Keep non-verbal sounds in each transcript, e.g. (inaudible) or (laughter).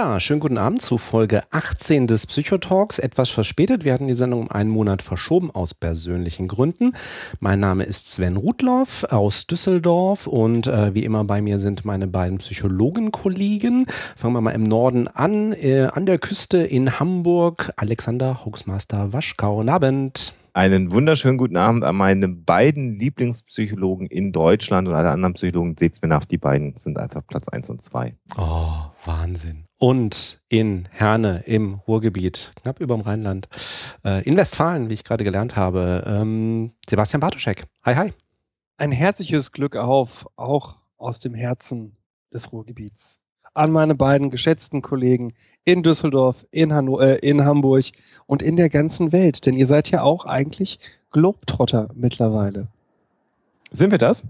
Ja, schönen guten Abend zu Folge 18 des Psychotalks. Etwas verspätet. Wir hatten die Sendung um einen Monat verschoben aus persönlichen Gründen. Mein Name ist Sven Rudloff aus Düsseldorf und äh, wie immer bei mir sind meine beiden Psychologenkollegen. Fangen wir mal im Norden an. Äh, an der Küste in Hamburg Alexander Hoaxmaster Waschkau. Guten Abend. Einen wunderschönen guten Abend an meine beiden Lieblingspsychologen in Deutschland und alle anderen Psychologen. Seht's mir nach, die beiden sind einfach Platz 1 und 2. Oh, Wahnsinn und in Herne im Ruhrgebiet, knapp über dem Rheinland, äh, in Westfalen, wie ich gerade gelernt habe, ähm, Sebastian Bartoschek. Hi, hi. Ein herzliches Glück auf, auch aus dem Herzen des Ruhrgebiets. An meine beiden geschätzten Kollegen in Düsseldorf, in, Hanno äh, in Hamburg und in der ganzen Welt. Denn ihr seid ja auch eigentlich Globetrotter mittlerweile. Sind wir das?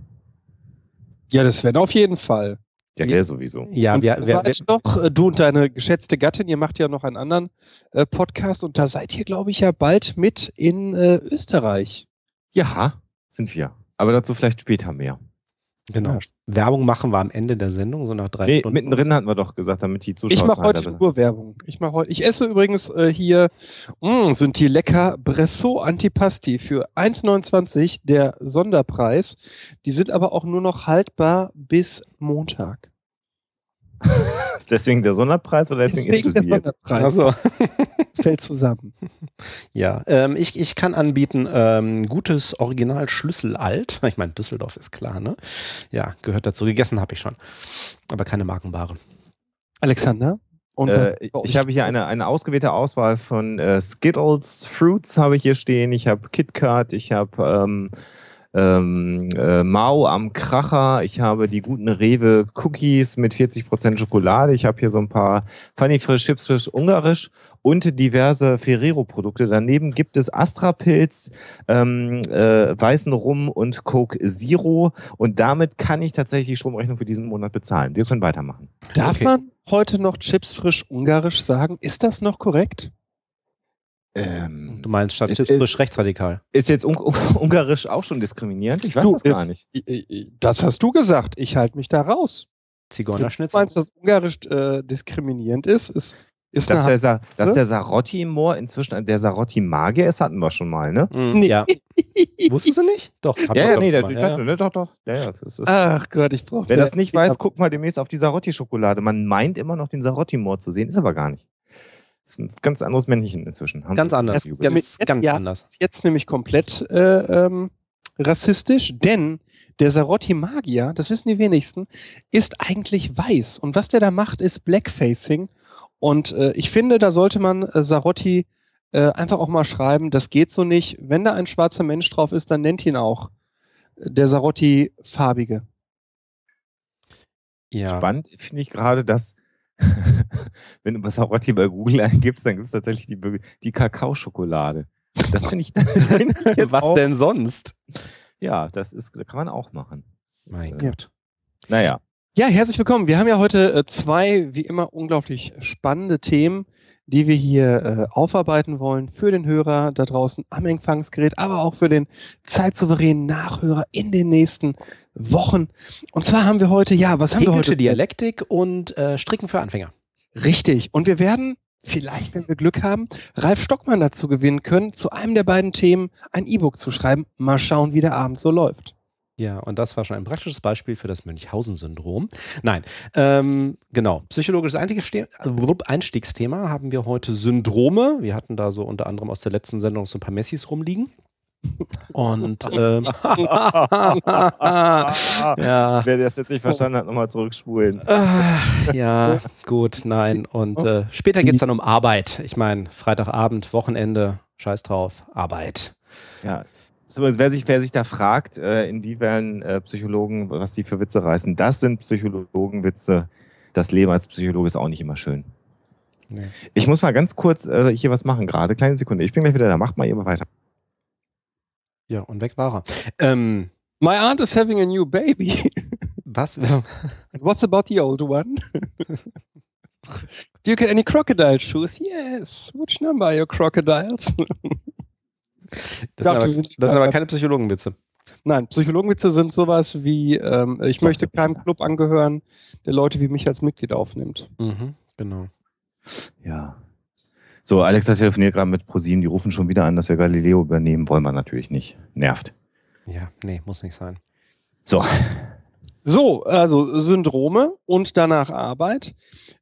Ja, das wäre auf jeden Fall. Ja, der sowieso. Ja, wir, wir, wir doch, äh, du und deine geschätzte Gattin, ihr macht ja noch einen anderen äh, Podcast und da seid ihr, glaube ich, ja bald mit in äh, Österreich. Ja, sind wir. Aber dazu vielleicht später mehr. Genau. Ja. Werbung machen wir am Ende der Sendung, so nach drei nee, Stunden. Mittendrin hatten wir doch gesagt, damit die Zuschauer. Ich mache heute nur Werbung. Ich mache heute. Ich esse übrigens äh, hier, mh, mm, sind die lecker Bresso Antipasti für 1,29 der Sonderpreis. Die sind aber auch nur noch haltbar bis Montag. (laughs) deswegen der Sonderpreis oder deswegen, deswegen isst du sie jetzt? Achso. (laughs) fällt zusammen. Ja, ähm, ich, ich kann anbieten ähm, gutes Original Schlüsselalt. Ich meine, Düsseldorf ist klar, ne? Ja, gehört dazu. Gegessen habe ich schon. Aber keine Markenware. Alexander? Äh, ich habe hier eine, eine ausgewählte Auswahl von äh, Skittles, Fruits habe ich hier stehen. Ich habe KitKat, ich habe ähm, ähm, äh, Mao am Kracher. Ich habe die guten Rewe Cookies mit 40% Schokolade. Ich habe hier so ein paar Funny Frisch, Chips Frisch, Ungarisch und diverse Ferrero-Produkte. Daneben gibt es Astra-Pilz, ähm, äh, weißen Rum und Coke Zero. Und damit kann ich tatsächlich die Stromrechnung für diesen Monat bezahlen. Wir können weitermachen. Darf okay. man heute noch Chips Frisch Ungarisch sagen? Ist das noch korrekt? Ähm, du meinst statt frisch rechtsradikal. Ist jetzt un (laughs) Ungarisch auch schon diskriminierend? Ich weiß du, das gar nicht. Das hast du gesagt. Ich halte mich da raus. Zigeunerschnitzel. Du meinst, dass Ungarisch äh, diskriminierend ist? ist, ist dass, der Sa dass der Sarotti-Moor inzwischen der Sarotti-Magier ist, hatten wir schon mal, ne? Mhm. Ja. (laughs) Wusstest du nicht? Doch. Ja, ja, nee, der, ja, ja. Ne, doch, doch. Ja, ja, das ist, Ach Gott, ich brauche. Wer das nicht weiß, guck mal demnächst auf die Sarotti-Schokolade. Man meint immer noch den Sarotti-Moor zu sehen, ist aber gar nicht. Ist ein ganz anderes Männchen inzwischen. Ganz anders. Ganz, ganz, ganz ja, anders. Jetzt nämlich komplett äh, ähm, rassistisch, denn der Sarotti Magier, das wissen die wenigsten, ist eigentlich weiß. Und was der da macht, ist Blackfacing. Und äh, ich finde, da sollte man äh, Sarotti äh, einfach auch mal schreiben, das geht so nicht. Wenn da ein schwarzer Mensch drauf ist, dann nennt ihn auch äh, der Sarotti Farbige. Ja. Spannend finde ich gerade, dass (laughs) wenn du Maserati bei Google eingibst, dann gibt es tatsächlich die, die Kakaoschokolade. Das finde ich, (laughs) find ich Was auch, denn sonst? Ja, das ist, kann man auch machen. Mein ja. Gott. Naja. Ja, herzlich willkommen. Wir haben ja heute äh, zwei, wie immer, unglaublich spannende Themen, die wir hier äh, aufarbeiten wollen für den Hörer da draußen am Empfangsgerät, aber auch für den zeitsouveränen Nachhörer in den nächsten Wochen. Und zwar haben wir heute, ja, was haben Hegelische wir heute? Dialektik und äh, Stricken für Anfänger. Richtig. Und wir werden vielleicht, wenn wir Glück haben, Ralf Stockmann dazu gewinnen können, zu einem der beiden Themen ein E-Book zu schreiben. Mal schauen, wie der Abend so läuft. Ja, und das war schon ein praktisches Beispiel für das Münchhausen-Syndrom. Nein, ähm, genau. Psychologisches Einstiegsthema haben wir heute Syndrome. Wir hatten da so unter anderem aus der letzten Sendung so ein paar Messis rumliegen. Und (laughs) ähm, (laughs) ja. Wer das jetzt nicht verstanden hat, nochmal zurückspulen. Äh, ja, gut, nein. Und äh, später geht es dann um Arbeit. Ich meine, Freitagabend, Wochenende, scheiß drauf, Arbeit. Ja. Wer sich, wer sich da fragt, äh, inwiefern äh, Psychologen, was die für Witze reißen, das sind Psychologenwitze. Das Leben als Psychologe ist auch nicht immer schön. Nee. Ich muss mal ganz kurz äh, hier was machen gerade. Kleine Sekunde. Ich bin gleich wieder da. Macht mal ihr weiter. Ja, und weg war er. Ähm, My aunt is having a new baby. (laughs) Was? And what's about the old one? (laughs) Do you get any crocodile shoes? Yes. Which number are your crocodiles? (laughs) Das, sind aber, das sind aber keine Psychologenwitze. Nein, Psychologenwitze sind sowas wie, ähm, ich Sag möchte keinem Club angehören, der Leute wie mich als Mitglied aufnimmt. Mhm, genau. Ja. So, Alexa telefoniert gerade mit ProSieben, die rufen schon wieder an, dass wir Galileo übernehmen, wollen wir natürlich nicht. Nervt. Ja, nee, muss nicht sein. So. So, also Syndrome und danach Arbeit.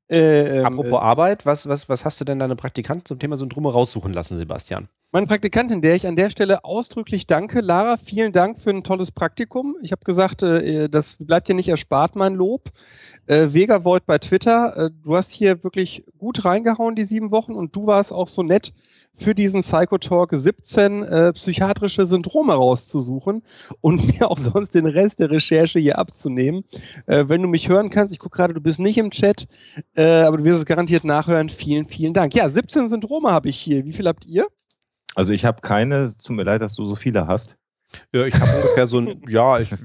Äh, ähm, Apropos äh, Arbeit, was, was, was hast du denn deine Praktikanten zum Thema Syndrome raussuchen lassen, Sebastian? Meine Praktikantin, der ich an der Stelle ausdrücklich danke. Lara, vielen Dank für ein tolles Praktikum. Ich habe gesagt, äh, das bleibt dir nicht erspart, mein Lob. Äh, Vega Void bei Twitter, äh, du hast hier wirklich gut reingehauen, die sieben Wochen, und du warst auch so nett, für diesen Psychotalk 17 äh, psychiatrische Syndrome rauszusuchen und (laughs) mir auch sonst den Rest der Recherche hier abzunehmen. Äh, wenn du mich hören kannst, ich gucke gerade, du bist nicht im Chat, äh, aber du wirst es garantiert nachhören. Vielen, vielen Dank. Ja, 17 Syndrome habe ich hier. Wie viel habt ihr? Also ich habe keine, tut mir leid, dass du so viele hast. Ja, ich habe ungefähr (laughs) so ein, ja, ich habe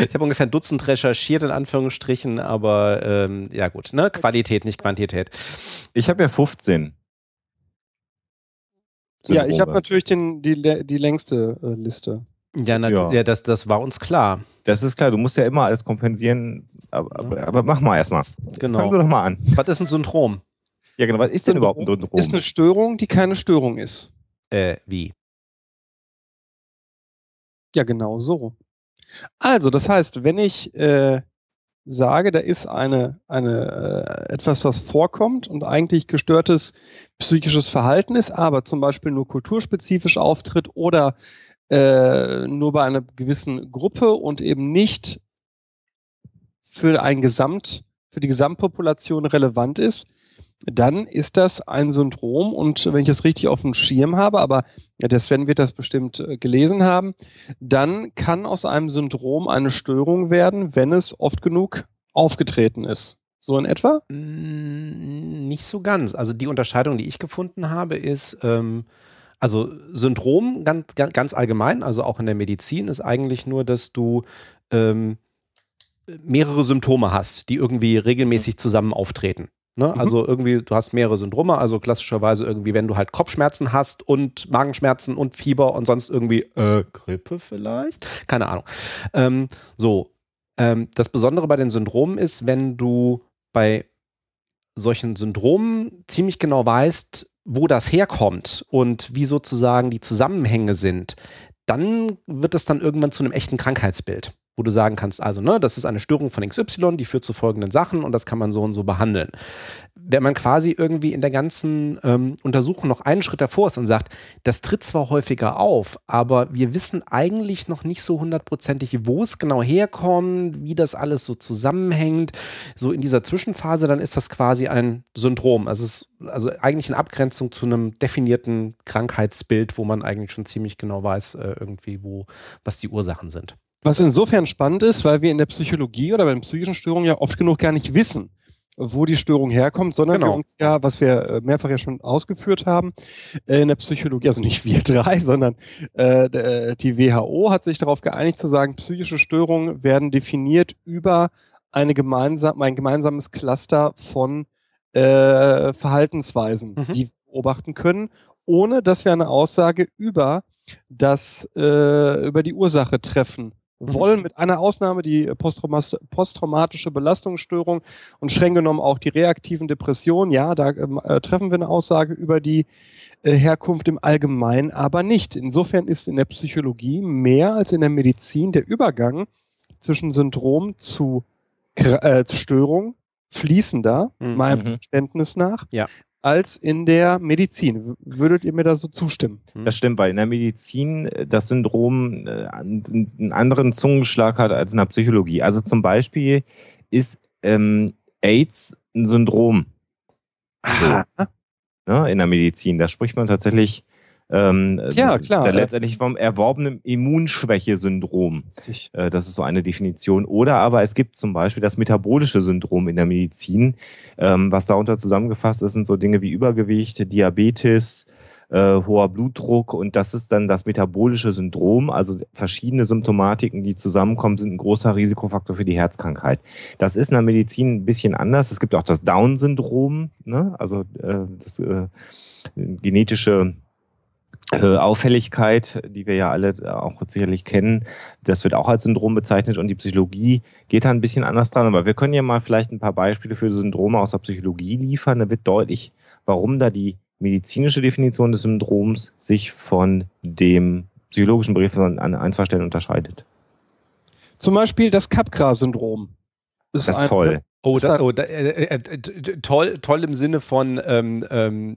ich habe ungefähr ein Dutzend recherchiert, in Anführungsstrichen, aber ähm, ja gut, ne? Qualität, nicht Quantität. Ich habe ja 15. Ja, ich habe natürlich den, die, die längste äh, Liste. Ja, na, ja. ja, das, das war uns klar. Das ist klar, du musst ja immer alles kompensieren, aber, aber, aber mach mal erstmal. Genau. Fang du doch mal an. Was ist ein Syndrom? Ja, genau, was ist denn überhaupt ein Syndrom? Ist eine Störung, die keine Störung ist. Äh, wie? Ja, genau so. Also, das heißt, wenn ich äh, sage, da ist eine, eine äh, etwas, was vorkommt und eigentlich gestörtes psychisches Verhalten ist, aber zum Beispiel nur kulturspezifisch auftritt oder äh, nur bei einer gewissen Gruppe und eben nicht für ein Gesamt, für die Gesamtpopulation relevant ist, dann ist das ein Syndrom und wenn ich das richtig auf dem Schirm habe, aber der Sven wird das bestimmt äh, gelesen haben, dann kann aus einem Syndrom eine Störung werden, wenn es oft genug aufgetreten ist. So in etwa? Nicht so ganz. Also die Unterscheidung, die ich gefunden habe, ist, ähm, also Syndrom ganz, ganz allgemein, also auch in der Medizin, ist eigentlich nur, dass du ähm, mehrere Symptome hast, die irgendwie regelmäßig zusammen auftreten. Ne? Mhm. Also irgendwie, du hast mehrere Syndrome, also klassischerweise irgendwie, wenn du halt Kopfschmerzen hast und Magenschmerzen und Fieber und sonst irgendwie äh, Grippe vielleicht, keine Ahnung. Ähm, so, ähm, das Besondere bei den Syndromen ist, wenn du bei solchen Syndromen ziemlich genau weißt, wo das herkommt und wie sozusagen die Zusammenhänge sind, dann wird es dann irgendwann zu einem echten Krankheitsbild wo du sagen kannst, also, ne, das ist eine Störung von XY, die führt zu folgenden Sachen und das kann man so und so behandeln. Wenn man quasi irgendwie in der ganzen ähm, Untersuchung noch einen Schritt davor ist und sagt, das tritt zwar häufiger auf, aber wir wissen eigentlich noch nicht so hundertprozentig, wo es genau herkommt, wie das alles so zusammenhängt, so in dieser Zwischenphase, dann ist das quasi ein Syndrom. Also, es ist also eigentlich in Abgrenzung zu einem definierten Krankheitsbild, wo man eigentlich schon ziemlich genau weiß, äh, irgendwie, wo, was die Ursachen sind. Was insofern spannend ist, weil wir in der Psychologie oder bei den psychischen Störungen ja oft genug gar nicht wissen, wo die Störung herkommt, sondern genau. wir uns ja, was wir äh, mehrfach ja schon ausgeführt haben, äh, in der Psychologie, also nicht wir (laughs) drei, sondern äh, die WHO hat sich darauf geeinigt zu sagen, psychische Störungen werden definiert über eine gemeinsam, ein gemeinsames Cluster von äh, Verhaltensweisen, mhm. die wir beobachten können, ohne dass wir eine Aussage über das äh, über die Ursache treffen. Wollen, mit einer Ausnahme die posttraumatische Belastungsstörung und streng genommen auch die reaktiven Depressionen. Ja, da ähm, äh, treffen wir eine Aussage über die äh, Herkunft im Allgemeinen, aber nicht. Insofern ist in der Psychologie mehr als in der Medizin der Übergang zwischen Syndrom zu äh, Störung fließender, mhm. meinem mhm. Verständnis nach. Ja. Als in der Medizin. Würdet ihr mir da so zustimmen? Hm. Das stimmt, weil in der Medizin äh, das Syndrom äh, einen anderen Zungenschlag hat als in der Psychologie. Also zum Beispiel ist ähm, AIDS ein Syndrom. So, ne, in der Medizin. Da spricht man tatsächlich ähm, ja, klar. Der letztendlich vom erworbenen Immunschwäche-Syndrom. Äh, das ist so eine Definition. Oder aber es gibt zum Beispiel das metabolische Syndrom in der Medizin. Ähm, was darunter zusammengefasst ist, sind so Dinge wie Übergewicht, Diabetes, äh, hoher Blutdruck und das ist dann das metabolische Syndrom. Also verschiedene Symptomatiken, die zusammenkommen, sind ein großer Risikofaktor für die Herzkrankheit. Das ist in der Medizin ein bisschen anders. Es gibt auch das Down-Syndrom, ne? also äh, das äh, genetische äh, Auffälligkeit, die wir ja alle auch sicherlich kennen, das wird auch als Syndrom bezeichnet und die Psychologie geht da ein bisschen anders dran. Aber wir können ja mal vielleicht ein paar Beispiele für Syndrome aus der Psychologie liefern. Da wird deutlich, warum da die medizinische Definition des Syndroms sich von dem psychologischen Brief an ein, zwei Stellen unterscheidet. Zum Beispiel das Capgras-Syndrom. Das ist, das ist toll. Oh, da, oh da, äh, äh, äh toll, toll im Sinne von, ähm, ähm,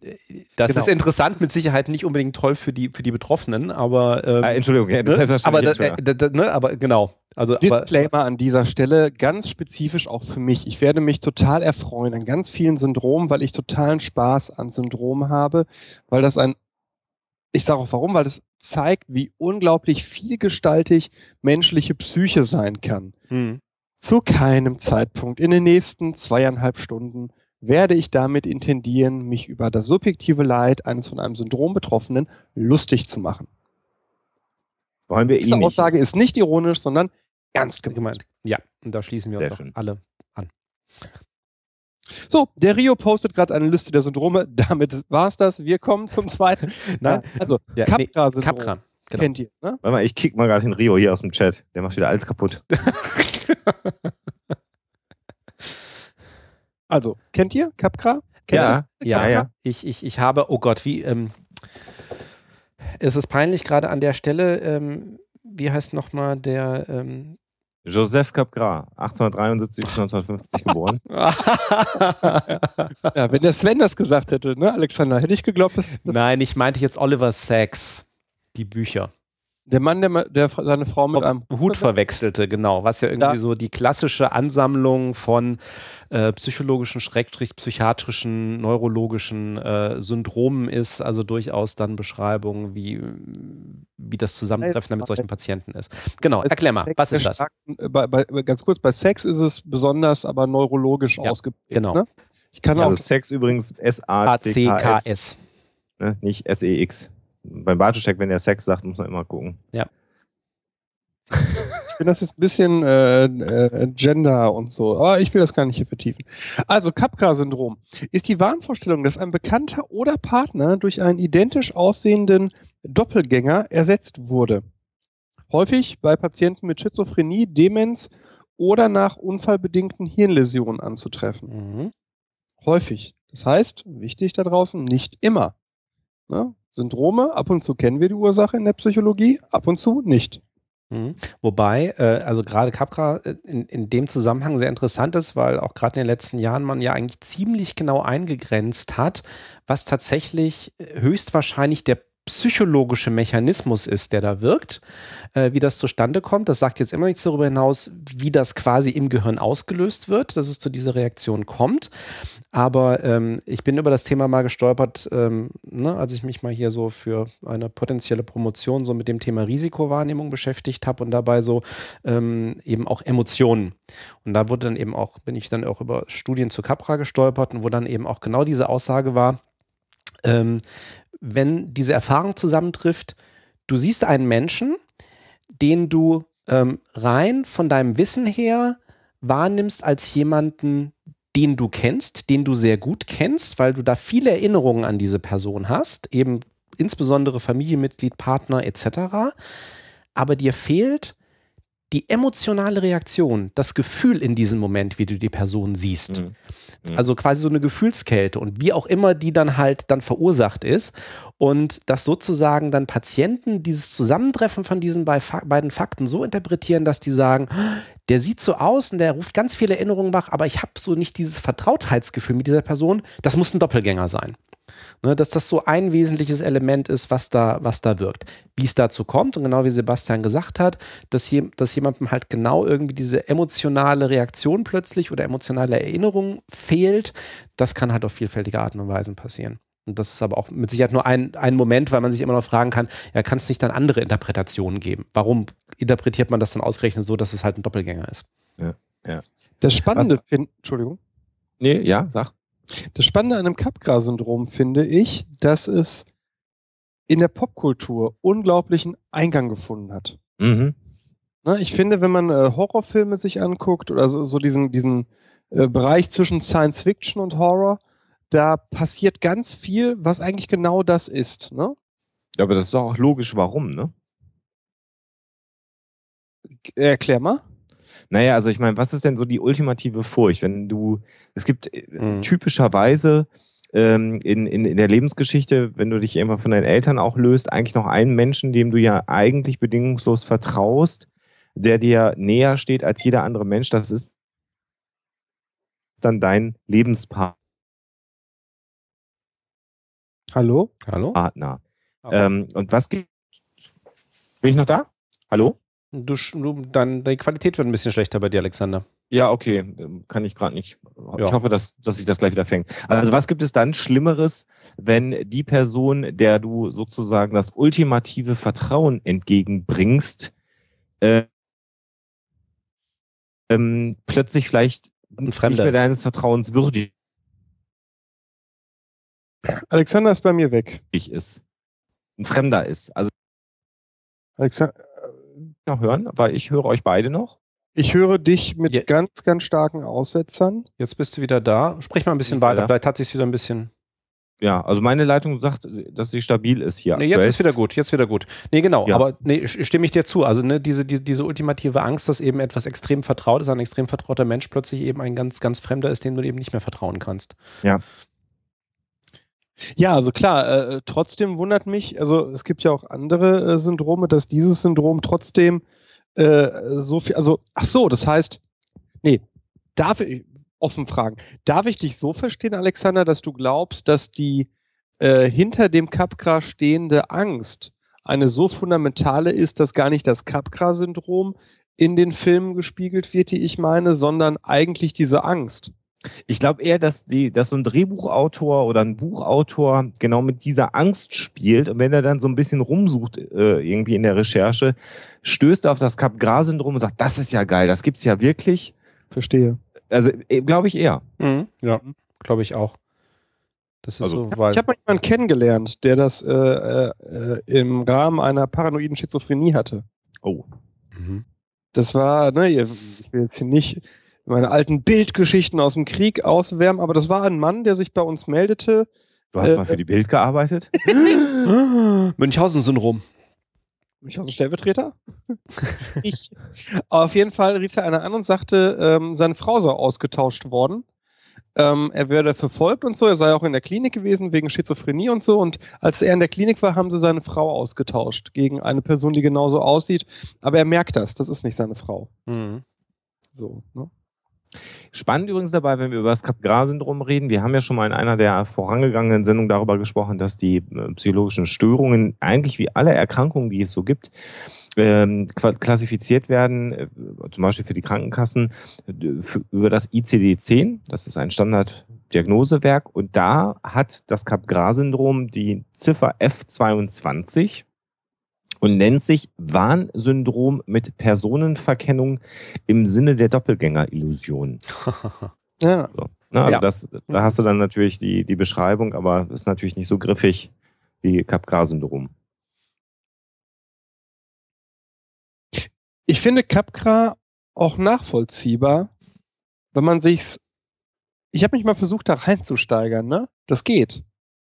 das genau. ist interessant, mit Sicherheit nicht unbedingt toll für die, für die Betroffenen, aber. Ähm, ah, Entschuldigung, ja, das ne? aber, das, äh, ne? aber genau. Also, Disclaimer aber, an dieser Stelle, ganz spezifisch auch für mich. Ich werde mich total erfreuen an ganz vielen Syndromen, weil ich totalen Spaß an Syndromen habe, weil das ein, ich sage auch warum, weil das zeigt, wie unglaublich vielgestaltig menschliche Psyche sein kann. Mhm. Zu keinem Zeitpunkt in den nächsten zweieinhalb Stunden werde ich damit intendieren, mich über das subjektive Leid eines von einem Syndrom Betroffenen lustig zu machen. Wollen wir Diese eh Aussage ist nicht ironisch, sondern ernst gemeint. Ja, und da schließen wir uns auch alle an. So, der Rio postet gerade eine Liste der Syndrome. (laughs) Damit war es das. Wir kommen zum zweiten. (laughs) Nein, also ja, Capra-Syndrom. Nee, Capra. Genau. Kennt ihr, ne? Warte mal, ich kick mal gerade den Rio hier aus dem Chat. Der macht wieder alles kaputt. (laughs) (laughs) also, kennt ihr Capra? Kennt ja, ihr? ja, ja. Ich, ich, ich habe, oh Gott, wie, ähm, es ist peinlich gerade an der Stelle, ähm, wie heißt nochmal der, ähm, Joseph Capgras, 1873 bis 1950 geboren. (laughs) ja, wenn der Sven das gesagt hätte, ne, Alexander, hätte ich geglaubt, dass. Nein, ich meinte jetzt Oliver Sacks die Bücher. Der Mann, der, der seine Frau mit einem Hut verwechselte, genau, was ja irgendwie ja. so die klassische Ansammlung von äh, psychologischen, schrägstrich psychiatrischen, neurologischen äh, Syndromen ist, also durchaus dann Beschreibungen, wie, wie das Zusammentreffen dann mit solchen Patienten ist. Genau, erklär mal, was ist das? Bei, bei, ganz kurz, bei Sex ist es besonders, aber neurologisch ja, ausgeprägt. Genau. Ne? Ich kann ja, auch also Sex übrigens S-A-C-K-S. Ne? Nicht S-E-X beim Bartoschek, wenn er Sex sagt, muss man immer gucken. Ja. Ich finde das jetzt ein bisschen äh, äh, Gender und so, aber ich will das gar nicht hier vertiefen. Also Capgras-Syndrom ist die Wahnvorstellung, dass ein Bekannter oder Partner durch einen identisch aussehenden Doppelgänger ersetzt wurde. Häufig bei Patienten mit Schizophrenie, Demenz oder nach unfallbedingten Hirnläsionen anzutreffen. Mhm. Häufig. Das heißt, wichtig da draußen, nicht immer. Ne? Syndrome, ab und zu kennen wir die Ursache in der Psychologie, ab und zu nicht. Mhm. Wobei, äh, also gerade Capra äh, in, in dem Zusammenhang sehr interessant ist, weil auch gerade in den letzten Jahren man ja eigentlich ziemlich genau eingegrenzt hat, was tatsächlich äh, höchstwahrscheinlich der psychologische Mechanismus ist, der da wirkt, äh, wie das zustande kommt. Das sagt jetzt immer nichts darüber hinaus, wie das quasi im Gehirn ausgelöst wird, dass es zu dieser Reaktion kommt. Aber ähm, ich bin über das Thema mal gestolpert, ähm, ne, als ich mich mal hier so für eine potenzielle Promotion so mit dem Thema Risikowahrnehmung beschäftigt habe und dabei so ähm, eben auch Emotionen. Und da wurde dann eben auch, bin ich dann auch über Studien zu Capra gestolpert und wo dann eben auch genau diese Aussage war, ähm, wenn diese Erfahrung zusammentrifft, du siehst einen Menschen, den du ähm, rein von deinem Wissen her wahrnimmst als jemanden, den du kennst, den du sehr gut kennst, weil du da viele Erinnerungen an diese Person hast, eben insbesondere Familienmitglied, Partner etc. Aber dir fehlt die emotionale Reaktion, das Gefühl in diesem Moment, wie du die Person siehst. Mhm. Mhm. Also quasi so eine Gefühlskälte und wie auch immer die dann halt dann verursacht ist. Und dass sozusagen dann Patienten dieses Zusammentreffen von diesen beiden Fakten so interpretieren, dass die sagen, der sieht so aus und der ruft ganz viele Erinnerungen wach, aber ich habe so nicht dieses Vertrautheitsgefühl mit dieser Person, das muss ein Doppelgänger sein. Ne, dass das so ein wesentliches Element ist, was da, was da wirkt. Wie es dazu kommt und genau wie Sebastian gesagt hat, dass, je, dass jemandem halt genau irgendwie diese emotionale Reaktion plötzlich oder emotionale Erinnerung fehlt, das kann halt auf vielfältige Arten und Weisen passieren. Und das ist aber auch mit Sicherheit nur ein, ein Moment, weil man sich immer noch fragen kann, ja, kann es nicht dann andere Interpretationen geben? Warum interpretiert man das dann ausgerechnet so, dass es halt ein Doppelgänger ist? Ja, ja. Das Spannende finde, Entschuldigung. Nee, ja, sag. Das Spannende an dem Capgras-Syndrom finde ich, dass es in der Popkultur unglaublichen Eingang gefunden hat. Mhm. Na, ich finde, wenn man äh, Horrorfilme sich anguckt oder so, so diesen, diesen äh, Bereich zwischen Science Fiction und Horror, da passiert ganz viel, was eigentlich genau das ist. Ne? Ja, aber das ist auch logisch, warum, ne? Erklär mal. Naja, also ich meine, was ist denn so die ultimative Furcht, wenn du, es gibt äh, mhm. typischerweise ähm, in, in, in der Lebensgeschichte, wenn du dich irgendwann von deinen Eltern auch löst, eigentlich noch einen Menschen, dem du ja eigentlich bedingungslos vertraust, der dir näher steht als jeder andere Mensch, das ist dann dein Lebenspartner. Hallo? Hallo? Partner. Ähm, und was gibt. Bin ich noch da? Hallo? Du, du, dann, die Qualität wird ein bisschen schlechter bei dir, Alexander. Ja, okay. Kann ich gerade nicht. Ja. Ich hoffe, dass, dass sich das gleich wieder fängt. Also, was gibt es dann Schlimmeres, wenn die Person, der du sozusagen das ultimative Vertrauen entgegenbringst, äh, ähm, plötzlich vielleicht ein Fremder nicht mehr deines Vertrauens würdig Alexander ist bei mir weg. Ich ist. Ein Fremder ist. Also. Alexander. Noch hören, weil ich höre euch beide noch. Ich höre dich mit ja. ganz, ganz starken Aussetzern. Jetzt bist du wieder da. Sprich mal ein bisschen weiter. Vielleicht hat sich wieder ein bisschen. Ja, also meine Leitung sagt, dass sie stabil ist hier. Nee, jetzt ist wieder gut, jetzt wieder gut. Nee, genau, ja. aber nee, stimme ich dir zu. Also ne, diese, diese, diese ultimative Angst, dass eben etwas extrem vertraut ist, ein extrem vertrauter Mensch plötzlich eben ein ganz, ganz Fremder ist, dem du eben nicht mehr vertrauen kannst. Ja. Ja, also klar, äh, trotzdem wundert mich, also es gibt ja auch andere äh, Syndrome, dass dieses Syndrom trotzdem äh, so viel, also ach so, das heißt, nee, darf ich, offen fragen, darf ich dich so verstehen, Alexander, dass du glaubst, dass die äh, hinter dem Capgras stehende Angst eine so fundamentale ist, dass gar nicht das Capgras-Syndrom in den Filmen gespiegelt wird, die ich meine, sondern eigentlich diese Angst? Ich glaube eher, dass, die, dass so ein Drehbuchautor oder ein Buchautor genau mit dieser Angst spielt und wenn er dann so ein bisschen rumsucht äh, irgendwie in der Recherche, stößt er auf das Capgras-Syndrom und sagt, das ist ja geil, das gibt es ja wirklich. Verstehe. Also äh, glaube ich eher. Mhm, ja, glaube ich auch. Das ist also, so, weil ich habe mal jemanden kennengelernt, der das äh, äh, im Rahmen einer paranoiden Schizophrenie hatte. Oh. Mhm. Das war, ne, ich will jetzt hier nicht meine alten Bildgeschichten aus dem Krieg auswärmen, aber das war ein Mann, der sich bei uns meldete. Du hast äh, mal für die Bild gearbeitet? (laughs) Münchhausen-Syndrom. Münchhausen-Stellvertreter? ich. Auf jeden Fall rief er einer an und sagte, ähm, seine Frau sei ausgetauscht worden. Ähm, er werde verfolgt und so. Er sei auch in der Klinik gewesen wegen Schizophrenie und so. Und als er in der Klinik war, haben sie seine Frau ausgetauscht gegen eine Person, die genauso aussieht. Aber er merkt das. Das ist nicht seine Frau. Mhm. So, ne? Spannend übrigens dabei, wenn wir über das Capgras-Syndrom reden. Wir haben ja schon mal in einer der vorangegangenen Sendungen darüber gesprochen, dass die äh, psychologischen Störungen eigentlich wie alle Erkrankungen, die es so gibt, ähm, klassifiziert werden, äh, zum Beispiel für die Krankenkassen, für, über das ICD-10. Das ist ein Standarddiagnosewerk. Und da hat das Capgras-Syndrom die Ziffer F22 und nennt sich Warnsyndrom mit Personenverkennung im Sinne der Doppelgängerillusion. (laughs) ja. So. Na, also ja. das, da hast du dann natürlich die, die Beschreibung, aber ist natürlich nicht so griffig wie Capgras-Syndrom. Ich finde Capgras auch nachvollziehbar, wenn man sich's. Ich habe mich mal versucht, da reinzusteigern, ne? Das geht.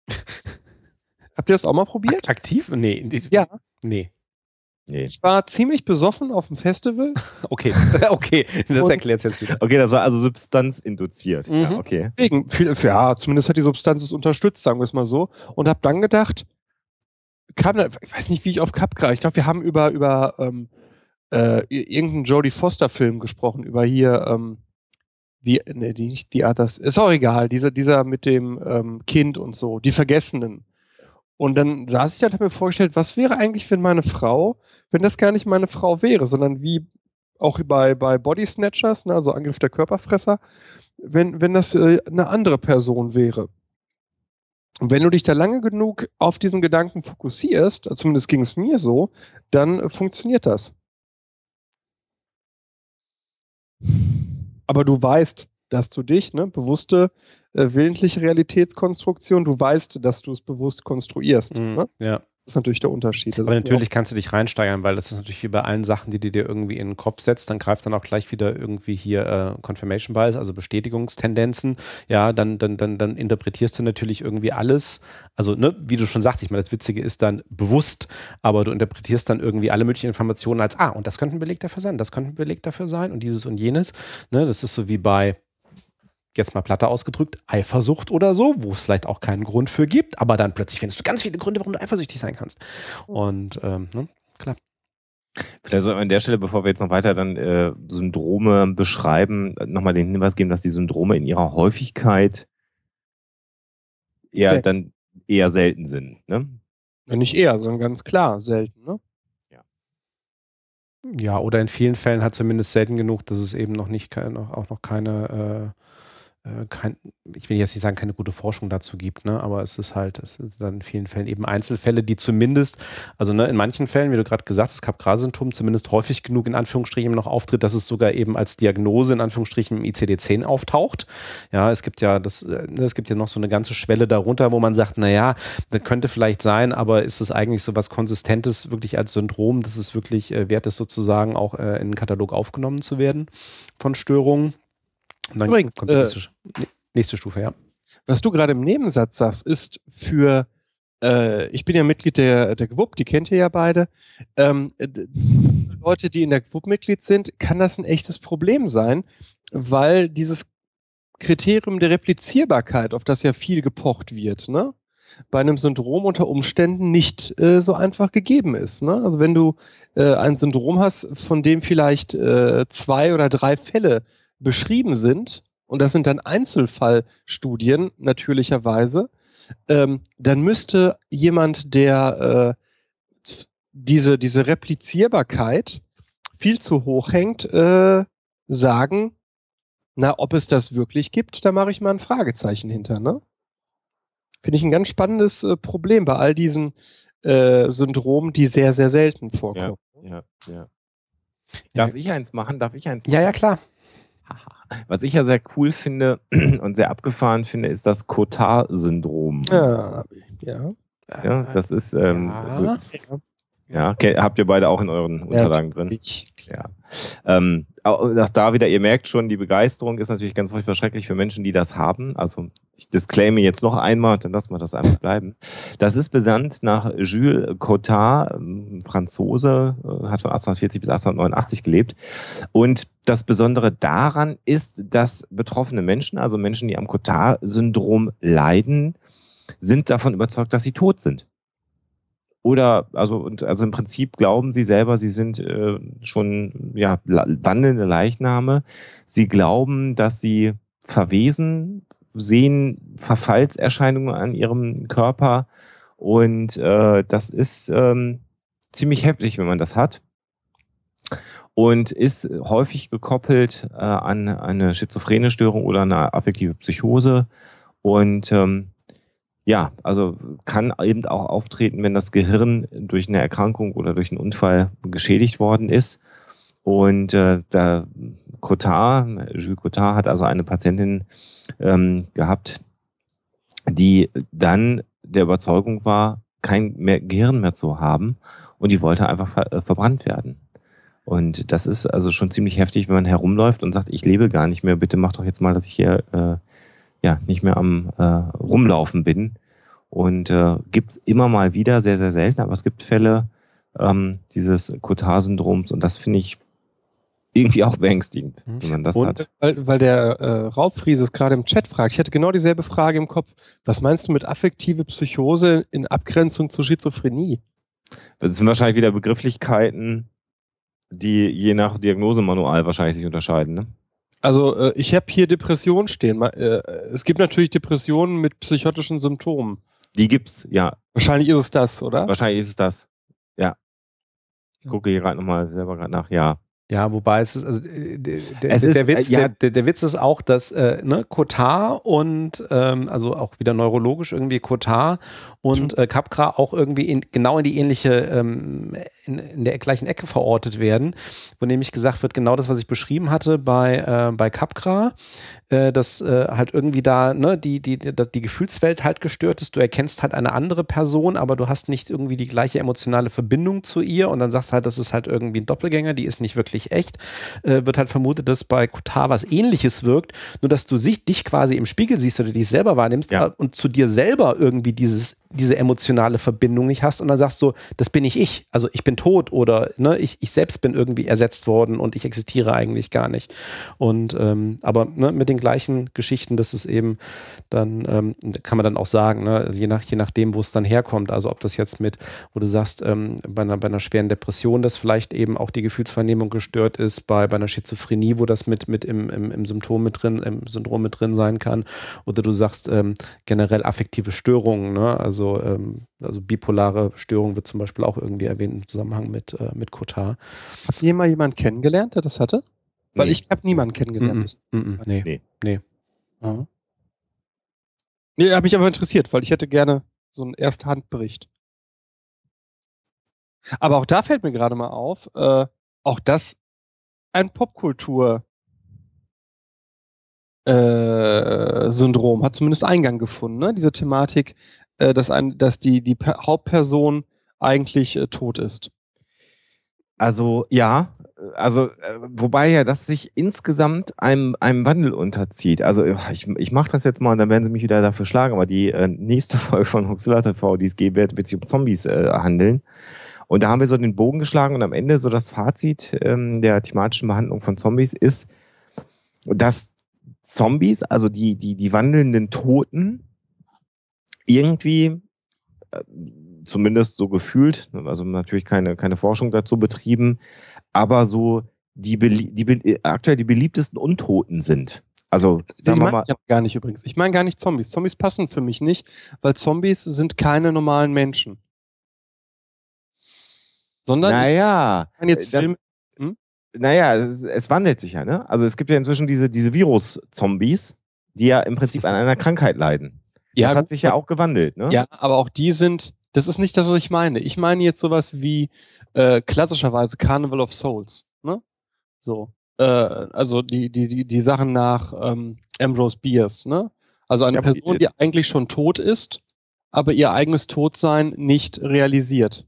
(laughs) Habt ihr das auch mal probiert? Aktiv? Nee. Ja. Nee. Nee. Ich war ziemlich besoffen auf dem Festival. (laughs) Okay, (laughs) okay, das erklärt es jetzt wieder. Okay, das war also Substanz induziert. Mhm. Ja, okay. Deswegen, ja, zumindest hat die Substanz es unterstützt, sagen wir es mal so. Und habe dann gedacht, kam da, ich weiß nicht, wie ich auf Cup gerade, ich glaube, wir haben über, über ähm, äh, irgendeinen Jodie Foster-Film gesprochen, über hier, ähm, die, ne, die, nicht die Others, ist auch egal, dieser, dieser mit dem ähm, Kind und so, die Vergessenen. Und dann saß ich da und habe mir vorgestellt, was wäre eigentlich, wenn meine Frau, wenn das gar nicht meine Frau wäre, sondern wie auch bei, bei Body Snatchers, ne, also Angriff der Körperfresser, wenn, wenn das äh, eine andere Person wäre. Und wenn du dich da lange genug auf diesen Gedanken fokussierst, zumindest ging es mir so, dann äh, funktioniert das. Aber du weißt, dass du dich, ne, bewusste, äh, willentliche Realitätskonstruktion, du weißt, dass du es bewusst konstruierst. Mhm, ne? Ja. Das ist natürlich der Unterschied. Aber natürlich kannst du dich reinsteigern, weil das ist natürlich wie bei allen Sachen, die du dir irgendwie in den Kopf setzt, dann greift dann auch gleich wieder irgendwie hier äh, Confirmation Bias, also Bestätigungstendenzen. Ja, dann, dann, dann, dann interpretierst du natürlich irgendwie alles. Also, ne, wie du schon sagst, ich meine, das Witzige ist dann bewusst, aber du interpretierst dann irgendwie alle möglichen Informationen als, ah, und das könnte ein Beleg dafür sein, das könnte ein Beleg dafür sein und dieses und jenes. Ne, das ist so wie bei jetzt mal platter ausgedrückt, Eifersucht oder so, wo es vielleicht auch keinen Grund für gibt, aber dann plötzlich findest du ganz viele Gründe, warum du eifersüchtig sein kannst. Und ähm, ne, klar. Vielleicht sollten wir an der Stelle, bevor wir jetzt noch weiter dann äh, Syndrome beschreiben, nochmal den Hinweis geben, dass die Syndrome in ihrer Häufigkeit eher dann eher selten sind. Ne? Ja, nicht eher, sondern ganz klar selten. Ne? Ja, oder in vielen Fällen hat zumindest selten genug, dass es eben noch nicht auch noch keine äh, kein, ich will jetzt nicht sagen, keine gute Forschung dazu gibt, ne? aber es ist halt, es ist dann in vielen Fällen eben Einzelfälle, die zumindest, also ne, in manchen Fällen, wie du gerade gesagt hast, Capgras-Symptom zumindest häufig genug in Anführungsstrichen noch auftritt, dass es sogar eben als Diagnose in Anführungsstrichen im ICD-10 auftaucht. Ja, es gibt ja das, äh, ne, es gibt ja noch so eine ganze Schwelle darunter, wo man sagt, naja, das könnte vielleicht sein, aber ist es eigentlich so was Konsistentes wirklich als Syndrom, dass es wirklich äh, wert ist, sozusagen auch äh, in den Katalog aufgenommen zu werden von Störungen? Und dann Übrigens, kommt die nächste, äh, nächste Stufe, ja. Was du gerade im Nebensatz sagst, ist für, äh, ich bin ja Mitglied der, der GWUP, die kennt ihr ja beide. Ähm, Leute, die in der GWUP Mitglied sind, kann das ein echtes Problem sein, weil dieses Kriterium der Replizierbarkeit, auf das ja viel gepocht wird, ne? bei einem Syndrom unter Umständen nicht äh, so einfach gegeben ist. Ne? Also wenn du äh, ein Syndrom hast, von dem vielleicht äh, zwei oder drei Fälle beschrieben sind, und das sind dann Einzelfallstudien natürlicherweise, ähm, dann müsste jemand, der äh, diese, diese Replizierbarkeit viel zu hoch hängt, äh, sagen, na, ob es das wirklich gibt, da mache ich mal ein Fragezeichen hinter, ne? Finde ich ein ganz spannendes äh, Problem bei all diesen äh, Syndromen, die sehr, sehr selten vorkommen. Ja, ja, ja. Darf ich eins machen? Darf ich eins machen? Ja, ja, klar. Was ich ja sehr cool finde (clears throat) und sehr abgefahren finde, ist das Cotard-Syndrom. Ja, ja. Ja, das ist. Ähm, ja. Ja, okay, habt ihr beide auch in euren Unterlagen ja, drin? Ja. Ähm, auch da wieder, ihr merkt schon, die Begeisterung ist natürlich ganz furchtbar schrecklich für Menschen, die das haben. Also ich disclaime jetzt noch einmal, dann lassen wir das einfach bleiben. Das ist benannt nach Jules Cotard, ähm, Franzose, äh, hat von 1840 bis 1889 gelebt. Und das Besondere daran ist, dass betroffene Menschen, also Menschen, die am Cotard-Syndrom leiden, sind davon überzeugt, dass sie tot sind. Oder, also, und, also im Prinzip glauben sie selber, sie sind äh, schon ja, wandelnde Leichname. Sie glauben, dass sie verwesen, sehen Verfallserscheinungen an ihrem Körper. Und äh, das ist ähm, ziemlich heftig, wenn man das hat. Und ist häufig gekoppelt äh, an eine schizophrene Störung oder eine affektive Psychose. Und ähm, ja, also kann eben auch auftreten, wenn das Gehirn durch eine Erkrankung oder durch einen Unfall geschädigt worden ist. Und äh, der Cotard, Jules Cotard hat also eine Patientin ähm, gehabt, die dann der Überzeugung war, kein mehr Gehirn mehr zu haben und die wollte einfach ver äh, verbrannt werden. Und das ist also schon ziemlich heftig, wenn man herumläuft und sagt, ich lebe gar nicht mehr, bitte mach doch jetzt mal, dass ich hier äh, ja nicht mehr am äh, Rumlaufen bin. Und äh, gibt es immer mal wieder, sehr, sehr selten, aber es gibt Fälle ähm, dieses Cotard-Syndroms und das finde ich irgendwie auch beängstigend, mhm. wenn man das Und, hat. Weil, weil der äh, Raubfriese es gerade im Chat fragt, ich hatte genau dieselbe Frage im Kopf. Was meinst du mit affektive Psychose in Abgrenzung zur Schizophrenie? Das sind wahrscheinlich wieder Begrifflichkeiten, die je nach Diagnosemanual wahrscheinlich sich unterscheiden. Ne? Also äh, ich habe hier Depressionen stehen. Äh, es gibt natürlich Depressionen mit psychotischen Symptomen. Die gibt's, ja. Wahrscheinlich ist es das, oder? Wahrscheinlich ist es das. Ja. Ich gucke hier gerade nochmal selber gerade nach. Ja. Ja, wobei es ist, also äh, der, es ist, der, Witz, ja. der, der, Witz ist auch, dass äh, ne, Cotard und ähm, also auch wieder neurologisch irgendwie Cotard und äh, Capgras auch irgendwie in, genau in die ähnliche, ähm, in, in, der gleichen Ecke verortet werden, wo nämlich gesagt wird, genau das, was ich beschrieben hatte bei, äh, bei Capgras, äh, dass äh, halt irgendwie da ne, die, die, die, die Gefühlswelt halt gestört ist. Du erkennst halt eine andere Person, aber du hast nicht irgendwie die gleiche emotionale Verbindung zu ihr und dann sagst halt, das ist halt irgendwie ein Doppelgänger, die ist nicht wirklich echt. Äh, wird halt vermutet, dass bei Kotar was ähnliches wirkt, nur dass du sich, dich quasi im Spiegel siehst oder dich selber wahrnimmst ja. und zu dir selber irgendwie dieses diese emotionale Verbindung nicht hast und dann sagst du, das bin nicht ich, also ich bin tot oder ne, ich, ich selbst bin irgendwie ersetzt worden und ich existiere eigentlich gar nicht. Und ähm, aber ne, mit den gleichen Geschichten, das ist eben dann, ähm, kann man dann auch sagen, ne, also je, nach, je nachdem, wo es dann herkommt, also ob das jetzt mit, wo du sagst, ähm, bei, einer, bei einer schweren Depression, dass vielleicht eben auch die Gefühlsvernehmung gestört ist, bei, bei einer Schizophrenie, wo das mit, mit im, im, im Symptom mit drin, im Syndrom mit drin sein kann, oder du sagst ähm, generell affektive Störungen, ne, also also, ähm, also bipolare Störung wird zum Beispiel auch irgendwie erwähnt im Zusammenhang mit, äh, mit Cotard. Habt ihr mal jemanden kennengelernt, der das hatte? Weil nee. ich habe niemanden kennengelernt. Mm -mm, nee. Nee. Nee. Aha. Nee, hat mich aber interessiert, weil ich hätte gerne so einen Ersthandbericht. Aber auch da fällt mir gerade mal auf, äh, auch das ein Popkultur äh, hat zumindest Eingang gefunden, ne? Diese Thematik, äh, dass, ein, dass die, die Hauptperson eigentlich äh, tot ist. Also ja, also äh, wobei ja das sich insgesamt einem, einem Wandel unterzieht. Also ich, ich mache das jetzt mal und dann werden sie mich wieder dafür schlagen, aber die äh, nächste (laughs) Folge von Huxilla TV, die es geben wird, wird sich um Zombies äh, handeln. Und da haben wir so den Bogen geschlagen und am Ende so das Fazit ähm, der thematischen Behandlung von Zombies ist, dass Zombies, also die, die, die wandelnden Toten, irgendwie, äh, zumindest so gefühlt, also natürlich keine, keine Forschung dazu betrieben, aber so die, die aktuell die beliebtesten Untoten sind. Also, sagen wir mal. Ich gar nicht übrigens. Ich meine gar nicht Zombies. Zombies passen für mich nicht, weil Zombies sind keine normalen Menschen. Sondern. Naja. Ich jetzt das, Film, hm? Naja, es, es, wandelt sich ja, ne? Also, es gibt ja inzwischen diese, diese Virus-Zombies, die ja im Prinzip an einer Krankheit leiden. Ja, das hat sich ja auch gewandelt, ne? Ja, aber auch die sind, das ist nicht das, was ich meine. Ich meine jetzt sowas wie äh, klassischerweise Carnival of Souls, ne? So. Äh, also die, die, die, die Sachen nach ähm, Ambrose Bierce, ne? Also eine ja, Person, die eigentlich schon tot ist, aber ihr eigenes Todsein nicht realisiert.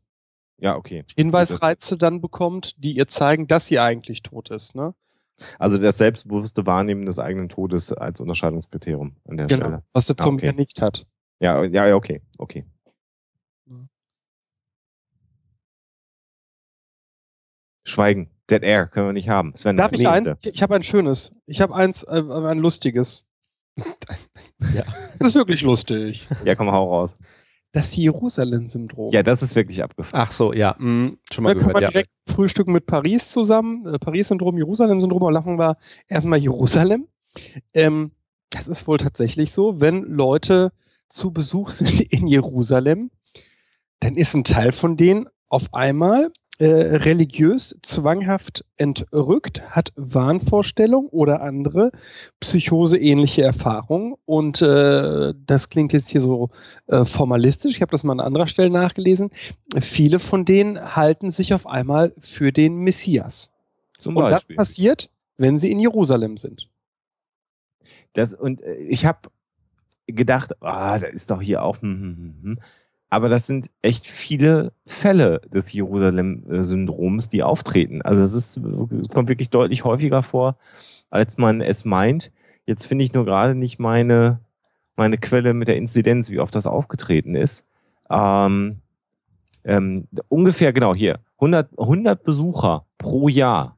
Ja, okay. Hinweisreize dann bekommt, die ihr zeigen, dass sie eigentlich tot ist, ne? Also das selbstbewusste Wahrnehmen des eigenen Todes als Unterscheidungskriterium an der genau, Stelle. Was der Zombie ah, okay. nicht hat. Ja, ja, okay, okay. Schweigen. Dead Air können wir nicht haben. Sven, Darf ich eins? Ich habe ein schönes. Ich habe eins, äh, ein lustiges. (laughs) ja. Es ist wirklich lustig. Ja, komm, hau raus. Das Jerusalem-Syndrom. Ja, das ist wirklich abgefahren. Ach so, ja. Hm, schon mal da gehört, kann man ja. direkt frühstücken mit Paris zusammen. Äh, Paris-Syndrom, Jerusalem-Syndrom. Und lachen wir erstmal Jerusalem. Ähm, das ist wohl tatsächlich so, wenn Leute zu Besuch (laughs) sind in Jerusalem, dann ist ein Teil von denen auf einmal äh, religiös zwanghaft entrückt, hat Wahnvorstellung oder andere psychoseähnliche Erfahrungen. Und äh, das klingt jetzt hier so äh, formalistisch. Ich habe das mal an anderer Stelle nachgelesen. Viele von denen halten sich auf einmal für den Messias. Zum und das passiert, wenn sie in Jerusalem sind. Das, und äh, ich habe gedacht, ah, da ist doch hier auch. Hm, hm, hm, hm. Aber das sind echt viele Fälle des Jerusalem-Syndroms, die auftreten. Also es ist, kommt wirklich deutlich häufiger vor, als man es meint. Jetzt finde ich nur gerade nicht meine, meine Quelle mit der Inzidenz, wie oft das aufgetreten ist. Ähm, ähm, ungefähr, genau, hier, 100, 100 Besucher pro Jahr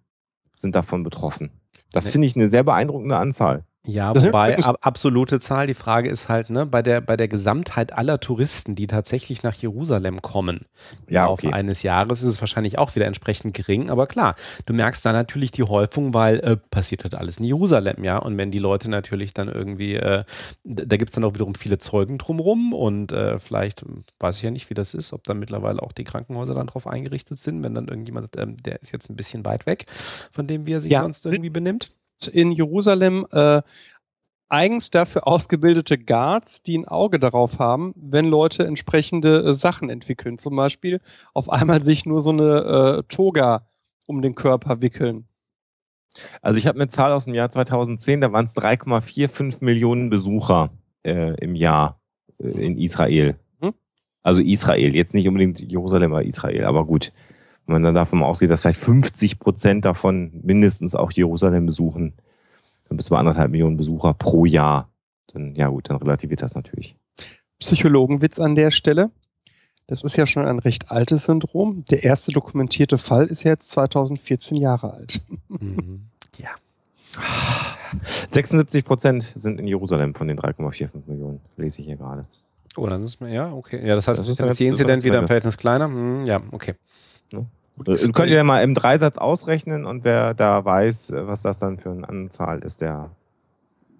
sind davon betroffen. Das finde ich eine sehr beeindruckende Anzahl. Ja, wobei ab, absolute Zahl, die Frage ist halt, ne, bei der, bei der Gesamtheit aller Touristen, die tatsächlich nach Jerusalem kommen, ja, okay. auf eines Jahres, ist es wahrscheinlich auch wieder entsprechend gering. Aber klar, du merkst da natürlich die Häufung, weil äh, passiert halt alles in Jerusalem, ja. Und wenn die Leute natürlich dann irgendwie, äh, da gibt es dann auch wiederum viele Zeugen drumrum und äh, vielleicht weiß ich ja nicht, wie das ist, ob dann mittlerweile auch die Krankenhäuser dann drauf eingerichtet sind, wenn dann irgendjemand, ähm, der ist jetzt ein bisschen weit weg von dem, wie er sich ja. sonst irgendwie benimmt in Jerusalem äh, eigens dafür ausgebildete Guards, die ein Auge darauf haben, wenn Leute entsprechende äh, Sachen entwickeln. Zum Beispiel auf einmal sich nur so eine äh, Toga um den Körper wickeln. Also ich habe eine Zahl aus dem Jahr 2010, da waren es 3,45 Millionen Besucher äh, im Jahr äh, in Israel. Hm? Also Israel, jetzt nicht unbedingt Jerusalem, aber Israel, aber gut. Wenn man dann davon ausgeht, dass vielleicht 50 Prozent davon mindestens auch Jerusalem besuchen, dann bis zu anderthalb Millionen Besucher pro Jahr. Dann, ja gut, dann relativiert das natürlich. Psychologenwitz an der Stelle. Das ist ja schon ein recht altes Syndrom. Der erste dokumentierte Fall ist ja jetzt 2014 Jahre alt. Mhm. (laughs) Ja. 76 Prozent sind in Jerusalem von den 3,45 Millionen, lese ich hier gerade. Oh, dann ist man, ja, okay. Ja, das heißt, das ist, dann ist die Inzidenz wieder im Verhältnis kleiner. Hm, ja, okay. Ne? Äh, könnt ihr ja mal im Dreisatz ausrechnen und wer da weiß, äh, was das dann für eine Anzahl ist, der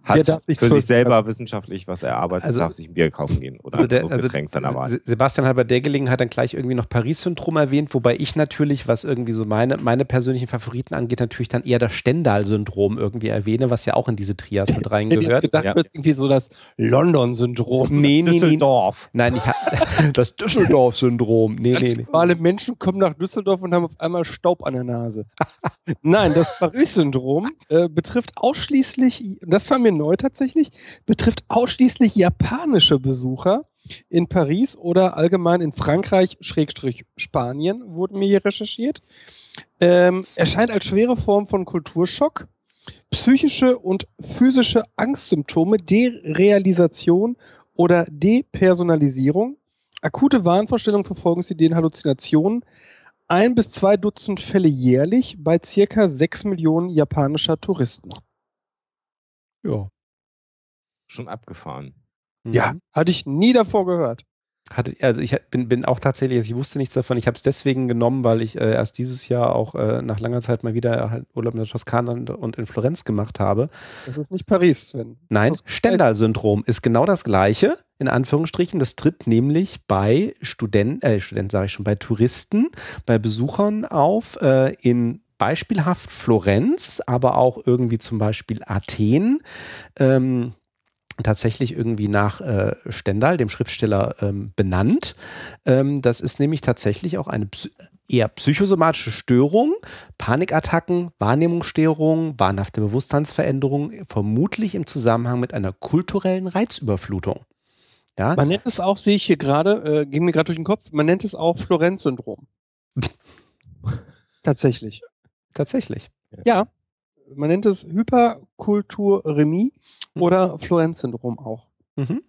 hat für sich selber wissenschaftlich was erarbeitet, also, darf sich ein Bier kaufen gehen oder also der, also Getränk seiner Wahl. Sebastian hat bei der Gelegenheit dann gleich irgendwie noch Paris-Syndrom erwähnt, wobei ich natürlich, was irgendwie so meine, meine persönlichen Favoriten angeht, natürlich dann eher das Stendal-Syndrom irgendwie erwähne, was ja auch in diese Trias mit reingehört. Ich gedacht, ja. irgendwie so das London-Syndrom. Nee, nee, Düsseldorf. Nee. Nein, ich (laughs) das Düsseldorf-Syndrom. Nee, nee, nee. Alle Menschen kommen nach Düsseldorf und haben auf einmal Staub an der Nase. (laughs) Nein, das Paris-Syndrom äh, betrifft ausschließlich, das war mir neu tatsächlich, betrifft ausschließlich japanische Besucher in Paris oder allgemein in Frankreich, Schrägstrich Spanien, wurde mir hier recherchiert. Ähm, erscheint als schwere Form von Kulturschock, psychische und physische Angstsymptome, Derealisation oder Depersonalisierung, akute Wahnvorstellungen, Verfolgungsideen, Halluzinationen, ein bis zwei Dutzend Fälle jährlich bei circa sechs Millionen japanischer Touristen. Ja. Schon abgefahren. Mhm. Ja, hatte ich nie davor gehört. Hatte, also ich bin, bin auch tatsächlich, also ich wusste nichts davon. Ich habe es deswegen genommen, weil ich äh, erst dieses Jahr auch äh, nach langer Zeit mal wieder halt Urlaub in der Toskana und, und, in Florenz gemacht habe. Das ist nicht Paris, Sven. Nein, Stendhal-Syndrom ist genau das gleiche, in Anführungsstrichen. Das tritt nämlich bei Studenten, äh, Studenten sage ich schon, bei Touristen, bei Besuchern auf äh, in beispielhaft Florenz, aber auch irgendwie zum Beispiel Athen. Ähm, tatsächlich irgendwie nach äh, Stendhal, dem Schriftsteller, ähm, benannt. Ähm, das ist nämlich tatsächlich auch eine eher psychosomatische Störung, Panikattacken, Wahrnehmungsstörungen, wahnhafte Bewusstseinsveränderungen, vermutlich im Zusammenhang mit einer kulturellen Reizüberflutung. Ja? Man nennt es auch, sehe ich hier gerade, äh, ging mir gerade durch den Kopf, man nennt es auch Florenz-Syndrom. (laughs) Tatsächlich. Tatsächlich. Ja, man nennt es Hyperkulturemie mhm. oder Florenz-Syndrom auch. Mhm.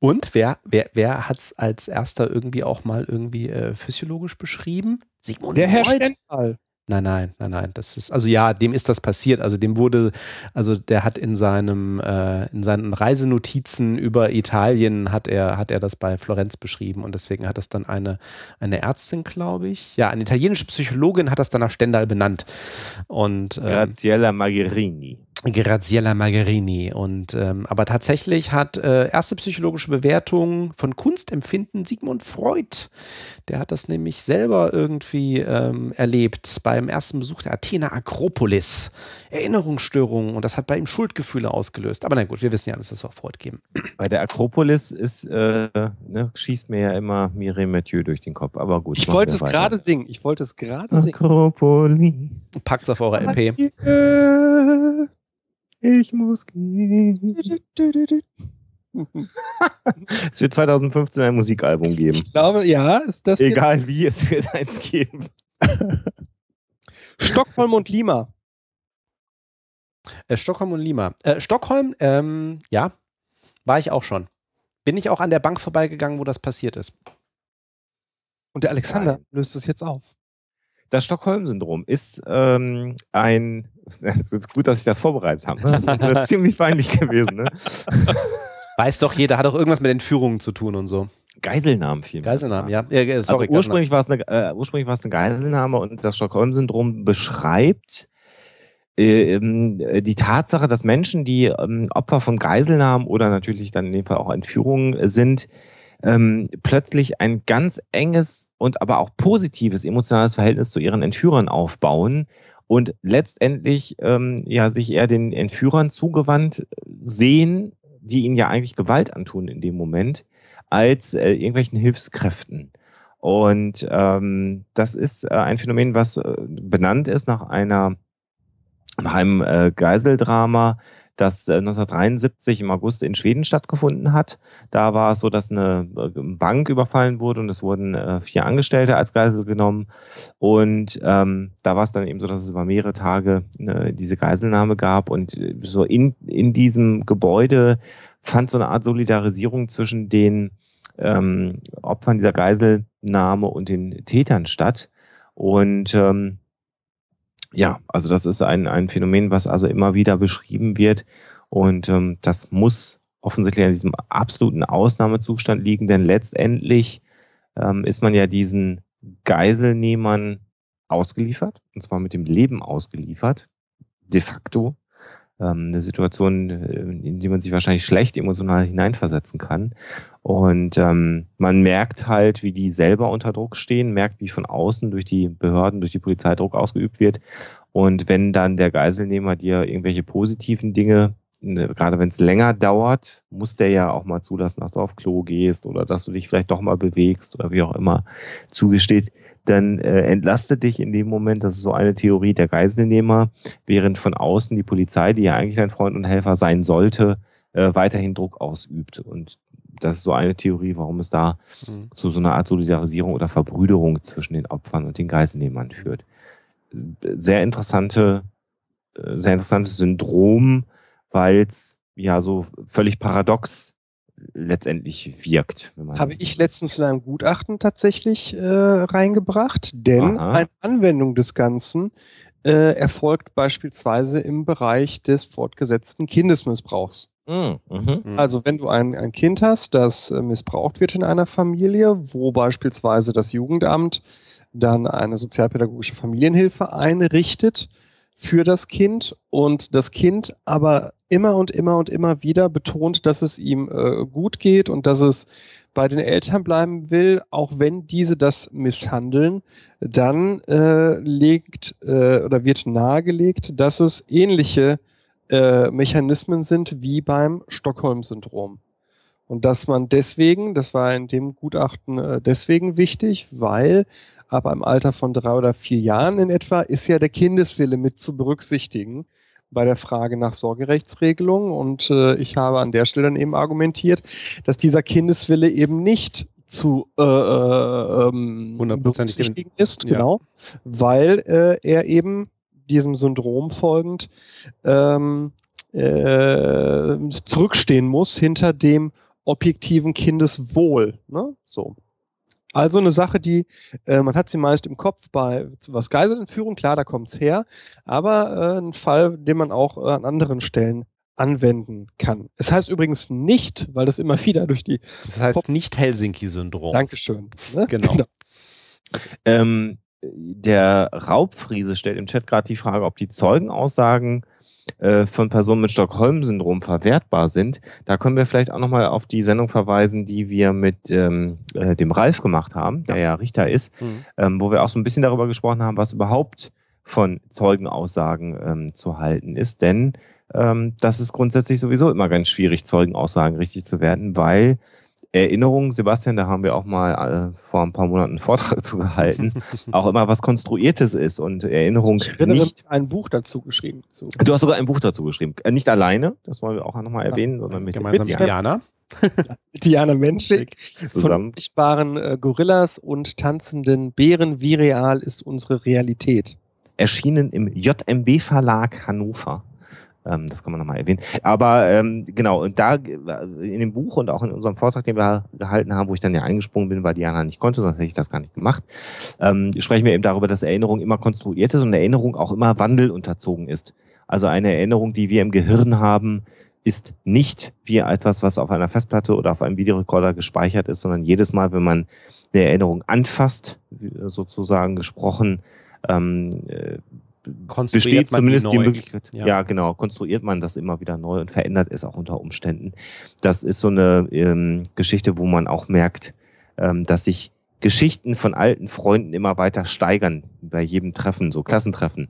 Und wer, wer, wer hat es als erster irgendwie auch mal irgendwie äh, physiologisch beschrieben? Sigmund Der Herr Stendhal. Nein, nein, nein, nein. Das ist, also ja, dem ist das passiert. Also dem wurde, also der hat in seinem, äh, in seinen Reisenotizen über Italien hat er, hat er das bei Florenz beschrieben und deswegen hat das dann eine, eine Ärztin, glaube ich, ja, eine italienische Psychologin hat das dann nach Stendhal benannt. Und, ähm, Graziella Magherini. Graziella Magherini. Und ähm, aber tatsächlich hat äh, erste psychologische Bewertung von Kunstempfinden Sigmund Freud. Der hat das nämlich selber irgendwie ähm, erlebt beim ersten Besuch der Athener Akropolis. Erinnerungsstörungen und das hat bei ihm Schuldgefühle ausgelöst. Aber na gut, wir wissen ja alles, was es auch Freud geben. Bei der Akropolis ist, äh, ne, schießt mir ja immer Mireille Mathieu durch den Kopf. Aber gut. Ich wollte es gerade singen. Ich wollte es gerade singen. Akropolis. Packt's auf eure LP. Ich muss gehen. (laughs) es wird 2015 ein Musikalbum geben. Ich glaube, ja. Ist das Egal wie, es wird eins geben. Stockholm und Lima. Äh, Stockholm und Lima. Äh, Stockholm, ähm, ja, war ich auch schon. Bin ich auch an der Bank vorbeigegangen, wo das passiert ist. Und der Alexander Nein. löst es jetzt auf. Das Stockholm-Syndrom ist ähm, ein. (laughs) Es ist gut, dass ich das vorbereitet habe. Ne? Das wäre (laughs) ziemlich peinlich gewesen. Ne? Weiß doch jeder, hat auch irgendwas mit Entführungen zu tun und so. Geiselnahmen viel. Geiselnahmen, ja. ja sorry, also ursprünglich war, es eine, äh, ursprünglich war es eine Geiselnahme und das Stockholm-Syndrom beschreibt äh, ähm, die Tatsache, dass Menschen, die ähm, Opfer von Geiselnahmen oder natürlich dann in dem Fall auch Entführungen sind, ähm, plötzlich ein ganz enges und aber auch positives emotionales Verhältnis zu ihren Entführern aufbauen und letztendlich ähm, ja sich eher den Entführern zugewandt sehen, die ihnen ja eigentlich Gewalt antun in dem Moment, als äh, irgendwelchen Hilfskräften. Und ähm, das ist äh, ein Phänomen, was äh, benannt ist nach einer nach einem äh, Geiseldrama, das 1973 äh, im August in Schweden stattgefunden hat. Da war es so, dass eine äh, Bank überfallen wurde und es wurden äh, vier Angestellte als Geisel genommen. Und ähm, da war es dann eben so, dass es über mehrere Tage äh, diese Geiselnahme gab. Und so in, in diesem Gebäude fand so eine Art Solidarisierung zwischen den ähm, Opfern dieser Geiselnahme und den Tätern statt. Und ähm, ja, also das ist ein, ein Phänomen, was also immer wieder beschrieben wird. Und ähm, das muss offensichtlich an diesem absoluten Ausnahmezustand liegen, denn letztendlich ähm, ist man ja diesen Geiselnehmern ausgeliefert, und zwar mit dem Leben ausgeliefert, de facto eine Situation, äh, in die man sich wahrscheinlich schlecht emotional hineinversetzen kann. Und ähm, man merkt halt, wie die selber unter Druck stehen, merkt, wie von außen durch die Behörden, durch die Polizei Druck ausgeübt wird. Und wenn dann der Geiselnehmer dir irgendwelche positiven Dinge ne, gerade wenn es länger dauert, muss der ja auch mal zulassen, dass du auf Klo gehst oder dass du dich vielleicht doch mal bewegst oder wie auch immer zugesteht dann äh, entlastet dich in dem Moment, das ist so eine Theorie der Geiselnehmer, während von außen die Polizei, die ja eigentlich dein Freund und Helfer sein sollte, äh, weiterhin Druck ausübt. Und das ist so eine Theorie, warum es da mhm. zu so einer Art Solidarisierung oder Verbrüderung zwischen den Opfern und den Geiselnehmern führt. Sehr interessante, äh, sehr interessantes Syndrom, weil es ja so völlig paradox letztendlich wirkt. Habe ich letztens in einem Gutachten tatsächlich äh, reingebracht, denn Aha. eine Anwendung des Ganzen äh, erfolgt beispielsweise im Bereich des fortgesetzten Kindesmissbrauchs. Mhm. Mhm. Also wenn du ein, ein Kind hast, das äh, missbraucht wird in einer Familie, wo beispielsweise das Jugendamt dann eine sozialpädagogische Familienhilfe einrichtet für das Kind und das Kind aber immer und immer und immer wieder betont, dass es ihm äh, gut geht und dass es bei den Eltern bleiben will, auch wenn diese das misshandeln, dann äh, legt äh, oder wird nahegelegt, dass es ähnliche äh, Mechanismen sind wie beim Stockholm-Syndrom. Und dass man deswegen, das war in dem Gutachten äh, deswegen wichtig, weil ab einem Alter von drei oder vier Jahren in etwa ist ja der Kindeswille mit zu berücksichtigen bei der Frage nach Sorgerechtsregelungen. Und äh, ich habe an der Stelle dann eben argumentiert, dass dieser Kindeswille eben nicht zu äh, äh, ähm, berücksichtigen ist, ja. genau, weil äh, er eben diesem Syndrom folgend ähm, äh, zurückstehen muss hinter dem objektiven Kindeswohl. Ne? So. Also eine Sache, die, äh, man hat sie meist im Kopf bei was Geiselentführung, klar, da kommt es her, aber äh, ein Fall, den man auch äh, an anderen Stellen anwenden kann. Es heißt übrigens nicht, weil das immer (laughs) wieder durch die. Das heißt Pop nicht Helsinki-Syndrom. Dankeschön. Ne? Genau. genau. Ähm, der Raubfriese stellt im Chat gerade die Frage, ob die Zeugenaussagen äh, von Personen mit Stockholm-Syndrom verwertbar sind. Da können wir vielleicht auch nochmal auf die Sendung verweisen, die wir mit ähm, äh, dem Ralf gemacht haben, der ja Richter ist, mhm. ähm, wo wir auch so ein bisschen darüber gesprochen haben, was überhaupt von Zeugenaussagen ähm, zu halten ist. Denn ähm, das ist grundsätzlich sowieso immer ganz schwierig, Zeugenaussagen richtig zu werden, weil Erinnerung, Sebastian, da haben wir auch mal äh, vor ein paar Monaten einen Vortrag (laughs) zu gehalten, (laughs) auch immer was Konstruiertes ist und Erinnerung ich nicht. ein Buch dazu geschrieben. Zu. Du hast sogar ein Buch dazu geschrieben. Äh, nicht alleine, das wollen wir auch nochmal erwähnen, ja. sondern mit, Gemeinsam mit Diana. (laughs) Diana Menschig. Zusammen. Von sichtbaren äh, Gorillas und tanzenden Bären. Wie real ist unsere Realität? Erschienen im JMB Verlag Hannover. Ähm, das kann man nochmal erwähnen. Aber ähm, genau, und da in dem Buch und auch in unserem Vortrag, den wir gehalten haben, wo ich dann ja eingesprungen bin, weil Diana nicht konnte, sonst hätte ich das gar nicht gemacht, ähm, sprechen wir eben darüber, dass Erinnerung immer konstruiert ist und Erinnerung auch immer Wandel unterzogen ist. Also eine Erinnerung, die wir im Gehirn haben, ist nicht wie etwas, was auf einer Festplatte oder auf einem Videorekorder gespeichert ist, sondern jedes Mal, wenn man eine Erinnerung anfasst, sozusagen gesprochen, ähm, äh, besteht zumindest die Möglichkeit, ja. ja. genau, konstruiert man das immer wieder neu und verändert es auch unter Umständen. Das ist so eine ähm, Geschichte, wo man auch merkt, ähm, dass sich Geschichten von alten Freunden immer weiter steigern bei jedem Treffen, so Klassentreffen.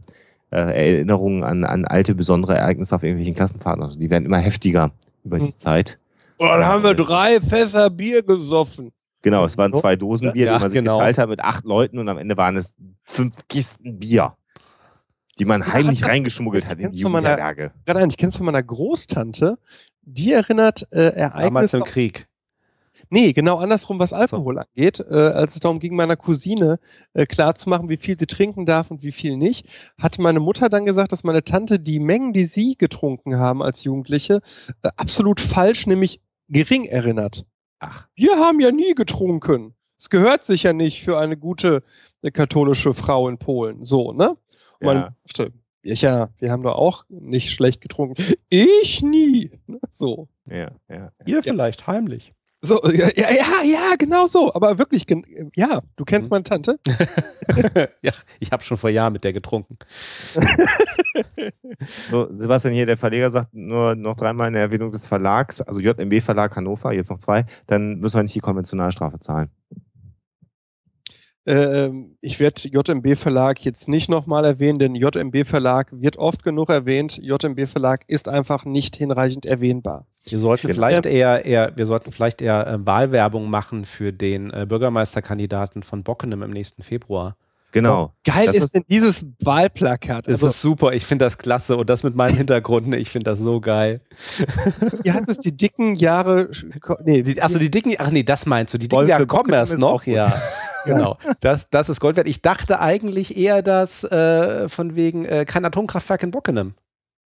Äh, Erinnerungen an, an alte besondere Ereignisse auf irgendwelchen Klassenfahrten. Also die werden immer heftiger über die hm. Zeit. Oh, dann haben wir drei Fässer Bier gesoffen. Genau, es waren zwei Dosen Bier, ja, die man sich genau. geteilt hat mit acht Leuten und am Ende waren es fünf Kisten Bier die man heimlich reingeschmuggelt hat in die Jugendherberge. Gerade ich kenne es von meiner Großtante, die erinnert äh, Ereignisse. Damals im Krieg. Nee, genau andersrum, was Alkohol so. angeht. Äh, als es darum ging, meiner Cousine äh, klarzumachen, wie viel sie trinken darf und wie viel nicht, hatte meine Mutter dann gesagt, dass meine Tante die Mengen, die sie getrunken haben als Jugendliche, äh, absolut falsch, nämlich gering erinnert. Ach. Wir haben ja nie getrunken. Es gehört sich ja nicht für eine gute äh, katholische Frau in Polen. So, ne? Ja. Man dachte, ja, wir haben doch auch nicht schlecht getrunken. Ich nie. So. Ja, ja. Ihr vielleicht heimlich. So, ja, ja, ja, genau so. Aber wirklich, ja, du kennst mhm. meine Tante. (laughs) ja, ich habe schon vor Jahren mit der getrunken. (laughs) so, Sebastian hier, der Verleger sagt nur noch dreimal in der Erwähnung des Verlags, also JMB Verlag Hannover, jetzt noch zwei, dann müssen wir nicht die Konventionalstrafe zahlen. Ähm, ich werde JMB Verlag jetzt nicht nochmal erwähnen, denn JMB Verlag wird oft genug erwähnt. JMB Verlag ist einfach nicht hinreichend erwähnbar. Wir sollten vielleicht eher, eher, wir sollten vielleicht eher äh, Wahlwerbung machen für den äh, Bürgermeisterkandidaten von Bockenem im nächsten Februar. Genau. Oh, geil das ist, denn dieses Wahlplakat? Also, das ist super, ich finde das klasse und das mit meinem (laughs) Hintergrund, ich finde das so geil. Wie heißt es, die dicken Jahre? Nee, die, achso, die dicken, ach nee, das meinst du, die dicken Jahre kommen erst noch, ja. (laughs) genau. Das, das ist Gold wert. Ich dachte eigentlich eher, dass äh, von wegen äh, kein Atomkraftwerk in Bockenem.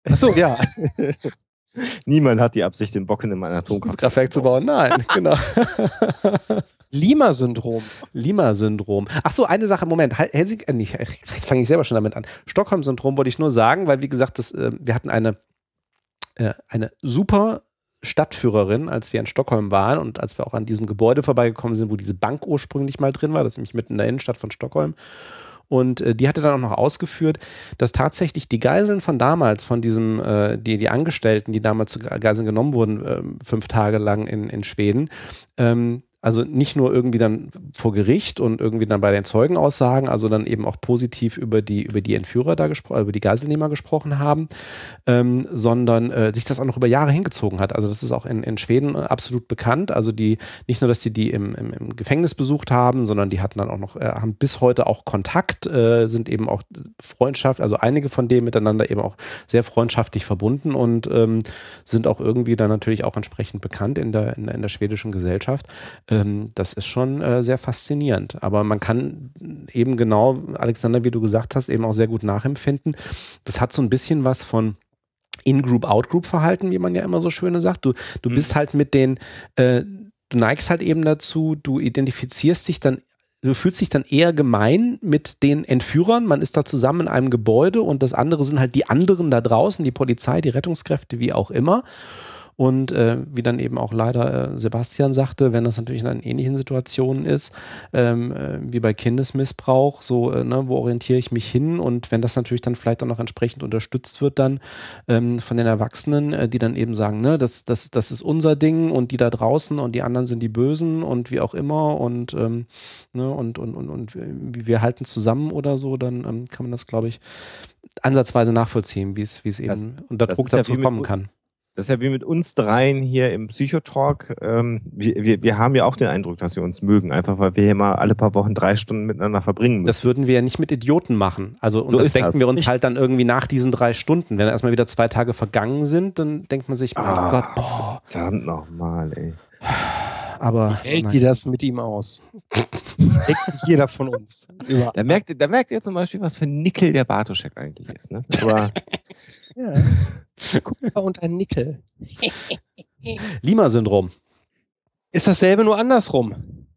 Achso, ja. (laughs) Niemand hat die Absicht, in Bockenem ein Atomkraftwerk zu bauen. Nein, genau. (laughs) Lima-Syndrom. Lima-Syndrom. Ach so, eine Sache, Moment. Helsinki, äh, nicht, jetzt fange ich selber schon damit an. Stockholm-Syndrom wollte ich nur sagen, weil wie gesagt, das, äh, wir hatten eine, äh, eine super Stadtführerin, als wir in Stockholm waren und als wir auch an diesem Gebäude vorbeigekommen sind, wo diese Bank ursprünglich mal drin war, das ist nämlich mitten in der Innenstadt von Stockholm. Und äh, die hatte dann auch noch ausgeführt, dass tatsächlich die Geiseln von damals, von diesem, äh, die, die Angestellten, die damals zu Geiseln genommen wurden, äh, fünf Tage lang in, in Schweden, ähm, also nicht nur irgendwie dann vor Gericht und irgendwie dann bei den Zeugenaussagen, also dann eben auch positiv über die, über die Entführer da gesprochen, über die Geiselnehmer gesprochen haben, ähm, sondern äh, sich das auch noch über Jahre hingezogen hat. Also das ist auch in, in Schweden absolut bekannt. Also die, nicht nur, dass sie die im, im, im Gefängnis besucht haben, sondern die hatten dann auch noch, äh, haben bis heute auch Kontakt, äh, sind eben auch Freundschaft, also einige von denen miteinander eben auch sehr freundschaftlich verbunden und ähm, sind auch irgendwie dann natürlich auch entsprechend bekannt in der, in in der schwedischen Gesellschaft ähm, das ist schon äh, sehr faszinierend. Aber man kann eben genau, Alexander, wie du gesagt hast, eben auch sehr gut nachempfinden. Das hat so ein bisschen was von In-Group, Out-Group-Verhalten, wie man ja immer so schön sagt. Du, du mhm. bist halt mit den, äh, du neigst halt eben dazu, du identifizierst dich dann du fühlst dich dann eher gemein mit den Entführern. Man ist da zusammen in einem Gebäude und das andere sind halt die anderen da draußen, die Polizei, die Rettungskräfte, wie auch immer. Und äh, wie dann eben auch leider äh, Sebastian sagte, wenn das natürlich in ähnlichen Situationen ist, ähm, äh, wie bei Kindesmissbrauch, so, äh, ne, wo orientiere ich mich hin? Und wenn das natürlich dann vielleicht auch noch entsprechend unterstützt wird, dann ähm, von den Erwachsenen, äh, die dann eben sagen, ne, das, das, das ist unser Ding und die da draußen und die anderen sind die Bösen und wie auch immer und, ähm, ne, und, und, und, und wir halten zusammen oder so, dann ähm, kann man das, glaube ich, ansatzweise nachvollziehen, wie es, wie es eben unter Druck dazu ja kommen kann das ist ja wie mit uns dreien hier im Psychotalk. Ähm, wir, wir, wir haben ja auch den Eindruck, dass wir uns mögen, einfach weil wir hier mal alle paar Wochen drei Stunden miteinander verbringen müssen. Das würden wir ja nicht mit Idioten machen. Also, und so das denken das. wir uns halt dann irgendwie nach diesen drei Stunden. Wenn erstmal wieder zwei Tage vergangen sind, dann denkt man sich, ah, oh Gott, boah. Verdammt nochmal, ey. Aber. Wie hält die das mit ihm aus? (laughs) Denkt jeder von uns. Da merkt, da merkt ihr zum Beispiel, was für ein Nickel der Bartoschek eigentlich ist. Ne? Aber ja. Kupfer und ein Nickel. Lima-Syndrom. Ist dasselbe nur andersrum.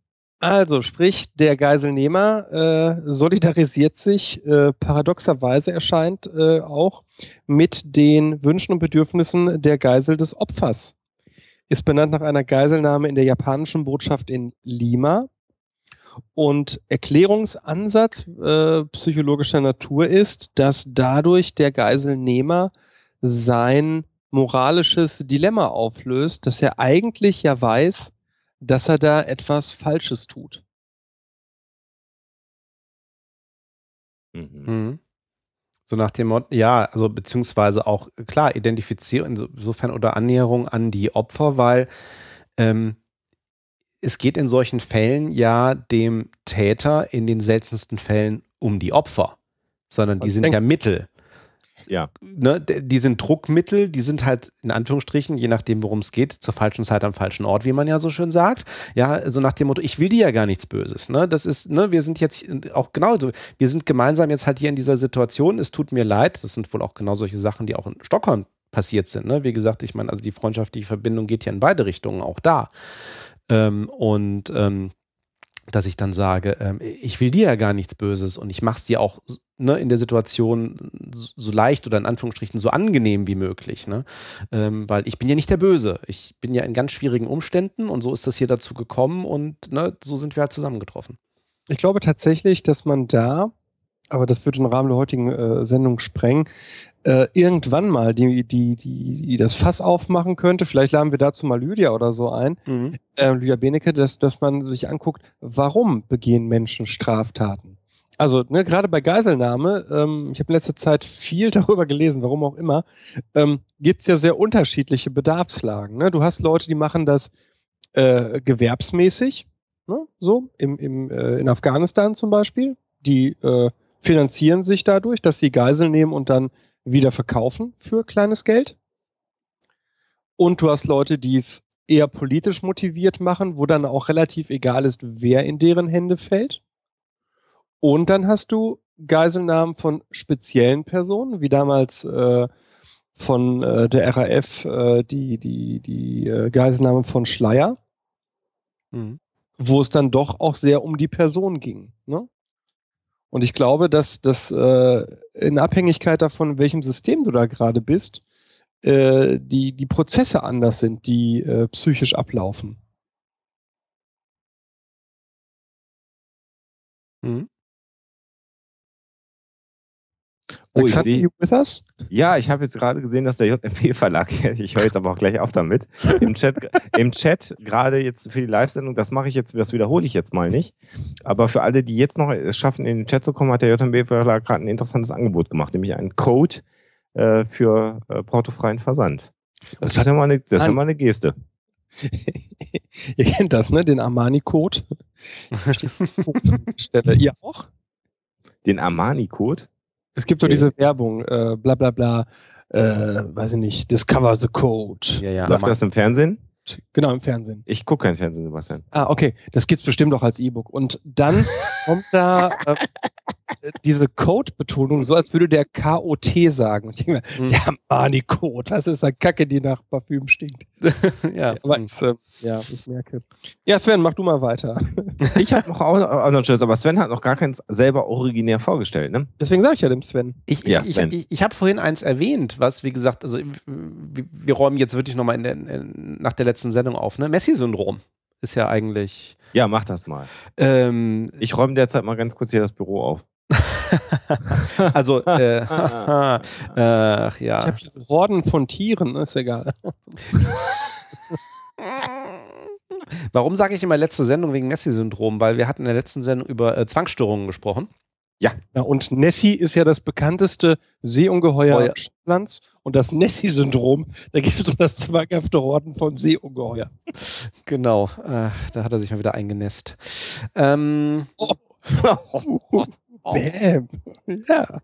Also, sprich, der Geiselnehmer äh, solidarisiert sich äh, paradoxerweise erscheint äh, auch mit den Wünschen und Bedürfnissen der Geisel des Opfers. Ist benannt nach einer Geiselnahme in der japanischen Botschaft in Lima. Und Erklärungsansatz äh, psychologischer Natur ist, dass dadurch der Geiselnehmer sein moralisches Dilemma auflöst, dass er eigentlich ja weiß, dass er da etwas Falsches tut. Mhm. mhm. So nach dem Motto, ja, also beziehungsweise auch, klar, Identifizierung insofern oder Annäherung an die Opfer, weil ähm, es geht in solchen Fällen ja dem Täter in den seltensten Fällen um die Opfer, sondern die sind ja Mittel. Ja. Ne, die sind Druckmittel, die sind halt in Anführungsstrichen, je nachdem, worum es geht, zur falschen Zeit am falschen Ort, wie man ja so schön sagt. Ja, so nach dem Motto, ich will dir ja gar nichts Böses. Ne? Das ist, ne, wir sind jetzt auch genau so, wir sind gemeinsam jetzt halt hier in dieser Situation, es tut mir leid, das sind wohl auch genau solche Sachen, die auch in Stockholm passiert sind. Ne? Wie gesagt, ich meine, also die freundschaftliche Verbindung geht ja in beide Richtungen, auch da. Ähm, und ähm, dass ich dann sage, ähm, ich will dir ja gar nichts Böses und ich mache es dir auch ne, in der Situation so leicht oder in Anführungsstrichen so angenehm wie möglich. Ne? Ähm, weil ich bin ja nicht der Böse. Ich bin ja in ganz schwierigen Umständen und so ist das hier dazu gekommen und ne, so sind wir halt zusammengetroffen. Ich glaube tatsächlich, dass man da, aber das wird den Rahmen der heutigen äh, Sendung sprengen, äh, irgendwann mal die, die, die, die das Fass aufmachen könnte, vielleicht laden wir dazu mal Lydia oder so ein, mhm. äh, Lydia Benecke, dass, dass man sich anguckt, warum begehen Menschen Straftaten? Also ne, gerade bei Geiselnahme, ähm, ich habe in letzter Zeit viel (laughs) darüber gelesen, warum auch immer, ähm, gibt es ja sehr unterschiedliche Bedarfslagen. Ne? Du hast Leute, die machen das äh, gewerbsmäßig, ne? so im, im, äh, in Afghanistan zum Beispiel, die äh, finanzieren sich dadurch, dass sie Geiseln nehmen und dann wieder verkaufen für kleines Geld. Und du hast Leute, die es eher politisch motiviert machen, wo dann auch relativ egal ist, wer in deren Hände fällt. Und dann hast du Geiselnahmen von speziellen Personen, wie damals äh, von äh, der RAF äh, die, die, die äh, Geiselnahme von Schleier, mhm. wo es dann doch auch sehr um die Person ging. Ne? Und ich glaube, dass das äh, in Abhängigkeit davon, in welchem System du da gerade bist, äh, die, die Prozesse anders sind, die äh, psychisch ablaufen. Mhm. Oh, ich sehe. Ja, ich habe jetzt gerade gesehen, dass der JMP-Verlag, (laughs) ich höre jetzt aber auch gleich auf damit, im Chat, im Chat gerade jetzt für die Live-Sendung, das mache ich jetzt, das wiederhole ich jetzt mal nicht. Aber für alle, die jetzt noch es schaffen, in den Chat zu kommen, hat der JMP-Verlag gerade ein interessantes Angebot gemacht, nämlich einen Code äh, für äh, portofreien Versand. Das, ist ja, mal eine, das ist ja mal eine Geste. (laughs) Ihr kennt das, ne? Den Armani-Code. (laughs) Stelle. Ihr auch? Den Armani-Code? Es gibt doch diese Werbung, äh, bla bla bla, äh, weiß ich nicht, Discover the Code. Ja, ja. Läuft das im Fernsehen? Genau, im Fernsehen. Ich gucke kein Fernsehen, Sebastian. Ah, okay. Das gibt es bestimmt auch als E-Book. Und dann (laughs) kommt da äh, diese Code-Betonung, so als würde der KOT sagen. Und ich denke mir, hm. der Armani-Code, was ist eine Kacke, die nach Parfüm stinkt. (laughs) ja. Aber äh, ja, ich merke. Ja, Sven, mach du mal weiter. (laughs) ich habe noch auch, auch noch aber Sven hat noch gar keins selber originär vorgestellt, ne? Deswegen sage ich ja dem Sven. Ich, ja, ich, Sven. ich, ich, ich habe vorhin eins erwähnt, was, wie gesagt, also wir, wir räumen jetzt wirklich nochmal in der, in, nach der letzten Sendung auf, ne? Messi-Syndrom ist ja eigentlich. Ja, mach das mal. Ähm, ich räume derzeit mal ganz kurz hier das Büro auf. (laughs) also, äh, (laughs) ach ja. Ich habe hier Horden von Tieren, ist egal. Warum sage ich immer letzte Sendung wegen Nessie-Syndrom? Weil wir hatten in der letzten Sendung über äh, Zwangsstörungen gesprochen. Ja. ja. Und Nessie ist ja das bekannteste Seeungeheuer Schottlands. Und das Nessie-Syndrom, da geht es um das zwanghafte Horden von Seeungeheuer. Genau, äh, da hat er sich mal wieder eingenässt. Ähm, oh. (laughs) Bäm. Ja.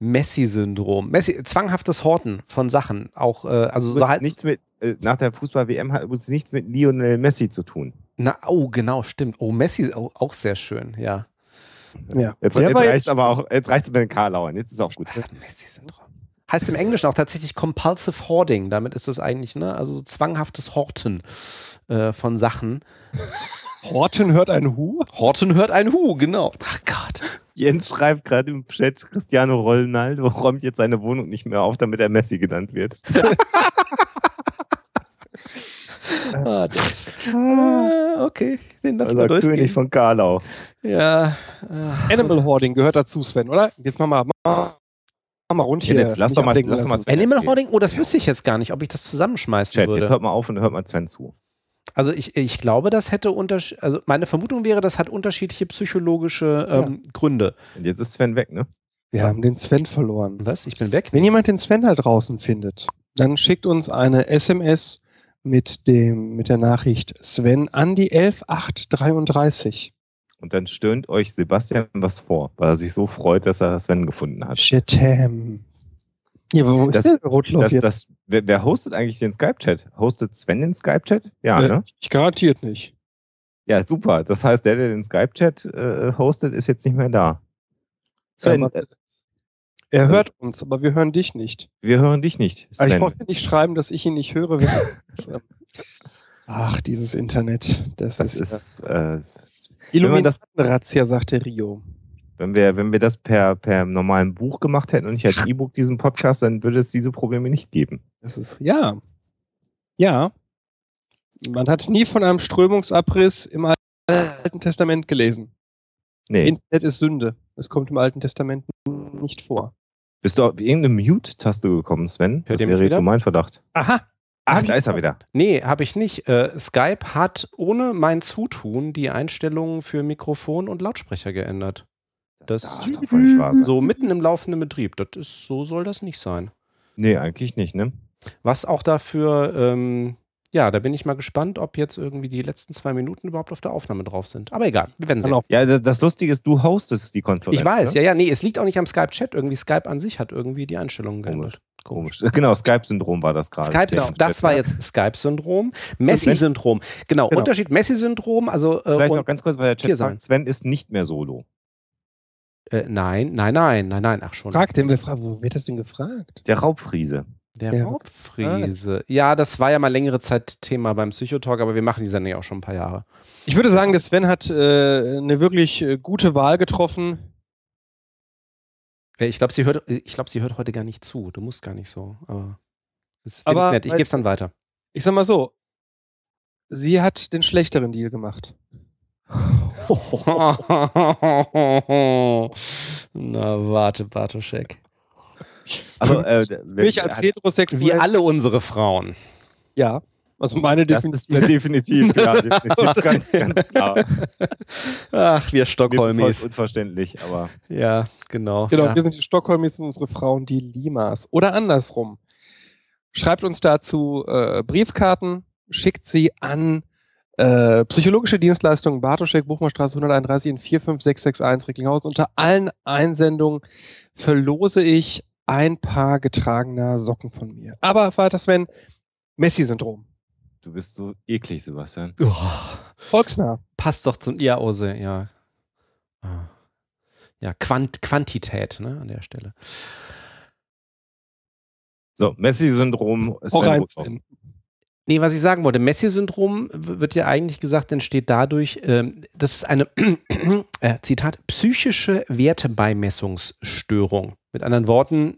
Messi-Syndrom. Messi, zwanghaftes Horten von Sachen. Auch, äh, also so halt nichts mit, äh, nach der Fußball-WM hat übrigens nichts mit Lionel Messi zu tun. Na, oh, genau, stimmt. Oh, Messi, oh, auch sehr schön, ja. Ja. Jetzt, jetzt reicht aber auch, jetzt reicht es mit den Karlauern, jetzt ist auch gut. Messi-Syndrom. heißt im Englischen auch tatsächlich Compulsive Hoarding. Damit ist es eigentlich, ne, also so zwanghaftes Horten äh, von Sachen. Horten hört ein Hu? Horten hört ein Hu, genau. Ach Gott. Jens schreibt gerade im Chat, Cristiano Ronaldo räumt jetzt seine Wohnung nicht mehr auf, damit er Messi genannt wird. (laughs) ah, das. Ah, okay, den lassen wir durchgehen. König von Karlau. Ja. Ah. Animal Hoarding gehört dazu, Sven, oder? Jetzt mal, mal, mal, mal rund hier. Jetzt lass doch mal, lass doch mal Sven Animal Hoarding? Oh, das ja. wüsste ich jetzt gar nicht, ob ich das zusammenschmeißen Chat, würde. Jetzt hört mal auf und hört mal Sven zu. Also ich, ich glaube, das hätte unterschiedliche, also meine Vermutung wäre, das hat unterschiedliche psychologische ähm, ja. Gründe. Und jetzt ist Sven weg, ne? Wir haben den Sven verloren. Was? Ich bin weg? Wenn jemand den Sven da draußen findet, dann schickt uns eine SMS mit dem, mit der Nachricht Sven an die 11833. Und dann stöhnt euch Sebastian was vor, weil er sich so freut, dass er Sven gefunden hat. Shitam. Ja, wo das, ist der Rotloch das, das, wer, wer, hostet eigentlich den Skype-Chat? Hostet Sven den Skype-Chat? Ja, äh, ne? Ich garantiert nicht. Ja, super. Das heißt, der, der den Skype-Chat äh, hostet, ist jetzt nicht mehr da. Sven, ja, er äh, hört uns, aber wir hören dich nicht. Wir hören dich nicht. Sven. ich wollte nicht schreiben, dass ich ihn nicht höre. (laughs) Ach, dieses Internet. Das, das ist. ist äh, Illuminaten-Razzia, sagte Rio. Wenn wir, wenn wir das per, per normalen Buch gemacht hätten und nicht als (laughs) E-Book diesen Podcast, dann würde es diese Probleme nicht geben. Das ist, ja. Ja. Man hat nie von einem Strömungsabriss im Alten Testament gelesen. Nee. Internet ist Sünde. Es kommt im Alten Testament nicht vor. Bist du auf irgendeine Mute-Taste gekommen, Sven? Hört das wäre jetzt so mein Verdacht. Aha. Ach, da ist er wieder. Nee, habe ich nicht. Äh, Skype hat ohne mein Zutun die Einstellungen für Mikrofon und Lautsprecher geändert. Das, das darf doch nicht wahr sein. So mitten im laufenden Betrieb. Das ist, so soll das nicht sein. Nee, eigentlich nicht, ne? Was auch dafür ähm, ja, da bin ich mal gespannt, ob jetzt irgendwie die letzten zwei Minuten überhaupt auf der Aufnahme drauf sind. Aber egal, wir werden sehen. Ja, das Lustige ist, du hostest die Konferenz. Ich weiß, ne? ja, ja, nee, es liegt auch nicht am Skype-Chat. Irgendwie Skype an sich hat irgendwie die Einstellungen geändert. Komisch. Komisch. (laughs) Genau, Skype-Syndrom war das gerade. Skype, das, das war jetzt Skype-Syndrom. Messi-Syndrom. Genau, genau, Unterschied Messi-Syndrom. Also, äh, Vielleicht noch ganz kurz, weil der Chat sagt, Sven ist nicht mehr solo. Äh, nein, nein, nein, nein, nein, ach schon. Fragt den, wo wird das denn gefragt? Der Raubfriese. Der ja, Raubfriese. Ja, das war ja mal längere Zeit Thema beim Psychotalk, aber wir machen die Sendung ja auch schon ein paar Jahre. Ich würde sagen, der Sven hat äh, eine wirklich äh, gute Wahl getroffen. Ich glaube, sie, hört, glaub, sie hört heute gar nicht zu. Du musst gar nicht so. Aber das finde ich nett. Ich gebe es dann weiter. Ich sag mal so: Sie hat den schlechteren Deal gemacht. (laughs) Na, warte, Bartoschek. Also, äh, mich als heterosexuell. Wie alle unsere Frauen. Ja. Also meine Definition. Das ist (laughs) definitiv, ja, definitiv, (laughs) ganz, ganz klar. Ach, wir Stockholmis. Unverständlich, aber. Ja, genau. Genau, ja. wir sind die Stockholmis und unsere Frauen die Limas. Oder andersrum. Schreibt uns dazu äh, Briefkarten, schickt sie an äh, Psychologische Dienstleistungen Bartoschek, Buchmannstraße 131 in 45661 Recklinghausen. Unter allen Einsendungen verlose ich ein paar getragener Socken von mir. Aber weiter Sven, Messi-Syndrom. Du bist so eklig, Sebastian. Oh. Volksnah. Passt doch zum, ja, Ose, ja. Ah. Ja, Quant Quantität, ne, an der Stelle. So, Messi-Syndrom ist ein Nee, was ich sagen wollte, Messi-Syndrom wird ja eigentlich gesagt, entsteht dadurch, ähm, das ist eine, (clears throat) äh, Zitat, psychische Wertebeimessungsstörung. Mit anderen Worten,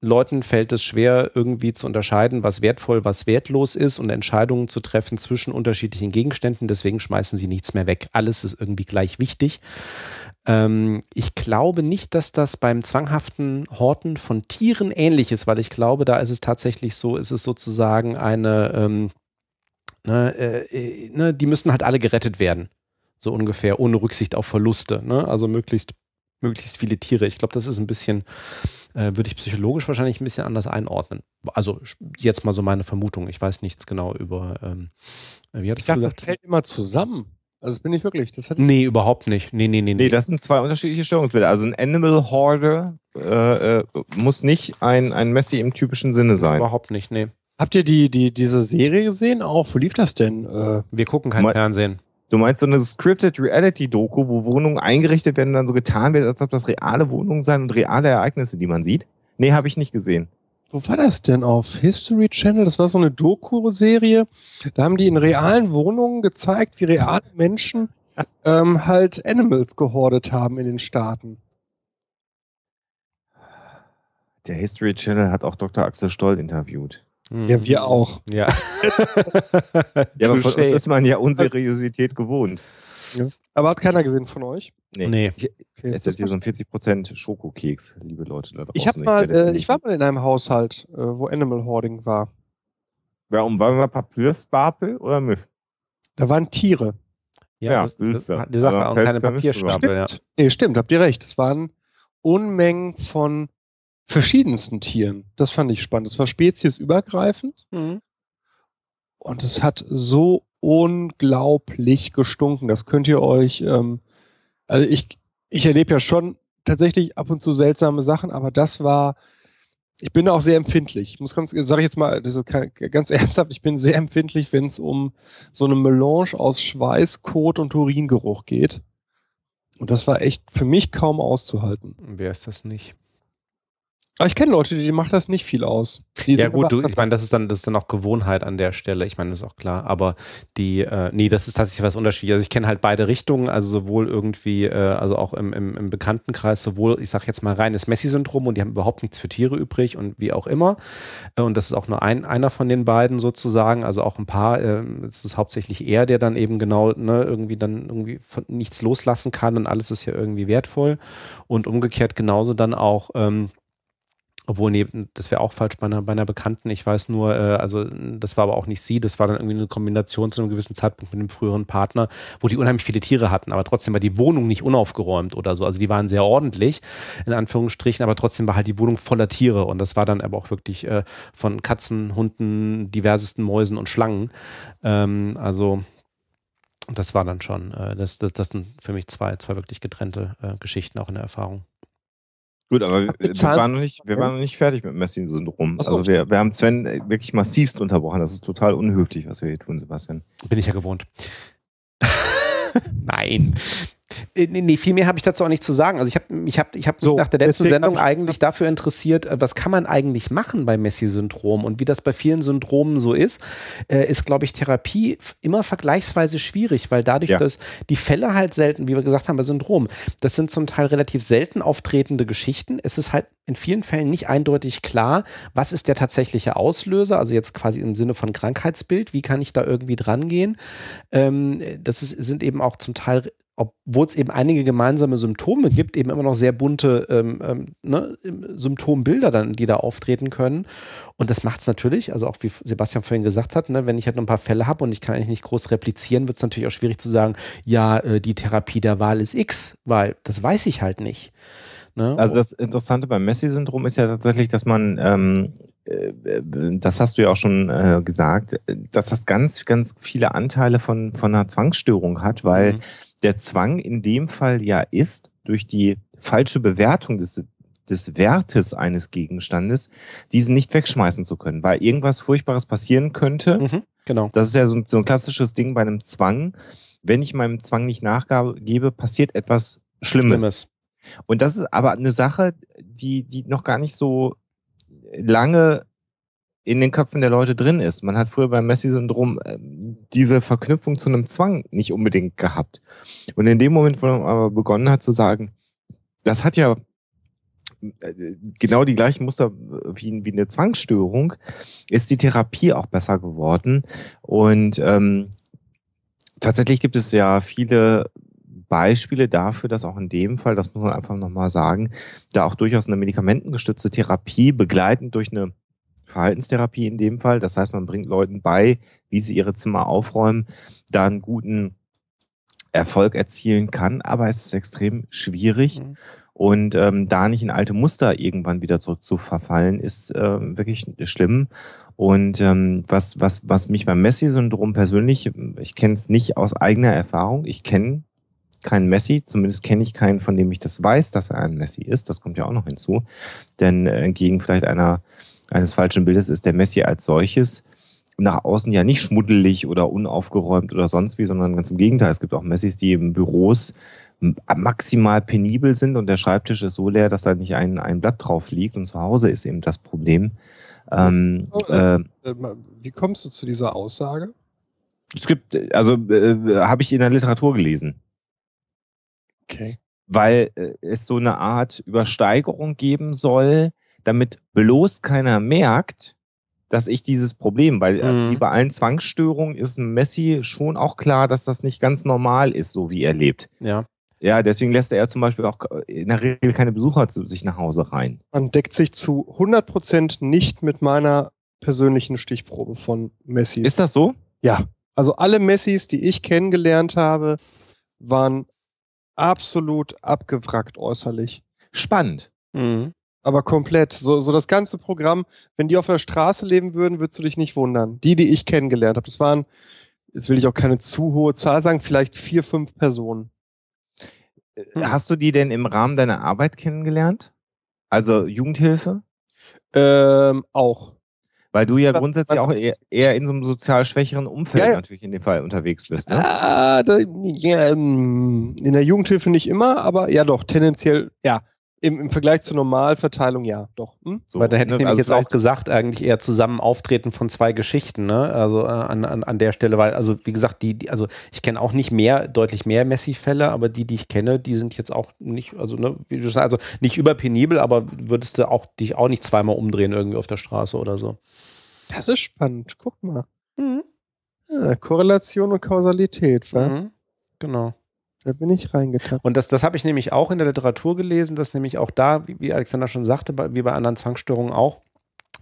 Leuten fällt es schwer, irgendwie zu unterscheiden, was wertvoll, was wertlos ist und Entscheidungen zu treffen zwischen unterschiedlichen Gegenständen. Deswegen schmeißen sie nichts mehr weg. Alles ist irgendwie gleich wichtig. Ähm, ich glaube nicht, dass das beim zwanghaften Horten von Tieren ähnlich ist, weil ich glaube, da ist es tatsächlich so, ist es sozusagen eine, ähm, ne, äh, ne, die müssen halt alle gerettet werden. So ungefähr, ohne Rücksicht auf Verluste. Ne? Also möglichst, möglichst viele Tiere. Ich glaube, das ist ein bisschen äh, würde ich psychologisch wahrscheinlich ein bisschen anders einordnen. Also jetzt mal so meine Vermutung. Ich weiß nichts genau über, ähm, wie hat ich dachte, gesagt? Das fällt immer zusammen. Also das bin ich wirklich. Das hat nee, überhaupt nicht. Nee, nee, nee, nee. Nee, das sind zwei unterschiedliche Störungsbilder. Also ein Animal Hoarder äh, äh, muss nicht ein, ein Messi im typischen Sinne sein. Überhaupt nicht, nee. Habt ihr die, die, diese Serie gesehen? Auch, wo lief das denn? Äh, Wir gucken kein Fernsehen. Du meinst so eine Scripted Reality-Doku, wo Wohnungen eingerichtet werden und dann so getan wird, als ob das reale Wohnungen seien und reale Ereignisse, die man sieht? Nee, habe ich nicht gesehen. Wo war das denn? Auf History Channel? Das war so eine Doku-Serie. Da haben die in realen Wohnungen gezeigt, wie reale Menschen (laughs) ähm, halt Animals gehordet haben in den Staaten. Der History Channel hat auch Dr. Axel Stoll interviewt. Ja, wir auch. Ja. (laughs) ja, aber von uns ist man ja Unseriosität gewohnt. Ja. Aber hat keiner gesehen von euch? Nee. nee. Okay. Jetzt ist hier so ein 40% Schokokeks, liebe Leute da draußen. Ich, hab mal, äh, ich war mal in einem Haushalt, äh, wo Animal Hoarding war. Warum waren wir Papierstapel oder nicht? Da waren Tiere. Ja, ja das, das, das, die Sache, und keine Papierstapel. Stimmt. Ja. Nee, stimmt, habt ihr recht. Es waren Unmengen von verschiedensten Tieren. Das fand ich spannend. Es war speziesübergreifend. Mhm. Und es hat so unglaublich gestunken. Das könnt ihr euch, ähm, also ich, ich erlebe ja schon tatsächlich ab und zu seltsame Sachen, aber das war, ich bin auch sehr empfindlich. Ich muss ganz, sage ich jetzt mal, das ist ganz (laughs) ernsthaft, ich bin sehr empfindlich, wenn es um so eine Melange aus Schweiß, Kot und Uringeruch geht. Und das war echt für mich kaum auszuhalten. Wer ist das nicht? Aber ich kenne Leute, die machen das nicht viel aus. Die ja gut, du, ich meine, das ist dann das ist dann auch Gewohnheit an der Stelle. Ich meine, das ist auch klar. Aber die, äh, nee, das ist tatsächlich was Unterschiedliches. Also ich kenne halt beide Richtungen, also sowohl irgendwie, äh, also auch im, im, im, Bekanntenkreis, sowohl, ich sag jetzt mal reines Messi-Syndrom und die haben überhaupt nichts für Tiere übrig und wie auch immer. Äh, und das ist auch nur ein, einer von den beiden sozusagen, also auch ein paar, äh, es ist hauptsächlich er, der dann eben genau, ne, irgendwie dann irgendwie von nichts loslassen kann und alles ist ja irgendwie wertvoll. Und umgekehrt genauso dann auch, ähm, obwohl, nee, das wäre auch falsch bei einer, bei einer Bekannten. Ich weiß nur, äh, also das war aber auch nicht sie, das war dann irgendwie eine Kombination zu einem gewissen Zeitpunkt mit einem früheren Partner, wo die unheimlich viele Tiere hatten, aber trotzdem war die Wohnung nicht unaufgeräumt oder so. Also die waren sehr ordentlich, in Anführungsstrichen, aber trotzdem war halt die Wohnung voller Tiere und das war dann aber auch wirklich äh, von Katzen, Hunden, diversesten Mäusen und Schlangen. Ähm, also das war dann schon, äh, das, das, das sind für mich zwei, zwei wirklich getrennte äh, Geschichten auch in der Erfahrung. Gut, aber wir, wir, waren noch nicht, wir waren noch nicht fertig mit Messi-Syndrom. So. Also wir, wir haben Sven wirklich massivst unterbrochen. Das ist total unhöflich, was wir hier tun, Sebastian. Bin ich ja gewohnt. (laughs) Nein. Äh, nee, viel mehr habe ich dazu auch nicht zu sagen. Also ich habe ich hab, ich hab mich so, nach der letzten Sendung eigentlich dafür interessiert, äh, was kann man eigentlich machen bei Messi-Syndrom und wie das bei vielen Syndromen so ist, äh, ist, glaube ich, Therapie immer vergleichsweise schwierig, weil dadurch, ja. dass die Fälle halt selten, wie wir gesagt haben, bei Syndrom, das sind zum Teil relativ selten auftretende Geschichten. Es ist halt in vielen Fällen nicht eindeutig klar, was ist der tatsächliche Auslöser, also jetzt quasi im Sinne von Krankheitsbild, wie kann ich da irgendwie dran gehen. Ähm, das ist, sind eben auch zum Teil obwohl es eben einige gemeinsame Symptome gibt, eben immer noch sehr bunte ähm, ähm, ne, Symptombilder dann, die da auftreten können. Und das macht es natürlich, also auch wie Sebastian vorhin gesagt hat, ne, wenn ich halt noch ein paar Fälle habe und ich kann eigentlich nicht groß replizieren, wird es natürlich auch schwierig zu sagen, ja, äh, die Therapie der Wahl ist X, weil das weiß ich halt nicht. Ne? Also das Interessante beim Messi-Syndrom ist ja tatsächlich, dass man, ähm, äh, das hast du ja auch schon äh, gesagt, dass das ganz, ganz viele Anteile von, von einer Zwangsstörung hat, weil mhm der Zwang in dem Fall ja ist, durch die falsche Bewertung des, des Wertes eines Gegenstandes, diesen nicht wegschmeißen zu können, weil irgendwas Furchtbares passieren könnte. Mhm, genau. Das ist ja so, so ein klassisches Ding bei einem Zwang. Wenn ich meinem Zwang nicht nachgebe, passiert etwas Schlimmes. Schlimmes. Und das ist aber eine Sache, die, die noch gar nicht so lange in den Köpfen der Leute drin ist. Man hat früher beim Messi-Syndrom äh, diese Verknüpfung zu einem Zwang nicht unbedingt gehabt. Und in dem Moment, wo man aber begonnen hat zu sagen, das hat ja äh, genau die gleichen Muster wie, eine Zwangsstörung, ist die Therapie auch besser geworden. Und ähm, tatsächlich gibt es ja viele Beispiele dafür, dass auch in dem Fall, das muss man einfach nochmal sagen, da auch durchaus eine medikamentengestützte Therapie begleitend durch eine Verhaltenstherapie in dem Fall. Das heißt, man bringt Leuten bei, wie sie ihre Zimmer aufräumen, da einen guten Erfolg erzielen kann, aber es ist extrem schwierig. Mhm. Und ähm, da nicht in alte Muster irgendwann wieder zurück zu verfallen, ist ähm, wirklich schlimm. Und ähm, was, was, was mich beim Messi-Syndrom persönlich, ich kenne es nicht aus eigener Erfahrung, ich kenne keinen Messi, zumindest kenne ich keinen, von dem ich das weiß, dass er ein Messi ist. Das kommt ja auch noch hinzu. Denn äh, entgegen vielleicht einer eines falschen Bildes ist der Messi als solches nach außen ja nicht schmuddelig oder unaufgeräumt oder sonst wie, sondern ganz im Gegenteil. Es gibt auch Messis, die eben Büros maximal penibel sind und der Schreibtisch ist so leer, dass da nicht ein, ein Blatt drauf liegt und zu Hause ist eben das Problem. Ähm, oh, äh, äh, wie kommst du zu dieser Aussage? Es gibt, also äh, habe ich in der Literatur gelesen. Okay. Weil äh, es so eine Art Übersteigerung geben soll, damit bloß keiner merkt, dass ich dieses Problem, weil äh, mhm. wie bei allen Zwangsstörungen ist Messi schon auch klar, dass das nicht ganz normal ist, so wie er lebt. Ja. Ja, deswegen lässt er zum Beispiel auch in der Regel keine Besucher zu sich nach Hause rein. Man deckt sich zu 100% nicht mit meiner persönlichen Stichprobe von Messi. Ist das so? Ja. Also alle Messis, die ich kennengelernt habe, waren absolut abgewrackt äußerlich. Spannend. Mhm. Aber komplett. So, so das ganze Programm, wenn die auf der Straße leben würden, würdest du dich nicht wundern. Die, die ich kennengelernt habe, das waren, jetzt will ich auch keine zu hohe Zahl sagen, vielleicht vier, fünf Personen. Hm. Hast du die denn im Rahmen deiner Arbeit kennengelernt? Also Jugendhilfe? Ähm, auch. Weil du ja grundsätzlich auch eher, eher in so einem sozial schwächeren Umfeld ja, ja. natürlich in dem Fall unterwegs bist, ne? Ah, da, ja, ähm, in der Jugendhilfe nicht immer, aber ja doch, tendenziell, ja. Im, Im Vergleich zur Normalverteilung ja, doch. Hm? So, Weil da hätte ne? ich nämlich also jetzt auch gesagt, eigentlich eher zusammen auftreten von zwei Geschichten, ne? Also äh, an, an, an der Stelle, weil, also wie gesagt, die, die also ich kenne auch nicht mehr, deutlich mehr Messi-Fälle, aber die, die ich kenne, die sind jetzt auch nicht, also, ne, wie du sagst, also nicht überpenibel, aber würdest du auch dich auch nicht zweimal umdrehen irgendwie auf der Straße oder so. Das ist spannend, guck mal. Mhm. Ja, Korrelation und Kausalität, wa? Mhm. Genau. Da bin ich reingetappt. Und das, das habe ich nämlich auch in der Literatur gelesen, dass nämlich auch da, wie, wie Alexander schon sagte, bei, wie bei anderen Zwangsstörungen auch,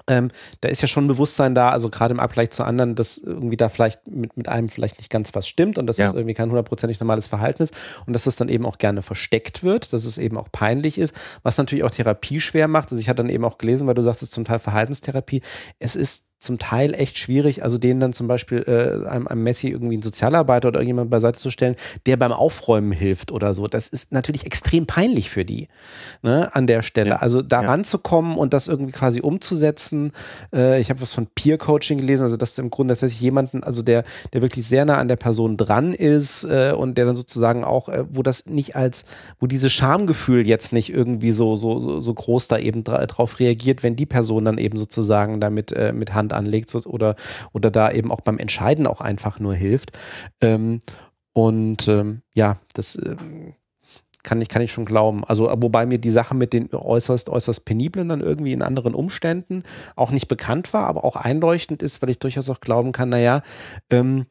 ähm, da ist ja schon Bewusstsein da, also gerade im Abgleich zu anderen, dass irgendwie da vielleicht mit, mit einem vielleicht nicht ganz was stimmt und dass ja. das irgendwie kein hundertprozentig normales Verhalten ist und dass das dann eben auch gerne versteckt wird, dass es eben auch peinlich ist, was natürlich auch Therapie schwer macht. Also ich hatte dann eben auch gelesen, weil du sagtest zum Teil Verhaltenstherapie, es ist zum Teil echt schwierig, also denen dann zum Beispiel äh, einem, einem Messi irgendwie einen Sozialarbeiter oder irgendjemand beiseite zu stellen, der beim Aufräumen hilft oder so. Das ist natürlich extrem peinlich für die ne, an der Stelle. Ja. Also da ja. ranzukommen und das irgendwie quasi umzusetzen. Äh, ich habe was von Peer Coaching gelesen, also dass im Grunde tatsächlich jemanden, also der, der wirklich sehr nah an der Person dran ist äh, und der dann sozusagen auch, äh, wo das nicht als, wo dieses Schamgefühl jetzt nicht irgendwie so, so, so, so groß da eben dra drauf reagiert, wenn die Person dann eben sozusagen damit äh, mit Hand anlegt oder, oder da eben auch beim Entscheiden auch einfach nur hilft. Ähm, und ähm, ja, das äh, kann ich, kann ich schon glauben. Also, wobei mir die Sache mit den äußerst, äußerst peniblen dann irgendwie in anderen Umständen auch nicht bekannt war, aber auch einleuchtend ist, weil ich durchaus auch glauben kann, naja, ähm,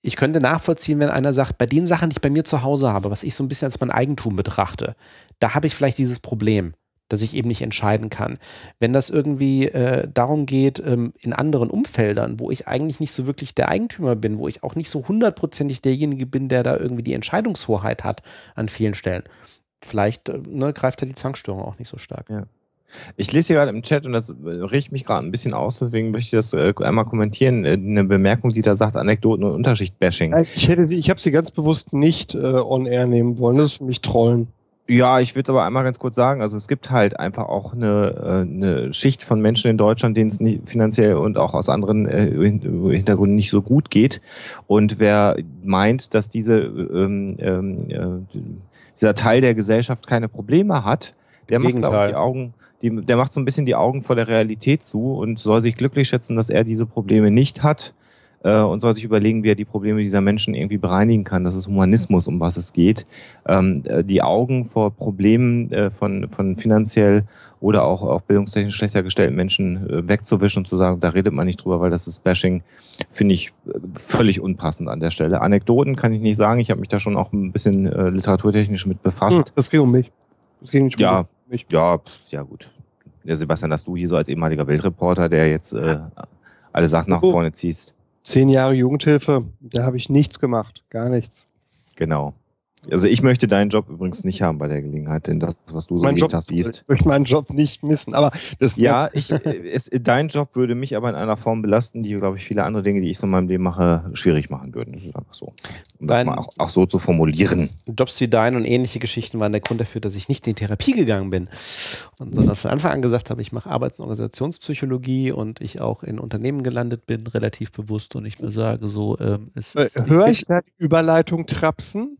ich könnte nachvollziehen, wenn einer sagt, bei den Sachen, die ich bei mir zu Hause habe, was ich so ein bisschen als mein Eigentum betrachte, da habe ich vielleicht dieses Problem dass ich eben nicht entscheiden kann. Wenn das irgendwie äh, darum geht, ähm, in anderen Umfeldern, wo ich eigentlich nicht so wirklich der Eigentümer bin, wo ich auch nicht so hundertprozentig derjenige bin, der da irgendwie die Entscheidungshoheit hat an vielen Stellen, vielleicht äh, ne, greift da die Zwangsstörung auch nicht so stark. Ja. Ich lese hier gerade im Chat und das äh, riecht mich gerade ein bisschen aus, deswegen möchte ich das äh, einmal kommentieren. Äh, eine Bemerkung, die da sagt, Anekdoten und Unterschicht-Bashing. Ich hätte sie, ich habe sie ganz bewusst nicht äh, on air nehmen wollen. Das ist für mich Trollen. Ja, ich würde es aber einmal ganz kurz sagen. Also es gibt halt einfach auch eine, äh, eine Schicht von Menschen in Deutschland, denen es nicht finanziell und auch aus anderen äh, Hintergründen nicht so gut geht. Und wer meint, dass diese, ähm, ähm, äh, dieser Teil der Gesellschaft keine Probleme hat, der macht auch die Augen, die, der macht so ein bisschen die Augen vor der Realität zu und soll sich glücklich schätzen, dass er diese Probleme nicht hat äh, und soll sich überlegen, wie er die Probleme dieser Menschen irgendwie bereinigen kann. Das ist Humanismus, um was es geht. Ähm, äh, die Augen vor Problemen äh, von, von finanziell oder auch, auch bildungstechnisch schlechter gestellten Menschen äh, wegzuwischen und zu sagen, da redet man nicht drüber, weil das ist Bashing, finde ich äh, völlig unpassend an der Stelle. Anekdoten kann ich nicht sagen. Ich habe mich da schon auch ein bisschen äh, literaturtechnisch mit befasst. Hm, das ging um mich. Das ging nicht um ja, mich. Ja, ja, gut. Ja, Sebastian, dass du hier so als ehemaliger Weltreporter, der jetzt äh, alle Sachen nach vorne ziehst zehn Jahre Jugendhilfe, da habe ich nichts gemacht, gar nichts. Genau. Also ich möchte deinen Job übrigens nicht haben bei der Gelegenheit, denn das, was du so jeden Tag siehst. Ich möchte meinen Job nicht missen, aber das Ja, ich, es, dein Job würde mich aber in einer Form belasten, die, glaube ich, viele andere Dinge, die ich so in meinem Leben mache, schwierig machen würden. Das ist einfach so. Um dein, das mal auch, auch, so zu formulieren. Jobs wie dein und ähnliche Geschichten waren der Grund dafür, dass ich nicht in Therapie gegangen bin, und, sondern von Anfang an gesagt habe, ich mache Arbeits- und Organisationspsychologie und ich auch in Unternehmen gelandet bin, relativ bewusst und ich mir sage so, ähm, es, Höre ich da die Überleitung trapsen?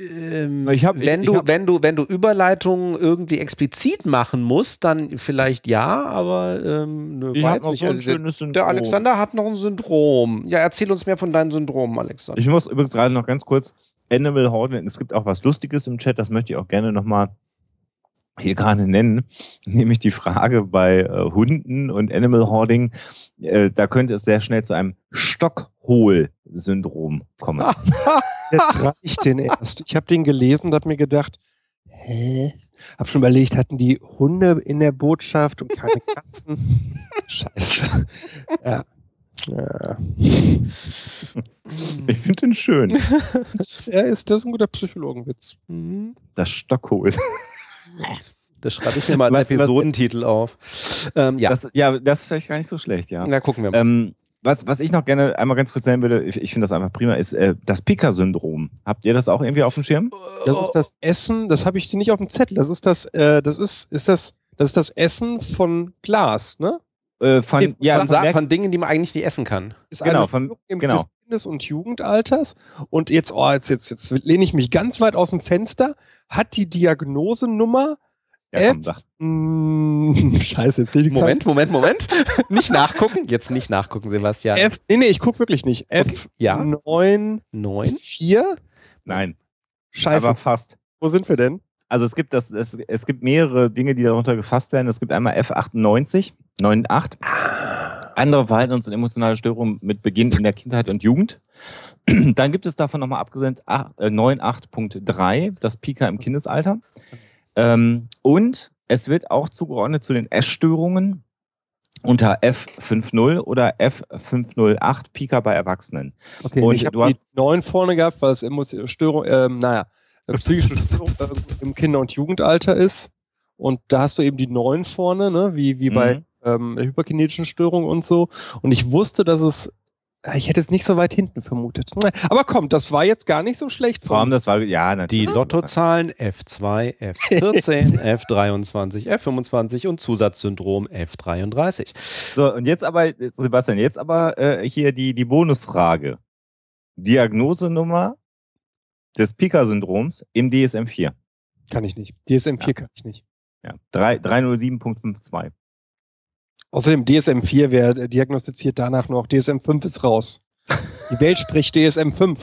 Ähm, ich hab, wenn, ich, du, ich hab, wenn, du, wenn du Überleitungen irgendwie explizit machen musst, dann vielleicht ja, aber ähm, nö, ich noch nicht. so ein also schönes Syndrom. Der Alexander hat noch ein Syndrom. Ja, erzähl uns mehr von deinen Syndromen, Alexander. Ich muss übrigens gerade noch ganz kurz Animal Hoarding, es gibt auch was Lustiges im Chat, das möchte ich auch gerne nochmal hier gerade nennen, (laughs) nämlich die Frage bei äh, Hunden und Animal Hoarding, äh, da könnte es sehr schnell zu einem Stockhol-Syndrom kommen. (laughs) Jetzt reicht den erst. Ich habe den gelesen und habe mir gedacht, hä? Hab schon überlegt, hatten die Hunde in der Botschaft und keine (laughs) Katzen? Scheiße. Ja. ja. Ich finde den schön. (laughs) Ja, ist das ein guter Psychologenwitz. Das Stockhol. Das schreibe ich mir mal als was, Episodentitel was, auf. Ähm, ja. Das, ja, das ist vielleicht gar nicht so schlecht, ja. Na, gucken wir mal. Ähm, was, was ich noch gerne einmal ganz kurz nennen würde, ich, ich finde das einfach prima, ist äh, das Pika-Syndrom. Habt ihr das auch irgendwie auf dem Schirm? Das ist das Essen, das habe ich nicht auf dem Zettel. Das ist das, äh, das ist, ist das, das ist das Essen von Glas, ne? Äh, von, ja, von, von Dingen, die man eigentlich nicht essen kann. Ist genau, von, genau. Kindes- und Jugendalters. Und jetzt, oh, jetzt, jetzt, jetzt lehne ich mich ganz weit aus dem Fenster. Hat die Diagnosenummer ja, komm, sag. Mm, (laughs) scheiße, jetzt ich Moment, Moment, Moment. (laughs) nicht nachgucken. Jetzt nicht nachgucken, Sebastian. F, nee, nee, ich gucke wirklich nicht. F okay. ja. 9, 9, 4? Nein. Scheiße. Aber fast. Wo sind wir denn? Also es gibt das, es, es gibt mehrere Dinge, die darunter gefasst werden. Es gibt einmal F98, 98. Andere Verhaltens- und emotionale Störungen mit Beginn in der Kindheit und Jugend. (clears throat) Dann gibt es davon nochmal abgesendet 98.3, das Pika im Kindesalter. Ähm, und es wird auch zugeordnet zu den Essstörungen unter F50 oder F508 Pika bei Erwachsenen. Okay, und ich habe die 9 vorne gehabt, weil es Störung, ähm, naja, psychische Störung äh, im Kinder- und Jugendalter ist. Und da hast du eben die 9 vorne, ne? wie, wie bei mhm. ähm, hyperkinetischen Störungen und so. Und ich wusste, dass es ich hätte es nicht so weit hinten vermutet. Aber komm, das war jetzt gar nicht so schlecht. Vor allem, das war, ja, natürlich. Die Lottozahlen F2, F14, F23, F25 und Zusatzsyndrom F33. So, und jetzt aber, Sebastian, jetzt aber äh, hier die, die Bonusfrage. Diagnosenummer des Pika-Syndroms im DSM-4. Kann ich nicht. DSM-4 ja. kann ich nicht. Ja, 307.52. Außerdem DSM-4, wer diagnostiziert danach noch? DSM-5 ist raus. Die Welt (laughs) spricht DSM-5.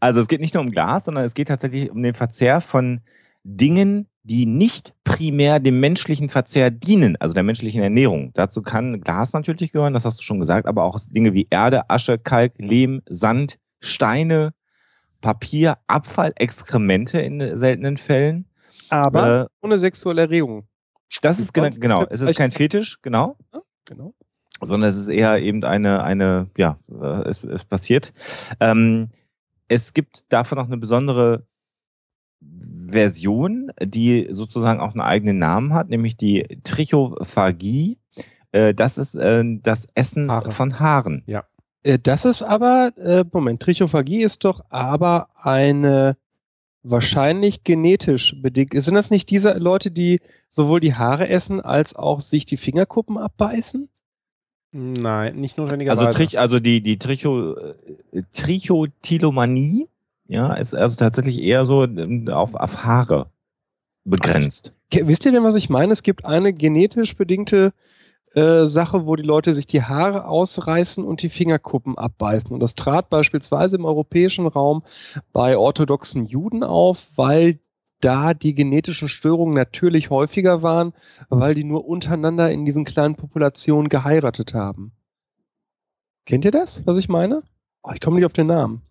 Also es geht nicht nur um Glas, sondern es geht tatsächlich um den Verzehr von Dingen, die nicht primär dem menschlichen Verzehr dienen, also der menschlichen Ernährung. Dazu kann Glas natürlich gehören, das hast du schon gesagt, aber auch Dinge wie Erde, Asche, Kalk, Lehm, Sand, Steine, Papier, Abfall, Exkremente in seltenen Fällen. Aber äh, ohne sexuelle Erregung. Das ist genau, genau. Es ist kein Fetisch, genau. genau. Sondern es ist eher eben eine, eine, ja, äh, es, es passiert. Ähm, es gibt davon noch eine besondere Version, die sozusagen auch einen eigenen Namen hat, nämlich die Trichophagie. Äh, das ist äh, das Essen Haare. von Haaren. Ja. Äh, das ist aber, äh, Moment, Trichophagie ist doch aber eine wahrscheinlich genetisch bedingt. Sind das nicht diese Leute, die sowohl die Haare essen als auch sich die Fingerkuppen abbeißen? Nein, nicht notwendigerweise. Also, Trich, also die, die Tricho, äh, Trichotillomanie, ja, ist also tatsächlich eher so ähm, auf, auf Haare begrenzt. Wisst ihr denn, was ich meine? Es gibt eine genetisch bedingte äh, Sache, wo die Leute sich die Haare ausreißen und die Fingerkuppen abbeißen. Und das trat beispielsweise im europäischen Raum bei orthodoxen Juden auf, weil da die genetischen Störungen natürlich häufiger waren, weil die nur untereinander in diesen kleinen Populationen geheiratet haben. Kennt ihr das, was ich meine? Oh, ich komme nicht auf den Namen.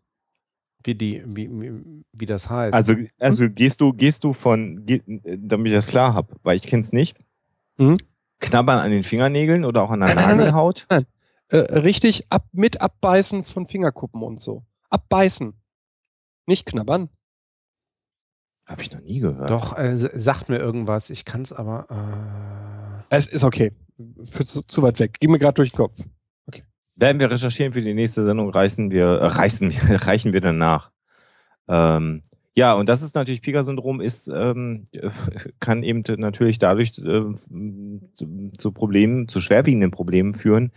Wie, die, wie, wie, wie das heißt. Also, also hm? gehst du, gehst du von, damit ich das klar habe, weil ich kenne es nicht. Hm? Knabbern an den Fingernägeln oder auch an der nein, Nagelhaut? Nein, nein. Äh, richtig ab, mit Abbeißen von Fingerkuppen und so. Abbeißen. Nicht knabbern. Habe ich noch nie gehört. Doch, äh, sagt mir irgendwas. Ich kann es aber. Äh es ist okay. Für zu, zu weit weg. Geh mir gerade durch den Kopf. Okay. Werden wir recherchieren für die nächste Sendung, reißen wir, äh, reißen, (laughs) reichen wir dann nach. Ähm, ja, und das ist natürlich, Pika-Syndrom ist, ähm, (laughs) kann eben natürlich dadurch äh, zu Problemen, zu schwerwiegenden Problemen führen,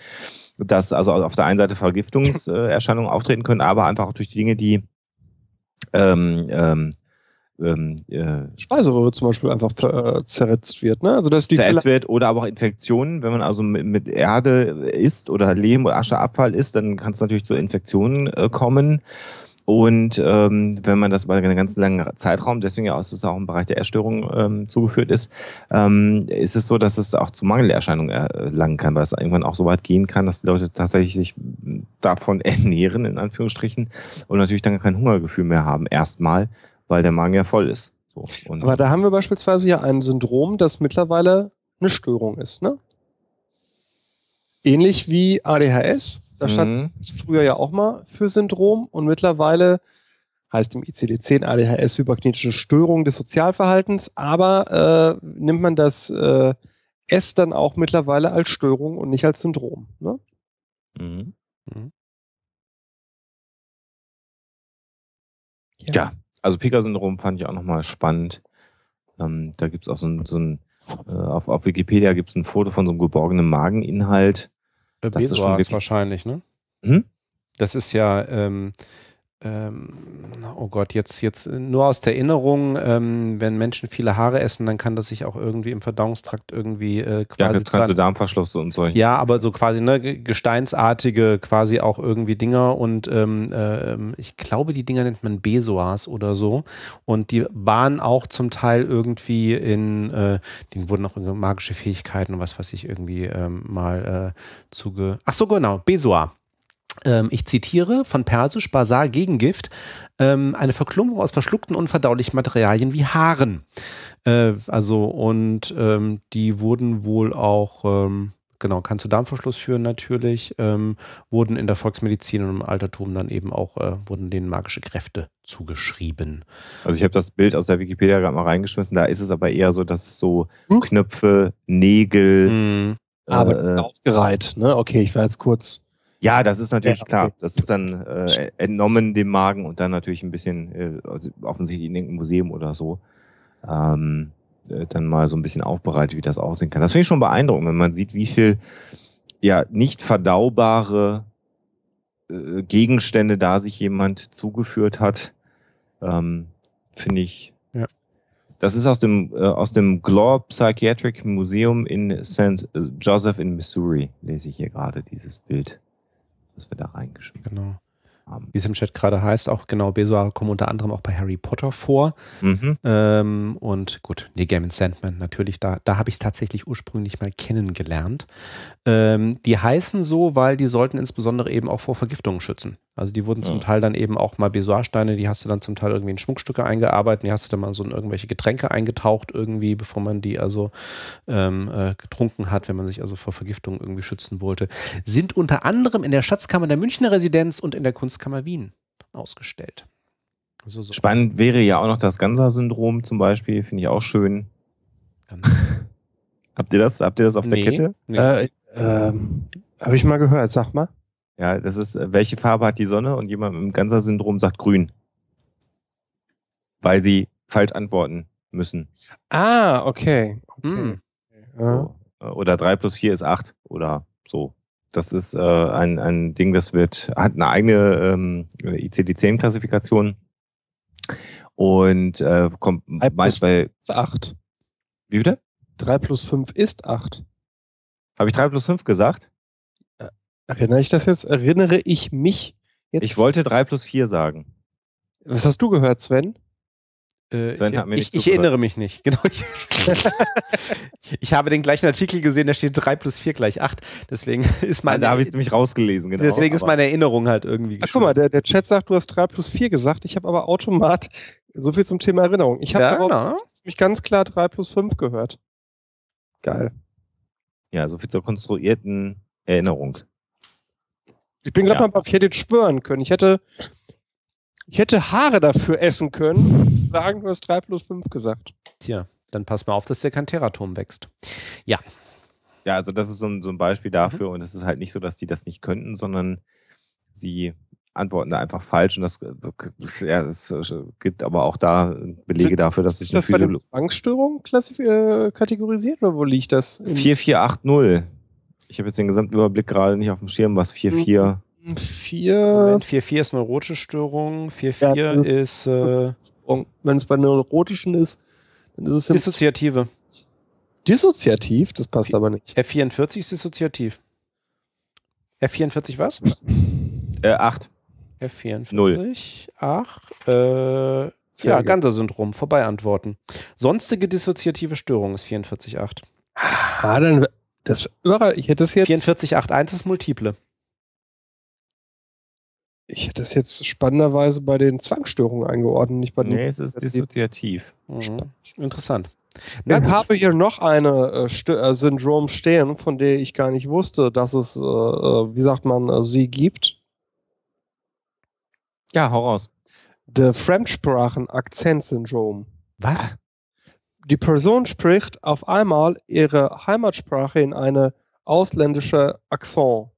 dass also auf der einen Seite Vergiftungserscheinungen auftreten können, aber einfach auch durch die Dinge, die ähm, ähm, ähm, äh, Speiseröhre zum Beispiel einfach äh, zerritzt wird. Ne? Also dass die zerritzt wird oder aber auch Infektionen. Wenn man also mit, mit, Erde isst oder Lehm oder Ascheabfall isst, dann kann es natürlich zu Infektionen äh, kommen. Und ähm, wenn man das über einen ganz langen Zeitraum, deswegen ja auch, dass es auch im Bereich der Essstörung ähm, zugeführt ist, ähm, ist es so, dass es auch zu Mangelerscheinungen erlangen kann, weil es irgendwann auch so weit gehen kann, dass die Leute tatsächlich sich davon (laughs) ernähren, in Anführungsstrichen, und natürlich dann kein Hungergefühl mehr haben, erstmal, weil der Magen ja voll ist. So, Aber da haben wir beispielsweise ja ein Syndrom, das mittlerweile eine Störung ist, ne? Ähnlich wie ADHS, da stand mhm. früher ja auch mal für Syndrom und mittlerweile heißt im ICD-10 ADHS hyperkinetische Störung des Sozialverhaltens, aber äh, nimmt man das äh, S dann auch mittlerweile als Störung und nicht als Syndrom. Ne? Mhm. Mhm. Ja. ja. also Pika-Syndrom fand ich auch nochmal spannend. Ähm, da gibt es auch so ein, so ein äh, auf, auf Wikipedia gibt es ein Foto von so einem geborgenen Mageninhalt. Äh, Besoas wahrscheinlich, ne? Hm? Das ist ja, ähm, oh Gott, jetzt, jetzt nur aus der Erinnerung, ähm, wenn Menschen viele Haare essen, dann kann das sich auch irgendwie im Verdauungstrakt irgendwie äh, quasi. Ja, du Darmverschluss und so. Ja, aber so quasi, ne, gesteinsartige quasi auch irgendwie Dinger und ähm, äh, ich glaube, die Dinger nennt man Besoas oder so. Und die waren auch zum Teil irgendwie in, äh, denen wurden auch magische Fähigkeiten und was weiß ich irgendwie ähm, mal äh, zuge. Ach so, genau, Besoar ähm, ich zitiere von Persisch, Basar Gegengift, ähm, eine Verklumpung aus verschluckten unverdaulichen Materialien wie Haaren. Äh, also, und ähm, die wurden wohl auch, ähm, genau, kann zu Darmverschluss führen natürlich, ähm, wurden in der Volksmedizin und im Altertum dann eben auch, äh, wurden denen magische Kräfte zugeschrieben. Also ich habe das Bild aus der Wikipedia gerade mal reingeschmissen, da ist es aber eher so, dass es so hm? Knöpfe, Nägel, hm. Aber äh, aufgereiht, ne? Okay, ich war jetzt kurz ja, das ist natürlich ja, okay. klar. Das ist dann äh, entnommen dem Magen und dann natürlich ein bisschen äh, also offensichtlich in irgendeinem Museum oder so. Ähm, äh, dann mal so ein bisschen aufbereitet, wie das aussehen kann. Das finde ich schon beeindruckend, wenn man sieht, wie viel ja nicht verdaubare äh, Gegenstände da sich jemand zugeführt hat. Ähm, finde ich. Ja. Das ist aus dem, äh, aus dem Glore Psychiatric Museum in St. Joseph in Missouri, lese ich hier gerade dieses Bild was wir da reingeschrieben genau. haben. Wie es im Chat gerade heißt, auch genau, Besoare kommen unter anderem auch bei Harry Potter vor. Mhm. Ähm, und gut, nee, Game Sandman natürlich, da, da habe ich es tatsächlich ursprünglich mal kennengelernt. Ähm, die heißen so, weil die sollten insbesondere eben auch vor Vergiftungen schützen. Also die wurden zum Teil dann eben auch mal Besoarsteine, die hast du dann zum Teil irgendwie in Schmuckstücke eingearbeitet, die hast du dann mal so in irgendwelche Getränke eingetaucht irgendwie, bevor man die also ähm, äh, getrunken hat, wenn man sich also vor Vergiftung irgendwie schützen wollte. Sind unter anderem in der Schatzkammer der Münchner Residenz und in der Kunstkammer Wien ausgestellt. Also so Spannend wäre ja auch noch das Ganser-Syndrom zum Beispiel, finde ich auch schön. (laughs) habt ihr das? Habt ihr das auf nee, der Kette? Nee. Äh, ähm, Habe ich mal gehört, sag mal. Ja, das ist, äh, welche Farbe hat die Sonne? Und jemand mit dem Ganser-Syndrom sagt grün. Weil sie falsch antworten müssen. Ah, okay. okay. Hm. So. Äh, oder 3 plus 4 ist 8 oder so. Das ist äh, ein, ein Ding, das wird, hat eine eigene ähm, ICD-10-Klassifikation und äh, kommt meist bei 8. Wie bitte? 3 plus 5 ist 8. Habe ich 3 plus 5 gesagt? Erinnere ich das jetzt? Erinnere ich mich jetzt? Ich wollte 3 plus 4 sagen. Was hast du gehört, Sven? Äh, Sven hat mir ich, ich erinnere mich nicht. Genau. Ich, (laughs) ich, habe den gleichen Artikel gesehen, da steht 3 plus 4 gleich 8. Deswegen (laughs) ist meine. Da habe ich es nämlich rausgelesen, genau. Deswegen ist meine Erinnerung halt irgendwie Ach, guck mal, der, der Chat sagt, du hast 3 plus 4 gesagt. Ich habe aber automat so viel zum Thema Erinnerung. Ich habe ja, genau. mich ganz klar 3 plus 5 gehört. Geil. Ja, so viel zur konstruierten Erinnerung. Ich bin gerade ja. mal auf, ich hätte schwören können. Ich hätte, ich hätte Haare dafür essen können. Sagen, du hast 3 plus 5 gesagt. Tja, dann pass mal auf, dass der Kanteraturm wächst. Ja. Ja, also das ist so ein, so ein Beispiel dafür mhm. und es ist halt nicht so, dass die das nicht könnten, sondern sie antworten da einfach falsch und das, ja, es gibt aber auch da Belege dafür, dass ist es eine Physiologie. Angststörung äh, kategorisiert oder wo liegt das? 4480. Ich habe jetzt den gesamten Überblick gerade nicht auf dem Schirm, was 4-4 4. Moment, 4-4 ist neurotische Störung, 4-4 Ja, ist äh, Wenn es bei neurotischen ist, dann ist es dissoziative. dissoziativ. Das passt aber nicht. F44 ist dissoziativ. F44 was? Äh, 8. F44. Null. 8. Äh, ja. Ganser-Syndrom. Vorbei antworten. Sonstige dissoziative Störung ist 44,8. Ah, dann das überall. Ich hätte es jetzt. 44,8,1 ist multiple. Ich hätte es jetzt spannenderweise bei den Zwangsstörungen eingeordnet, nicht bei den. Nee, es ist dissoziativ. Mhm. Interessant. Na Ich gut. habe hier noch eine äh, St äh, Syndrom stehen, von der ich gar nicht wusste, dass es, äh, äh, wie sagt man, äh, sie gibt. Ja, hau raus. The Fremdsprachen-Akzent-Syndrom. Was? Die Person spricht auf einmal ihre Heimatsprache in eine ausländische Akzent,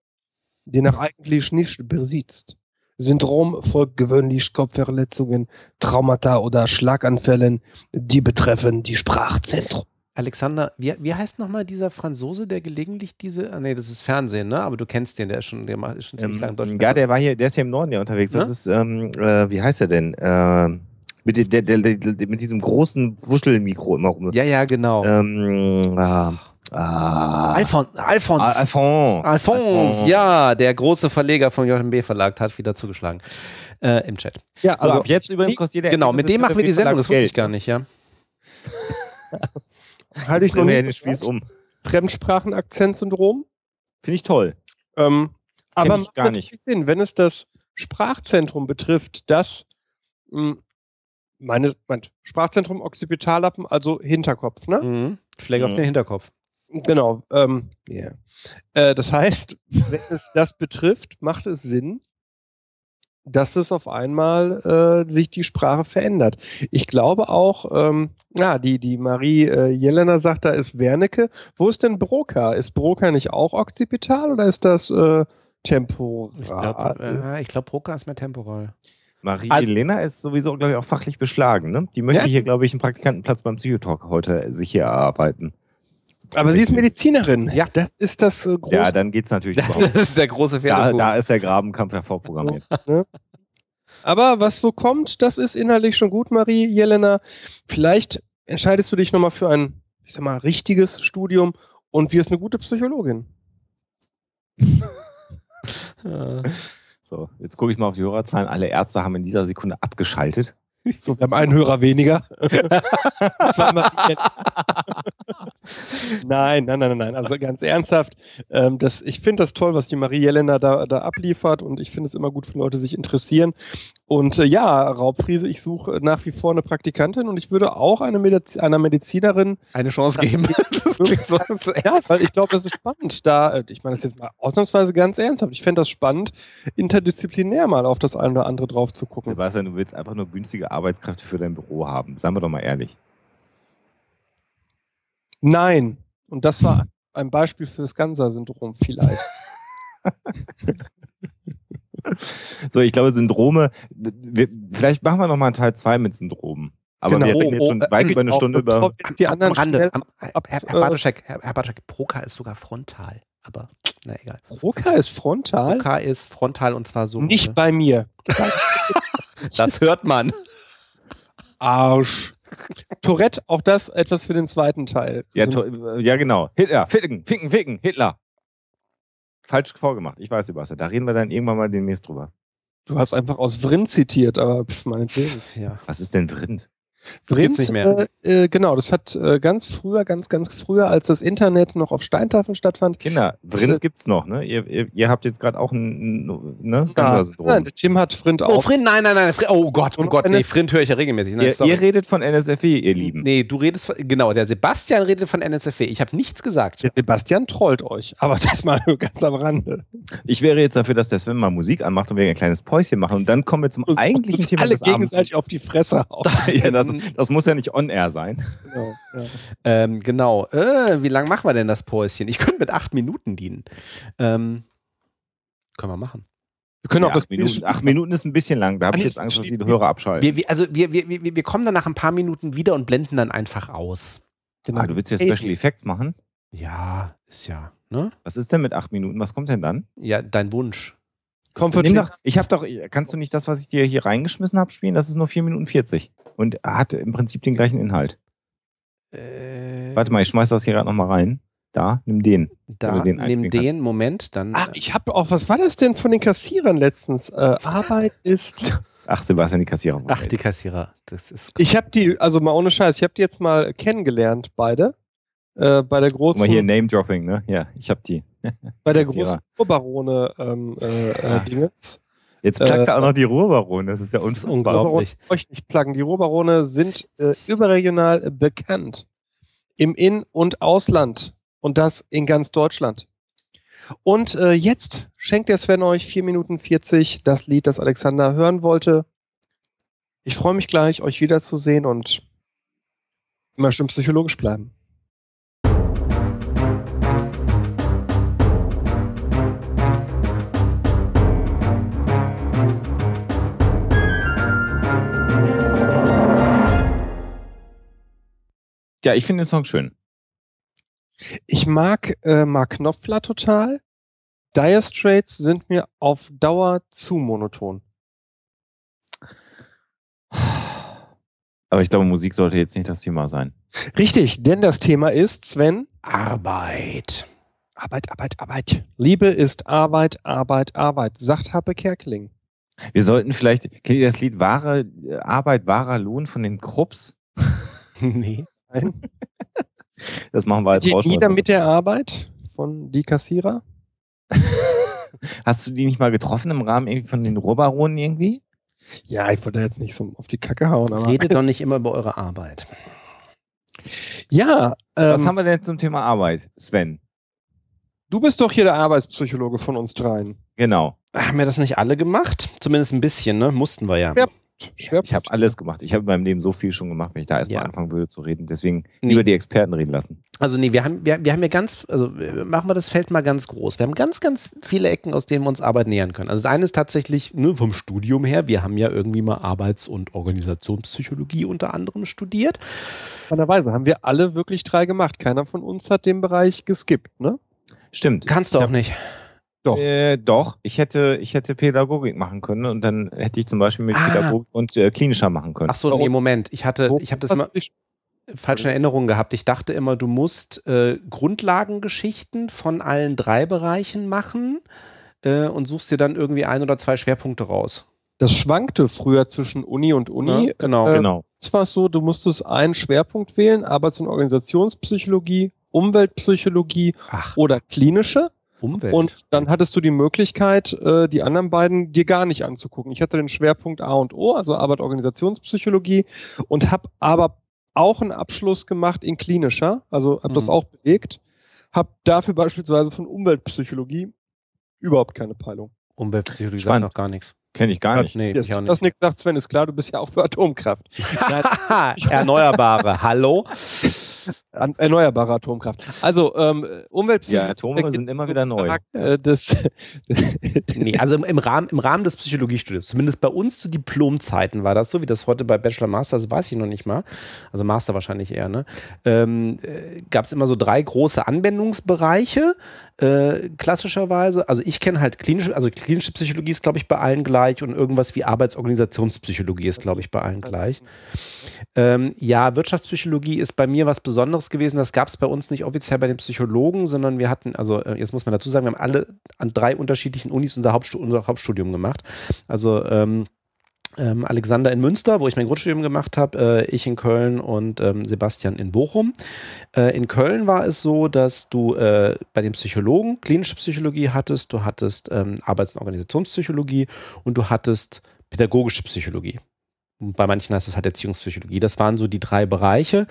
den er eigentlich nicht besitzt. Syndrom folgt gewöhnlich Kopfverletzungen, Traumata oder Schlaganfällen, die betreffen die Sprachzentrum. Alexander, wie, wie heißt nochmal dieser Franzose, der gelegentlich diese. Ah, nee, das ist Fernsehen, ne? Aber du kennst den, der ist schon, der ist schon ziemlich lange in Ähm, Deutschland. ja, der war hier, der ist hier im Norden ja unterwegs. Das Ja? ist, ähm, äh, wie heißt er denn? Ähm, mit, der, der, der, der, mit diesem großen Wuschelmikro immer rum. Ja, ja, genau. Ähm, ah, ah, Alphon, Alphons. Ah, Alphonse. Alphonse, ja, der große Verleger vom JMB Verlag hat wieder zugeschlagen. Äh, Im Chat. Ja, So, ab jetzt übrigens kostet jeder. Genau, mit dem machen wir die Sendung, das wusste ich gar nicht. nicht, ja. halte ich noch nicht den Spieß um. Fremdsprachen-Akzent-Syndrom. Finde ich toll. Ähm, aber ich gar natürlich Sinn, wenn es das Sprachzentrum betrifft, das mh, meine, mein Sprachzentrum Occipitallappen, also Hinterkopf, ne? Mhm. Schläge auf Mhm. den Hinterkopf. Genau. Ähm, yeah. äh, das heißt, (laughs) wenn es das betrifft, macht es Sinn, dass es auf einmal äh, sich die Sprache verändert. Ich glaube auch, ähm, ja, die, die Marie äh, Jelena sagt, da ist Wernicke. Wo ist denn Broca? Ist Broca nicht auch occipital oder ist das äh, temporal? Ich glaube, äh, ich glaub, Broca ist mehr temporal. Marie Also- Elena ist sowieso, glaube ich, auch fachlich beschlagen. Ne? Die möchte Ja? hier, glaube ich, einen Praktikantenplatz beim Psychotalk heute sich hier erarbeiten. Aber sie ist Medizinerin. Ja. Das ist das äh, große. Ja, dann geht's natürlich Das überhaupt. ist der große Da, Pferdefuß. da ist der Grabenkampf ja vorprogrammiert. ne? Aber was so kommt, das ist inhaltlich schon gut, Marie Jelena. Vielleicht entscheidest du dich nochmal für ein, ich sag mal, richtiges Studium und wirst eine gute Psychologin. (laughs) (laughs) So, jetzt gucke ich mal auf die Hörerzahlen. Alle Ärzte haben in dieser Sekunde abgeschaltet. So, wir haben einen Hörer weniger. (laughs) Nein, nein, nein, nein. Also ganz ernsthaft, ähm, das, ich finde das toll, was die Marie Jelena da, da abliefert und ich finde es immer gut, wenn Leute sich interessieren. Und äh, ja, Raubfriese, ich suche nach wie vor eine Praktikantin und ich würde auch eine Mediz einer Medizinerin eine Chance geben. (laughs) Das klingt so, Ja, weil ich glaube, das ist spannend. Da, äh, ich meine das jetzt mal ausnahmsweise ganz ernsthaft. Ich fände das spannend, interdisziplinär mal auf das eine oder andere drauf zu gucken. Sebastian, du willst einfach nur günstige Arbeitskräfte für dein Büro haben. Seien wir doch mal ehrlich. Nein. Und das war ein Beispiel für das Ganser-Syndrom vielleicht. (laughs) (laughs) So, ich glaube, Syndrome, wir, vielleicht machen wir noch mal einen Teil 2 mit Syndromen. Aber Genau. wir reden jetzt Oh, schon oh, weit über eine Auch Stunde über. die am anderen Rande. schnell Am, Herr, ab- Herr, äh, Herr Bartoschek, Herr, Herr Bartoschek, Broca ist sogar frontal. Aber na egal. Broca ist frontal. Broca ist frontal und zwar so. Nicht ne? bei mir. Das hört man. Arsch. Tourette, auch das etwas für den zweiten Teil. Ja, So- ja, genau. Hitler, ficken, ficken, ficken, Hitler. Falsch vorgemacht. Ich weiß, Sebastian. Da reden wir dann irgendwann mal demnächst drüber. du hast einfach aus Vrind zitiert, aber pf, meinetwegen. Ja. Was ist denn Vrind? Gibt's nicht mehr. Äh, äh, genau, das hat äh, ganz früher, ganz, ganz früher, als das Internet noch auf Steintafeln stattfand, Kinder, Vrind gibt's noch, ne? Ihr, ihr, ihr habt jetzt gerade auch ein, ne? Ja, nein, der Tim hat Vrind Oh, auch. Frind, nein, nein, nein. Frind, oh Gott, oh Gott, nee, Frind höre ich ja regelmäßig. Nein, Ihr, ihr redet von NSFW, ihr Lieben. Nee, du redest von, genau, der Sebastian redet von NSFW. Ich habe nichts gesagt. Der Sebastian trollt euch, aber (laughs) das mal ganz am Rande. Ich wäre jetzt dafür, dass der Sven mal Musik anmacht und wir ein kleines Päuschen machen und dann kommen wir zum Und eigentlichen Thema alle des Abends. gegenseitig auf die Fresse (laughs) hauen. ja, das, (laughs) das muss ja nicht on-air sein. Genau, ja. Ähm, genau. Äh, wie lange machen wir denn das Päuschen? Ich könnte mit acht Minuten dienen. Ähm, können wir machen. Wir können auch Ja, das acht, Minuten, acht Minuten ist ein bisschen lang. Da habe ich Ah, jetzt Angst, dass die. Hörer abschalten. Wir, wir, also wir, wir, wir, wir kommen dann nach ein paar Minuten wieder und blenden dann einfach aus. Genau. Ah, du willst ja Special Effects machen? Ja, ist ja, ne? Was ist denn mit acht Minuten? Was kommt denn dann? Ja, dein Wunsch. Nimm doch, ich habe doch, kannst du nicht das, was ich dir hier reingeschmissen habe, spielen? Das ist nur 4 Minuten 40 und hat im Prinzip den gleichen Inhalt. Äh, Warte mal, ich schmeiß das hier gerade nochmal rein. Da, nimm den. Da, den nimm den, Moment, dann. Ach, ich habe auch, was war das denn von den Kassierern letztens? Äh, (laughs) Arbeit ist. Ach, Sebastian, die Kassierer. Ach, die Kassierer. Das ist. Ich habe die, also mal ohne Scheiß, ich habe die jetzt mal kennengelernt, beide. Äh, bei der großen. Guck mal hier Name-Dropping, ne? Ja, ich habe die. bei der großen Ruhrbarone ähm, äh, äh, Dingens. Jetzt plagt er auch noch die Ruhrbarone, das ist ja uns unglaublich. Ich euch nicht pluggen. Die Ruhrbarone sind äh, überregional bekannt. Im In- und Ausland. Und das in ganz Deutschland. Und äh, jetzt schenkt der Sven euch 4 Minuten 40 das Lied, das Alexander hören wollte. Ich freue mich gleich, euch wiederzusehen und immer schön psychologisch bleiben. Ja, ich finde den Song schön. Ich mag äh, Mark Knopfler total. Dire Straits sind mir auf Dauer zu monoton. Aber ich glaube, Musik sollte jetzt nicht das Thema sein. Richtig, denn das Thema ist, Sven. Arbeit. Arbeit, Arbeit, Arbeit. Liebe ist Arbeit, Arbeit, Arbeit, sagt Happe Kerkeling. Wir sollten vielleicht, kennt ihr das Lied Wahre Arbeit, wahrer Lohn von den Krupps? (laughs) nee. Nein. (laughs) Das machen wir als Die Lieder mit der Arbeit von Die Kassierer? (laughs) Hast du die nicht mal getroffen im Rahmen irgendwie von den Rohbaronen irgendwie? Ja, ich wollte jetzt nicht so auf die Kacke hauen. Aber Redet doch nicht immer über eure Arbeit. Ja. Ähm, Was haben wir denn zum Thema Arbeit, Sven? Du bist doch hier der Arbeitspsychologe von uns dreien. Genau. Haben wir das nicht alle gemacht? Zumindest ein bisschen, ne? Mussten wir ja. ja Schwerpunkt. Ich habe alles gemacht. Ich habe in meinem Leben so viel schon gemacht, wenn ich da erstmal ja. anfangen würde zu reden. Deswegen nee. lieber die Experten reden lassen. Also nee, wir haben, wir, wir haben ja ganz, also machen wir das Feld mal ganz groß. Wir haben ganz, ganz viele Ecken, aus denen wir uns Arbeit nähern können. Also das eine ist tatsächlich nur vom Studium her. Wir haben ja irgendwie mal Arbeits- und Organisationspsychologie unter anderem studiert. Spannenderweise haben wir alle wirklich drei gemacht. Keiner von uns hat den Bereich geskippt, ne? Stimmt. Kannst du auch nicht. Doch. Äh, doch, ich hätte, ich hätte Pädagogik machen können und dann hätte ich zum Beispiel mit ah. Pädagogik und äh, klinischer machen können. Ach so, nee, Moment. Ich hatte, ich habe das immer falsche Erinnerungen gehabt. Ich dachte immer, du musst äh, Grundlagengeschichten von allen drei Bereichen machen äh, und suchst dir dann irgendwie ein oder zwei Schwerpunkte raus. Das schwankte früher zwischen Uni und Uni. Ja, genau, äh, genau. Es war so, du musstest einen Schwerpunkt wählen, Arbeits- und Organisationspsychologie, Umweltpsychologie Ach. oder klinische. Umwelt. Und dann hattest du die Möglichkeit, äh, die anderen beiden dir gar nicht anzugucken. Ich hatte den Schwerpunkt A und O, also Arbeit Organisationspsychologie und habe aber auch einen Abschluss gemacht in klinischer, also habe mhm. das auch belegt, habe dafür beispielsweise von Umweltpsychologie überhaupt keine Peilung. Umweltpsychologie sagt noch gar nichts. Kenne ich gar nicht. Nee, das, ich auch nicht. Das nichts sagt, Sven, ist klar, du bist ja auch für Atomkraft. (laughs) Erneuerbare, hallo? Erneuerbare Atomkraft. Also, ähm, Umweltpsychologie. Ja, Atome sind immer wieder neu. Äh, das (laughs) nee, also im, im, Rahmen, im Rahmen des Psychologiestudiums, zumindest bei uns zu Diplomzeiten war das so, wie das heute bei Bachelor Master, also weiß ich noch nicht mal, also Master wahrscheinlich eher, ne? Ähm, äh, Gab es immer so drei große Anwendungsbereiche, äh, klassischerweise. Also ich kenne halt klinische, also klinische Psychologie ist, glaube ich, bei allen gleich gleich und irgendwas wie Arbeitsorganisationspsychologie ist, glaube ich, bei allen gleich. Ähm, ja, Wirtschaftspsychologie ist bei mir was Besonderes gewesen. Das gab es bei uns nicht offiziell bei den Psychologen, sondern wir hatten, also äh, jetzt muss man dazu sagen, wir haben alle an drei unterschiedlichen Unis unser, Hauptstu unser Hauptstudium gemacht. Also ähm, ähm, Alexander in Münster, wo ich mein Grundstudium gemacht habe, äh, ich in Köln und ähm, Sebastian in Bochum. Äh, in Köln war es so, dass du äh, bei den Psychologen klinische Psychologie hattest, du hattest ähm, Arbeits- und Organisationspsychologie und du hattest pädagogische Psychologie bei manchen heißt es halt Erziehungspsychologie. Das waren so die drei Bereiche.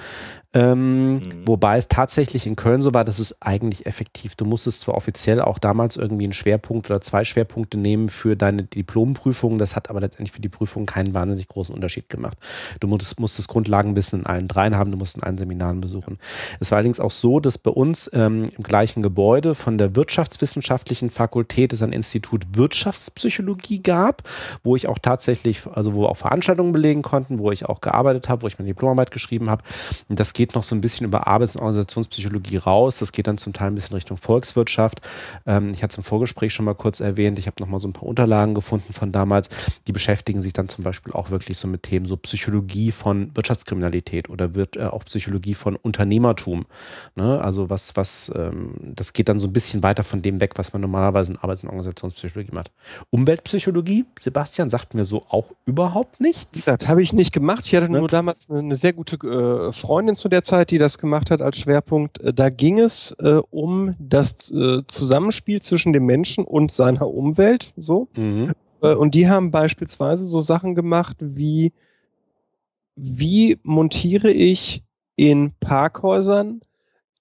Ähm, mhm. Wobei es tatsächlich in Köln so war, dass es eigentlich effektiv. Du musstest zwar offiziell auch damals irgendwie einen Schwerpunkt oder zwei Schwerpunkte nehmen für deine Diplomprüfung. Das hat aber letztendlich für die Prüfung keinen wahnsinnig großen Unterschied gemacht. Du musstest, musstest Grundlagenwissen in allen dreien haben, du musst in allen Seminaren besuchen. Es war allerdings auch so, dass bei uns ähm, im gleichen Gebäude von der Wirtschaftswissenschaftlichen Fakultät es ein Institut Wirtschaftspsychologie gab, wo ich auch tatsächlich, also wo auch Veranstaltungen belegen konnten, wo ich auch gearbeitet habe, wo ich meine Diplomarbeit geschrieben habe. Und das geht geht noch so ein bisschen über Arbeits- und Organisationspsychologie raus. Das geht dann zum Teil ein bisschen Richtung Volkswirtschaft. Ähm, ich hatte es im Vorgespräch schon mal kurz erwähnt. Ich habe noch mal so ein paar Unterlagen gefunden von damals. Die beschäftigen sich dann zum Beispiel auch wirklich so mit Themen so Psychologie von Wirtschaftskriminalität oder wird äh, auch Psychologie von Unternehmertum. Ne? Also was, was, ähm, das geht dann so ein bisschen weiter von dem weg, was man normalerweise in Arbeits- und Organisationspsychologie macht. Umweltpsychologie, Sebastian, sagt mir so auch überhaupt nichts. Das habe ich nicht gemacht. Ich hatte ne? nur damals eine sehr gute äh, Freundin zu der Zeit, die das gemacht hat als Schwerpunkt. Äh, da ging es äh, um das äh, Zusammenspiel zwischen dem Menschen und seiner Umwelt. So. Mhm. Äh, und die haben beispielsweise so Sachen gemacht wie, wie montiere ich in Parkhäusern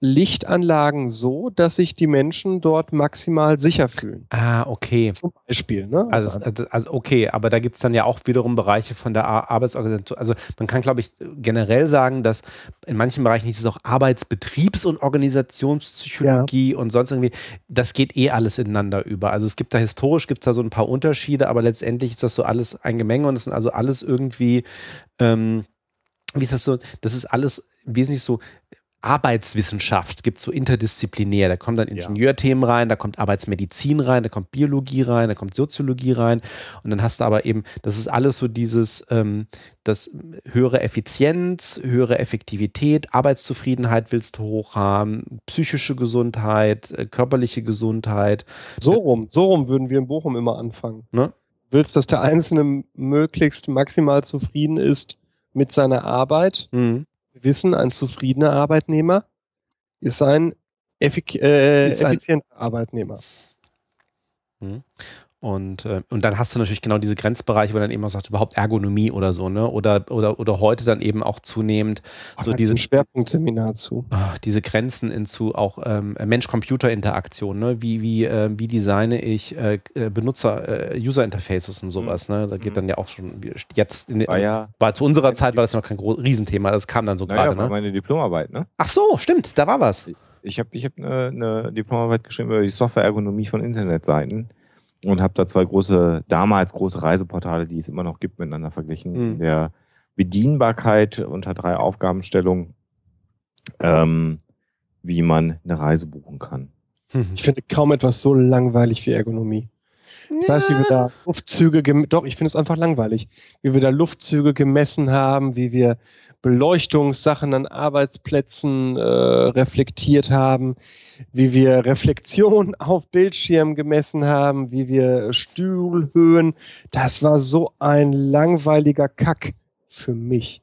Lichtanlagen so, dass sich die Menschen dort maximal sicher fühlen. Ah, okay. Zum Beispiel. Ne? Also, also okay, aber da gibt es dann ja auch wiederum Bereiche von der Arbeitsorganisation. Also man kann, glaube ich, generell sagen, dass in manchen Bereichen hieß es auch Arbeitsbetriebs- und Organisationspsychologie ja. und sonst irgendwie, das geht eh alles ineinander über. Also es gibt da historisch, gibt es da so ein paar Unterschiede, aber letztendlich ist das so alles ein Gemenge und es sind also alles irgendwie, ähm, wie ist das so, das ist alles wesentlich so Arbeitswissenschaft gibt es so interdisziplinär. Da kommen dann Ingenieurthemen rein, da kommt Arbeitsmedizin rein, da kommt Biologie rein, da kommt Soziologie rein. Und dann hast du aber eben, das ist alles so dieses, ähm, das höhere Effizienz, höhere Effektivität, Arbeitszufriedenheit willst du hoch haben, psychische Gesundheit, äh, körperliche Gesundheit. So rum, so rum würden wir in Bochum immer anfangen. Ne? Willst, dass der Einzelne möglichst maximal zufrieden ist mit seiner Arbeit. Mhm wissen, ein zufriedener Arbeitnehmer ist ein effik äh, ist effizienter ein Arbeitnehmer. Und, äh, und dann hast du natürlich genau diese Grenzbereiche, wo dann eben auch sagt, überhaupt Ergonomie oder so, ne? Oder, oder, oder heute dann eben auch zunehmend Ach, so diese Schwerpunktseminar zu. Diese Grenzen hinzu auch ähm, Mensch-Computer-Interaktion, ne? Wie, wie, äh, wie designe ich äh, äh Benutzer, äh, User-Interfaces und sowas, mhm. ne? Da geht mhm. dann ja auch schon jetzt in, ah, ja. war zu unserer Zeit war das noch kein Riesenthema, das kam dann so naja, gerade, ne? meine Diplomarbeit, ne? Ach so, stimmt, da war was. Ich habe ich hab eine, eine Diplomarbeit geschrieben über die Software-Ergonomie von Internetseiten und habe da zwei große, damals große Reiseportale, die es immer noch gibt, miteinander verglichen. Mhm. Der Bedienbarkeit unter drei Aufgabenstellungen, ähm, wie man eine Reise buchen kann. Ich finde kaum etwas so langweilig wie Ergonomie. Ich weiß, wie wir da Luftzüge, doch, ich finde es einfach langweilig, wie wir da Luftzüge gemessen haben, wie wir Beleuchtungssachen an Arbeitsplätzen äh, reflektiert haben, wie wir Reflexion (laughs) auf Bildschirm gemessen haben, wie wir Stuhlhöhen. Das war so ein langweiliger Kack für mich.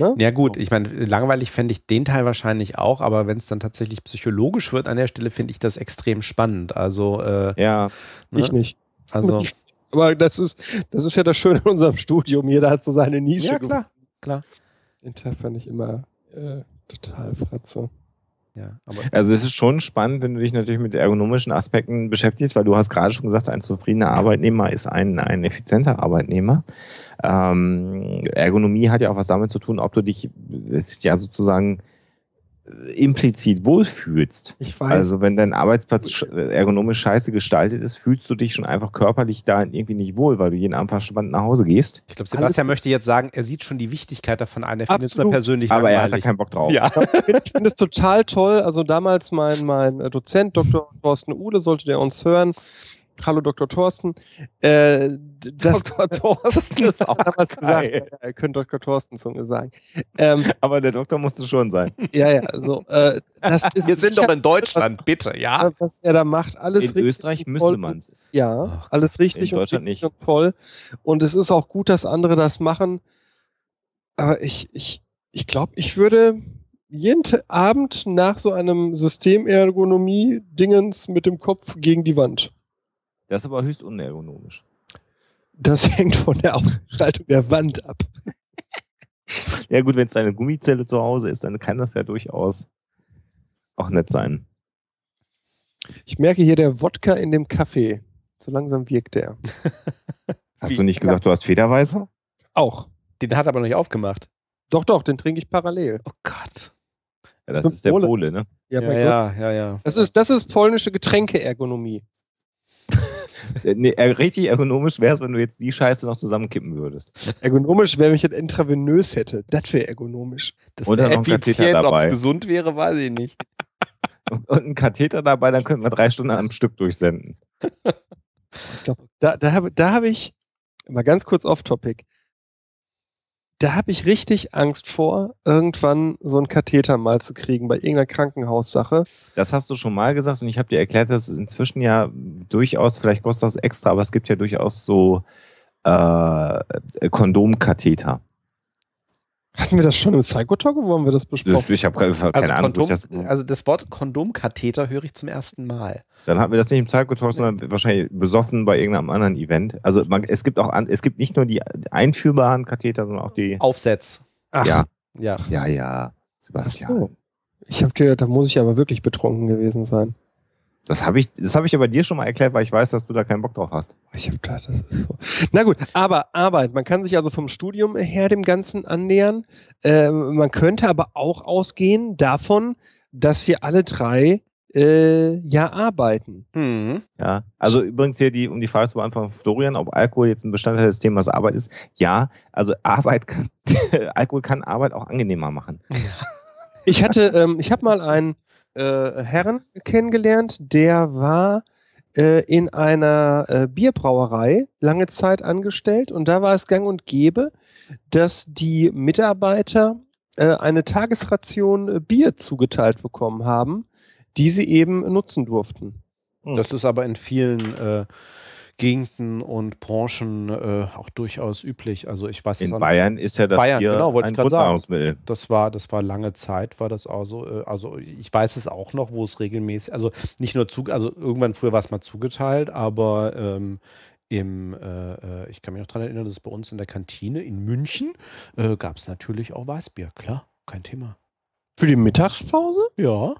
Ne? Ja gut, ich meine, langweilig fände ich den Teil wahrscheinlich auch, aber wenn es dann tatsächlich psychologisch wird an der Stelle, finde ich das extrem spannend. Also äh, ja, ne? ich nicht. Also, (laughs) aber das ist, das ist ja das Schöne in unserem Studium. Jeder hat so seine Nische. Ja klar, klar. Den Teil fand ich immer äh, total fratze. Ja, also es ist schon spannend, wenn du dich natürlich mit ergonomischen Aspekten beschäftigst, weil du hast gerade schon gesagt, ein zufriedener Arbeitnehmer ist ein, ein effizienter Arbeitnehmer. Ähm, Ergonomie hat ja auch was damit zu tun, ob du dich ja sozusagen implizit wohlfühlst. Ich weiß. Also wenn dein Arbeitsplatz ergonomisch scheiße gestaltet ist, fühlst du dich schon einfach körperlich da irgendwie nicht wohl, weil du jeden Abend verspannt nach Hause gehst. Ich glaube, Sebastian Alles möchte jetzt sagen, er sieht schon die Wichtigkeit davon ein, er findet es nur persönlich Aber langweilig. er hat da keinen Bock drauf. Ja. Ich finde es total toll. Also damals mein, mein Dozent, Dr. Thorsten Uhle, sollte der uns hören, Hallo Dr. Thorsten. Äh, das, Dr. (laughs) Thorsten ist auch was gesagt. Er könnte Dr. Thorsten zu mir sagen. Ähm, Aber der Doktor musste schon sein. (laughs) Ja, ja. So, äh, (laughs) ist, Wir sind doch in Deutschland, was, bitte, ja. Was er da macht, alles in richtig. In Österreich müsste man es. Ja, Ach, alles richtig in Deutschland und nicht. Und voll. Und es ist auch gut, dass andere das machen. Aber ich, ich, ich glaube, ich würde jeden Abend nach so einem Systemergonomie-Dingens mit dem Kopf gegen die Wand. Das ist aber höchst unergonomisch. Das (laughs) hängt von der Ausgestaltung der Wand ab. (laughs) ja gut, wenn es eine Gummizelle zu Hause ist, dann kann das ja durchaus auch nett sein. Ich merke hier der Wodka in dem Kaffee. So langsam wirkt der. (laughs) Hast du nicht gesagt, du hast Federweißer? Auch. Den hat er aber noch nicht aufgemacht. Doch, doch, den trinke ich parallel. Oh Gott. Ja, das ist der Pole, ne? Ja, ja, ja, ja, ja. Das ist, das ist polnische Getränkeergonomie. Nee, richtig ergonomisch wäre es, wenn du jetzt die Scheiße noch zusammenkippen würdest. Ergonomisch wäre, wenn ich das intravenös hätte. Das wäre ergonomisch. Das wäre effizient, ob es gesund wäre, weiß ich nicht. Und, und ein Katheter dabei, dann könnten wir drei Stunden am Stück durchsenden. (laughs) da da habe da hab ich, mal ganz kurz off-topic, da habe ich richtig Angst vor, irgendwann so einen Katheter mal zu kriegen bei irgendeiner Krankenhaussache. Das hast du schon mal gesagt und ich habe dir erklärt, dass inzwischen ja durchaus, vielleicht kostet das extra, aber es gibt ja durchaus so äh, Kondomkatheter. Hatten wir das schon im Psychotalk oder haben wir das besprochen? Ich habe keine, keine also Ahnung. Kondom, das, also das Wort Kondomkatheter höre ich zum ersten Mal. Dann hatten wir das nicht im Psychotalk, sondern wahrscheinlich besoffen bei irgendeinem anderen Event. Also man, es gibt auch es gibt nicht nur die einführbaren Katheter, sondern auch die Aufsätze. Ach. Ja. Ja. Ja, ja. Sebastian. So. Ich habe gehört, da muss ich aber wirklich betrunken gewesen sein. Das habe ich, das habe ich aber dir schon mal erklärt, weil ich weiß, dass du da keinen Bock drauf hast. Ich habe gedacht, das ist so. Na gut, aber Arbeit. Man kann sich also vom Studium her dem Ganzen annähern. Äh, man könnte aber auch ausgehen davon, dass wir alle drei äh, ja arbeiten. Mhm. Ja, also übrigens hier die, um die Frage zu beantworten, Florian, ob Alkohol jetzt ein Bestandteil des Themas Arbeit ist. Ja, also Arbeit kann, (laughs) Alkohol kann Arbeit auch angenehmer machen. Ich hatte, ähm, ich habe mal einen äh, Herrn kennengelernt, der war äh, in einer äh, Bierbrauerei lange Zeit angestellt und da war es gang und gäbe, dass die Mitarbeiter äh, eine Tagesration äh, Bier zugeteilt bekommen haben, die sie eben nutzen durften. Das ist aber in vielen äh, Gegenden und Branchen äh, auch durchaus üblich. Also ich weiß In es Bayern ist ja das Bayern, genau, wollte ein ich gerade sagen. Grundnahrungsmittel. Das war, das war lange Zeit, war das auch so. Äh, also ich weiß es auch noch, wo es regelmäßig, also nicht nur zu, also irgendwann früher war es mal zugeteilt, aber ähm, im, äh, äh, ich kann mich noch daran erinnern, dass es bei uns in der Kantine in München äh, gab es natürlich auch Weißbier, klar, kein Thema. Für die Mittagspause? Ja,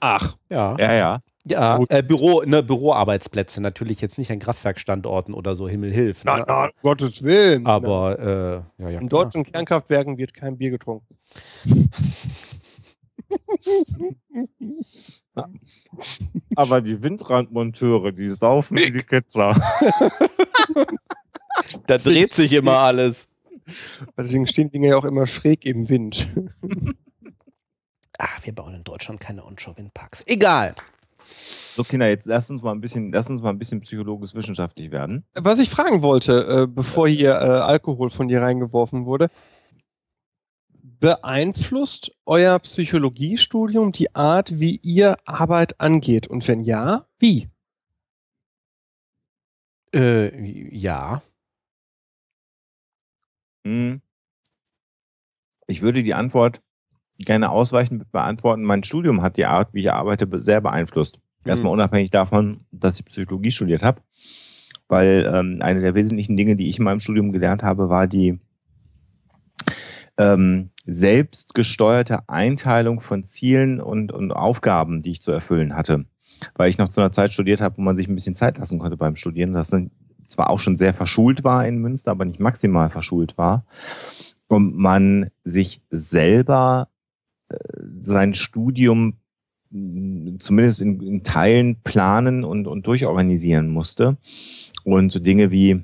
Ach, ja. Ja, ja. Ja, äh, Büro, ne, Büroarbeitsplätze, natürlich jetzt nicht an Kraftwerkstandorten oder so, Himmel hilf. Ne? nein, nein, um Gottes Willen. Aber äh, ja, ja. in klar. deutschen Kernkraftwerken wird kein Bier getrunken. (laughs) Aber die Windrandmonteure, die saufen wie die Ketzer. (laughs) Da dreht sich immer alles. Deswegen stehen die Dinge ja auch immer schräg im Wind. (laughs) Ah, wir bauen in Deutschland keine Onshore-Windparks. Egal. So, Kinder, jetzt lasst uns mal ein bisschen, lasst uns mal ein bisschen psychologisch-wissenschaftlich werden. Was ich fragen wollte, äh, bevor hier äh, Alkohol von dir reingeworfen wurde, beeinflusst euer Psychologiestudium die Art, wie ihr Arbeit angeht? Und wenn ja, wie? Äh, ja. Hm. Ich würde die Antwort gerne ausweichend beantworten. Mein Studium hat die Art, wie ich arbeite, be- sehr beeinflusst. Erstmal unabhängig davon, dass ich Psychologie studiert habe. Weil ähm, eine der wesentlichen Dinge, die ich in meinem Studium gelernt habe, war die ähm, selbstgesteuerte Einteilung von Zielen und, und Aufgaben, die ich zu erfüllen hatte. Weil ich noch zu einer Zeit studiert habe, wo man sich ein bisschen Zeit lassen konnte beim Studieren. Das zwar auch schon sehr verschult war in Münster, aber nicht maximal verschult war. Und man sich selber äh, sein Studium zumindest in, in Teilen planen und, und durchorganisieren musste. Und so Dinge wie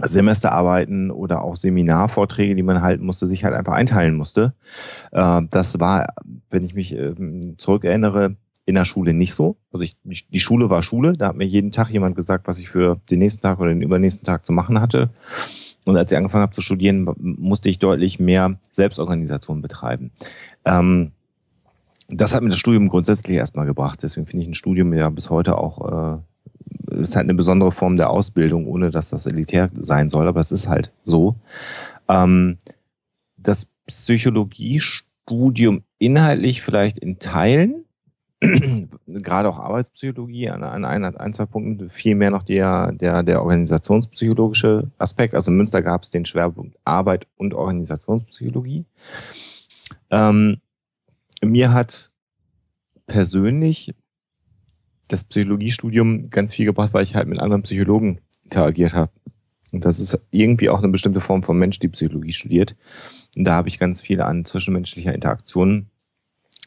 Semesterarbeiten oder auch Seminarvorträge, die man halten musste, sich halt einfach einteilen musste. Äh, das war, wenn ich mich ähm, zurückerinnere, in der Schule nicht so. Also ich, die Schule war Schule, da hat mir jeden Tag jemand gesagt, was ich für den nächsten Tag oder den übernächsten Tag zu machen hatte. Und als ich angefangen habe zu studieren, musste ich deutlich mehr Selbstorganisation betreiben. Ähm, das hat mir das Studium grundsätzlich erstmal gebracht. Deswegen finde ich ein Studium ja bis heute auch, äh, ist halt eine besondere Form der Ausbildung, ohne dass das elitär sein soll, aber es ist halt so. Ähm, das Psychologiestudium inhaltlich vielleicht in Teilen, (clears throat) gerade auch Arbeitspsychologie an, an ein, ein, zwei Punkten, viel mehr noch der, der, der organisationspsychologische Aspekt. Also in Münster gab es den Schwerpunkt Arbeit und Organisationspsychologie. Ähm, mir hat persönlich das Psychologiestudium ganz viel gebracht, weil ich halt mit anderen Psychologen interagiert habe. Und das ist irgendwie auch eine bestimmte Form von Mensch, die Psychologie studiert. Und da habe ich ganz viel an zwischenmenschlicher Interaktion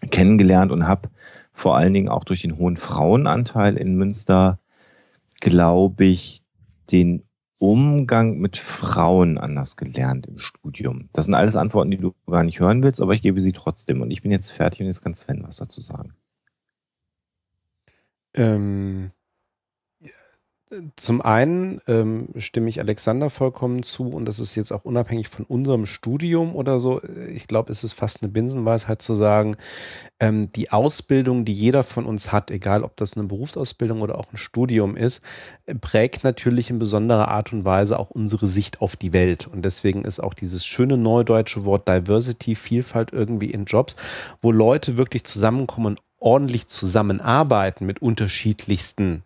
kennengelernt und habe vor allen Dingen auch durch den hohen Frauenanteil in Münster glaube ich, den Umgang mit Frauen anders gelernt im Studium. Das sind alles Antworten, die du gar nicht hören willst, aber ich gebe sie trotzdem. Und ich bin jetzt fertig und jetzt kann Sven was dazu sagen. Ähm, zum einen ähm, stimme ich Alexander vollkommen zu und das ist jetzt auch unabhängig von unserem Studium oder so. Ich glaube, es ist fast eine Binsenweisheit zu sagen, ähm, die Ausbildung, die jeder von uns hat, egal ob das eine Berufsausbildung oder auch ein Studium ist, prägt natürlich in besonderer Art und Weise auch unsere Sicht auf die Welt. Und deswegen ist auch dieses schöne neudeutsche Wort Diversity, Vielfalt irgendwie in Jobs, wo Leute wirklich zusammenkommen und ordentlich zusammenarbeiten mit unterschiedlichsten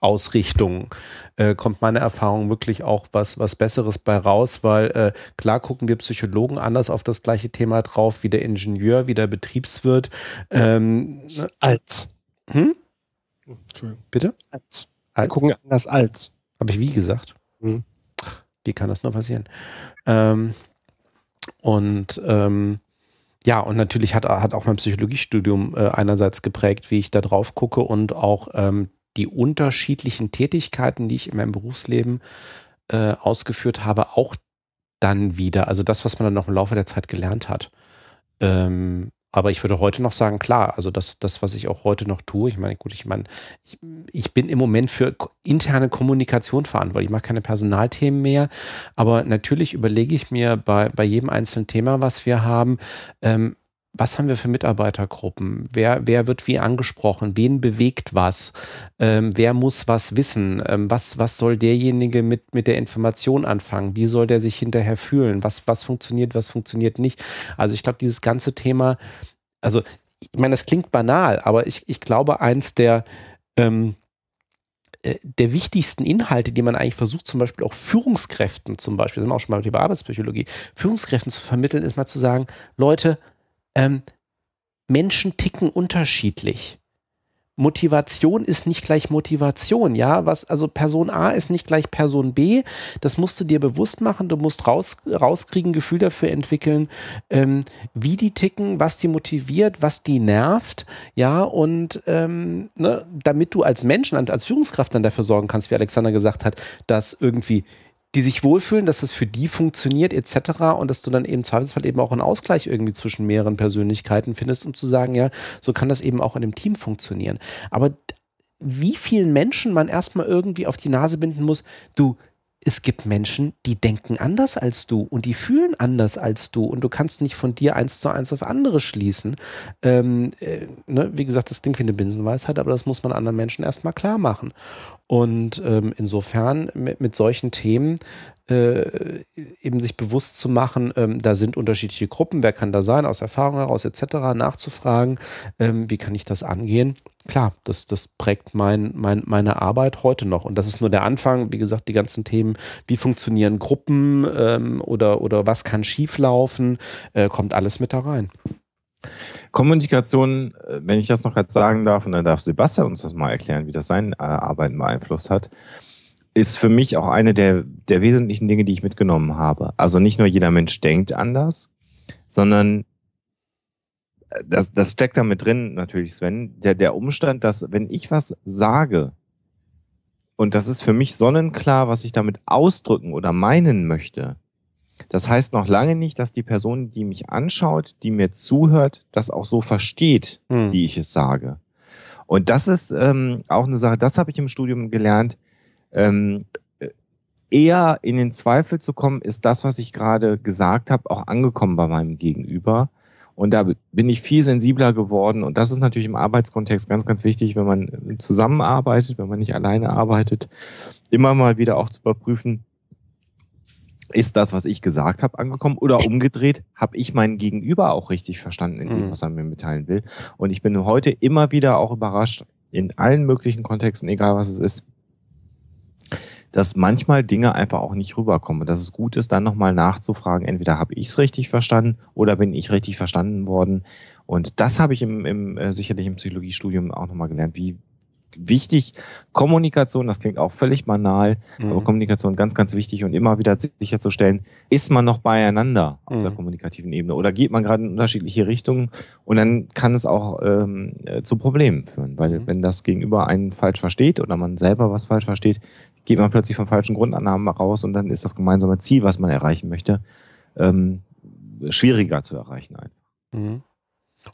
Ausrichtungen, äh, kommt meine Erfahrung wirklich auch was, was Besseres bei raus, weil äh, klar gucken wir Psychologen anders auf das gleiche Thema drauf, wie der Ingenieur, wie der Betriebswirt. Ähm, als. Hm? Entschuldigung. Bitte? Als. als. Wir gucken anders als. Habe ich wie gesagt? Hm. Wie kann das nur passieren? Ähm, und ähm, ja, und natürlich hat, hat auch mein Psychologiestudium äh, einerseits geprägt, wie ich da drauf gucke und auch ähm, die unterschiedlichen Tätigkeiten, die ich in meinem Berufsleben äh, ausgeführt habe, auch dann wieder. Also das, was man dann noch im Laufe der Zeit gelernt hat. Ähm, aber ich würde heute noch sagen, klar, also das, das, was ich auch heute noch tue, ich meine, gut, ich meine, ich, ich bin im Moment für interne Kommunikation verantwortlich. Ich mache keine Personalthemen mehr, aber natürlich überlege ich mir bei, bei jedem einzelnen Thema, was wir haben, ähm, was haben wir für Mitarbeitergruppen? Wer, wer wird wie angesprochen? Wen bewegt was? Ähm, wer muss was wissen? Ähm, was, was soll derjenige mit, mit der Information anfangen? Wie soll der sich hinterher fühlen? Was, was funktioniert, was funktioniert nicht? Also ich glaube, dieses ganze Thema, also ich meine, das klingt banal, aber ich, ich glaube, eins der, ähm, äh, der wichtigsten Inhalte, die man eigentlich versucht, zum Beispiel auch Führungskräften, zum Beispiel, sind auch schon mal über Arbeitspsychologie, Führungskräften zu vermitteln, ist mal zu sagen, Leute, ähm, Menschen ticken unterschiedlich. Motivation ist nicht gleich Motivation, ja, was, also Person A ist nicht gleich Person B, das musst du dir bewusst machen, du musst raus, rauskriegen, Gefühl dafür entwickeln, ähm, wie die ticken, was die motiviert, was die nervt, ja, und ähm, ne, damit du als Mensch, als Führungskraft dann dafür sorgen kannst, wie Alexander gesagt hat, dass irgendwie die sich wohlfühlen, dass es für die funktioniert etc. und dass du dann eben im Zweifelsfall eben auch einen Ausgleich irgendwie zwischen mehreren Persönlichkeiten findest, um zu sagen, ja, so kann das eben auch in dem Team funktionieren. Aber wie vielen Menschen man erstmal irgendwie auf die Nase binden muss, du, es gibt Menschen, die denken anders als du und die fühlen anders als du und du kannst nicht von dir eins zu eins auf andere schließen. Ähm, äh, ne? Wie gesagt, das klingt wie eine Binsenweisheit, aber das muss man anderen Menschen erstmal klar machen. Und ähm, insofern mit, mit, solchen Themen äh, eben sich bewusst zu machen, ähm, da sind unterschiedliche Gruppen, wer kann da sein, aus Erfahrung heraus etc., nachzufragen, ähm, wie kann ich das angehen klar, das, das prägt mein, mein, meine Arbeit heute noch. Und das ist nur der Anfang. Wie gesagt, die ganzen Themen, wie funktionieren Gruppen ähm, oder, oder was kann schieflaufen, äh, kommt alles mit da rein. Kommunikation, äh, wenn ich das noch jetzt sagen darf, und dann darf Sebastian uns das mal erklären, wie das sein äh, Arbeiten beeinflusst hat, ist für mich auch eine der, der wesentlichen Dinge, die ich mitgenommen habe. Also nicht nur jeder Mensch denkt anders, sondern das, das steckt da mit drin, natürlich, Sven. Der, der Umstand, dass, wenn ich was sage, und das ist für mich sonnenklar, was ich damit ausdrücken oder meinen möchte, das heißt noch lange nicht, dass die Person, die mich anschaut, die mir zuhört, das auch so versteht, hm. wie ich es sage. Und das ist ähm, auch eine Sache, das habe ich im Studium gelernt. Ähm, eher in den Zweifel zu kommen, ist das, was ich gerade gesagt habe, auch angekommen bei meinem Gegenüber. Und da bin ich viel sensibler geworden. Und das ist natürlich im Arbeitskontext ganz, ganz wichtig, wenn man zusammenarbeitet, wenn man nicht alleine arbeitet, immer mal wieder auch zu überprüfen, ist das, was ich gesagt habe, angekommen oder (laughs) umgedreht, habe ich meinen Gegenüber auch richtig verstanden in dem, mhm. was er mir mitteilen will. Und ich bin heute immer wieder auch überrascht, in allen möglichen Kontexten, egal was es ist, dass manchmal Dinge einfach auch nicht rüberkommen. Und dass es gut ist, dann nochmal nachzufragen, entweder habe ich es richtig verstanden oder bin ich richtig verstanden worden. Und das habe ich im, im äh, sicherlich im Psychologiestudium auch nochmal gelernt, wie wichtig. Kommunikation, das klingt auch völlig banal, mhm. aber Kommunikation ganz, ganz wichtig und immer wieder sicherzustellen, ist man noch beieinander auf mhm. der kommunikativen Ebene oder geht man gerade in unterschiedliche Richtungen und dann kann es auch ähm, äh, zu Problemen führen, weil mhm. wenn das Gegenüber einen falsch versteht oder man selber was falsch versteht, geht man plötzlich von falschen Grundannahmen raus und dann ist das gemeinsame Ziel, was man erreichen möchte, ähm, schwieriger zu erreichen einfach.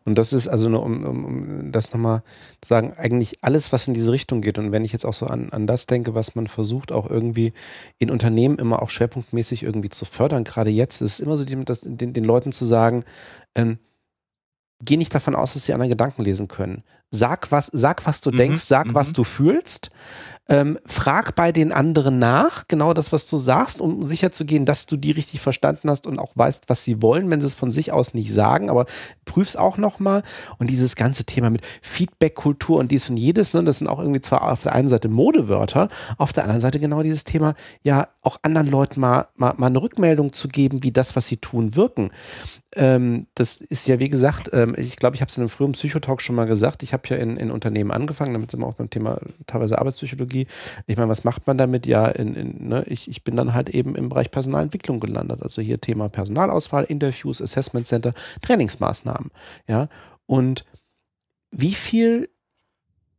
Und das ist also, nur, um, um, um das nochmal zu sagen, eigentlich alles, was in diese Richtung geht. Und wenn ich jetzt auch so an, an das denke, was man versucht, auch irgendwie in Unternehmen immer auch schwerpunktmäßig irgendwie zu fördern, gerade jetzt, ist es immer so, das, den, den Leuten zu sagen, ähm, geh nicht davon aus, dass sie anderen Gedanken lesen können. Sag, was, sag, was du mhm, denkst, sag, was mhm. du fühlst ähm, frag bei den anderen nach, genau das, was du sagst, um sicherzugehen, dass du die richtig verstanden hast und auch weißt, was sie wollen, wenn sie es von sich aus nicht sagen, aber prüf's auch nochmal. Und dieses ganze Thema mit Feedback-Kultur und dies und jedes, ne, das sind auch irgendwie zwar auf der einen Seite Modewörter, auf der anderen Seite genau dieses Thema, ja, auch anderen Leuten mal, mal, mal eine Rückmeldung zu geben, wie das, was sie tun, wirken. Ähm, das ist ja, wie gesagt, ähm, ich glaube, ich habe es in einem frühen Psychotalk schon mal gesagt, ich habe ja in, in Unternehmen angefangen, damit sind wir auch beim Thema teilweise Arbeitspsychologie Psychologie. Ich meine, was macht man damit? Ja, in, in, ne? ich, ich bin dann halt eben im Bereich Personalentwicklung gelandet. Also hier Thema Personalauswahl, Interviews, Assessment Center, Trainingsmaßnahmen. Ja, und wie viel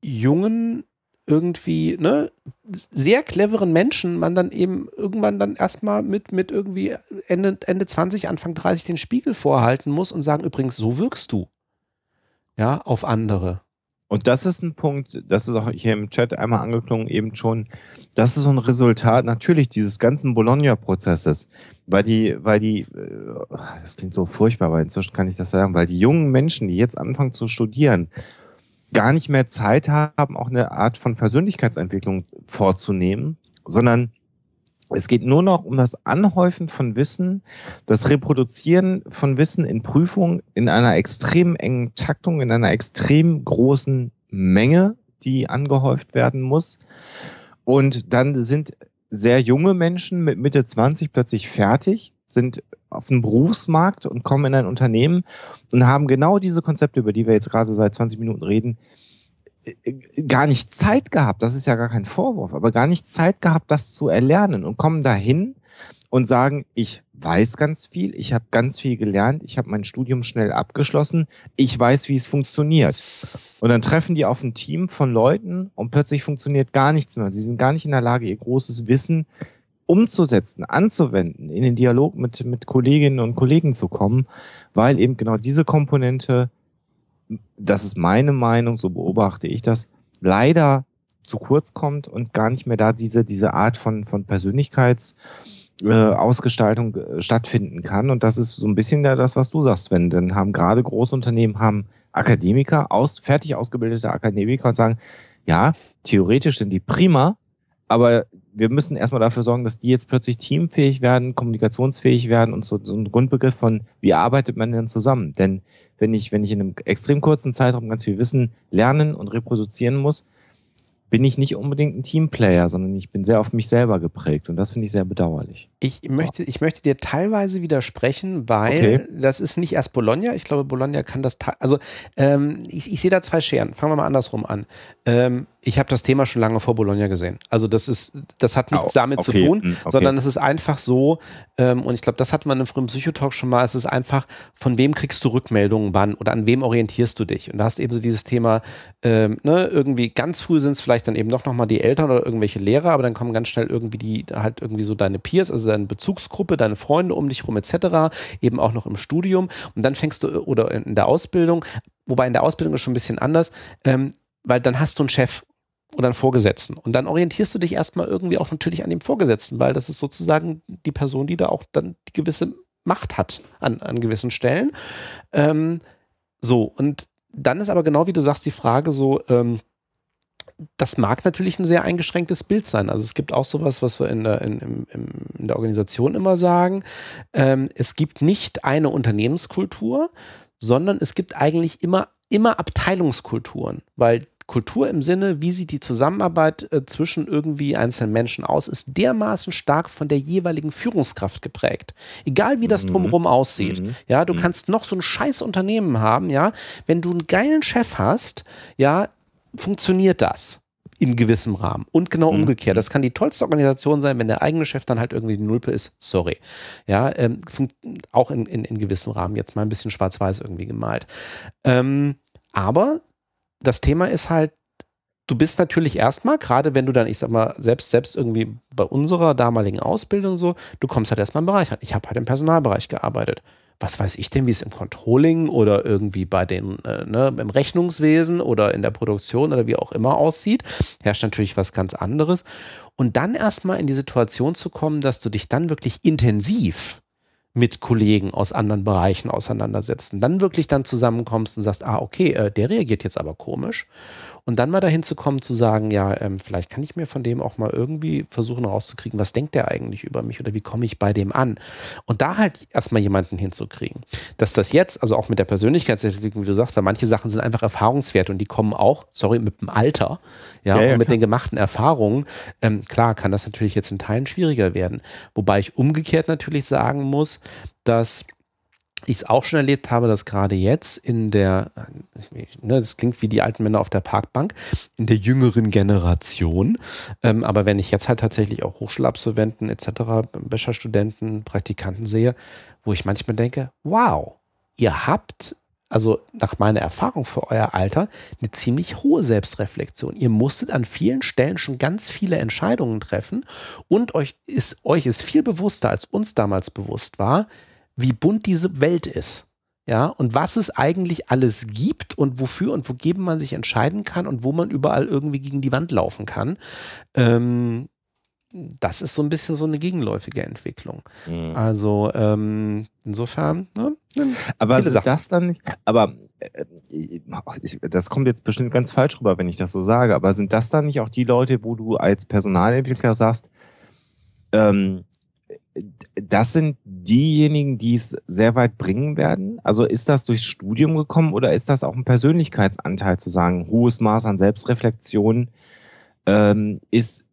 jungen irgendwie ne, sehr cleveren Menschen man dann eben irgendwann dann erstmal mit, mit irgendwie Ende, Ende 20, Anfang 30 den Spiegel vorhalten muss und sagen, übrigens, so wirkst du. Ja, auf andere. Und das ist ein Punkt, das ist auch hier im Chat einmal angeklungen, eben schon, das ist so ein Resultat natürlich dieses ganzen Bologna-Prozesses, weil die, weil die, äh, das klingt so furchtbar, aber inzwischen kann ich das sagen, weil die jungen Menschen, die jetzt anfangen zu studieren, gar nicht mehr Zeit haben, auch eine Art von Persönlichkeitsentwicklung vorzunehmen, sondern es geht nur noch um das Anhäufen von Wissen, das Reproduzieren von Wissen in Prüfungen in einer extrem engen Taktung, in einer extrem großen Menge, die angehäuft werden muss. Und dann sind sehr junge Menschen mit Mitte 20 plötzlich fertig, sind auf dem Berufsmarkt und kommen in ein Unternehmen und haben genau diese Konzepte, über die wir jetzt gerade seit 20 Minuten reden, gar nicht Zeit gehabt, das ist ja gar kein Vorwurf, aber gar nicht Zeit gehabt, das zu erlernen und kommen dahin und sagen, ich weiß ganz viel, ich habe ganz viel gelernt, ich habe mein Studium schnell abgeschlossen, ich weiß, wie es funktioniert. Und dann treffen die auf ein Team von Leuten und plötzlich funktioniert gar nichts mehr. Sie sind gar nicht in der Lage, ihr großes Wissen umzusetzen, anzuwenden, in den Dialog mit, mit Kolleginnen und Kollegen zu kommen, weil eben genau diese Komponente das ist meine Meinung, so beobachte ich das, leider zu kurz kommt und gar nicht mehr da diese, diese Art von, von Persönlichkeitsausgestaltung äh, äh, stattfinden kann. Und das ist so ein bisschen ja das, was du sagst, wenn dann haben gerade Großunternehmen haben Akademiker, aus, fertig ausgebildete Akademiker und sagen, ja, theoretisch sind die prima, aber wir müssen erstmal dafür sorgen, dass die jetzt plötzlich teamfähig werden, kommunikationsfähig werden und so, so ein Grundbegriff von, wie arbeitet man denn zusammen? Denn wenn ich, wenn ich in einem extrem kurzen Zeitraum ganz viel Wissen lernen und reproduzieren muss, bin ich nicht unbedingt ein Teamplayer, sondern ich bin sehr auf mich selber geprägt und das finde ich sehr bedauerlich. Ich möchte, ich möchte dir teilweise widersprechen, weil okay. das ist nicht erst Bologna. Ich glaube, Bologna kann das, also ähm, ich, ich sehe da zwei Scheren. Fangen wir mal andersrum an. Ähm, ich habe das Thema schon lange vor Bologna gesehen. Also das ist, das hat nichts damit okay. zu tun, hm, okay. sondern es ist einfach so, ähm, und ich glaube, das hat man im frühen Psychotalk schon mal, es ist einfach, von wem kriegst du Rückmeldungen wann oder an wem orientierst du dich? Und da hast eben so dieses Thema, ähm, ne, irgendwie ganz früh sind es vielleicht dann eben doch nochmal die Eltern oder irgendwelche Lehrer, aber dann kommen ganz schnell irgendwie die, halt irgendwie so deine Peers, also deine Bezugsgruppe, deine Freunde um dich rum etc., eben auch noch im Studium und dann fängst du, oder in der Ausbildung, wobei in der Ausbildung ist schon ein bisschen anders, ähm, weil dann hast du einen Chef oder einen Vorgesetzten. Und dann orientierst du dich erstmal irgendwie auch natürlich an dem Vorgesetzten, weil das ist sozusagen die Person, die da auch dann die gewisse Macht hat an, an gewissen Stellen. Ähm, so, und dann ist aber genau wie du sagst die Frage so, ähm, das mag natürlich ein sehr eingeschränktes Bild sein. Also es gibt auch sowas, was wir in der, in, in, in der Organisation immer sagen. Ähm, es gibt nicht eine Unternehmenskultur, sondern es gibt eigentlich immer, immer Abteilungskulturen, weil Kultur im Sinne, wie sieht die Zusammenarbeit äh, zwischen irgendwie einzelnen Menschen aus, ist dermaßen stark von der jeweiligen Führungskraft geprägt. Egal wie das mhm. drumherum aussieht. Mhm. Ja, du mhm. kannst noch so ein scheiß Unternehmen haben, ja. Wenn du einen geilen Chef hast, ja, funktioniert das. in gewissem Rahmen. Und genau mhm. umgekehrt. Das kann die tollste Organisation sein, wenn der eigene Chef dann halt irgendwie die Nulpe ist. Sorry. Ja, ähm, auch in, in, in gewissem Rahmen. Jetzt mal ein bisschen schwarz-weiß irgendwie gemalt. Ähm, aber das Thema ist halt, du bist natürlich erstmal, gerade wenn du dann, ich sag mal, selbst, selbst irgendwie bei unserer damaligen Ausbildung so, du kommst halt erstmal im Bereich an. Ich habe halt im Personalbereich gearbeitet was weiß ich denn, wie es im Controlling oder irgendwie bei den, äh, ne, im Rechnungswesen oder in der Produktion oder wie auch immer aussieht, herrscht natürlich was ganz anderes. Und dann erstmal in die Situation zu kommen, dass du dich dann wirklich intensiv mit Kollegen aus anderen Bereichen auseinandersetzt und dann wirklich dann zusammenkommst und sagst, ah, okay, äh, der reagiert jetzt aber komisch. Und dann mal dahin zu kommen, zu sagen, ja, ähm, vielleicht kann ich mir von dem auch mal irgendwie versuchen rauszukriegen, was denkt der eigentlich über mich oder wie komme ich bei dem an? Und da halt erstmal jemanden hinzukriegen. Dass das jetzt, also auch mit der Persönlichkeitsentwicklung, wie du sagst, da manche Sachen sind einfach Erfahrungswerte und die kommen auch, sorry, mit dem Alter, ja, ja, ja und mit den gemachten Erfahrungen. Ähm, klar, kann das natürlich jetzt in Teilen schwieriger werden. Wobei ich umgekehrt natürlich sagen muss, dass ich es auch schon erlebt habe, dass gerade jetzt in der, ne, das klingt wie die alten Männer auf der Parkbank, in der jüngeren Generation, ähm, aber wenn ich jetzt halt tatsächlich auch Hochschulabsolventen etc., Bachelorstudenten, Praktikanten sehe, wo ich manchmal denke, wow, ihr habt also nach meiner Erfahrung für euer Alter, eine ziemlich hohe Selbstreflexion. Ihr musstet an vielen Stellen schon ganz viele Entscheidungen treffen und euch ist, euch ist viel bewusster, als uns damals bewusst war, wie bunt diese Welt ist. Ja, und was es eigentlich alles gibt und wofür und wogegen man sich entscheiden kann und wo man überall irgendwie gegen die Wand laufen kann. Ähm, das ist so ein bisschen so eine gegenläufige Entwicklung. Mhm. Also ähm, insofern. Ne, aber sind das dann nicht, aber äh, das kommt jetzt bestimmt ganz falsch rüber, wenn ich das so sage, aber sind das dann nicht auch die Leute, wo du als Personalentwickler sagst, ähm, das sind diejenigen, die es sehr weit bringen werden? Also ist das durchs Studium gekommen oder ist das auch ein Persönlichkeitsanteil zu sagen, hohes Maß an Selbstreflexion ähm, ist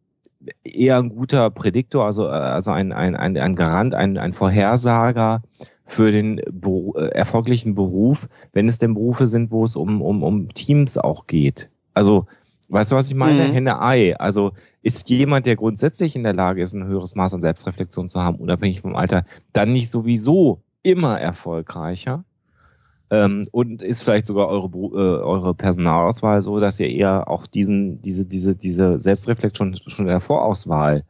eher ein guter Prädiktor, also, also ein, ein, ein, ein Garant, ein, ein Vorhersager für den Beru äh, erfolgreichen Beruf, wenn es denn Berufe sind, wo es um, um, um Teams auch geht. Also Weißt du, was ich meine? Mhm. Henne-Ei. Also ist jemand, der grundsätzlich in der Lage ist, ein höheres Maß an Selbstreflexion zu haben, unabhängig vom Alter, dann nicht sowieso immer erfolgreicher? Ähm, und ist vielleicht sogar eure, äh, eure Personalauswahl so, dass ihr eher auch diesen, diese, diese, diese Selbstreflexion schon, schon in der Vorauswahl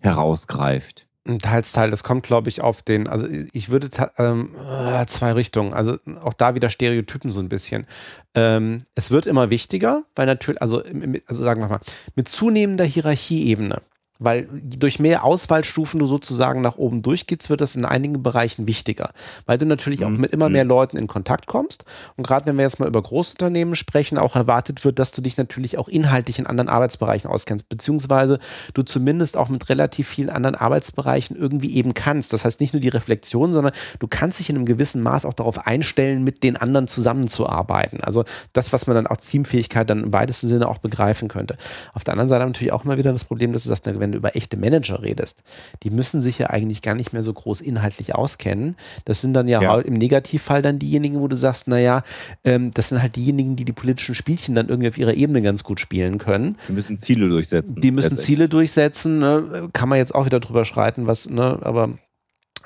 herausgreift? Teils, Teil. Das kommt, glaube ich, auf den, also ich würde ähm, äh, zwei Richtungen, also auch da wieder Stereotypen so ein bisschen. Ähm, es wird immer wichtiger, weil natürlich, also, also sagen wir mal, mit zunehmender Hierarchieebene weil durch mehr Auswahlstufen du sozusagen nach oben durchgehst, wird das in einigen Bereichen wichtiger, weil du natürlich mhm. auch mit immer mehr mhm. Leuten in Kontakt kommst und gerade wenn wir jetzt mal über Großunternehmen sprechen, auch erwartet wird, dass du dich natürlich auch inhaltlich in anderen Arbeitsbereichen auskennst, beziehungsweise du zumindest auch mit relativ vielen anderen Arbeitsbereichen irgendwie eben kannst. Das heißt nicht nur die Reflexion, sondern du kannst dich in einem gewissen Maß auch darauf einstellen, mit den anderen zusammenzuarbeiten. Also das, was man dann auch Teamfähigkeit dann im weitesten Sinne auch begreifen könnte. Auf der anderen Seite natürlich auch immer wieder das Problem, dass du sagst, wenn du über echte Manager redest, die müssen sich ja eigentlich gar nicht mehr so groß inhaltlich auskennen. Das sind dann ja, ja. im Negativfall dann diejenigen, wo du sagst, naja, ähm, das sind halt diejenigen, die die politischen Spielchen dann irgendwie auf ihrer Ebene ganz gut spielen können. Die müssen Ziele durchsetzen. Die müssen Ziele durchsetzen. Ne? Kann man jetzt auch wieder drüber schreiten, was, ne, aber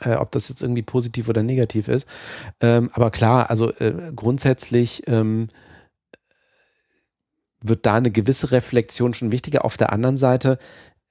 äh, ob das jetzt irgendwie positiv oder negativ ist. Ähm, aber klar, also äh, grundsätzlich ähm, wird da eine gewisse Reflexion schon wichtiger. Auf der anderen Seite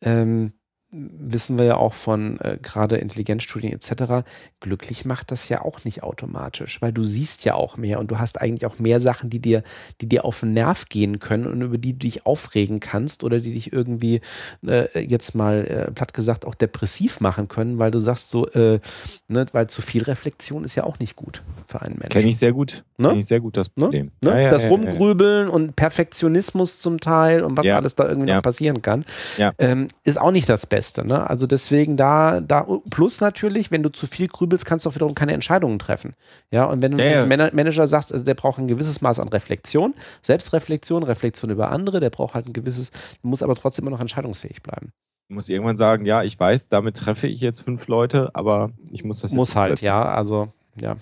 ähm, wissen wir ja auch von äh, gerade Intelligenzstudien etc., glücklich macht das ja auch nicht automatisch, weil du siehst ja auch mehr und du hast eigentlich auch mehr Sachen, die dir, die dir auf den Nerv gehen können und über die du dich aufregen kannst oder die dich irgendwie äh, jetzt mal äh, platt gesagt auch depressiv machen können, weil du sagst so, äh, ne, weil zu viel Reflexion ist ja auch nicht gut für einen Menschen. Kenne ich sehr gut. Ne? Kenne ich sehr gut das ne? Problem. Ne? Ja, ja, das ja, Rumgrübeln und Perfektionismus zum Teil und was alles da irgendwie noch passieren kann, ähm, ist auch nicht das Beste. Beste. Ne? Also deswegen da, da, plus natürlich, wenn du zu viel grübelst, kannst du auch wiederum keine Entscheidungen treffen. Ja, und wenn du ja, ja. Manager sagst, also der braucht ein gewisses Maß an Reflexion, Selbstreflexion, Reflexion über andere, der braucht halt ein gewisses, muss aber trotzdem immer noch entscheidungsfähig bleiben. Du musst irgendwann sagen, ja, ich weiß, damit treffe ich jetzt fünf Leute, aber ich muss das jetzt Muss halt, ja, also, ja.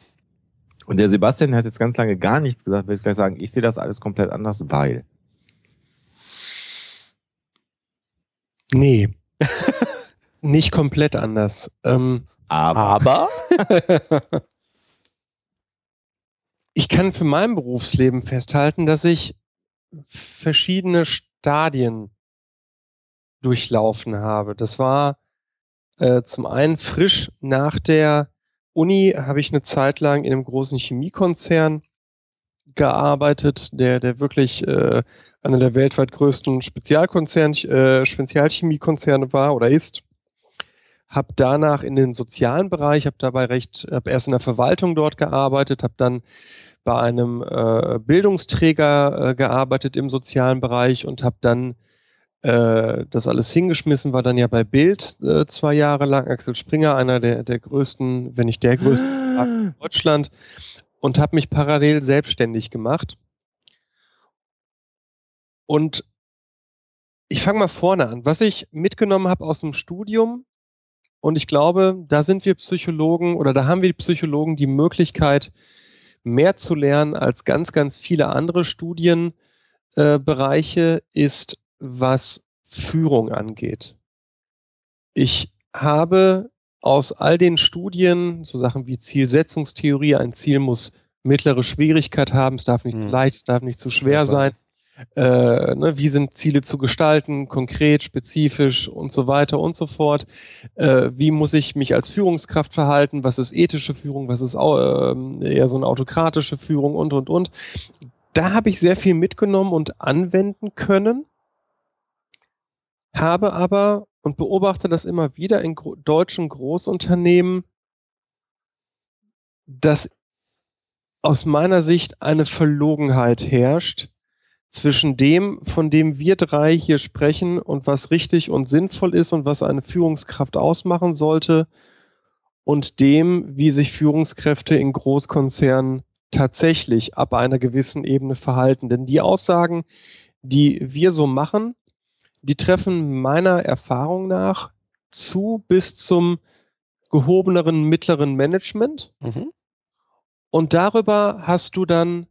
Und der Sebastian hat jetzt ganz lange gar nichts gesagt, will ich gleich sagen, ich sehe das alles komplett anders, weil Nee. (laughs) Nicht komplett anders. Ähm, aber. aber? (laughs) ich kann für mein Berufsleben festhalten, dass ich verschiedene Stadien durchlaufen habe. Das war äh, zum einen frisch nach der Uni habe ich eine Zeit lang in einem großen Chemiekonzern gearbeitet, der, der wirklich äh, einer der weltweit größten Spezialkonzern, äh, Spezialchemiekonzerne war oder ist. Hab danach in den sozialen Bereich, habe dabei recht, habe erst in der Verwaltung dort gearbeitet, habe dann bei einem äh, Bildungsträger äh, gearbeitet im sozialen Bereich und habe dann äh, das alles hingeschmissen, war dann ja bei Bild äh, zwei Jahre lang. Axel Springer, einer der, der größten, wenn nicht der größte in Deutschland und habe mich parallel selbstständig gemacht. Und ich fange mal vorne an. Was ich mitgenommen habe aus dem Studium, und ich glaube, da sind wir Psychologen oder da haben wir Psychologen die Möglichkeit, mehr zu lernen als ganz, ganz viele andere Studienbereiche, äh, ist, was Führung angeht. Ich habe aus all den Studien, so Sachen wie Zielsetzungstheorie, ein Ziel muss mittlere Schwierigkeit haben, es darf nicht mhm. zu leicht, es darf nicht zu schwer sein äh, ne, wie sind Ziele zu gestalten, konkret, spezifisch und so weiter und so fort. Äh, wie muss ich mich als Führungskraft verhalten? Was ist ethische Führung? Was ist äh, eher so eine autokratische Führung und, und, und. Da habe ich sehr viel mitgenommen und anwenden können, habe aber und beobachte das immer wieder in gro deutschen Großunternehmen, dass aus meiner Sicht eine Verlogenheit herrscht, zwischen dem, von dem wir drei hier sprechen und was richtig und sinnvoll ist und was eine Führungskraft ausmachen sollte und dem, wie sich Führungskräfte in Großkonzernen tatsächlich ab einer gewissen Ebene verhalten. Denn die Aussagen, die wir so machen, die treffen meiner Erfahrung nach zu bis zum gehobeneren mittleren Management. Mhm. Und darüber hast du dann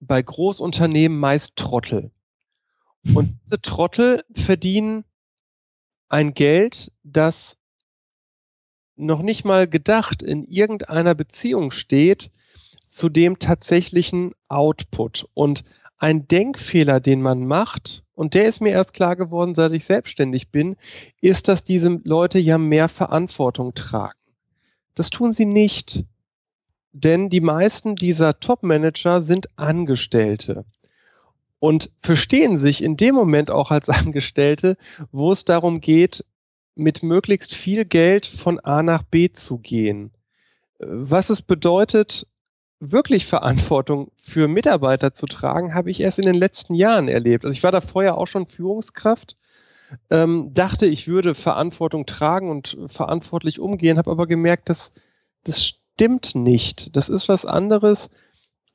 bei Großunternehmen meist Trottel. Und diese Trottel verdienen ein Geld, das noch nicht mal gedacht in irgendeiner Beziehung steht zu dem tatsächlichen Output. Und ein Denkfehler, den man macht, und der ist mir erst klar geworden, seit ich selbstständig bin, ist, dass diese Leute ja mehr Verantwortung tragen. Das tun sie nicht. Denn die meisten dieser Top-Manager sind Angestellte und verstehen sich in dem Moment auch als (laughs) Angestellte, wo es darum geht, mit möglichst viel Geld von A nach B zu gehen. Was es bedeutet, wirklich Verantwortung für Mitarbeiter zu tragen, habe ich erst in den letzten Jahren erlebt. Also ich war da vorher auch schon Führungskraft, ähm, dachte, ich würde Verantwortung tragen und verantwortlich umgehen, habe aber gemerkt, dass das stimmt nicht. Das ist was anderes,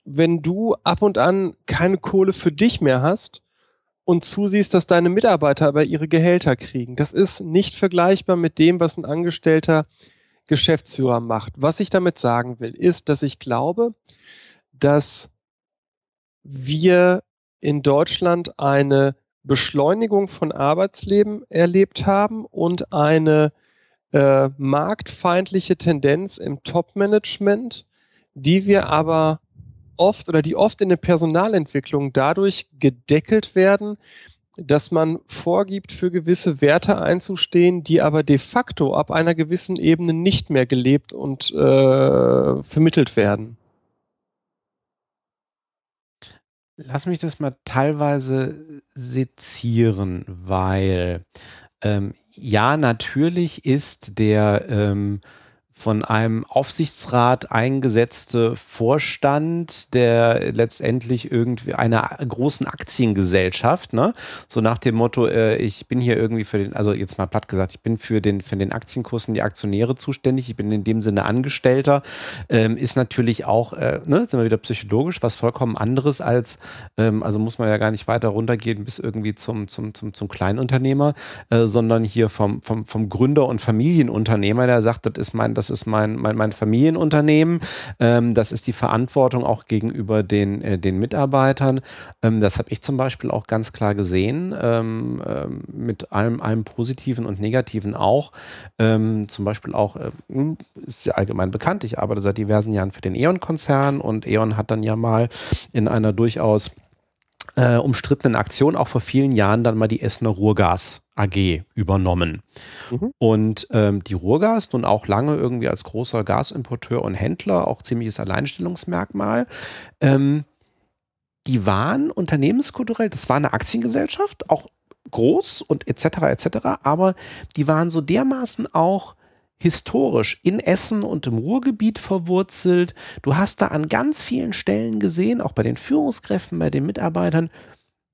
wenn du ab und an keine Kohle für dich mehr hast und zusiehst, dass deine Mitarbeiter aber ihre Gehälter kriegen. Das ist nicht vergleichbar mit dem, was ein angestellter Geschäftsführer macht. Was ich damit sagen will, ist, dass ich glaube, dass wir in Deutschland eine Beschleunigung von Arbeitsleben erlebt haben und eine äh, marktfeindliche Tendenz im Top-Management, die wir aber oft oder die oft in der Personalentwicklung dadurch gedeckelt werden, dass man vorgibt, für gewisse Werte einzustehen, die aber de facto ab einer gewissen Ebene nicht mehr gelebt und äh, vermittelt werden. Lass mich das mal teilweise sezieren, weil ähm, ja, natürlich ist der ähm, von einem Aufsichtsrat eingesetzte Vorstand der letztendlich irgendwie einer großen Aktiengesellschaft, ne? So nach dem Motto, äh, ich bin hier irgendwie für den, also jetzt mal platt gesagt, ich bin für den, für den Aktienkurs die Aktionäre zuständig, ich bin in dem Sinne Angestellter, ähm, ist natürlich auch, äh, ne, sind wir wieder psychologisch, was vollkommen anderes als, ähm, also muss man ja gar nicht weiter runtergehen bis irgendwie zum, zum, zum, zum Kleinunternehmer, äh, sondern hier vom, vom, vom Gründer und Familienunternehmer, der sagt, das ist mein, das das ist mein, mein, mein Familienunternehmen, ähm, das ist die Verantwortung auch gegenüber den, äh, den Mitarbeitern. Ähm, das habe ich zum Beispiel auch ganz klar gesehen, ähm, ähm, mit allem, allem Positiven und Negativen auch. Ähm, zum Beispiel auch, äh, hm, ist ja allgemein bekannt, ich arbeite seit diversen Jahren für den E.ON-Konzern und E.ON hat dann ja mal in einer durchaus äh, umstrittenen Aktion auch vor vielen Jahren dann mal die Essener Ruhrgas AG übernommen. Mhm. Und ähm, die Ruhrgas nun auch lange irgendwie als großer Gasimporteur und Händler, auch ziemliches Alleinstellungsmerkmal. Ähm, die waren unternehmenskulturell, das war eine Aktiengesellschaft, auch groß und etc. etc. Aber die waren so dermaßen auch historisch in Essen und im Ruhrgebiet verwurzelt. Du hast da an ganz vielen Stellen gesehen, auch bei den Führungskräften, bei den Mitarbeitern,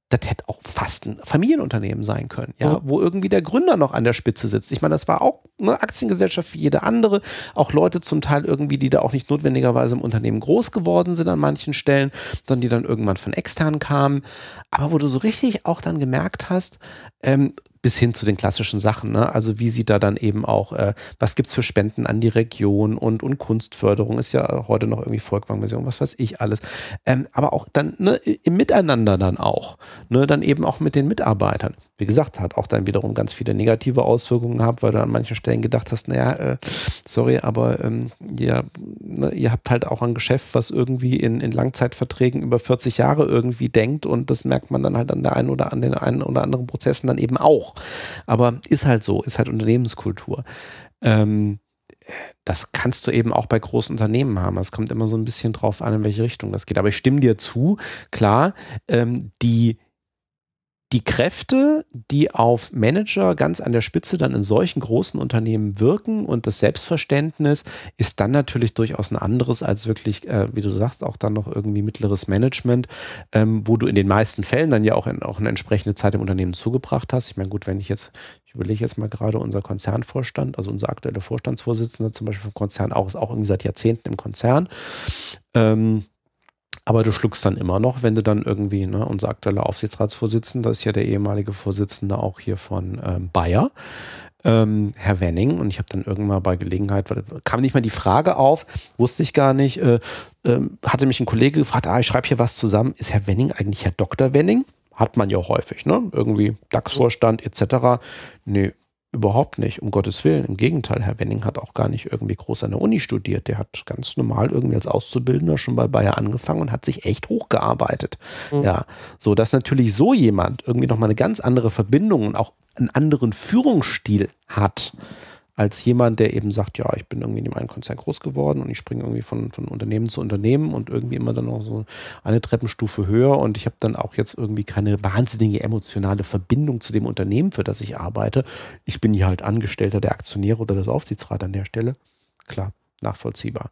das hätte auch fast ein Familienunternehmen sein können, ja, oh. wo irgendwie der Gründer noch an der Spitze sitzt. Ich meine, das war auch eine Aktiengesellschaft wie jede andere, auch Leute zum Teil irgendwie, die da auch nicht notwendigerweise im Unternehmen groß geworden sind an manchen Stellen, sondern die dann irgendwann von extern kamen. Aber wo du so richtig auch dann gemerkt hast, ähm, bis hin zu den klassischen Sachen. Ne? Also wie sieht da dann eben auch, äh, was gibt's für Spenden an die Region und, und Kunstförderung ist ja heute noch irgendwie Volkwang-Version, was weiß ich alles. Ähm, aber auch dann ne, im Miteinander dann auch. Ne? Dann eben auch mit den Mitarbeitern. Wie gesagt, hat auch dann wiederum ganz viele negative Auswirkungen gehabt, weil du an manchen Stellen gedacht hast, naja, äh, sorry, aber ähm, ihr, ne, ihr habt halt auch ein Geschäft, was irgendwie in, in Langzeitverträgen über 40 Jahre irgendwie denkt und das merkt man dann halt an der einen oder an den einen oder anderen Prozessen dann eben auch. Aber ist halt so, ist halt Unternehmenskultur. Ähm, das kannst du eben auch bei großen Unternehmen haben. Es kommt immer so ein bisschen drauf an, in welche Richtung das geht. Aber ich stimme dir zu, klar, ähm, die die Kräfte, die auf Manager ganz an der Spitze dann in solchen großen Unternehmen wirken und das Selbstverständnis ist dann natürlich durchaus ein anderes als wirklich, äh, wie du sagst, auch dann noch irgendwie mittleres Management, ähm, wo du in den meisten Fällen dann ja auch, in, auch eine entsprechende Zeit im Unternehmen zugebracht hast. Ich meine, gut, wenn ich jetzt, ich überlege jetzt mal gerade unser Konzernvorstand, also unser aktueller Vorstandsvorsitzender zum Beispiel vom Konzern auch, ist auch irgendwie seit Jahrzehnten im Konzern. Ähm, aber du schluckst dann immer noch, wenn du dann irgendwie, ne, unser aktueller Aufsichtsratsvorsitzender ist ja der ehemalige Vorsitzende auch hier von ähm, Bayer, ähm, Herr Wenning. Und ich habe dann irgendwann bei Gelegenheit, kam nicht mal die Frage auf, wusste ich gar nicht, äh, äh, hatte mich ein Kollege gefragt, ah, ich schreibe hier was zusammen, ist Herr Wenning eigentlich Herr Dr. Wenning? Hat man ja häufig, ne? Irgendwie DAX-Vorstand etc. Nee, Überhaupt nicht, um Gottes Willen. Im Gegenteil, Herr Wenning hat auch gar nicht irgendwie groß an der Uni studiert. Der hat ganz normal irgendwie als Auszubildender schon bei Bayer angefangen und hat sich echt hochgearbeitet. Mhm. Ja, so dass natürlich so jemand irgendwie nochmal eine ganz andere Verbindung und auch einen anderen Führungsstil hat als jemand, der eben sagt, ja, ich bin irgendwie in einem Konzern groß geworden und ich springe irgendwie von, von Unternehmen zu Unternehmen und irgendwie immer dann noch so eine Treppenstufe höher und ich habe dann auch jetzt irgendwie keine wahnsinnige emotionale Verbindung zu dem Unternehmen, für das ich arbeite. Ich bin hier halt Angestellter der Aktionäre oder des Aufsichtsrats an der Stelle. Klar, nachvollziehbar.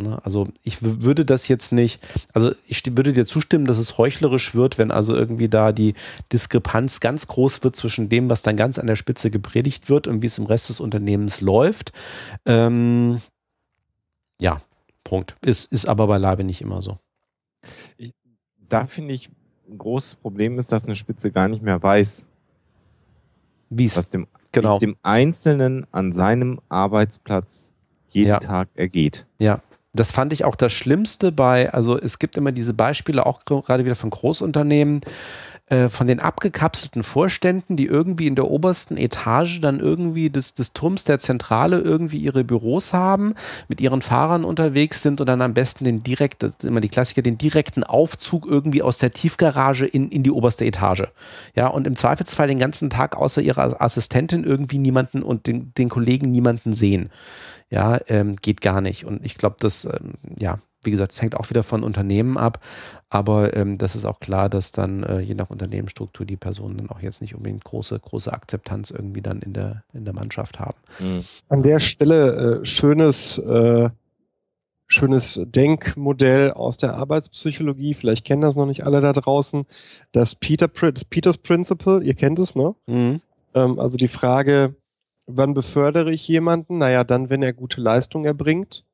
Ne? Also ich würde das jetzt nicht, also ich würde dir zustimmen, dass es heuchlerisch wird, wenn also irgendwie da die Diskrepanz ganz groß wird zwischen dem, was dann ganz an der Spitze gepredigt wird und wie es im Rest des Unternehmens läuft. Ähm, ja, Punkt. Ist, ist aber beileibe nicht immer so. Ich, da finde ich, ein großes Problem ist, dass eine Spitze gar nicht mehr weiß, wie es dem, genau. dem Einzelnen an seinem Arbeitsplatz jeden ja. Tag ergeht. Ja. Das fand ich auch das Schlimmste bei, also es gibt immer diese Beispiele auch gerade wieder von Großunternehmen, äh, von den abgekapselten Vorständen, die irgendwie in der obersten Etage dann irgendwie des, des Turms der Zentrale irgendwie ihre Büros haben, mit ihren Fahrern unterwegs sind und dann am besten den direkt, das ist immer die Klassiker, den direkten Aufzug irgendwie aus der Tiefgarage in, in die oberste Etage. Ja, und im Zweifelsfall den ganzen Tag außer ihrer Assistentin irgendwie niemanden und den, den Kollegen niemanden sehen ja, ähm, geht gar nicht. Und ich glaube, das, ähm, ja, wie gesagt, es hängt auch wieder von Unternehmen ab, aber ähm, das ist auch klar, dass dann äh, je nach Unternehmensstruktur die Personen dann auch jetzt nicht unbedingt große, große Akzeptanz irgendwie dann in der, in der Mannschaft haben. Mhm. An der Stelle äh, schönes, äh, schönes Denkmodell aus der Arbeitspsychologie, vielleicht kennen das noch nicht alle da draußen, das, Peter, das Peters Principle, ihr kennt es, ne? Mhm. Ähm, also die Frage, wann befördere ich jemanden? Naja, dann, wenn er gute Leistung erbringt.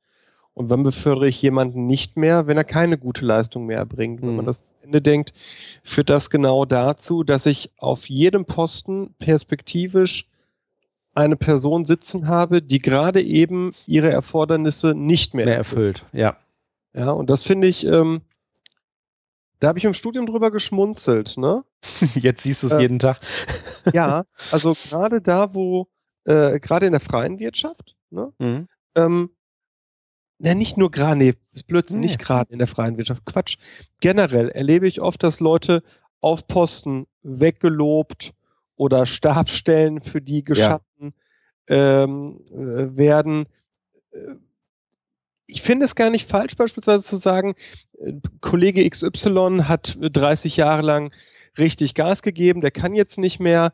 Und wann befördere ich jemanden nicht mehr, wenn er keine gute Leistung mehr erbringt? Mhm. Wenn man mhm. das Ende denkt, führt das genau dazu, dass ich auf jedem Posten perspektivisch eine Person sitzen habe, die gerade eben ihre Erfordernisse nicht mehr, mehr erfüllt. Ja. Ja, und das finde ich, ähm, da habe ich im Studium drüber geschmunzelt, ne? (laughs) Jetzt siehst du es äh, jeden Tag. ja, also gerade da, wo, äh, gerade in der freien Wirtschaft, ne? Mhm. Ähm, ja, nicht nur gerade, nee, ist Blödsinn, nee. nicht gerade in der freien Wirtschaft. Quatsch. Generell erlebe ich oft, dass Leute auf Posten weggelobt oder (laughs) Stabsstellen für die geschaffen ja. ähm, äh, werden. Äh, ich finde es gar nicht falsch, beispielsweise zu sagen, äh, Kollege XY hat 30 Jahre lang richtig Gas gegeben, der kann jetzt nicht mehr.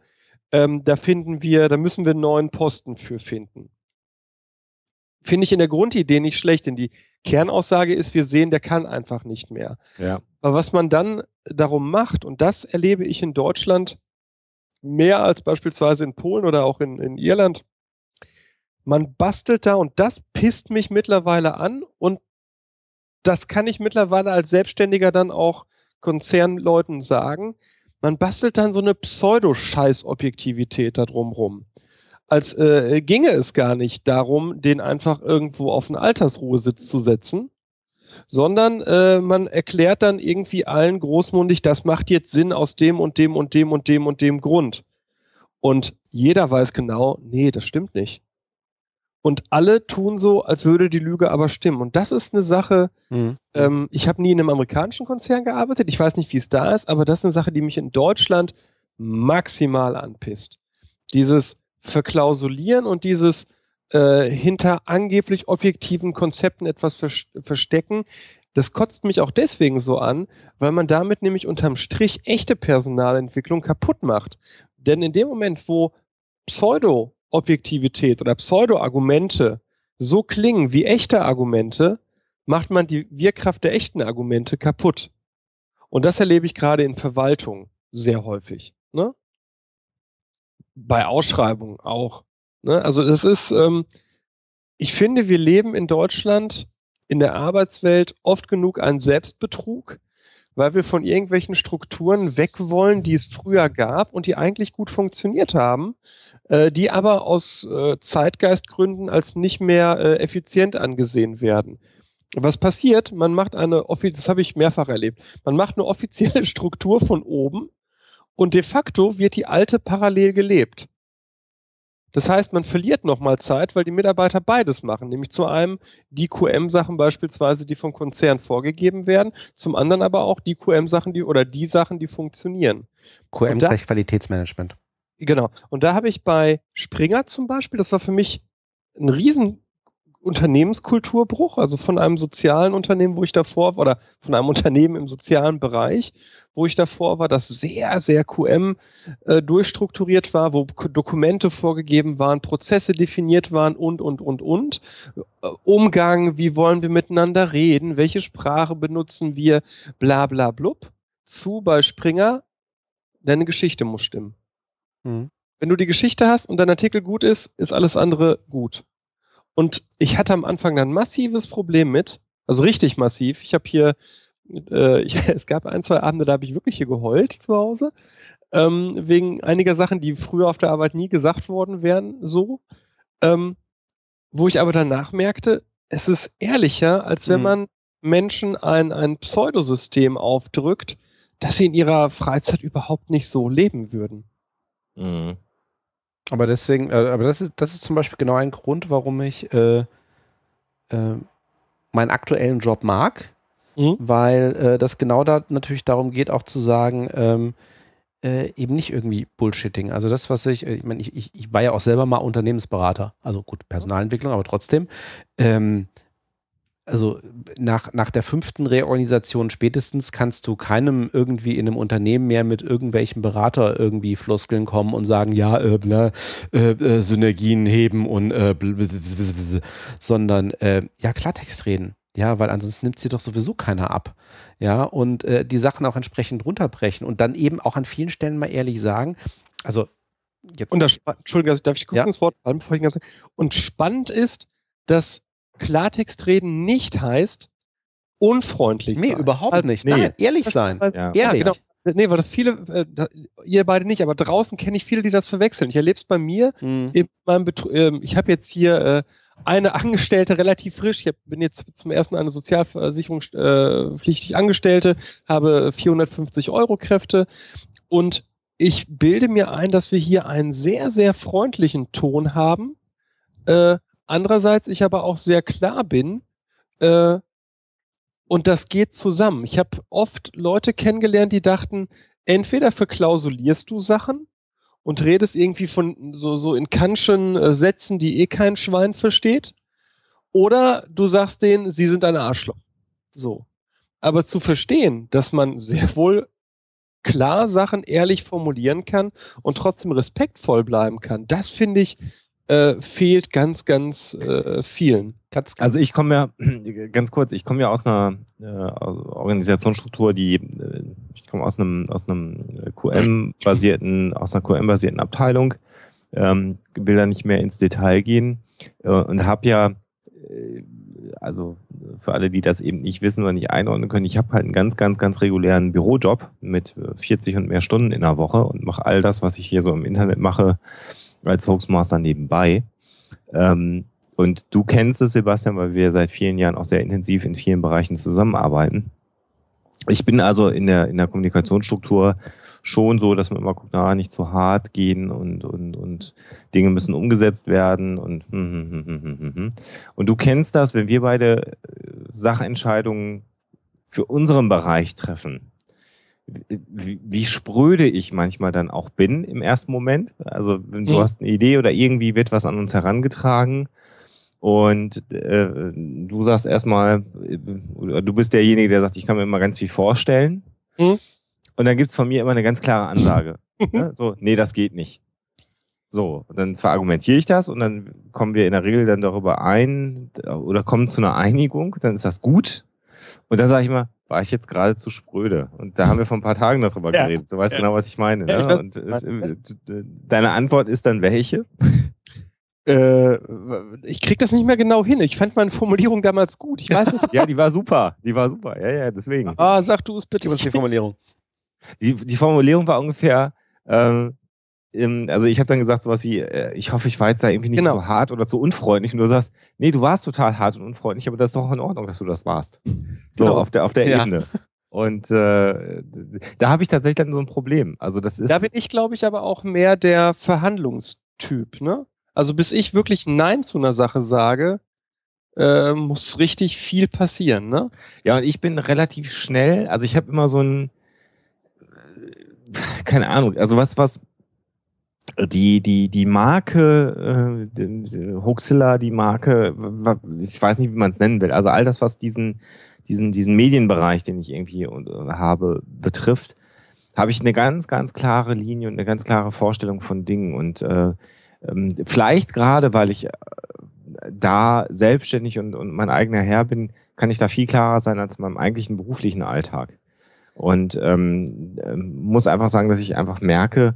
Ähm, da finden wir, da müssen wir einen neuen Posten für finden. Finde ich in der Grundidee nicht schlecht, denn die Kernaussage ist, wir sehen, der kann einfach nicht mehr. Ja. Aber was man dann darum macht, und das erlebe ich in Deutschland mehr als beispielsweise in Polen oder auch in, in Irland, man bastelt da und das pisst mich mittlerweile an und das kann ich mittlerweile als Selbstständiger dann auch Konzernleuten sagen. Man bastelt dann so eine Pseudo-Scheiß-Objektivität da drumrum. Als äh, ginge es gar nicht darum, den einfach irgendwo auf einen Altersruhesitz zu setzen, sondern äh, man erklärt dann irgendwie allen großmundig, das macht jetzt Sinn aus dem und dem und dem und dem und dem Grund. Und jeder weiß genau, nee, das stimmt nicht. Und alle tun so, als würde die Lüge aber stimmen. Und das ist eine Sache, mhm. ähm, ich habe nie in einem amerikanischen Konzern gearbeitet, ich weiß nicht, wie es da ist, aber das ist eine Sache, die mich in Deutschland maximal anpisst. Dieses Verklausulieren und dieses äh, hinter angeblich objektiven Konzepten etwas verstecken, das kotzt mich auch deswegen so an, weil man damit nämlich unterm Strich echte Personalentwicklung kaputt macht. Denn in dem Moment, wo Pseudo Objektivität oder Pseudo-Argumente so klingen wie echte Argumente, macht man die Wirkkraft der echten Argumente kaputt. Und das erlebe ich gerade in Verwaltung sehr häufig. Ne? Bei Ausschreibungen auch. Ne? Also das ist, ähm, ich finde, wir leben in Deutschland in der Arbeitswelt oft genug einen Selbstbetrug, weil wir von irgendwelchen Strukturen weg wollen, die es früher gab und die eigentlich gut funktioniert haben äh, die aber aus äh, Zeitgeistgründen als nicht mehr äh, effizient angesehen werden. Was passiert? Man macht eine, das habe ich mehrfach erlebt, man macht eine offizielle (laughs) Struktur von oben und de facto wird die alte parallel gelebt. Das heißt, man verliert nochmal Zeit, weil die Mitarbeiter beides machen. Nämlich zu einem die QM-Sachen beispielsweise, die vom Konzern vorgegeben werden, zum anderen aber auch die QM-Sachen, die oder die Sachen, die funktionieren. QM gleich Qualitätsmanagement. Genau. Und da habe ich bei Springer zum Beispiel, das war für mich ein riesen Unternehmenskulturbruch, also von einem sozialen Unternehmen, wo ich davor war, oder von einem (laughs) Unternehmen im sozialen Bereich, wo ich davor war, das sehr, sehr QM äh, durchstrukturiert war, wo Dokumente vorgegeben waren, Prozesse definiert waren und, und, und, und. Äh, Umgang, wie wollen wir miteinander reden, welche Sprache benutzen wir, bla, bla, blub. Zu bei Springer, deine Geschichte muss stimmen. Mhm. Wenn du die Geschichte hast und dein Artikel gut ist, ist alles andere gut. Und ich hatte am Anfang ein massives Problem mit, also richtig massiv. Ich habe hier, äh, ich, (laughs) es gab ein, zwei Abende, da habe ich wirklich hier geheult zu Hause, ähm, wegen einiger Sachen, die früher auf der Arbeit nie gesagt worden wären, so. Ähm, wo ich aber danach merkte, es ist ehrlicher, als wenn mhm. man Menschen ein, ein Pseudosystem aufdrückt, dass sie in ihrer Freizeit überhaupt nicht so leben würden. Mhm. Aber deswegen, äh, aber das ist, das ist zum Beispiel genau ein Grund, warum ich äh, äh, meinen aktuellen Job mag, mhm. weil äh, das genau da natürlich darum geht, auch zu sagen, ähm, äh, eben nicht irgendwie Bullshitting. Also das, was ich, ich meine, ich, ich, ich war ja auch selber mal Unternehmensberater, also gut, Personalentwicklung, aber trotzdem. Ähm, also nach, nach der fünften Reorganisation spätestens kannst du keinem irgendwie in einem Unternehmen mehr mit irgendwelchen Berater irgendwie Floskeln kommen und sagen, ja, äh, bla, äh, äh, Synergien heben und äh, sondern äh, ja, Klartext reden. Ja, weil ansonsten nimmt sie doch sowieso keiner ab. Ja, und äh, die Sachen auch entsprechend runterbrechen und dann eben auch an vielen Stellen mal ehrlich sagen, also jetzt. Und das, Entschuldigung, darf ich kurz ja? ins Wort bevor ich Und spannend ist, dass Klartext reden nicht heißt unfreundlich nee, sein. überhaupt also, nicht. Nee. Nein, ehrlich sein. Ja. Ehrlich. Ja, genau. Nee, weil das viele, äh, ihr beide nicht, aber draußen kenne ich viele, die das verwechseln. Ich erlebe es bei mir hm. in meinem Betru äh, Ich habe jetzt hier äh, eine Angestellte relativ frisch. Ich hab, bin jetzt zum ersten eine sozialversicherungspflichtig äh, Angestellte, habe 450 Euro Kräfte und ich bilde mir ein, dass wir hier einen sehr, sehr freundlichen Ton haben. Äh, andererseits ich aber auch sehr klar bin, äh, und das geht zusammen. Ich habe oft Leute kennengelernt, die dachten, entweder verklausulierst du Sachen und redest irgendwie von so, so in Kantschen äh, Sätzen, die eh kein Schwein versteht, oder du sagst denen, sie sind ein Arschloch. So. Aber zu verstehen, dass man sehr wohl klar Sachen ehrlich formulieren kann und trotzdem respektvoll bleiben kann, das finde ich äh, fehlt ganz, ganz äh, vielen. Also ich komme ja, (clears throat) ganz kurz, ich komme ja aus einer äh, Organisationsstruktur, die, äh, ich komme aus einem, aus einem QM-basierten, aus einer QM-basierten Abteilung, ähm, will da nicht mehr ins Detail gehen äh, und habe ja, äh, also für alle, die das eben nicht wissen oder nicht einordnen können, ich habe halt einen ganz, ganz, ganz regulären Bürojob mit 40 und mehr Stunden in der Woche und mache all das, was ich hier so im Internet mache, als Hoaxmaster nebenbei. Ähm, und du kennst es, Sebastian, weil wir seit vielen Jahren auch sehr intensiv in vielen Bereichen zusammenarbeiten. Ich bin also in der, in der Kommunikationsstruktur schon so, dass man immer guckt, na, nicht zu hart gehen und, und, und Dinge müssen umgesetzt werden und, hm, hm, hm, und du kennst das, wenn wir beide äh, Sachentscheidungen für unseren Bereich treffen, wie, wie spröde ich manchmal dann auch bin im ersten Moment. Also wenn du mhm. hast eine Idee oder irgendwie wird was an uns herangetragen und äh, du sagst erstmal, du bist derjenige, der sagt, ich kann mir immer ganz viel vorstellen. Mhm. Und dann gibt es von mir immer eine ganz klare Ansage. (laughs) ne? So, nee, das geht nicht. So, dann verargumentiere ich das und dann kommen wir in der Regel dann darüber ein oder kommen zu einer Einigung, dann ist das gut. Und dann sage ich immer, war ich jetzt gerade zu spröde. Und da haben wir vor ein paar Tagen darüber (laughs) ja. geredet. Du weißt ja. genau, was ich meine. Ne? Ja, ich weiß, und äh, deine Antwort ist dann welche? Äh, ich krieg das nicht mehr genau hin. Ich fand meine Formulierung damals gut. Ich weiß es (laughs) ja, die war super. Die war super. Ja, ja, deswegen. Ah, sag du es bitte. Was ist die Formulierung? Die, die Formulierung war ungefähr, ähm, also ich habe dann gesagt sowas wie, äh, ich hoffe, ich war jetzt da irgendwie nicht genau. so hart oder zu unfreundlich. Und du sagst, nee, du warst total hart und unfreundlich, aber das ist doch in Ordnung, dass du das warst. So, genau. auf der, auf der ja. Ebene. Und äh, da habe ich tatsächlich dann so ein Problem. Also das ist. Da bin ich, glaube ich, aber auch mehr der Verhandlungstyp, ne? Also bis ich wirklich Nein zu einer Sache sage, äh, muss richtig viel passieren, ne? Ja, und ich bin relativ schnell, also ich habe immer so ein, keine Ahnung, also was, was die, die, die Marke, äh, Hoaxilla, die Marke, ich weiß nicht, wie man es nennen will, also all das, was diesen, diesen, diesen Medienbereich, den ich irgendwie habe, betrifft, habe ich eine ganz, ganz klare Linie und eine ganz klare Vorstellung von Dingen. Und äh, ähm, vielleicht gerade, weil ich äh, da selbstständig und, und mein eigener Herr bin, kann ich da viel klarer sein als in meinem eigentlichen beruflichen Alltag. Und ähm, ähm muss einfach sagen, dass ich einfach merke,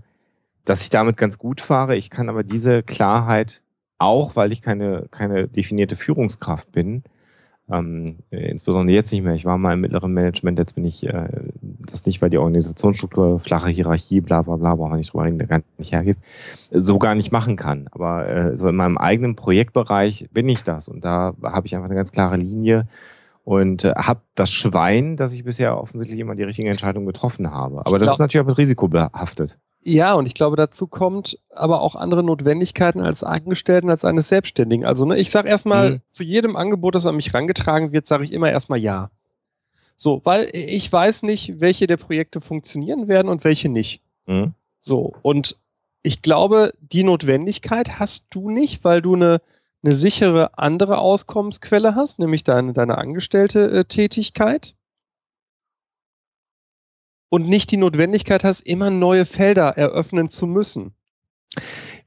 dass ich damit ganz gut fahre. Ich kann aber diese Klarheit auch, weil ich keine, keine definierte Führungskraft bin, ähm, äh, insbesondere jetzt nicht mehr. Ich war mal im mittleren Management, jetzt bin ich äh, das nicht, weil die Organisationsstruktur, flache Hierarchie, bla bla bla, brauchen wir nicht drüber reden, der gar nicht hergibt, so gar nicht machen kann. Aber äh, so in meinem eigenen Projektbereich bin ich das und da habe ich einfach eine ganz klare Linie und äh, habe das Schwein, dass ich bisher offensichtlich immer die richtige Entscheidung getroffen habe. Aber das ist natürlich auch mit Risiko behaftet. Ja, und ich glaube, dazu kommt aber auch andere Notwendigkeiten als Angestellten, als eines Selbstständigen. Also ne, ich sage erstmal, mhm. zu jedem Angebot, das an mich rangetragen wird, sage ich immer erstmal ja. So, weil ich weiß nicht, welche der Projekte funktionieren werden und welche nicht. Mhm. So, und ich glaube, die Notwendigkeit hast du nicht, weil du eine, eine sichere andere Auskommensquelle hast, nämlich deine, deine angestellte äh, Tätigkeit und nicht die Notwendigkeit hast, immer neue Felder eröffnen zu müssen.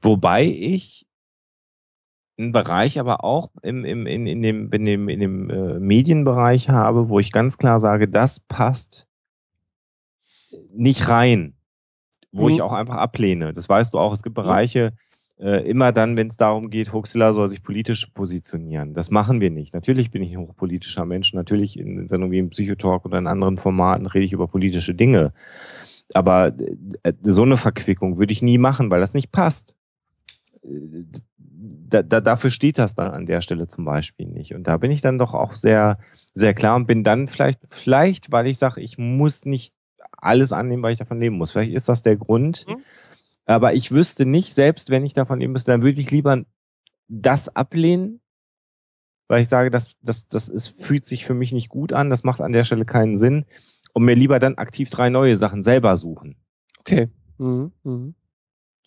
Wobei ich einen Bereich aber auch im, im, in, in dem, in dem, in dem äh, Medienbereich habe, wo ich ganz klar sage, das passt nicht rein, wo mhm. ich auch einfach ablehne. Das weißt du auch, es gibt Bereiche, äh, immer dann, wenn es darum geht, Huxilla soll sich politisch positionieren. Das machen wir nicht. Natürlich bin ich ein hochpolitischer Mensch. Natürlich in Sendungen wie im Psychotalk oder in anderen Formaten rede ich über politische Dinge. Aber äh, so eine Verquickung würde ich nie machen, weil das nicht passt. Äh, da, da, dafür steht das dann an der Stelle zum Beispiel nicht. Und da bin ich dann doch auch sehr, sehr klar und bin dann vielleicht, vielleicht, weil ich sage, ich muss nicht alles annehmen, weil ich davon leben muss. Vielleicht ist das der Grund. Mhm. Aber ich wüsste nicht, selbst wenn ich davon leben müsste, dann würde ich lieber das ablehnen, weil ich sage, das, das, das ist, fühlt sich für mich nicht gut an, das macht an der Stelle keinen Sinn und mir lieber dann aktiv drei neue Sachen selber suchen. Okay. Mhm. Mhm.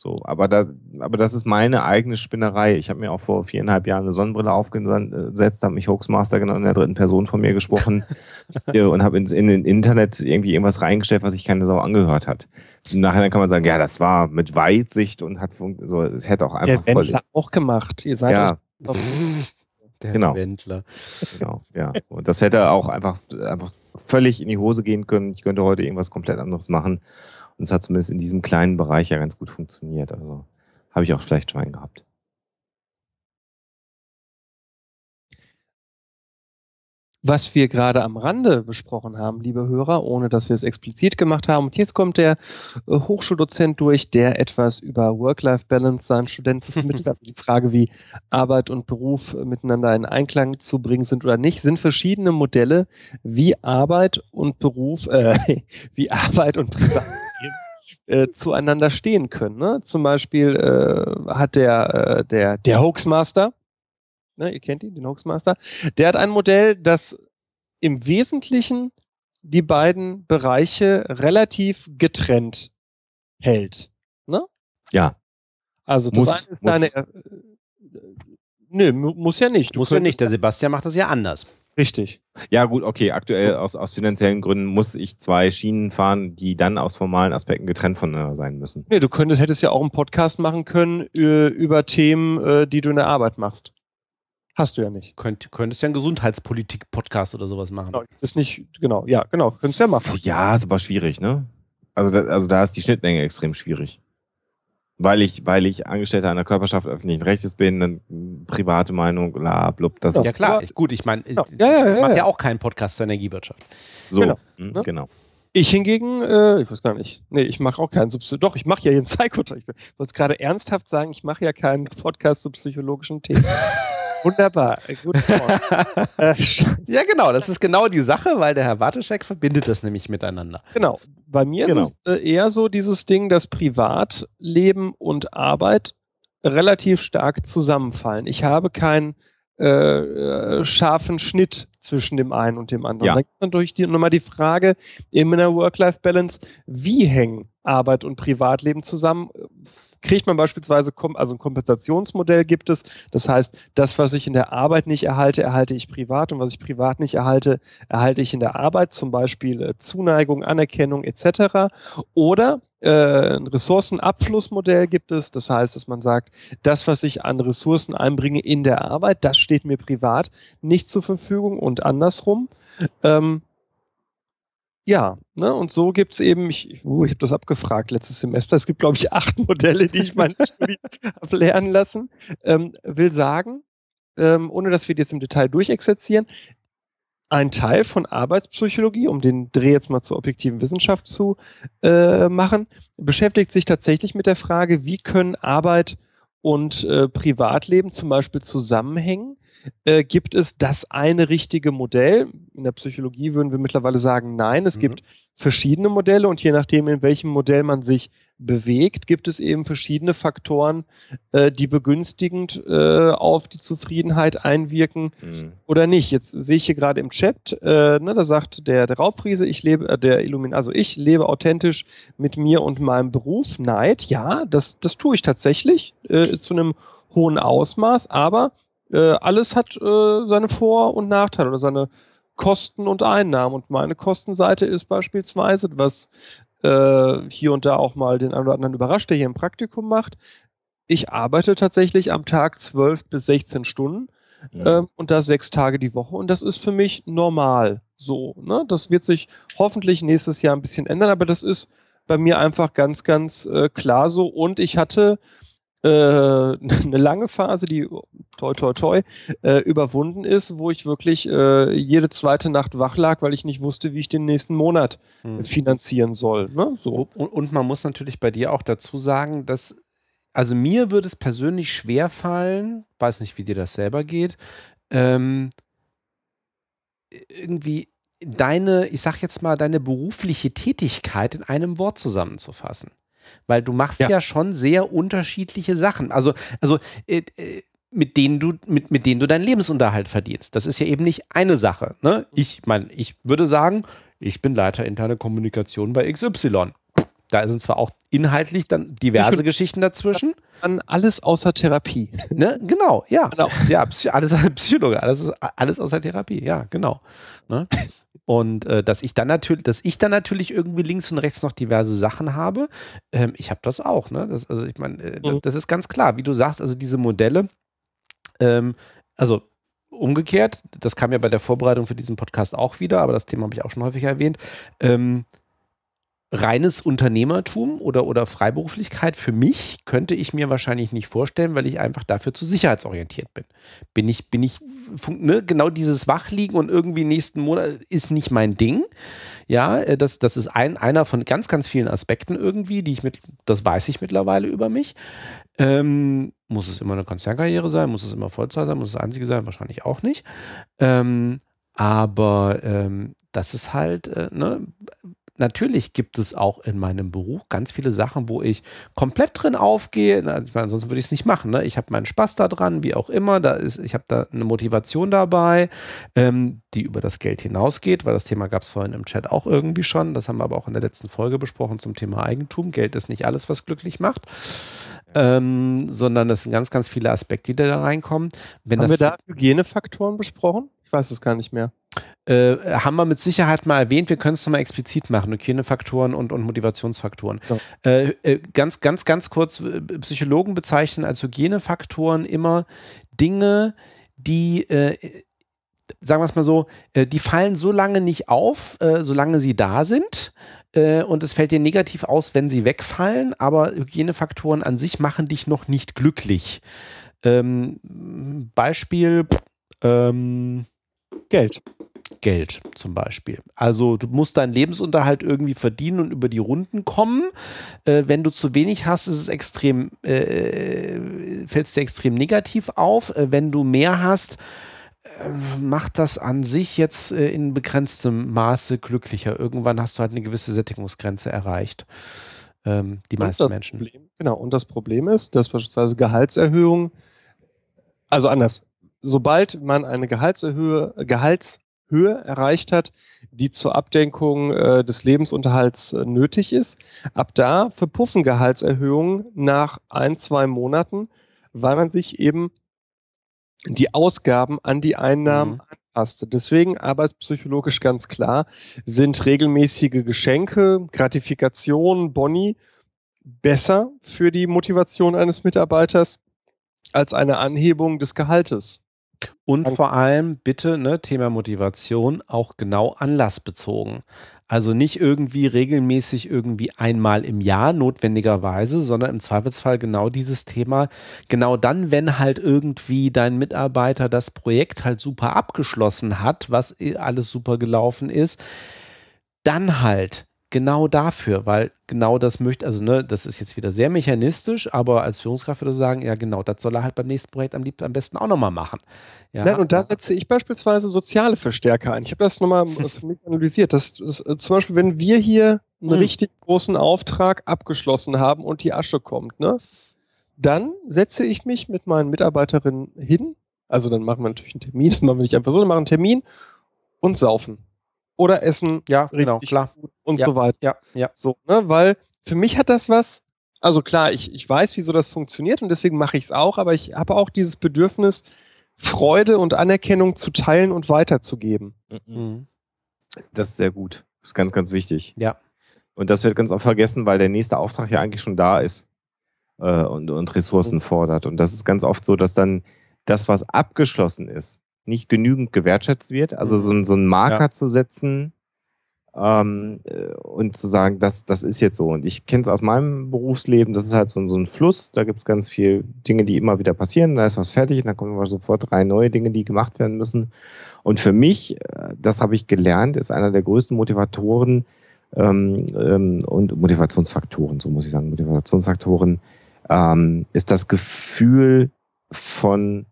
So, aber, da, aber das ist meine eigene Spinnerei. Ich habe mir auch vor viereinhalb Jahren eine Sonnenbrille aufgesetzt, habe mich Hoaxmaster genannt in der dritten Person von mir gesprochen (laughs) und habe in, in den Internet irgendwie irgendwas reingestellt, was sich keine Sau angehört hat. Nachher kann man sagen, ja, das war mit Weitsicht und hat so, es hätte auch einfach Der Wendler auch gemacht. Ihr seid ja. Der genau. Wendler. Genau, ja. Und das hätte auch einfach, einfach völlig in die Hose gehen können. Ich könnte heute irgendwas komplett anderes machen. Und es hat zumindest in diesem kleinen Bereich ja ganz gut funktioniert. Also habe ich auch schlecht Schwein gehabt. Was wir gerade am Rande besprochen haben, liebe Hörer, ohne dass wir es explizit gemacht haben. Und jetzt kommt der äh, Hochschuldozent durch, der etwas über Work-Life-Balance seinen Studenten (laughs) vermittelt hat. Die Frage, wie Arbeit und Beruf miteinander in Einklang zu bringen sind oder nicht, sind verschiedene Modelle, wie Arbeit und Beruf, äh, (laughs) wie Arbeit und Privat äh, (laughs) zueinander stehen können. Ne? Zum Beispiel äh, hat der, äh, der, der Hoaxmaster, ne, ihr kennt ihn, den Hoaxmaster, der hat ein Modell, das im Wesentlichen die beiden Bereiche relativ getrennt hält. Ne? Ja. Also das muss, eine ist deine. Äh, nö, muss ja nicht. Du muss ja nicht. Der Sebastian macht das ja anders. Richtig. Ja, gut, okay. Aktuell aus, aus finanziellen Gründen muss ich zwei Schienen fahren, die dann aus formalen Aspekten getrennt voneinander sein müssen. Nee, du könntest, hättest ja auch einen Podcast machen können äh, über Themen, äh, die du in der Arbeit machst. Hast du ja nicht. Könnt, könntest ja einen Gesundheitspolitik-Podcast oder sowas machen. Genau, ist nicht, genau, ja, genau, könntest du ja machen. Ja, ist aber schwierig, ne? Also da, also da ist die Schnittmenge extrem schwierig. Weil ich, weil ich Angestellter einer Körperschaft öffentlichen Rechtes bin, dann private Meinung, bla, blub, das ja, ist. Ja, klar, gut, ich meine, ja, ja, ja, ich mache ja auch keinen Podcast zur Energiewirtschaft. So, genau. Mh, ne? genau. Ich hingegen, äh, ich weiß gar nicht. Nee, ich mache auch keinen Substitut. Doch, ich mache ja einen Psychotalk. Ich wollte gerade ernsthaft sagen, ich mache ja keinen Podcast zu psychologischen Themen. (laughs) Wunderbar, gut. (laughs) äh, ja, genau, das ist genau die Sache, weil der Herr Warteschek verbindet das nämlich miteinander. Genau. Bei mir genau. ist es äh, eher so dieses Ding, dass Privatleben und Arbeit relativ stark zusammenfallen. Ich habe keinen äh, äh, scharfen Schnitt zwischen dem einen und dem anderen. Ja. Dann gibt natürlich die, nochmal die Frage in einer Work-Life-Balance, wie hängen Arbeit und Privatleben zusammen? Kriegt man beispielsweise, also ein Kompensationsmodell gibt es. Das heißt, das, was ich in der Arbeit nicht erhalte, erhalte ich privat und was ich privat nicht erhalte, erhalte ich in der Arbeit, zum Beispiel äh, Zuneigung, Anerkennung etc. Oder äh, ein Ressourcenabflussmodell gibt es. Das heißt, dass man sagt, das, was ich an Ressourcen einbringe in der Arbeit, das steht mir privat nicht zur Verfügung und andersrum. Ähm, ja, ne, und so gibt es eben, ich, uh, ich habe das abgefragt letztes Semester, es gibt, glaube ich, (laughs) acht Modelle, die ich meine Studie (laughs) habe lernen lassen. Ähm, will sagen, ähm, ohne dass wir jetzt im Detail durchexerzieren, ein Teil von Arbeitspsychologie, um den Dreh jetzt mal zur objektiven Wissenschaft zu äh, machen, beschäftigt sich tatsächlich mit der Frage, wie können Arbeit und äh, Privatleben zum Beispiel zusammenhängen äh, gibt es das eine richtige Modell. In der Psychologie würden wir mittlerweile sagen, nein, es mhm. gibt verschiedene Modelle und je nachdem, in welchem Modell man sich bewegt, gibt es eben verschiedene Faktoren, äh, die begünstigend äh, auf die Zufriedenheit einwirken mhm. oder nicht. Jetzt sehe ich hier gerade im Chat, äh, ne, da sagt der, der Raubfriese, ich lebe, äh, der Illumin, also ich lebe authentisch mit mir und meinem Beruf. Neid, ja, das, das tue ich tatsächlich äh, zu einem hohen Ausmaß, aber äh, alles hat äh, seine Vor- und Nachteile oder seine Kosten und Einnahmen. Und meine Kostenseite ist beispielsweise, was äh, hier und da auch mal den einen oder anderen überrascht, der hier ein Praktikum macht. Ich arbeite tatsächlich am Tag 12 bis 16 Stunden ja. ähm, und das sechs Tage die Woche. Und das ist für mich normal so. Ne? Das wird sich hoffentlich nächstes Jahr ein bisschen ändern, aber das ist bei mir einfach ganz, ganz äh, klar so. Und ich hatte äh, (laughs) eine lange Phase, die toi toi toi äh, überwunden ist, wo ich wirklich äh, jede zweite Nacht wach lag, weil ich nicht wusste, wie ich den nächsten Monat hm. finanzieren soll. Ne? So. Und, und, man muss natürlich bei dir auch dazu sagen, dass also mir würde es persönlich schwer fallen, weiß nicht, wie dir das selber geht, ähm, irgendwie deine, ich sag jetzt mal, deine berufliche Tätigkeit in einem Wort zusammenzufassen. Weil du machst ja, ja schon sehr unterschiedliche Sachen. Also, also äh, äh, mit denen du, mit, mit denen du deinen Lebensunterhalt verdienst. Das ist ja eben nicht eine Sache. Ne? Ich meine, ich würde sagen, ich bin Leiter interne Kommunikation bei XY. Da sind zwar auch inhaltlich dann diverse Geschichten dazwischen. Dann alles außer Therapie. Ne? Genau, ja. Genau. Ja, alles Psychologe, alles, alles außer Therapie, ja, genau. Ne? Und äh, dass ich dann natürlich, dass ich dann natürlich irgendwie links und rechts noch diverse Sachen habe, ähm, ich habe das auch, ne? Das, also ich meine, äh, mhm. das ist ganz klar, wie du sagst, also diese Modelle, ähm, also umgekehrt, das kam ja bei der Vorbereitung für diesen Podcast auch wieder, aber das Thema habe ich auch schon häufig erwähnt. Ähm, reines Unternehmertum oder, oder Freiberuflichkeit für mich könnte ich mir wahrscheinlich nicht vorstellen, weil ich einfach dafür zu sicherheitsorientiert bin. Bin ich, bin ich, ne, genau dieses Wachliegen und irgendwie nächsten Monat ist nicht mein Ding. Ja, äh, das, das ist ein, einer von ganz, ganz vielen Aspekten irgendwie, die ich mit, das weiß ich mittlerweile über mich. Ähm, muss es immer eine Konzernkarriere sein? Muss es immer Vollzeit sein? Muss es das einzige sein? Wahrscheinlich auch nicht. Ähm, aber ähm, das ist halt, äh, ne, natürlich gibt es auch in meinem Beruf ganz viele Sachen, wo ich komplett drin aufgehe. Ich meine, sonst würde ich es nicht machen. Ne? Ich habe meinen Spaß da dran, wie auch immer. Da ist, ich habe da eine Motivation dabei, ähm, die über das Geld hinausgeht, weil das Thema gab es vorhin im Chat auch irgendwie schon. Das haben wir aber auch in der letzten Folge besprochen zum Thema Eigentum. Geld ist nicht alles, was glücklich macht. Ähm, sondern es sind ganz, ganz viele Aspekte, die da reinkommen. Wenn haben wir da Hygienefaktoren besprochen? Ich weiß es gar nicht mehr. Äh, haben wir mit Sicherheit mal erwähnt, wir können es nochmal explizit machen, Hygienefaktoren und, und Motivationsfaktoren. Ja. Äh, äh, ganz, ganz, ganz kurz, äh, Psychologen bezeichnen als Hygienefaktoren immer Dinge, die, äh, sagen wir es mal so, äh, die fallen so lange nicht auf, solange sie da sind. und es fällt dir negativ aus, wenn sie wegfallen, aber Hygienefaktoren an sich machen dich noch nicht glücklich. Ähm, Beispiel, ähm, Geld. Geld zum Beispiel. Also du musst deinen Lebensunterhalt irgendwie verdienen und über die Runden kommen. Äh, wenn du zu wenig hast, ist es extrem, äh, fällt es dir extrem negativ auf. Äh, wenn du mehr hast, äh, macht das an sich jetzt äh, in begrenztem Maße glücklicher. Irgendwann hast du halt eine gewisse Sättigungsgrenze erreicht. Ähm, die und meisten Menschen. Problem, genau, und das Problem ist, dass beispielsweise Gehaltserhöhungen, also anders, sobald man eine Gehaltserhöhe, Gehaltshöhe erreicht hat, die zur Abdenkung äh, des Lebensunterhalts äh, nötig ist, ab da verpuffen Gehaltserhöhungen nach ein, zwei Monaten, weil man sich eben die Ausgaben an die Einnahmen mhm. anpasste. Deswegen arbeitspsychologisch ganz klar sind regelmäßige Geschenke, Gratifikationen, Boni besser für die Motivation eines Mitarbeiters als eine Anhebung des Gehaltes. Und vor allem bitte, ne, Thema Motivation, auch genau anlassbezogen. Also nicht irgendwie regelmäßig irgendwie einmal im Jahr notwendigerweise, sondern im Zweifelsfall genau dieses Thema. Genau dann, wenn halt irgendwie dein Mitarbeiter das Projekt halt super abgeschlossen hat, was eh alles super gelaufen ist, dann halt genau dafür, weil genau das möchte, also ne, das ist jetzt wieder sehr mechanistisch, aber als Führungskraft würde ich sagen, ja genau, das soll er halt beim nächsten Projekt am, liebsten, am besten auch nochmal machen. Ja. Nein, und da setze ich beispielsweise soziale Verstärker ein. Ich habe das nochmal (laughs) für mich analysiert. Das, das, äh, zum Beispiel, wenn wir hier einen hm. richtig großen Auftrag abgeschlossen haben und die Asche kommt, ne, dann setze ich mich mit meinen Mitarbeiterinnen hin. Also dann machen wir natürlich einen Termin, das (laughs) machen wir nicht einfach so, dann machen einen Termin und saufen oder essen. Ja, genau, klar. Und ja, so weiter. Ja, ja. So, ne? Weil für mich hat das was, also klar, ich, ich weiß, wieso das funktioniert und deswegen mache ich es auch, aber ich habe auch dieses Bedürfnis, Freude und Anerkennung zu teilen und weiterzugeben. Mhm. Das ist sehr gut. Das ist ganz, ganz wichtig. Ja. Und das wird ganz oft vergessen, weil der nächste Auftrag ja eigentlich schon da ist äh, und, und Ressourcen mhm. fordert. Und das ist ganz oft so, dass dann das, was abgeschlossen ist, nicht genügend gewertschätzt wird. Also so, so einen Marker ja. zu setzen, ähm, äh, und zu sagen, das, das ist jetzt so. Und ich kenne es aus meinem Berufsleben, das ist halt so, so ein Fluss, da gibt es ganz viele Dinge, die immer wieder passieren, da ist was fertig und dann kommen aber sofort drei neue Dinge, die gemacht werden müssen. Und für mich, äh, das habe ich gelernt, ist einer der größten Motivatoren ähm, ähm, und Motivationsfaktoren, so muss ich sagen, Motivationsfaktoren, ähm, ist das Gefühl von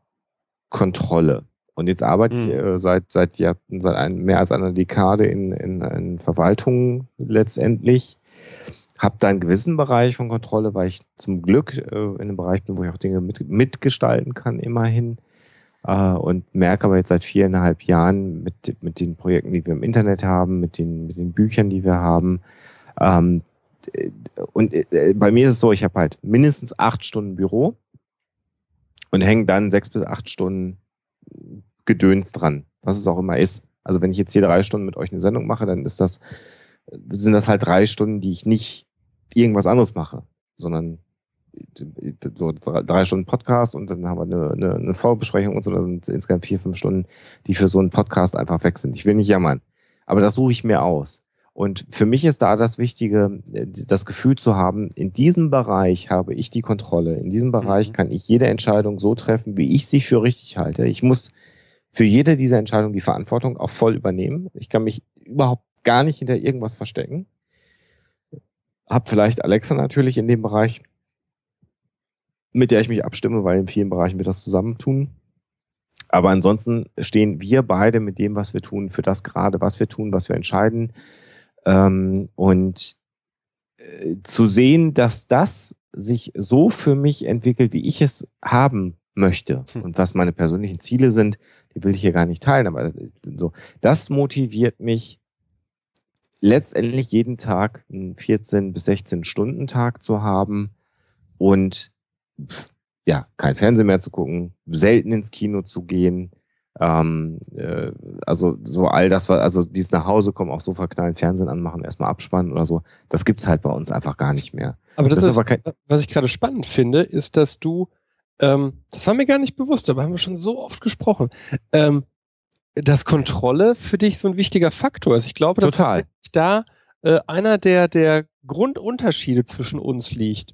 Kontrolle. Und jetzt arbeite mhm. ich hm. äh, seit, seit, ja, seit ein, mehr als einer Dekade in, in, in Verwaltung letztendlich. Habe da einen gewissen Bereich von Kontrolle, weil ich zum Glück äh, in einem Bereich bin, wo ich auch Dinge mit, mitgestalten kann, immerhin. Äh, und merke aber jetzt seit viereinhalb Jahren mit, mit den Projekten, die wir im Internet haben, mit den, mit den Büchern, die wir haben. Ähm, und äh, bei mir ist es so, ich habe halt mindestens acht Stunden Büro und hänge dann sechs bis acht Stunden Gedöns dran, was es auch immer ist. Also wenn ich jetzt hier drei Stunden mit euch eine Sendung mache, dann ist das, sind das halt drei Stunden, die ich nicht irgendwas anderes mache, sondern so drei Stunden Podcast und dann haben wir eine, eine, eine Vorbesprechung und so, da sind insgesamt vier, fünf Stunden, die für so einen Podcast einfach weg sind. Ich will nicht jammern, aber das suche ich mir aus. Und für mich ist da das Wichtige, das Gefühl zu haben, in diesem Bereich habe ich die Kontrolle. In diesem Bereich mhm. kann ich jede Entscheidung so treffen, wie ich sie für richtig halte. Ich muss für jede dieser Entscheidungen die Verantwortung auch voll übernehmen. Ich kann mich überhaupt gar nicht hinter irgendwas verstecken. Hab vielleicht Alexa natürlich in dem Bereich, mit der ich mich abstimme, weil in vielen Bereichen wir das zusammentun. Aber ansonsten stehen wir beide mit dem, was wir tun, für das gerade, was wir tun, was wir entscheiden. Ähm, und äh, zu sehen, dass das sich so für mich entwickelt, wie ich es haben möchte hm. und was meine persönlichen Ziele sind, die will ich hier gar nicht teilen, aber so, das motiviert mich letztendlich jeden Tag einen 14 bis 16 Stunden Tag zu haben und ja, kein Fernsehen mehr zu gucken, selten ins Kino zu gehen, ähm, äh, also so all das, was, also dieses nach Hause kommen, auch so verknallen, Fernsehen anmachen, erstmal abspannen oder so, das gibt's halt bei uns einfach gar nicht mehr. Aber das, das ist, was ich gerade spannend finde, ist, dass du ähm, das war mir gar nicht bewusst, aber haben wir schon so oft gesprochen, ähm, dass Kontrolle für dich so ein wichtiger Faktor ist. Ich glaube, dass Total. da äh, einer der, der Grundunterschiede zwischen uns liegt.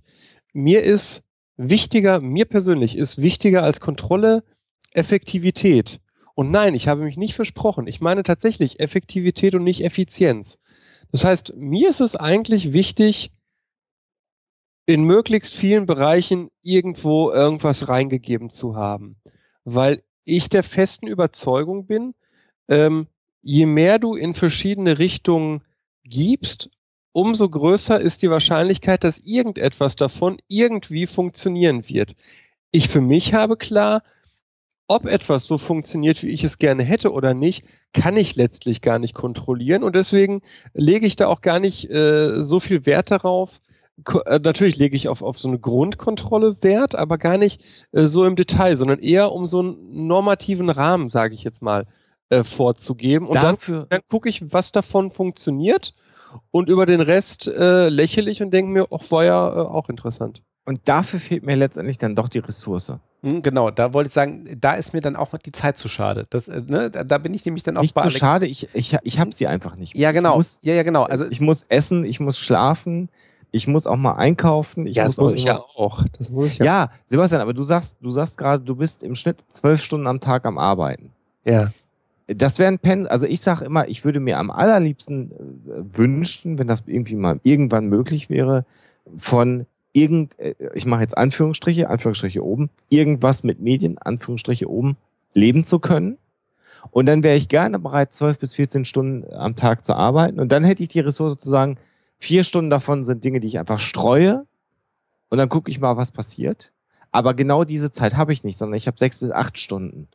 Mir ist wichtiger, mir persönlich ist wichtiger als Kontrolle Effektivität. Und nein, ich habe mich nicht versprochen. Ich meine tatsächlich Effektivität und nicht Effizienz. Das heißt, mir ist es eigentlich wichtig, in möglichst vielen Bereichen irgendwo irgendwas reingegeben zu haben. Weil ich der festen Überzeugung bin, ähm, je mehr du in verschiedene Richtungen gibst, umso größer ist die Wahrscheinlichkeit, dass irgendetwas davon irgendwie funktionieren wird. Ich für mich habe klar, ob etwas so funktioniert, wie ich es gerne hätte oder nicht, kann ich letztlich gar nicht kontrollieren. Und deswegen lege ich da auch gar nicht äh, so viel Wert darauf, natürlich lege ich auf, auf so eine Grundkontrolle Wert, aber gar nicht äh, so im Detail, sondern eher um so einen normativen Rahmen, sage ich jetzt mal, äh, vorzugeben. Und Dafür dann, dann gucke ich, was davon funktioniert und über den Rest äh, lächle ich und denke mir, ach, war ja äh, auch interessant. Und dafür fehlt mir letztendlich dann doch die Ressource. Hm, genau, da wollte ich sagen, da ist mir dann auch die Zeit zu schade. Das, äh, ne, da bin ich nämlich dann auch nicht zu schade, ich, ich, ich habe sie einfach nicht. Ja, genau. Muss, ja, ja, genau. Also, ich muss essen, ich muss schlafen, ich muss auch mal einkaufen. Ich ja, muss das muss ich ja auch. Das muss ich ja. ja, Sebastian, aber du sagst, du sagst gerade, du bist im Schnitt zwölf Stunden am Tag am Arbeiten. Ja. Das wäre ein Pen, also ich sage immer, ich würde mir am allerliebsten äh, wünschen, wenn das irgendwie mal irgendwann möglich wäre, von irgend, äh, ich mache jetzt Anführungsstriche, Anführungsstriche oben, irgendwas mit Medien, Anführungsstriche oben, leben zu können. Und dann wäre ich gerne bereit, zwölf bis 14 Stunden am Tag zu arbeiten. Und dann hätte ich die Ressource zu sagen, Vier Stunden davon sind Dinge, die ich einfach streue und dann gucke ich mal, was passiert. Aber genau diese Zeit habe ich nicht, sondern ich habe sechs bis acht Stunden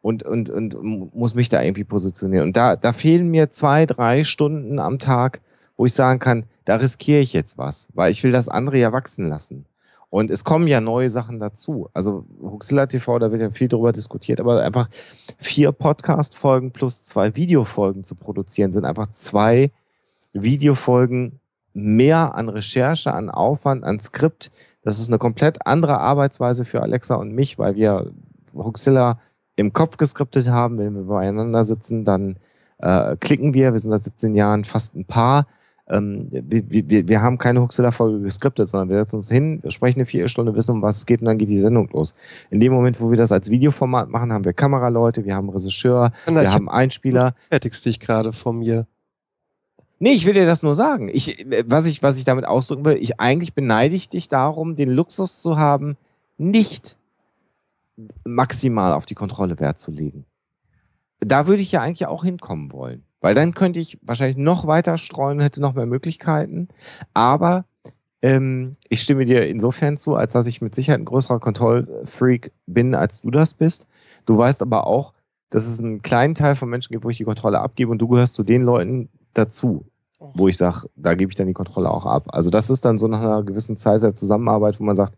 und, und, und muss mich da irgendwie positionieren. Und da, da fehlen mir zwei, drei Stunden am Tag, wo ich sagen kann, da riskiere ich jetzt was, weil ich will das andere ja wachsen lassen. Und es kommen ja neue Sachen dazu. Also Huxilla TV, da wird ja viel drüber diskutiert, aber einfach vier Podcast-Folgen plus zwei Videofolgen zu produzieren, sind einfach zwei Videofolgen mehr an Recherche, an Aufwand, an Skript. Das ist eine komplett andere Arbeitsweise für Alexa und mich, weil wir Huxilla im Kopf geskriptet haben. Wenn wir beieinander sitzen, dann äh, klicken wir. Wir sind seit 17 Jahren fast ein Paar. Ähm, wir, wir, wir haben keine Huxilla-Folge geskriptet, sondern wir setzen uns hin, sprechen eine Viertelstunde, wissen, um was es geht und dann geht die Sendung los. In dem Moment, wo wir das als Videoformat machen, haben wir Kameraleute, wir haben Regisseur, wir haben Einspieler. Fertigst dich gerade von mir. Nee, ich will dir das nur sagen. Ich, was, ich, was ich damit ausdrücken will, ich eigentlich beneide ich dich darum, den Luxus zu haben, nicht maximal auf die Kontrolle Wert zu legen. Da würde ich ja eigentlich auch hinkommen wollen. Weil dann könnte ich wahrscheinlich noch weiter streuen und hätte noch mehr Möglichkeiten. Aber ähm, ich stimme dir insofern zu, als dass ich mit Sicherheit ein größerer Kontrollfreak bin, als du das bist. Du weißt aber auch, dass es einen kleinen Teil von Menschen gibt, wo ich die Kontrolle abgebe und du gehörst zu den Leuten dazu, wo ich sage, da gebe ich dann die Kontrolle auch ab. Also das ist dann so nach einer gewissen Zeit der Zusammenarbeit, wo man sagt,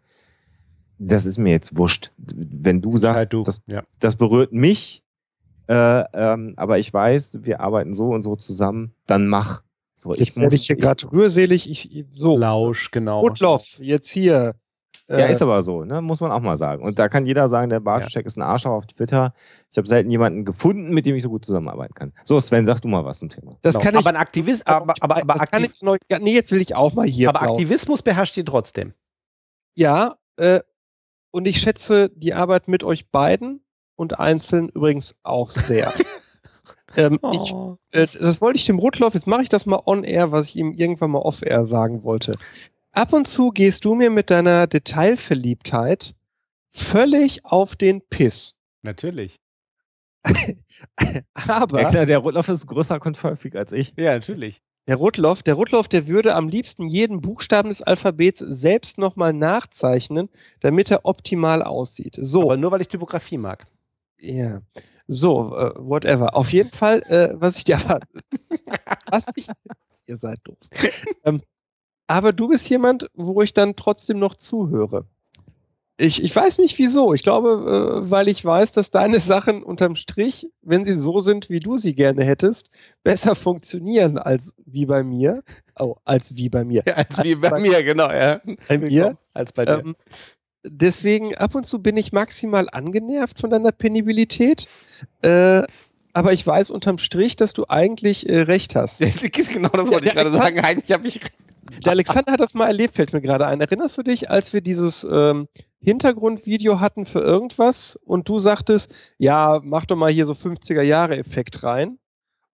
das ist mir jetzt wurscht. Wenn du sagst, halt du. Das, ja. das berührt mich, äh, ähm, aber ich weiß, wir arbeiten so und so zusammen, dann mach. So, jetzt ich muss ich hier gerade rührselig. Ich, so. Lausch, genau. Rudloff, jetzt hier. Äh, ja, ist aber so, ne? muss man auch mal sagen. Und da kann jeder sagen, der Bartoschek ja. ist ein Arschloch auf Twitter. Ich habe selten jemanden gefunden, mit dem ich so gut zusammenarbeiten kann. So, Sven, sag du mal was zum Thema. Das genau. kann ich, aber ein Aktivist, aber, aber, aber, aber aktiv ich noch, nee, jetzt will ich auch mal hier. Aber Aktivismus beherrscht ihr trotzdem. Ja, äh, und ich schätze die Arbeit mit euch beiden und einzeln übrigens auch sehr. (laughs) ähm, oh. ich, äh, das wollte ich dem Rotlauf, jetzt mache ich das mal on-air, was ich ihm irgendwann mal off-air sagen wollte. Ab und zu gehst du mir mit deiner Detailverliebtheit völlig auf den Piss. Natürlich. (laughs) Aber. Ja, klar, der Rotlauf ist größer Kontrollfreak als ich. Ja, natürlich. Der Rotloff, der Rotloff, der würde am liebsten jeden Buchstaben des Alphabets selbst nochmal nachzeichnen, damit er optimal aussieht. So. Aber nur weil ich Typografie mag. Ja. So, uh, whatever. Auf jeden Fall, äh, was ich dir. (laughs) was ich. Ihr seid doof. ähm, aber du bist jemand, wo ich dann trotzdem noch zuhöre. Ich, ich weiß nicht wieso. Ich glaube, äh, weil ich weiß, dass deine Sachen unterm Strich, wenn sie so sind, wie du sie gerne hättest, besser funktionieren als wie bei mir. Oh, als wie bei mir. Ja, als, (laughs) als wie bei, bei, mir, genau, ja. Bei mir. Als bei dir. Ähm, deswegen ab und zu bin ich maximal angenervt von deiner Penibilität. Äh, aber ich weiß unterm Strich, dass du eigentlich äh, recht hast. (laughs) genau das wollte ja, ich gerade sagen. Eigentlich habe ich recht. Der Alexander hat das mal erlebt, fällt mir gerade ein. Erinnerst du dich, als wir dieses ähm, Hintergrundvideo hatten für irgendwas und du sagtest, ja, mach doch mal hier so 50er-Jahre-Effekt rein.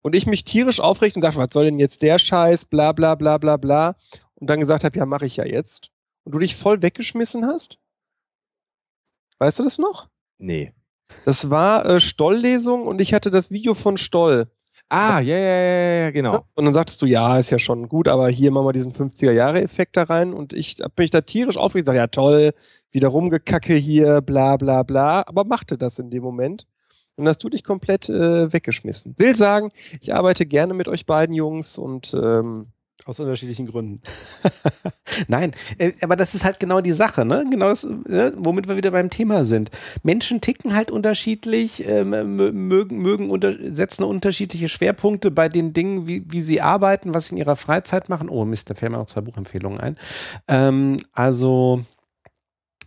Und ich mich tierisch aufrichte und sage, was soll denn jetzt der Scheiß, bla bla bla bla bla. Und dann gesagt habe, ja, mache ich ja jetzt. Und du dich voll weggeschmissen hast? Weißt du das noch? Nee. Das war äh, Stoll-Lesung und ich hatte das Video von Stoll. Ah, ja, ja, ja, ja, genau. Und dann sagtest du, ja, ist ja schon gut, aber hier machen wir diesen 50er-Jahre-Effekt da rein. Und ich habe mich da tierisch aufgeregt, gesagt, ja toll, wieder rumgekacke hier, bla bla bla, aber machte das in dem Moment. Und hast du dich komplett äh, weggeschmissen. Will sagen, ich arbeite gerne mit euch beiden Jungs und ähm, aus unterschiedlichen Gründen. (laughs) Nein, äh, aber das ist halt genau die Sache, ne? Genau das, äh, womit wir wieder beim Thema sind. Menschen ticken halt unterschiedlich, äh, mögen, mögen unter, setzen unterschiedliche Schwerpunkte bei den Dingen, wie, wie sie arbeiten, was sie in ihrer Freizeit machen. Oh Mist, da fällen mir noch zwei Buchempfehlungen ein. Ähm, also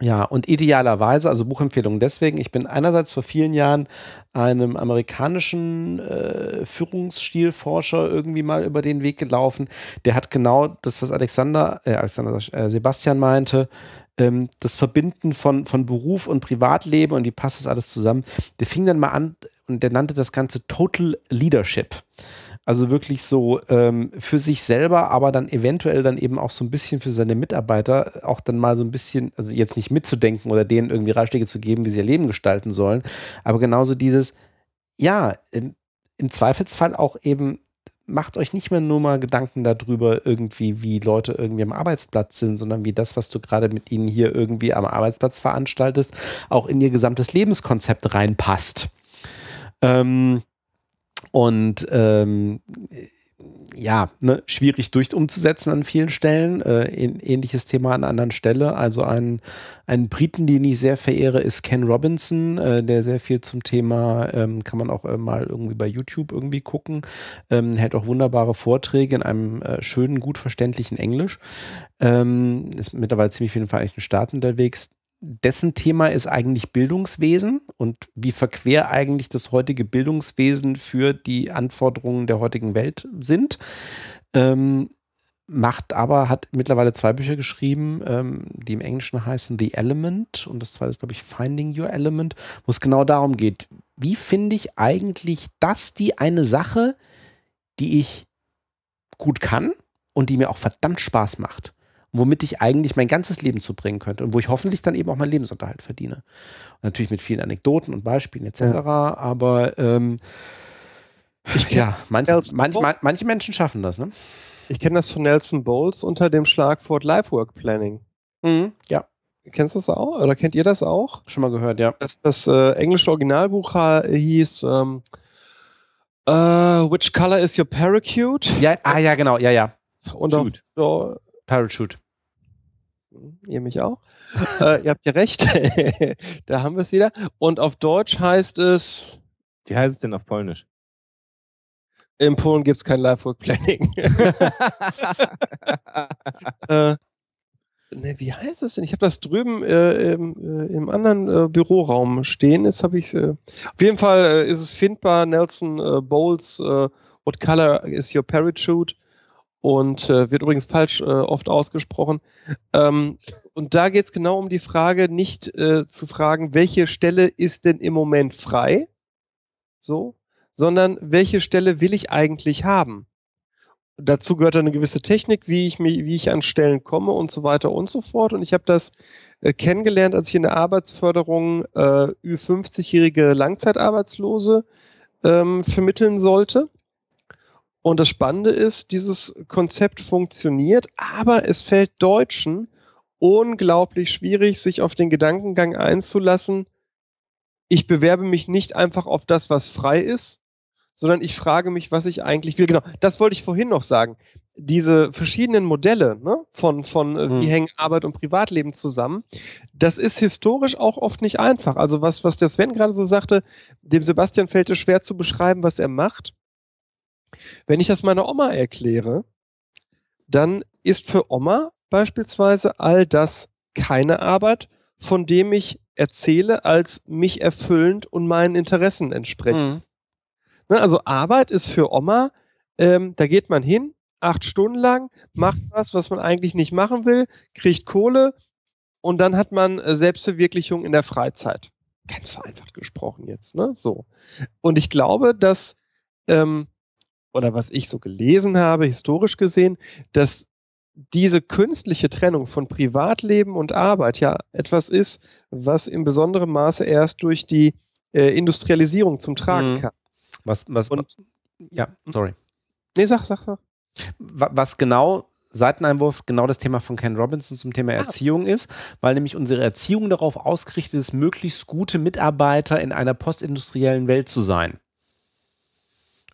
ja, und idealerweise, also Buchempfehlungen deswegen, ich bin einerseits vor vielen Jahren einem amerikanischen äh, Führungsstilforscher irgendwie mal über den Weg gelaufen. Der hat genau das, was Alexander, äh, Alexander äh, Sebastian meinte, ähm, das Verbinden von, von Beruf und Privatleben und wie passt das alles zusammen. Der fing dann mal an und der nannte das Ganze Total Leadership. Also wirklich so ähm, für sich selber, aber dann eventuell dann eben auch so ein bisschen für seine Mitarbeiter auch dann mal so ein bisschen, also jetzt nicht mitzudenken oder denen irgendwie Ratschläge zu geben, wie sie ihr Leben gestalten sollen, aber genauso dieses, ja, im, im Zweifelsfall auch eben macht euch nicht mehr nur mal Gedanken darüber, irgendwie, wie Leute irgendwie am Arbeitsplatz sind, sondern wie das, was du gerade mit ihnen hier irgendwie am Arbeitsplatz veranstaltest, auch in ihr gesamtes Lebenskonzept reinpasst. Ähm, und ähm, ja, ne, schwierig durch umzusetzen an vielen Stellen. Äh, ähnliches Thema an anderen Stelle. Also ein, ein Briten, den ich sehr verehre, ist Ken Robinson, äh, der sehr viel zum Thema, ähm, kann man auch äh, mal irgendwie bei YouTube irgendwie gucken, ähm, hält auch wunderbare Vorträge in einem äh, schönen, gut verständlichen Englisch. Ähm, ist mittlerweile ziemlich viel in den Vereinigten Staaten unterwegs dessen Thema ist eigentlich Bildungswesen und wie verquer eigentlich das heutige Bildungswesen für die Anforderungen der heutigen Welt sind. Ähm, macht aber, hat mittlerweile zwei Bücher geschrieben, ähm, die im Englischen heißen The Element und das zweite ist, glaube ich, Finding Your Element, wo es genau darum geht, wie finde ich eigentlich das die eine Sache, die ich gut kann und die mir auch verdammt Spaß macht. Womit ich eigentlich mein ganzes Leben zubringen könnte und wo ich hoffentlich dann eben auch meinen Lebensunterhalt verdiene. Und natürlich mit vielen Anekdoten und Beispielen etc. Ja. Aber ähm, ja, manche, manch, manche Menschen schaffen das, ne? Ich kenne das von Nelson Bowles unter dem Schlagwort Lifework Planning. Mhm, ja. Kennst du das auch? Oder kennt ihr das auch? Schon mal gehört, ja. Das, das äh, englische Originalbuch hieß ähm, uh, Which Color is Your Parachute? Ja, ah, ja, genau, ja, ja. Und Shoot. Auf, Parachute. Ihr mich auch. (laughs) äh, ihr habt ja recht. (laughs) da haben wir es wieder. Und auf Deutsch heißt es. Wie heißt es denn auf Polnisch? In Polen gibt es kein Live-Work-Planning. (laughs) äh, ne, wie heißt das denn? Ich habe das drüben äh, im, äh, im, anderen äh, Büroraum stehen. Jetzt habe ich äh, Auf jeden Fall äh, ist es findbar. Nelson Bowles, What Color is Your Parachute? Und wird übrigens falsch oft ausgesprochen. Ähm, und da geht es genau um die Frage, nicht zu fragen, welche Stelle ist denn im Moment frei? So, sondern welche Stelle will ich eigentlich haben? Dazu gehört eine gewisse Technik, wie ich, mich, wie ich an Stellen komme und so weiter und so fort. Und ich habe das äh, kennengelernt, als ich in der Arbeitsförderung äh, Ü50-jährige Langzeitarbeitslose ähm, vermitteln sollte. Und das Spannende ist, dieses Konzept funktioniert, aber es fällt Deutschen unglaublich schwierig, sich auf den Gedankengang einzulassen, ich bewerbe mich nicht einfach auf das, was frei ist, sondern ich frage mich, was ich eigentlich will. Genau, das wollte ich vorhin noch sagen. Diese verschiedenen Modelle ne, von, von äh, mhm. wie hängen Arbeit und Privatleben zusammen, das ist historisch auch oft nicht einfach. Also was, was der Sven gerade so sagte, dem Sebastian fällt es schwer zu beschreiben, was er macht. Wenn ich das meiner Oma erkläre, dann ist für Oma beispielsweise all das keine Arbeit, von dem ich erzähle, als mich erfüllend und meinen Interessen entsprechend. Mhm. Ne, also Arbeit ist für Oma, ähm, da geht man hin, acht Stunden lang, macht was, was man eigentlich nicht machen will, kriegt Kohle und dann hat man äh, Selbstverwirklichung in der Freizeit. Ganz vereinfacht gesprochen jetzt, ne? So. Und ich glaube, dass, ähm, oder was ich so gelesen habe, historisch gesehen, dass diese künstliche Trennung von Privatleben und Arbeit ja etwas ist, was in besonderem Maße erst durch die äh, Industrialisierung zum Tragen mhm. kam. Was, was, und, ja, hm? sorry. Nee, sag, sag, sag. Was genau Seiteneinwurf genau das Thema von Ken Robinson zum Thema ah. Erziehung ist, weil nämlich unsere Erziehung darauf ausgerichtet ist, möglichst gute Mitarbeiter in einer postindustriellen Welt zu sein.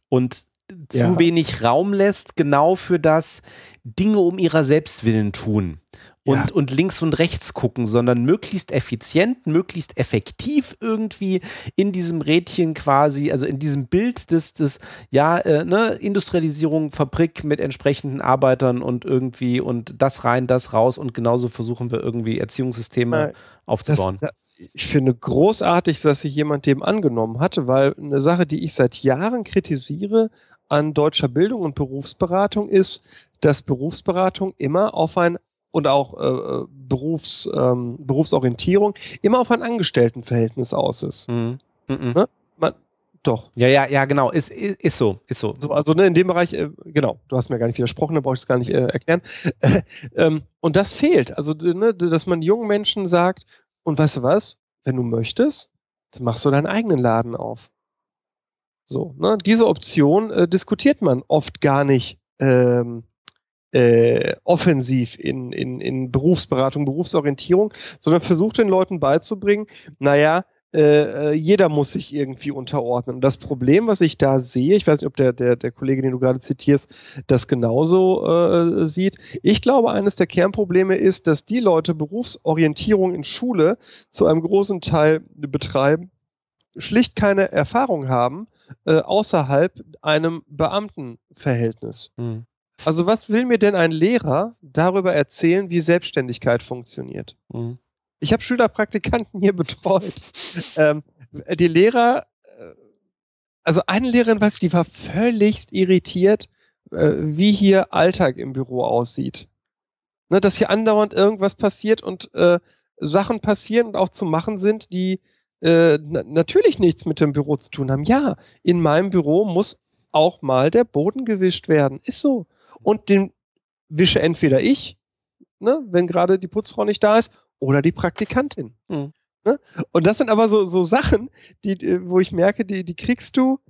Und zu ja. wenig Raum lässt genau für das Dinge um ihrer Selbstwillen tun und, ja. und links und rechts gucken, sondern möglichst effizient, möglichst effektiv irgendwie in diesem Rädchen quasi, also in diesem Bild des, des ja, äh, ne, Industrialisierung, Fabrik mit entsprechenden Arbeitern und irgendwie und das rein, das raus und genauso versuchen wir irgendwie Erziehungssysteme ja, aufzubauen. Das, ich finde großartig, dass sich jemand dem angenommen hatte, weil eine Sache, die ich seit Jahren kritisiere an deutscher Bildung und Berufsberatung ist, dass Berufsberatung immer auf ein und auch äh, Berufs, ähm, Berufsorientierung immer auf ein Angestelltenverhältnis aus ist. Mhm. Mhm. Ne? Man, doch. Ja, ja, ja, genau. Ist, ist, ist so, ist so. so. Also ne, in dem Bereich, äh, genau, du hast mir gar nicht widersprochen, da brauche ich es gar nicht äh, erklären. (laughs) ähm, und das fehlt. Also, ne, dass man jungen Menschen sagt, und weißt du was, wenn du möchtest, dann machst du deinen eigenen Laden auf. So, ne? Diese Option äh, diskutiert man oft gar nicht. Ähm, äh, offensiv in, in, in Berufsberatung, Berufsorientierung, sondern versucht den Leuten beizubringen, naja, äh, äh, jeder muss sich irgendwie unterordnen. Und das Problem, was ich da sehe, ich weiß nicht, ob der, der, der Kollege, den du gerade zitierst, das genauso äh, sieht. Ich glaube, eines der Kernprobleme ist, dass die Leute Berufsorientierung in Schule zu einem großen Teil betreiben, schlicht keine Erfahrung haben äh, außerhalb einem Beamtenverhältnis. Mhm. Also was will mir denn ein Lehrer darüber erzählen, wie Selbstständigkeit funktioniert? Mhm. Ich habe Schülerpraktikanten hier betreut. (laughs) ähm, die Lehrer, äh, also eine Lehrerin, weiß ich, die war völligst irritiert, äh, wie hier Alltag im Büro aussieht. Ne, dass hier andauernd irgendwas passiert und äh, Sachen passieren und auch zu machen sind, die äh, natürlich nichts mit dem Büro zu tun haben. Ja, in meinem Büro muss auch mal der Boden gewischt werden. Ist so. Und den wische entweder ich, ne, wenn gerade die Putzfrau nicht da ist, oder die Praktikantin. Mhm. Ne? Und das sind aber so, so Sachen, die, wo ich merke, die, die kriegst du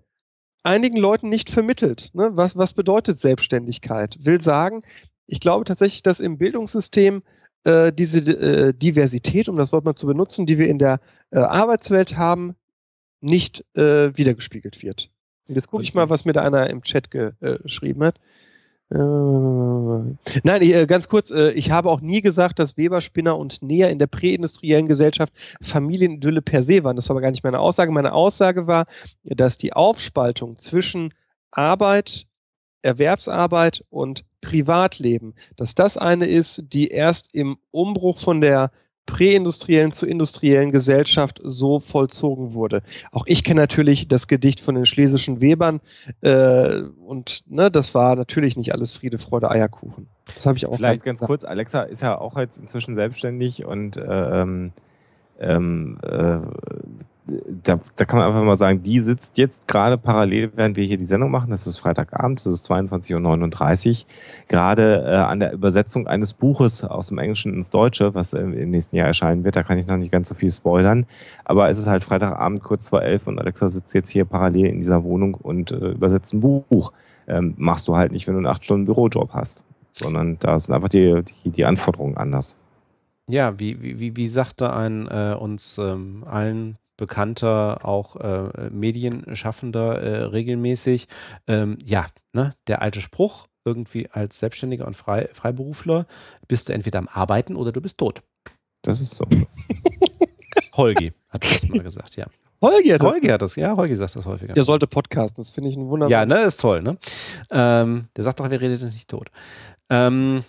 einigen Leuten nicht vermittelt. Ne? Was, was bedeutet Selbstständigkeit? Will sagen, ich glaube tatsächlich, dass im Bildungssystem äh, diese äh, Diversität, um das Wort mal zu benutzen, die wir in der äh, Arbeitswelt haben, nicht äh, wiedergespiegelt wird. Und jetzt gucke ich mal, was mir da einer im Chat äh, geschrieben hat. Äh, nein, ich, ganz kurz, ich habe auch nie gesagt, dass Weber, Spinner und Näher in der präindustriellen Gesellschaft Familienidylle per se waren. Das war aber gar nicht meine Aussage. Meine Aussage war, dass die Aufspaltung zwischen Arbeit, Erwerbsarbeit und Privatleben, dass das eine ist, die erst im Umbruch von der präindustriellen zu industriellen Gesellschaft so vollzogen wurde. Auch ich kenne natürlich das Gedicht von den schlesischen Webern äh, und ne, das war natürlich nicht alles Friede, Freude, Eierkuchen. Das habe ich auch. Vielleicht ganz gesagt. kurz, Alexa ist ja auch jetzt inzwischen selbstständig und äh, ähm, ähm äh, da, da kann man einfach mal sagen, die sitzt jetzt gerade parallel, während wir hier die Sendung machen. Das ist Freitagabend, das ist 22.39 Uhr, gerade äh, an der Übersetzung eines Buches aus dem Englischen ins Deutsche, was äh, im nächsten Jahr erscheinen wird. Da kann ich noch nicht ganz so viel spoilern. Aber es ist halt Freitagabend kurz vor elf und Alexa sitzt jetzt hier parallel in dieser Wohnung und äh, übersetzt ein Buch. Ähm, machst du halt nicht, wenn du einen acht Stunden Bürojob hast, sondern da sind einfach die, die, die Anforderungen anders. Ja, wie, wie, wie sagte ein äh, uns ähm, allen bekannter, auch äh, Medienschaffender äh, regelmäßig. Ähm, ja, ne, der alte Spruch, irgendwie als Selbstständiger und Frei, Freiberufler bist du entweder am Arbeiten oder du bist tot. Das ist so. (laughs) Holgi hat das mal gesagt, ja. Holgi hat, Holgi das, hat das, ja, Holgi sagt das häufiger. Der sollte podcasten, das finde ich ein wunderbar. Ja, ne, ist toll, ne? Ähm, der sagt doch, wer redet, ist nicht tot. Ähm,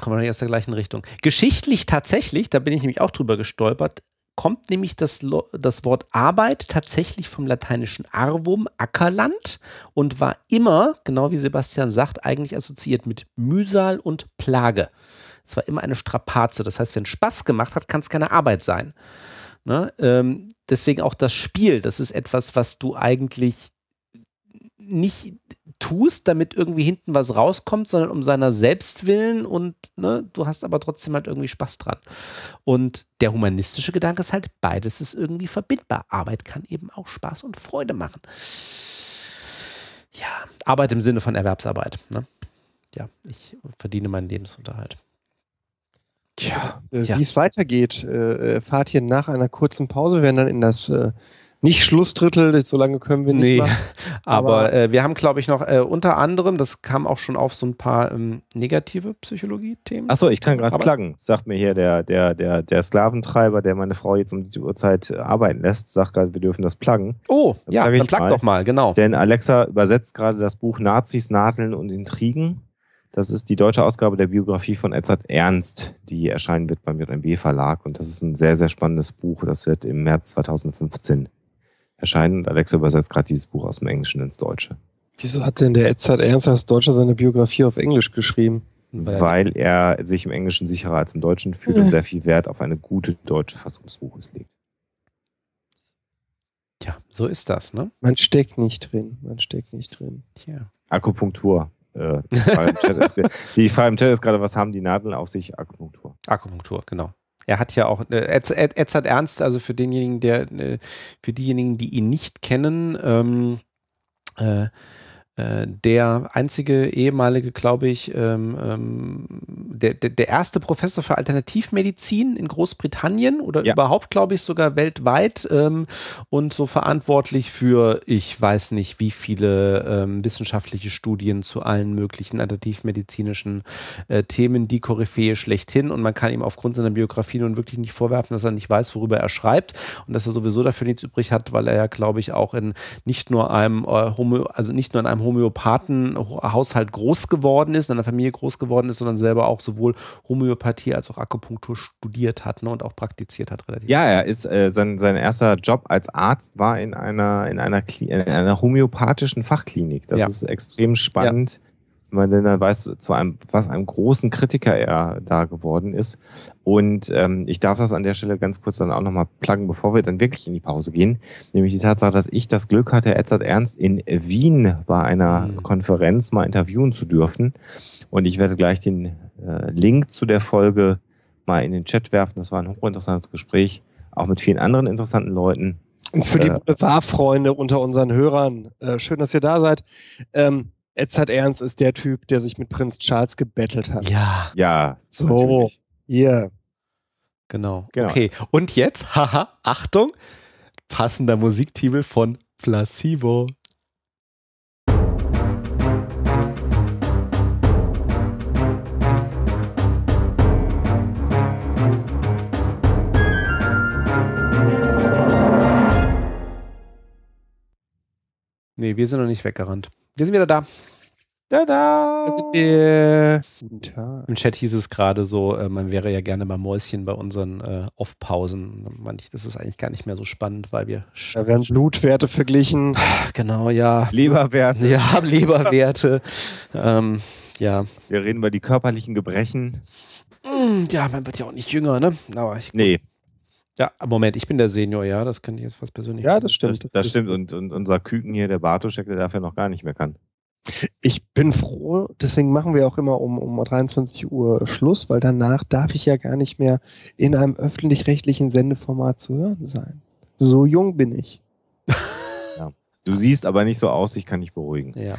kommen wir nicht aus der gleichen Richtung. Geschichtlich tatsächlich, da bin ich nämlich auch drüber gestolpert, kommt nämlich das, das Wort Arbeit tatsächlich vom lateinischen Arvum, Ackerland, und war immer, genau wie Sebastian sagt, eigentlich assoziiert mit Mühsal und Plage. Es war immer eine Strapaze. Das heißt, wenn Spaß gemacht hat, kann es keine Arbeit sein. Ne? Ähm, deswegen auch das Spiel, das ist etwas, was du eigentlich nicht tust, damit irgendwie hinten was rauskommt, sondern um seiner selbst willen und ne, du hast aber trotzdem halt irgendwie Spaß dran. Und der humanistische Gedanke ist halt, beides ist irgendwie verbindbar. Arbeit kann eben auch Spaß und Freude machen. Ja, Arbeit im Sinne von Erwerbsarbeit. Ne? Ja, ich verdiene meinen Lebensunterhalt. Tja, äh, wie es weitergeht, äh, erfahrt ihr nach einer kurzen Pause. Wir werden dann in das äh, nicht Schlussdrittel, so lange können wir nicht nee, machen. (laughs) Aber, aber äh, wir haben, glaube ich, noch äh, unter anderem, das kam auch schon auf so ein paar ähm, negative Psychologie-Themen. Achso, ich kann gerade pluggen, sagt mir hier der, der, der, der Sklaventreiber, der meine Frau jetzt um die Uhrzeit arbeiten lässt, sagt gerade, wir dürfen das pluggen. Oh, dann ja, dann plug doch mal, genau. Denn Alexa übersetzt gerade das Buch Nazis, Nadeln und Intrigen. Das ist die deutsche Ausgabe der Biografie von Edzard Ernst, die erscheinen wird beim JMB Verlag. Und das ist ein sehr, sehr spannendes Buch. Das wird im März 2015 erscheinen und Alexa übersetzt gerade dieses Buch aus dem Englischen ins Deutsche. Wieso hat denn der Edzard Ernst als Deutscher seine Biografie auf Englisch geschrieben? Weil er sich im Englischen sicherer als im Deutschen fühlt mhm. und sehr viel Wert auf eine gute deutsche Fassung des Buches legt. Tja, so ist das, ne? Man steckt nicht drin. Man steckt nicht drin. Tja. Akupunktur. Äh, die Frage im Chat ist (laughs) gerade, was haben die Nadeln auf sich? Akupunktur. Akupunktur, genau. Er hat ja auch, äh, Edzard Ernst, also für denjenigen, der, äh, für diejenigen, die ihn nicht kennen, ähm, äh, der einzige ehemalige, glaube ich, ähm, ähm, der, der, der, erste Professor für Alternativmedizin in Großbritannien oder ja. überhaupt, glaube ich, sogar weltweit ähm, und so verantwortlich für, ich weiß nicht, wie viele ähm, wissenschaftliche Studien zu allen möglichen alternativmedizinischen äh, Themen, die Koryphäe schlechthin und man kann ihm aufgrund seiner Biografie nun wirklich nicht vorwerfen, dass er nicht weiß, worüber er schreibt und dass er sowieso dafür nichts übrig hat, weil er ja, glaube ich, auch in nicht nur einem äh, Homo, also nicht nur in einem Homöopathenhaushalt groß geworden ist, in einer Familie groß geworden ist, sondern selber auch sowohl Homöopathie als auch Akupunktur studiert hat ne, und auch praktiziert hat. Relativ. Ja, er ist äh, sein, sein erster Job als Arzt war in einer in einer, in einer homöopathischen Fachklinik. Das ja. ist extrem spannend. Ja weil man dann weiß, zu einem, was einem großen Kritiker er da geworden ist. Und ähm, ich darf das an der Stelle ganz kurz dann auch nochmal pluggen, bevor wir dann wirklich in die Pause gehen. Nämlich die Tatsache, dass ich das Glück hatte, Edzard Ernst in Wien bei einer mhm. Konferenz mal interviewen zu dürfen. Und ich werde gleich den äh, Link zu der Folge mal in den Chat werfen. Das war ein hochinteressantes Gespräch, auch mit vielen anderen interessanten Leuten. Und für die äh, Boulevardfreunde unter unseren Hörern, äh, schön, dass ihr da seid. Ähm, Edzard Ernst ist der Typ, der sich mit Prinz Charles gebettelt hat. Ja. Ja. So. Hier. Yeah. Genau. genau. Okay. Und jetzt, (laughs) haha, Achtung, passender Musiktitel von Placebo. Nee, wir sind noch nicht weggerannt. Wir sind wieder da. Da, da. Da sind wir. Guten Tag. Im Chat hieß es gerade so, äh, man wäre ja gerne mal Mäuschen bei unseren äh, Off-Pausen. Das ist eigentlich gar nicht mehr so spannend, weil wir. Da werden Blutwerte verglichen. Genau, ja. Leberwerte. Ja, Leberwerte. ähm, ja. Wir reden über die körperlichen Gebrechen. Hm, ja, man wird ja auch nicht jünger, ne? Aber ich, nee. Ja, Moment, ich bin der Senior, ja, das könnte ich jetzt was persönlich. Ja, das stimmt. Das, das stimmt und, und unser Küken hier, der Bartoschek, der darf ja noch gar nicht mehr kann. Ich bin froh, deswegen machen wir auch immer um, um 23 Uhr Schluss, weil danach darf ich ja gar nicht mehr in einem öffentlich-rechtlichen Sendeformat zu hören sein. So jung bin ich. (laughs) Ja. Du siehst aber nicht so aus, ich kann dich beruhigen. Ja.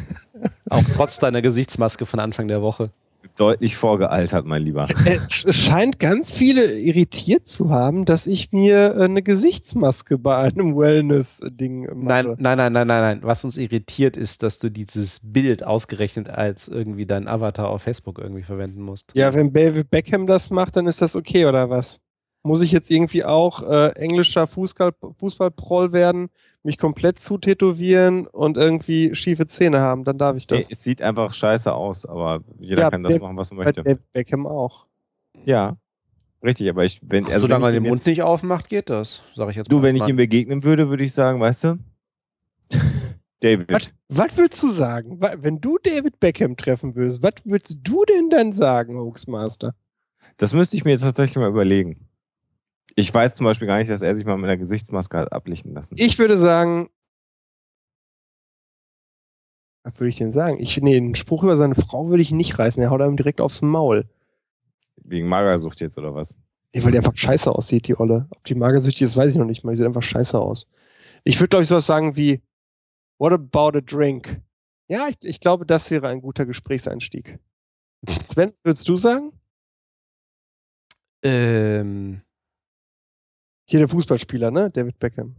Auch trotz deiner Gesichtsmaske von Anfang der Woche deutlich vorgealtert, mein Lieber. Es scheint ganz viele irritiert zu haben, dass ich mir äh, eine Gesichtsmaske bei einem Wellness-Ding mache. Nein, nein, nein, nein, nein, nein. Was uns irritiert ist, dass du dieses Bild ausgerechnet als irgendwie dein Avatar auf Facebook irgendwie verwenden musst. Ja, wenn David Beckham das macht, dann ist das okay, oder was? Muss ich jetzt irgendwie auch äh, englischer Fußball, Fußballproll werden, mich komplett zutätowieren und irgendwie schiefe Zähne haben, dann darf ich das. Nee, es sieht einfach scheiße aus, aber jeder ja, kann das machen, was er möchte. Bei Beckham auch. Ja. Richtig, aber ich, wenn Ach, also Solange er den Mund nicht aufmacht, geht das, sage ich jetzt Du, mal wenn ich ihm begegnen würde, würde ich sagen, weißt du, (laughs) David. Was, was würdest du sagen? Wenn du David Beckham treffen würdest, was würdest du denn dann sagen, Hoaxmaster? Das müsste ich mir jetzt tatsächlich mal überlegen. Ich weiß zum Beispiel gar nicht, dass er sich mal mit einer Gesichtsmaske hat ablichten lassen. Ich würde sagen, was würde ich denn sagen? Ich, nee, einen Spruch über seine Frau würde ich nicht reißen. Er haut einem direkt aufs Maul. Wegen Magersucht jetzt oder was? Nee, weil die einfach scheiße aussieht, die Olle. Ob die magersüchtig ist, weiß ich noch nicht mal. Die sieht einfach scheiße aus. Ich würde, glaube ich, sowas sagen wie, what about a drink? Ja, ich, ich glaube, das wäre ein guter Gesprächseinstieg. (laughs) Sven, würdest du sagen? Ähm, hier der Fußballspieler, ne? David Beckham.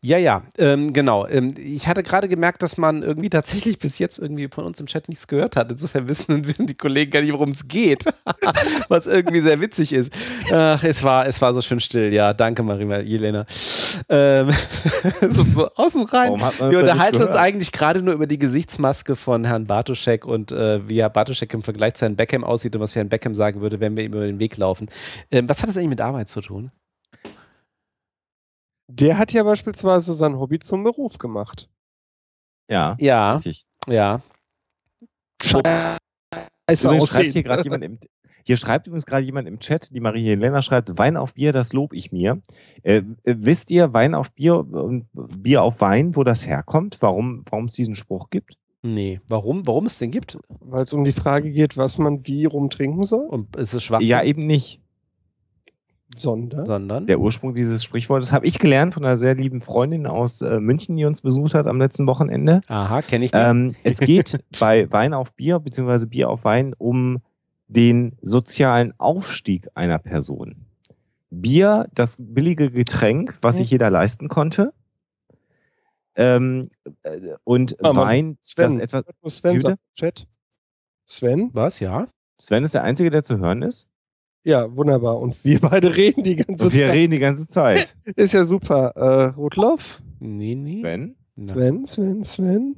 Ja, ja, ähm, genau. Ähm, ich hatte gerade gemerkt, dass man irgendwie tatsächlich bis jetzt irgendwie von uns im Chat nichts gehört hat. Insofern (laughs) wissen, wissen die Kollegen gar nicht, worum es geht. (laughs) Was irgendwie sehr witzig ist. Ach, es war, es war so schön still. Ja, danke, Marima Jelena. Ähm, (laughs) so, so außen rein. Wir unterhalten uns eigentlich gerade nur über die Gesichtsmaske von Herrn Bartoschek und äh, wie Herr Bartoschek im Vergleich zu Herrn Beckham aussieht und was Herrn Beckham sagen würde, wenn wir ihm über den Weg laufen. Ähm, was hat das eigentlich mit Arbeit zu tun? Der hat ja beispielsweise sein Hobby zum Beruf gemacht. Ja. Ja. Richtig. Ja. Scheiße übrigens schreibt hier gerade jemand im, (laughs) hier schreibt übrigens gerade jemand im Chat, die Marie Helena schreibt, Wein auf Bier, das lob ich mir. Äh, äh, wisst ihr, Wein auf Bier und Bier auf Wein, wo das herkommt? Warum, warum es diesen Spruch gibt? Nee, warum? Warum es den gibt? Weil es um die Frage geht, was man wie rumtrinken soll. Und ist es Schwachsinn? Ja, eben nicht. Sondern? Sondern? Der Ursprung dieses Sprichwortes habe ich gelernt von einer sehr lieben Freundin aus äh, München, die uns besucht hat am letzten Wochenende. Aha, kenne ich. Ähm, es geht (laughs) bei Wein auf Bier beziehungsweise Bier auf Wein um den sozialen Aufstieg einer Person. Bier, das billige Getränk, was sich jeder leisten konnte. Ähm, äh, und ah, Wein, Sven, das etwas. Sven, Chat. Sven? Was, ja? Sven ist der Einzige, der zu hören ist? Ja, wunderbar. Und wir beide reden die ganze wir Zeit. reden die ganze Zeit. (laughs) Ist ja super. Äh, Rotloff? Nee, nee. Sven? Sven, Sven, Sven.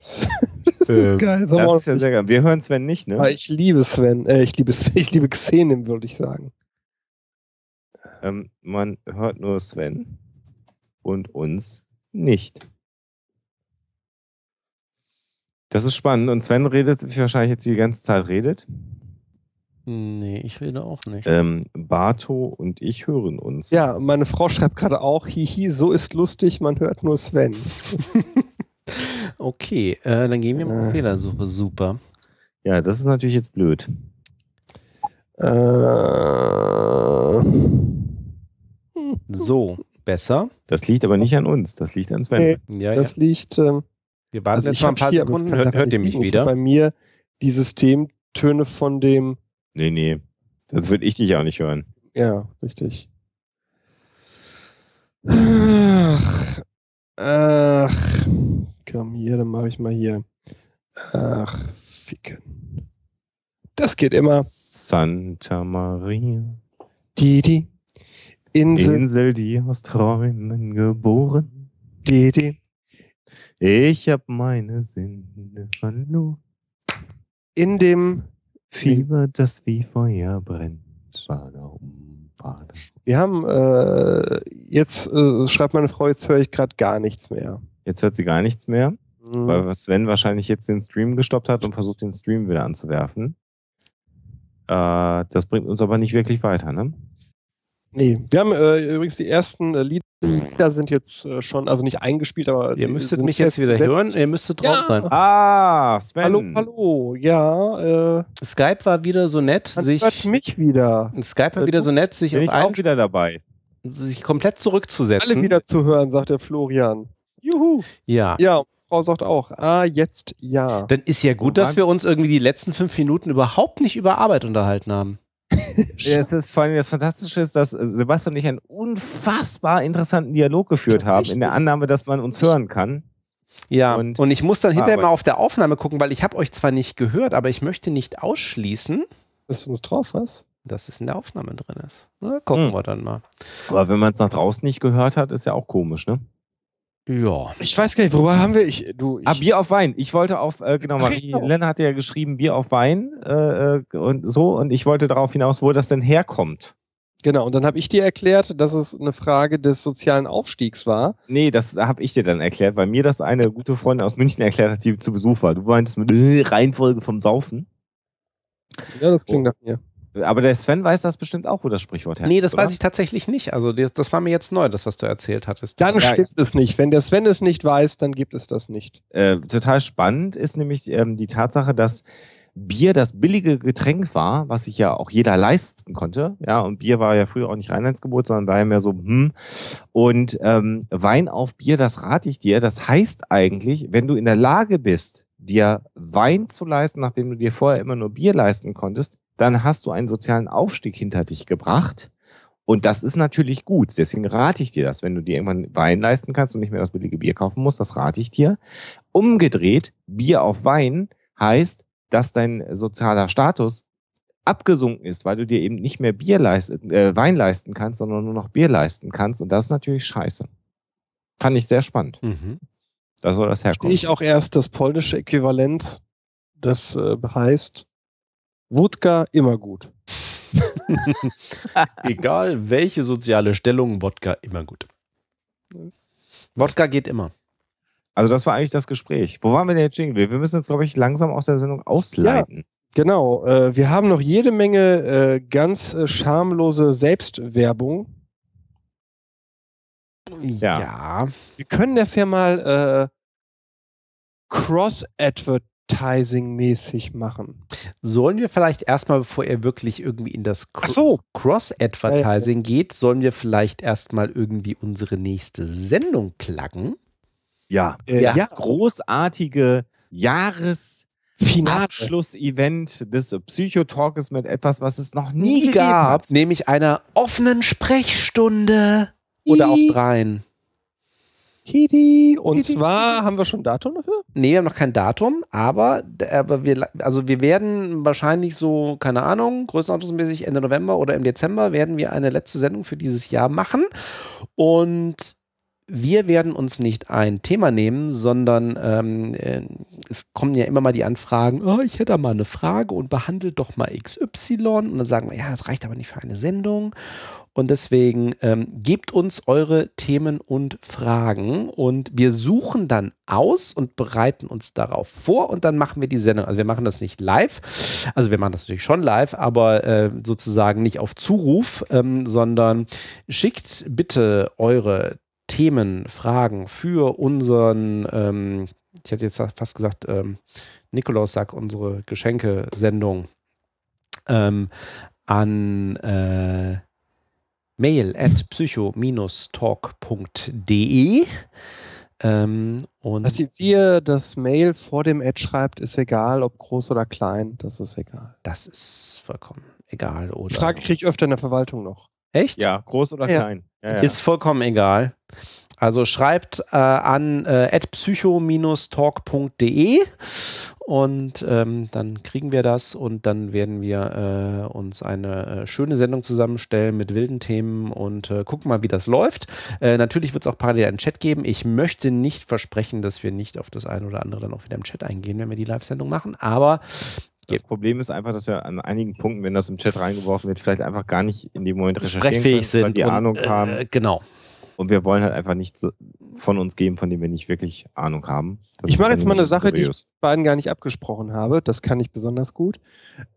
(laughs) das ist geil. Das, das ist ja sehr geil. Wir hören Sven nicht, ne? ich liebe Sven. Äh, ich liebe Sven. (laughs) Ich liebe Xenim, würde ich sagen. Ähm, man hört nur Sven und uns nicht. Das ist spannend. Und Sven redet, wie wahrscheinlich jetzt die ganze Zeit redet. Nee, ich rede auch nicht. Ähm, Bato und ich hören uns. Ja, meine Frau schreibt gerade auch, hihi, so ist lustig, man hört nur Sven. (laughs) okay, äh, dann gehen wir mal äh. Fehlersuche. Super. Ja, das ist natürlich jetzt blöd. Äh. So, besser. Das liegt aber nicht an uns, das liegt an Sven. Nee, ja, das ja. liegt. Ähm, wir warten also jetzt mal ein paar hier, Sekunden, hört, hört ihr mich wieder? Bei mir die Systemtöne von dem. Nee, nee. Das würde ich dich auch nicht hören. Ja, richtig. Ach, ach. Komm hier, dann mache ich mal hier. Ach, ficken. Das geht immer. Santa Maria. Die, die. Insel. Insel, die aus Träumen geboren. Die, die. Ich hab meine Sinne verloren. In dem Fieber, das wie Feuer brennt. Wir haben äh, jetzt, äh, schreibt meine Frau, jetzt höre ich gerade gar nichts mehr. Jetzt hört sie gar nichts mehr, mhm. weil Sven wahrscheinlich jetzt den Stream gestoppt hat und versucht, den Stream wieder anzuwerfen. Äh, das bringt uns aber nicht wirklich weiter, ne? Nee, wir haben äh, übrigens die ersten äh, Lieder sind jetzt äh, schon, also nicht eingespielt, aber. Ihr müsstet mich jetzt wieder hören, ihr müsstet drauf ja. sein. Ah, Sven. Hallo, hallo, ja. Äh, Skype war wieder so nett, man sich. Hört mich wieder. Skype war wieder so nett, sich Bin auf ich auch wieder dabei. Sich komplett zurückzusetzen. Alle wieder zu hören, sagt der Florian. Juhu. Ja. Ja, Frau sagt auch, ah, jetzt ja. Dann ist ja gut, dass wir uns irgendwie die letzten fünf Minuten überhaupt nicht über Arbeit unterhalten haben. Ja, es ist vor allem das Fantastische ist, dass Sebastian und ich einen unfassbar interessanten Dialog geführt haben, in der Annahme, dass man uns hören kann. Ja, und, und ich muss dann hinterher mal auf der Aufnahme gucken, weil ich habe euch zwar nicht gehört, aber ich möchte nicht ausschließen. Dass du uns drauf hast? Dass es in der Aufnahme drin ist. Na, gucken hm. wir dann mal. Aber wenn man es nach draußen nicht gehört hat, ist ja auch komisch, ne? Ja. Ich weiß gar nicht, worüber haben wir? Ich, du, ich ah, Bier auf Wein. Ich wollte auf, äh, genau, Marie genau. Lenne hatte ja geschrieben, Bier auf Wein äh, äh, und so. Und ich wollte darauf hinaus, wo das denn herkommt. Genau, und dann habe ich dir erklärt, dass es eine Frage des sozialen Aufstiegs war. Nee, das habe ich dir dann erklärt, weil mir das eine gute Freundin aus München erklärt hat, die zu Besuch war. Du meinst mit äh, Reihenfolge vom Saufen. Ja, das klingt oh. nach mir. Aber der Sven weiß das bestimmt auch, wo das Sprichwort herkommt. Nee, das oder? weiß ich tatsächlich nicht. Also das, das, war mir jetzt neu, das, was du erzählt hattest. Dann ja, stimmt es nicht. Wenn der Sven es nicht weiß, dann gibt es das nicht. Äh, total spannend ist nämlich ähm, die Tatsache, dass Bier das billige Getränk war, was sich ja auch jeder leisten konnte. Ja, und Bier war ja früher auch nicht Reinheitsgebot, sondern war ja mehr so, hm. Und ähm, Wein auf Bier, das rate ich dir. Das heißt eigentlich, wenn du in der Lage bist, dir Wein zu leisten, nachdem du dir vorher immer nur Bier leisten konntest, dann hast du einen sozialen Aufstieg hinter dich gebracht. Und das ist natürlich gut. Deswegen rate ich dir das, wenn du dir irgendwann Wein leisten kannst und nicht mehr das billige Bier kaufen musst, das rate ich dir. Umgedreht, Bier auf Wein heißt, dass dein sozialer Status abgesunken ist, weil du dir eben nicht mehr Bier leisten, äh, Wein leisten kannst, sondern nur noch Bier leisten kannst. Und das ist natürlich scheiße. Fand ich sehr spannend. Mhm. Da soll das herkommen. Ich auch erst das polnische Äquivalent, das äh, heißt Wodka immer gut. (laughs) Egal welche soziale Stellung, Wodka immer gut. Wodka geht immer. Also das war eigentlich das Gespräch. Wo waren wir denn jetzt Jingle? Wir müssen jetzt, glaube ich, langsam aus der Sendung ausleiten. Ja, genau. Äh, wir haben noch jede Menge äh, ganz äh, schamlose Selbstwerbung. Ja. ja. Wir können das ja mal äh, cross-advert Advertising-mäßig machen. Sollen wir vielleicht erstmal, bevor er wirklich irgendwie in das Cro so. Cross-Advertising ja, ja. geht, sollen wir vielleicht erstmal irgendwie unsere nächste Sendung pluggen? Ja, äh, das ja. großartige Jahres- Abschlussevent des Psychotalkes mit etwas, was es noch nie, nie gab, hat. nämlich einer offenen Sprechstunde oder auch dreien. Tidi. Und Tidi. zwar haben wir schon ein Datum dafür? Nee, wir haben noch kein Datum, aber, aber wir, also wir werden wahrscheinlich so, keine Ahnung, größenordnungsmäßig Ende November oder im Dezember werden wir eine letzte Sendung für dieses Jahr machen. Und wir werden uns nicht ein Thema nehmen, sondern ähm, äh, es kommen ja immer mal die Anfragen, oh, ich hätte mal eine Frage und behandelt doch mal XY. Und dann sagen wir, ja, das reicht aber nicht für eine Sendung. Und deswegen ähm, gebt uns eure Themen und Fragen und wir suchen dann aus und bereiten uns darauf vor und dann machen wir die Sendung. Also wir machen das nicht live, also wir machen das natürlich schon live, aber äh, sozusagen nicht auf Zuruf, ähm, sondern schickt bitte eure Themen, Fragen für unseren, ähm, ich hätte jetzt fast gesagt, ähm, Nikolaus sagt unsere Geschenkesendung ähm, an äh, mail at psycho-talk.de. Ähm, und Dass ihr das Mail vor dem Ad schreibt, ist egal, ob groß oder klein, das ist egal. Das ist vollkommen egal. Oder Die Frage kriege ich öfter in der Verwaltung noch. Echt? Ja, groß oder ja. klein. Ja. Ist vollkommen egal. Also schreibt äh, an äh, psycho-talk.de und ähm, dann kriegen wir das und dann werden wir äh, uns eine äh, schöne Sendung zusammenstellen mit wilden Themen und äh, gucken mal, wie das läuft. Äh, natürlich wird es auch parallel einen Chat geben. Ich möchte nicht versprechen, dass wir nicht auf das eine oder andere dann auch wieder im Chat eingehen, wenn wir die Live-Sendung machen, aber das Problem ist einfach, dass wir an einigen Punkten, wenn das im Chat reingeworfen wird, vielleicht einfach gar nicht in dem Moment recherchieren können, sind weil die und, Ahnung haben. Genau. Und wir wollen halt einfach nichts von uns geben, von dem wir nicht wirklich Ahnung haben. Das ich mache jetzt mal eine Sache, seriös. die ich beiden gar nicht abgesprochen habe. Das kann ich besonders gut.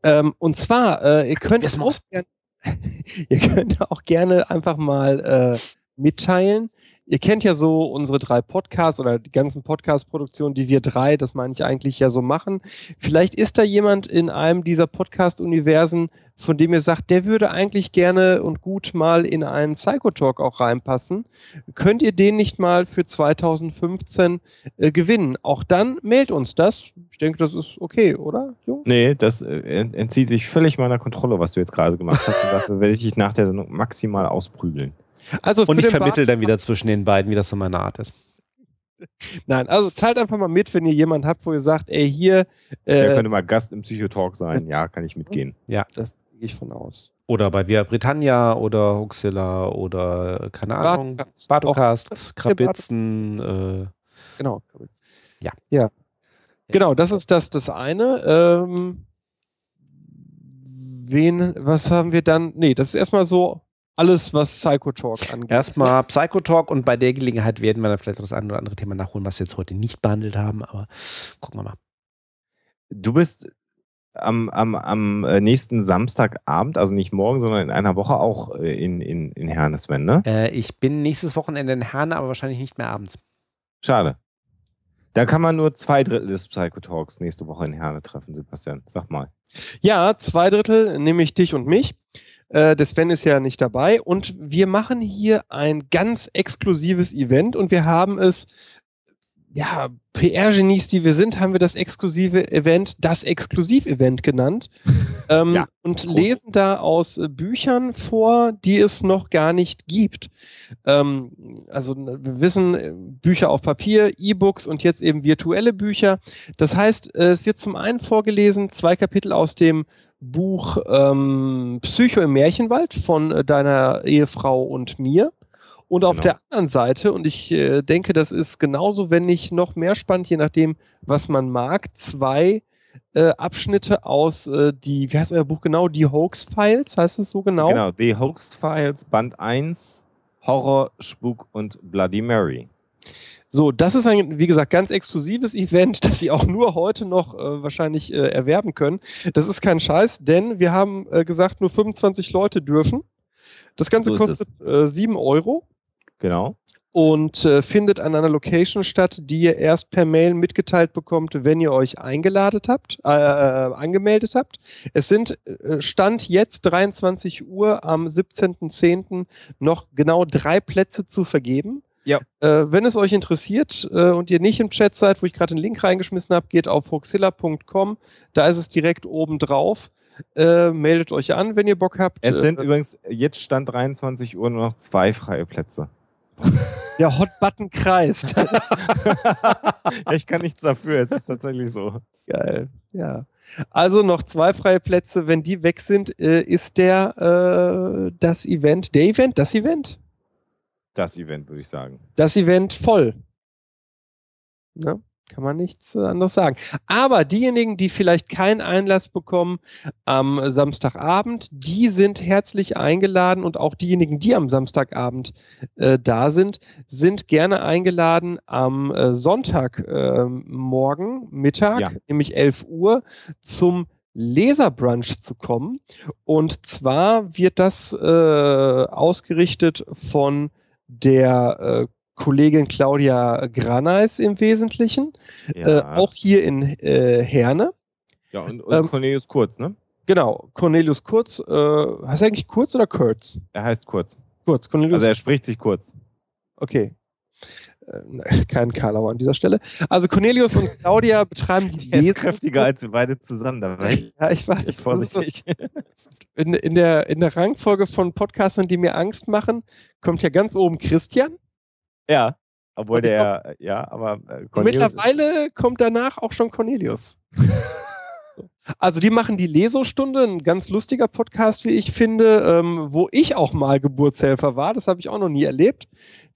Ähm, und zwar, äh, ihr könnt auch gerne, (laughs) ihr könnt auch gerne einfach mal äh, mitteilen, ihr kennt ja so unsere drei Podcasts oder die ganzen Podcast-Produktionen, die wir drei, das meine ich eigentlich ja so machen. Vielleicht ist da jemand in einem dieser Podcast-Universen, von dem ihr sagt, der würde eigentlich gerne und gut mal in einen Psychotalk auch reinpassen. Könnt ihr den nicht mal für 2015 äh, gewinnen? Auch dann meldet uns das. Ich denke, das ist okay, oder, Jung? Nee, das äh, entzieht sich völlig meiner Kontrolle, was du jetzt gerade gemacht hast. Und dafür werde ich dich nach der Sendung maximal ausprügeln. Also und ich vermittel dann wieder zwischen den beiden, wie das so meine Art ist. (laughs) Nein, also teilt einfach mal mit, wenn ihr jemanden habt, wo ihr sagt, ey, hier. Äh, Der könnte mal Gast im Psychotalk sein. Ja, kann ich mitgehen. (laughs) Ja. Das gehe ich von aus. Oder bei Via Britannia oder Huxilla oder keine Ahnung, Bartocast, Krabitzen. Äh, genau. Ja. ja. Genau, das ist das, das eine. Ähm, wen, was haben wir dann? Nee, das ist erstmal so alles, was Psychotalk angeht. Erstmal Psychotalk und bei der Gelegenheit werden wir dann vielleicht das eine oder andere Thema nachholen, was wir jetzt heute nicht behandelt haben, aber gucken wir mal. Du bist am, am, am äh, nächsten Samstagabend, also nicht morgen, sondern in einer Woche auch äh, in, in, in Herne, Sven, ne? Äh, ich bin nächstes Wochenende in Herne, aber wahrscheinlich nicht mehr abends. Schade. Da kann man nur zwei Drittel des Psychotalks nächste Woche in Herne treffen, Sebastian. Sag mal. Ja, zwei Drittel, nämlich dich und mich. Äh, der Sven ist ja nicht dabei. Und wir machen hier ein ganz exklusives Event und wir haben es, ja, PR-Genies, die wir sind, haben wir das exklusive Event, das Exklusiv-Event genannt. (laughs) ähm, ja, und groß. lesen da aus äh, Büchern vor, die es noch gar nicht gibt. Ähm, also wir wissen, äh, Bücher auf Papier, E-Books und jetzt eben virtuelle Bücher. Das heißt, äh, es wird zum einen vorgelesen, zwei Kapitel aus dem Buch ähm, Psycho im Märchenwald von äh, deiner Ehefrau und mir. Und auf genau. der anderen Seite, und ich äh, denke, das ist genauso, wenn nicht noch mehr spannend, je nachdem, was man mag, zwei äh, Abschnitte aus äh, die, wie heißt euer Buch genau? Die Hoax Files, heißt es so genau? Genau, die Hoax Files, Band 1, Horror, Spuk und Bloody Mary. So, das ist ein, wie gesagt, ganz exklusives Event, (laughs) das Sie auch nur heute noch äh, wahrscheinlich äh, erwerben können. Das ist kein Scheiß, denn wir haben äh, gesagt, nur 25 Leute dürfen. Das Ganze so kostet äh, 7 Euro. Genau. Und äh, findet an einer Location statt, die ihr erst per Mail mitgeteilt bekommt, wenn ihr euch eingeladen habt, äh, äh angemeldet habt. Es sind Stand jetzt 23 Uhr am 17.10. noch genau drei Plätze zu vergeben. Ja. Äh, wenn es euch interessiert äh, und ihr nicht im Chat seid, wo ich gerade den Link reingeschmissen habe, geht auf hoxilla.com. Da ist es direkt oben drauf. Äh, meldet euch an, wenn ihr Bock habt. Es sind äh, übrigens jetzt Stand 23 Uhr nur noch zwei freie Plätze. (laughs) Der Hot-Button kreist. (laughs) ich kann nichts dafür, es ist tatsächlich so. Geil, ja. Also noch zwei freie Plätze. Wenn die weg sind, äh, ist der äh, das Event, der Event, das Event? Das Event, würde ich sagen. Das Event voll. Ne? Kann man nichts äh, anderes sagen. Aber diejenigen, die vielleicht keinen Einlass bekommen am Samstagabend, die sind herzlich eingeladen und auch diejenigen, die am Samstagabend äh, da sind, sind gerne eingeladen am äh, Sonntagmorgen, äh, Mittag, ja. nämlich 11 Uhr, zum Leserbrunch zu kommen. Und zwar wird das äh, ausgerichtet von der äh, Kollegin Claudia Graneis im Wesentlichen, ja. äh, auch hier in äh, Herne. Ja, und, und ähm, Cornelius Kurz, ne? Genau, Cornelius Kurz. Äh, heißt er eigentlich Kurz oder Kurz? Er heißt Kurz. Kurz, Cornelius. Also er spricht sich kurz. Okay. Äh, (laughs) kein Karlauer an dieser Stelle. Also Cornelius und Claudia (laughs) betreiben die Der ist kräftiger als wir beide zusammen. Da ja, ich weiß. Vorsichtig. (laughs) In, in, der, in der Rangfolge von Podcastern, die mir Angst machen, kommt ja ganz oben Christian. Ja, obwohl der, ja, aber äh, Cornelius Mittlerweile kommt danach auch schon Cornelius. Also die machen die Lesostunde, ein ganz lustiger Podcast, wie ich finde, ähm, wo ich auch mal Geburtshelfer war. Das habe ich auch noch nie erlebt.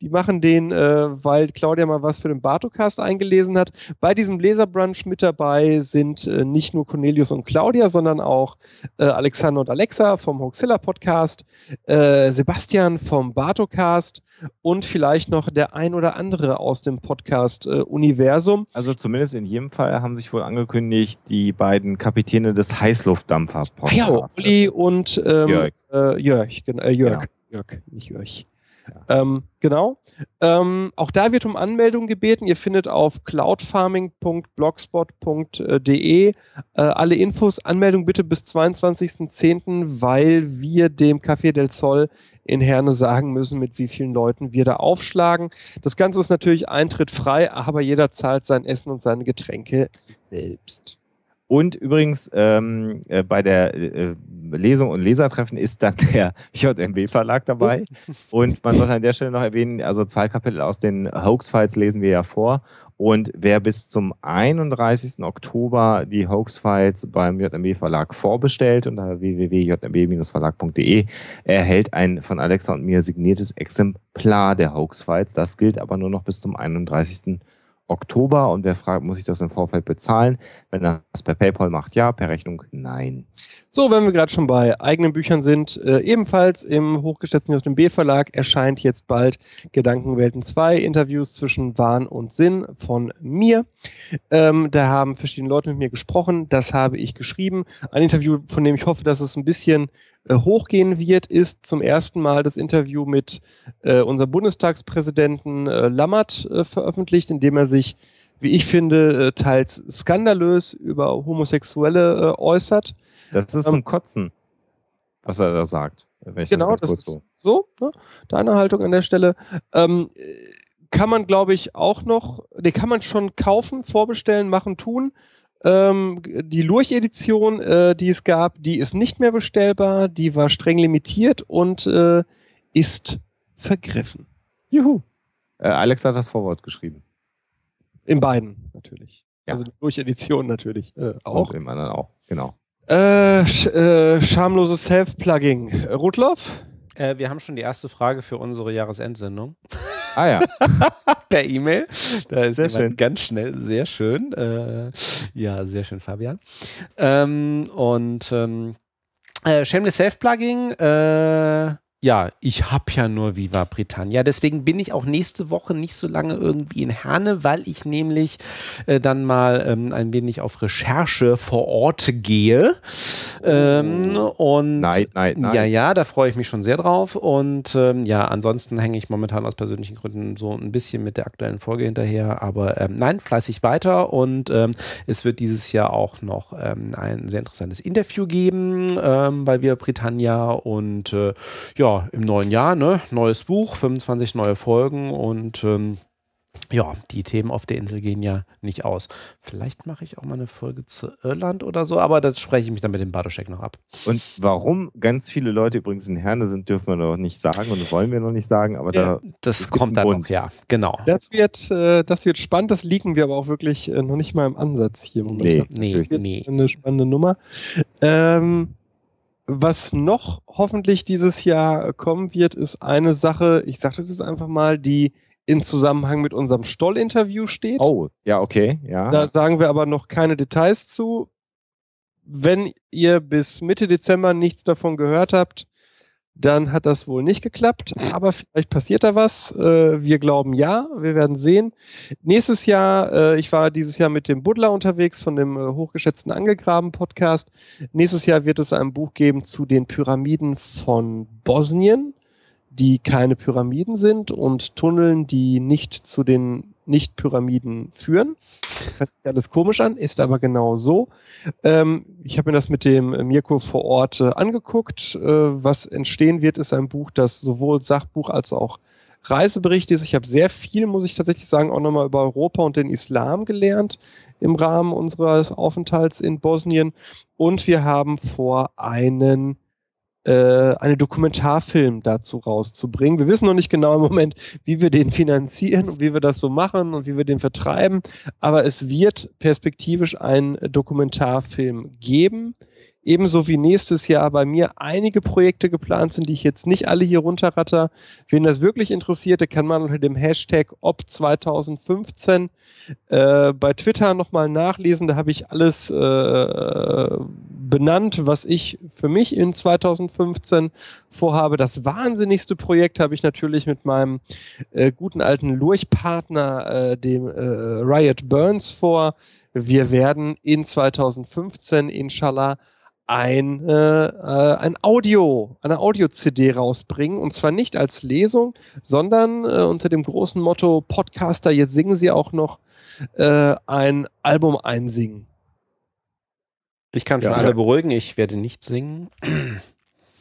Die machen den, äh, weil Claudia mal was für den Bartocast eingelesen hat. Bei diesem Leserbrunch mit dabei sind äh, nicht nur Cornelius und Claudia, sondern auch äh, Alexander und Alexa vom Hoaxilla Podcast, äh, Sebastian vom Bartocast und vielleicht noch der ein oder andere aus dem Podcast-Universum. also zumindest in jedem Fall haben sich wohl angekündigt, die beiden Kapitäne des Heißluftdampfer-Podcasts. Ah ja, Uli und ähm, Jörg. Äh, Jörg, äh, Jörg. Genau. Jörg, nicht Jörg. Ähm, genau. Ähm, auch da wird um Anmeldung gebeten. Ihr findet auf cloudfarming.blogspot.de äh, alle Infos. Anmeldung bitte bis 22.10., weil wir dem Café del Sol in Herne sagen müssen, mit wie vielen Leuten wir da aufschlagen. Das Ganze ist natürlich eintrittfrei, aber jeder zahlt sein Essen und seine Getränke selbst. Und übrigens ähm, äh, bei der äh, Lesung und Lesertreffen ist dann (laughs) der JMB-Verlag dabei. und man sollte an der Stelle noch erwähnen, also zwei Kapitel aus den Hoax-Files lesen wir ja vor. Und wer bis zum 31. Oktober die Hoax-Files beim JMB-Verlag vorbestellt unter www.jmb-verlag.de, erhält ein von Alexa und mir signiertes Exemplar der Hoax-Files. Das gilt aber nur noch bis zum 31. Oktober. Oktober und wer fragt, muss ich das im Vorfeld bezahlen? Wenn er das per PayPal macht, ja, per Rechnung nein. So, wenn wir gerade schon bei eigenen Büchern sind, äh, ebenfalls im hochgeschätzten JB Verlag erscheint jetzt bald Gedankenwelten 2, Interviews zwischen Wahn und Sinn von mir. Ähm, da haben verschiedene Leute mit mir gesprochen, das habe ich geschrieben. Ein Interview, von dem ich hoffe, dass es ein bisschen hochgehen wird, ist zum ersten Mal das Interview mit äh, unserem Bundestagspräsidenten äh, Lammert äh, veröffentlicht, in dem er sich wie ich finde, äh, teils skandalös über Homosexuelle äh, äußert. Das ist ähm, zum Kotzen, was er da sagt. genau, das, das ist so, so ne? deine Haltung an der Stelle. Ähm, kann man, glaube ich, auch noch, nee, kann man schon kaufen, vorbestellen, machen, tun. Ähm, die Lurch-Edition, äh, die es gab, die ist nicht mehr bestellbar, die war streng limitiert und äh, ist vergriffen. Juhu. Äh, Alex hat das Vorwort geschrieben. In beiden natürlich. Ja. Also die Lurch-Edition natürlich äh, auch. Und im anderen auch, genau. Äh, sch äh, schamloses Self-Plugging. Rudloff? Äh, wir haben schon die erste Frage für unsere Jahresendsendung. Ah ja. (laughs) per E-Mail. Da ist sehr schön. ganz schnell, sehr schön. Äh, ja, sehr schön, Fabian. Ähm, und ähm, äh, Shameless Self-Plugging, äh, ja, ich habe ja nur Viva Britannia. Deswegen bin ich auch nächste Woche nicht so lange irgendwie in Herne, weil ich nämlich äh, dann mal ähm, ein wenig auf Recherche vor Ort gehe. Ähm, und nein, nein, nein. Ja, ja, da freue ich mich schon sehr drauf. Und ähm, ja, ansonsten hänge ich momentan aus persönlichen Gründen so ein bisschen mit der aktuellen Folge hinterher. Aber ähm, nein, fleißig weiter. Und ähm, es wird dieses Jahr auch noch ähm, ein sehr interessantes Interview geben bei Viva Britannia. Und äh, ja, im neuen Jahr, ne? Neues Buch, 25 neue Folgen und ähm, ja, die Themen auf der Insel gehen ja nicht aus. Vielleicht mache ich auch mal eine Folge zu Irland oder so, aber das spreche ich mich dann mit dem Badoschek noch ab. Und warum ganz viele Leute übrigens in Herne sind, dürfen wir noch nicht sagen und wollen wir noch nicht sagen, aber da. Das kommt dann noch, ja, genau. Das wird, äh, das wird spannend, das liegen wir aber auch wirklich äh, noch nicht mal im Ansatz hier momentan. Nee, nee, nee. Eine spannende Nummer. Ähm, was noch hoffentlich dieses Jahr kommen wird, ist eine Sache, ich sage das jetzt einfach mal, die in Zusammenhang mit unserem Stoll-Interview steht. Oh, ja, okay, ja. Da sagen wir aber noch keine Details zu. Wenn ihr bis Mitte Dezember nichts davon gehört habt, dann hat das wohl nicht geklappt, aber vielleicht passiert da was. Äh, wir glauben ja, wir werden sehen. Nächstes Jahr, äh, ich war dieses Jahr mit dem Buddler unterwegs von dem äh, hochgeschätzten Angegraben-Podcast. Nächstes Jahr wird es ein Buch geben zu den Pyramiden von Bosnien die keine Pyramiden sind und Tunneln, die nicht zu den Nicht-Pyramiden führen. Das hört sich alles komisch an, ist aber genau so. Ähm, ich habe mir das mit dem Mirko vor Ort äh, angeguckt. Äh, was entstehen wird, ist ein Buch, das sowohl Sachbuch als auch Reisebericht ist. Ich habe sehr viel, muss ich tatsächlich sagen, auch nochmal über Europa und den Islam gelernt im Rahmen unseres Aufenthalts in Bosnien. Und wir haben vor, einen äh, einen Dokumentarfilm dazu rauszubringen. Wir wissen noch nicht genau im Moment, wie wir den finanzieren und wie wir das so machen und wie wir den vertreiben, aber es wird perspektivisch einen Dokumentarfilm geben. Ebenso wie nächstes Jahr bei mir einige Projekte geplant sind, die ich jetzt nicht alle hier runterratter. Wen das wirklich interessiert, der kann man unter dem Hashtag ob2015 äh, bei Twitter nochmal nachlesen. Da habe ich alles äh, benannt, was ich für mich in 2015 vorhabe. Das wahnsinnigste Projekt habe ich natürlich mit meinem äh, guten alten Lurchpartner, äh, dem äh, Riot Burns, vor. Wir werden in 2015 inshallah ein, äh, äh, ein Audio, eine Audio-CD rausbringen und zwar nicht als Lesung, sondern äh, unter dem großen Motto Podcaster, jetzt singen sie auch noch äh, ein Album einsingen. Ich kann schon ja, alle beruhigen, ich werde nicht singen.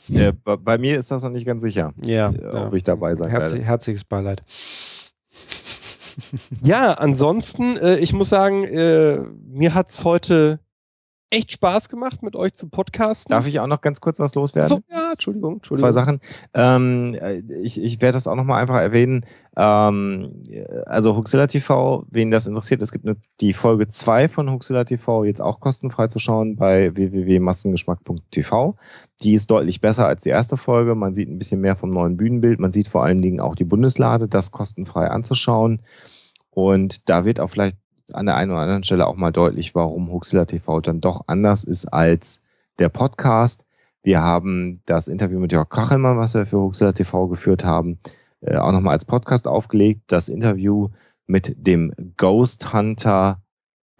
Ja, bei, mir ist das noch nicht ganz sicher, ja, ob ja. ich dabei sein Herz, werde. Herzliches Beileid. Ja, ansonsten, äh, ich muss sagen, äh, mir hat es heute echt Spaß gemacht, mit euch zu podcasten. Darf ich auch noch ganz kurz was loswerden? So, ja, Entschuldigung, Entschuldigung. Zwei Sachen. Ähm, ich, ich werde das auch nochmal einfach erwähnen. Ähm, also Huxilla TV, wen das interessiert, es gibt eine, die Folge 2 von Huxilla TV jetzt auch kostenfrei zu schauen bei www.massengeschmack.tv. Die ist deutlich besser als die erste Folge. Man sieht ein bisschen mehr vom neuen Bühnenbild. Man sieht vor allen Dingen auch die Bundeslade, das kostenfrei anzuschauen. Und da wird auch vielleicht an der einen oder anderen Stelle auch mal deutlich, warum Huxilla TV dann doch anders ist als der Podcast. Wir haben das Interview mit Jörg Kachelmann, was wir für Huxilla TV geführt haben, äh, auch nochmal als Podcast aufgelegt. Das Interview mit dem Ghost Hunter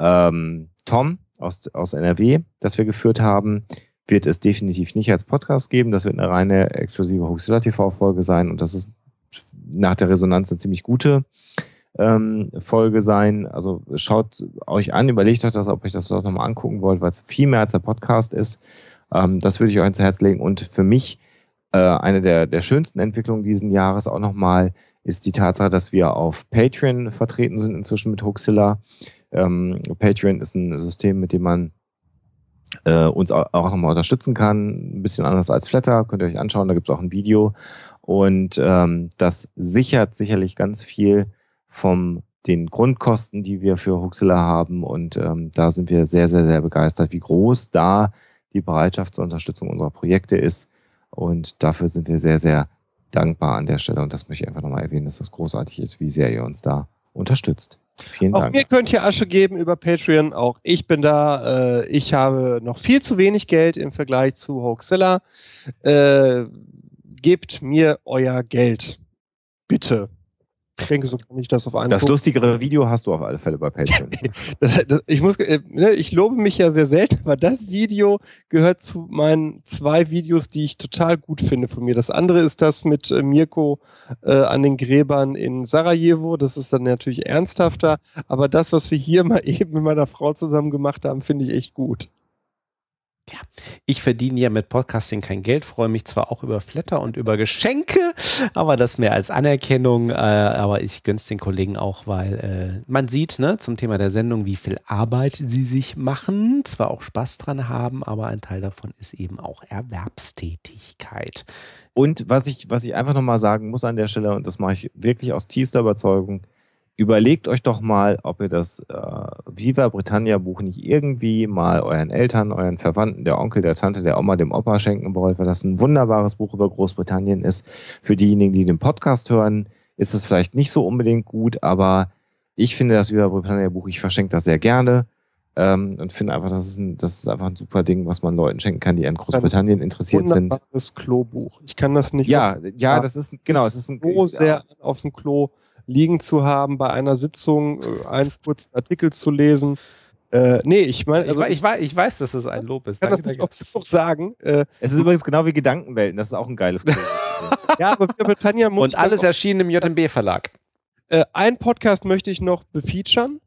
ähm, Tom aus, aus NRW, das wir geführt haben, wird es definitiv nicht als Podcast geben. Das wird eine reine exklusive Huxilla TV-Folge sein und das ist nach der Resonanz eine ziemlich gute ähm, Folge sein. Also schaut euch an, überlegt euch das, ob euch das auch nochmal angucken wollt, weil es viel mehr als der Podcast ist. Ähm, das würde ich euch ins Herz legen. Und für mich äh, eine der, der schönsten Entwicklungen diesen Jahres auch nochmal ist die Tatsache, dass wir auf Patreon vertreten sind inzwischen mit Hoaxilla. Ähm, Patreon ist ein System, mit dem man äh, uns auch, auch nochmal unterstützen kann. Ein bisschen anders als Flatter, könnt ihr euch anschauen, da gibt es auch ein Video. Und ähm, das sichert sicherlich ganz viel von den Grundkosten, die wir für Huxilla haben. Und ähm, da sind wir sehr, sehr, sehr begeistert, wie groß da die Bereitschaft zur Unterstützung unserer Projekte ist. Und dafür sind wir sehr, sehr dankbar an der Stelle. Und das möchte ich einfach nochmal erwähnen, dass das großartig ist, wie sehr ihr uns da unterstützt. Vielen auch Dank. mir könnt ihr Asche geben über Patreon. Auch ich bin da. Äh, ich habe noch viel zu wenig Geld im Vergleich zu Hoaxilla. Äh, gebt mir euer Geld. Bitte. Ich denke, so kann ich das auf einen Das Punkt. lustigere Video hast du auf alle Fälle bei Patreon. (laughs) das, das, ich, muss, äh, ne, ich lobe mich ja sehr selten, aber das Video gehört zu meinen zwei Videos, die ich total gut finde von mir. Das andere ist das mit äh, Mirko äh, an den Gräbern in Sarajevo. Das ist dann natürlich ernsthafter. Aber das, was wir hier mal (laughs) eben mit meiner Frau zusammen gemacht haben, finde ich echt gut. Ja, ich verdiene ja mit Podcasting kein Geld, freue mich zwar auch über Flatter und über Geschenke, aber das mehr als Anerkennung. Äh, aber ich gönn's den Kollegen auch, weil äh, man sieht ne, zum Thema der Sendung, wie viel Arbeit sie sich machen, zwar auch Spaß dran haben, aber ein Teil davon ist eben auch Erwerbstätigkeit. Und was ich, was ich einfach nochmal sagen muss an der Stelle, und das mache ich wirklich aus tiefster Überzeugung, überlegt euch doch mal, ob ihr das äh, Viva Britannia Buch nicht irgendwie mal euren Eltern, euren Verwandten, der Onkel, der Tante, der Oma, dem Opa schenken wollt, weil das ein wunderbares Buch über Großbritannien ist. Für diejenigen, die den Podcast hören, ist es vielleicht nicht so unbedingt gut, aber ich finde das Viva Britannia Buch, ich verschenke das sehr gerne ähm, und finde einfach, das ist, ein, das ist einfach ein super Ding, was man Leuten schenken kann, die in Großbritannien interessiert sind. Das Klobuch. Ich kann das nicht. Ja, ja, das ist genau, es ist ein so sehr auf dem Klo liegen zu haben, bei einer Sitzung äh, einen kurzen Artikel zu lesen. Äh, nee, ich meine, also ich, ich, weiß, ich weiß, dass es ein Lob ist. Ich kann danke, das nicht oft genug sagen. Äh, es ist übrigens genau wie Gedankenwelten, das ist auch ein geiles (laughs) Ja, aber für Britannia muss Und alles erschienen im JMB-Verlag. Äh, ein Podcast möchte ich noch befeaturen,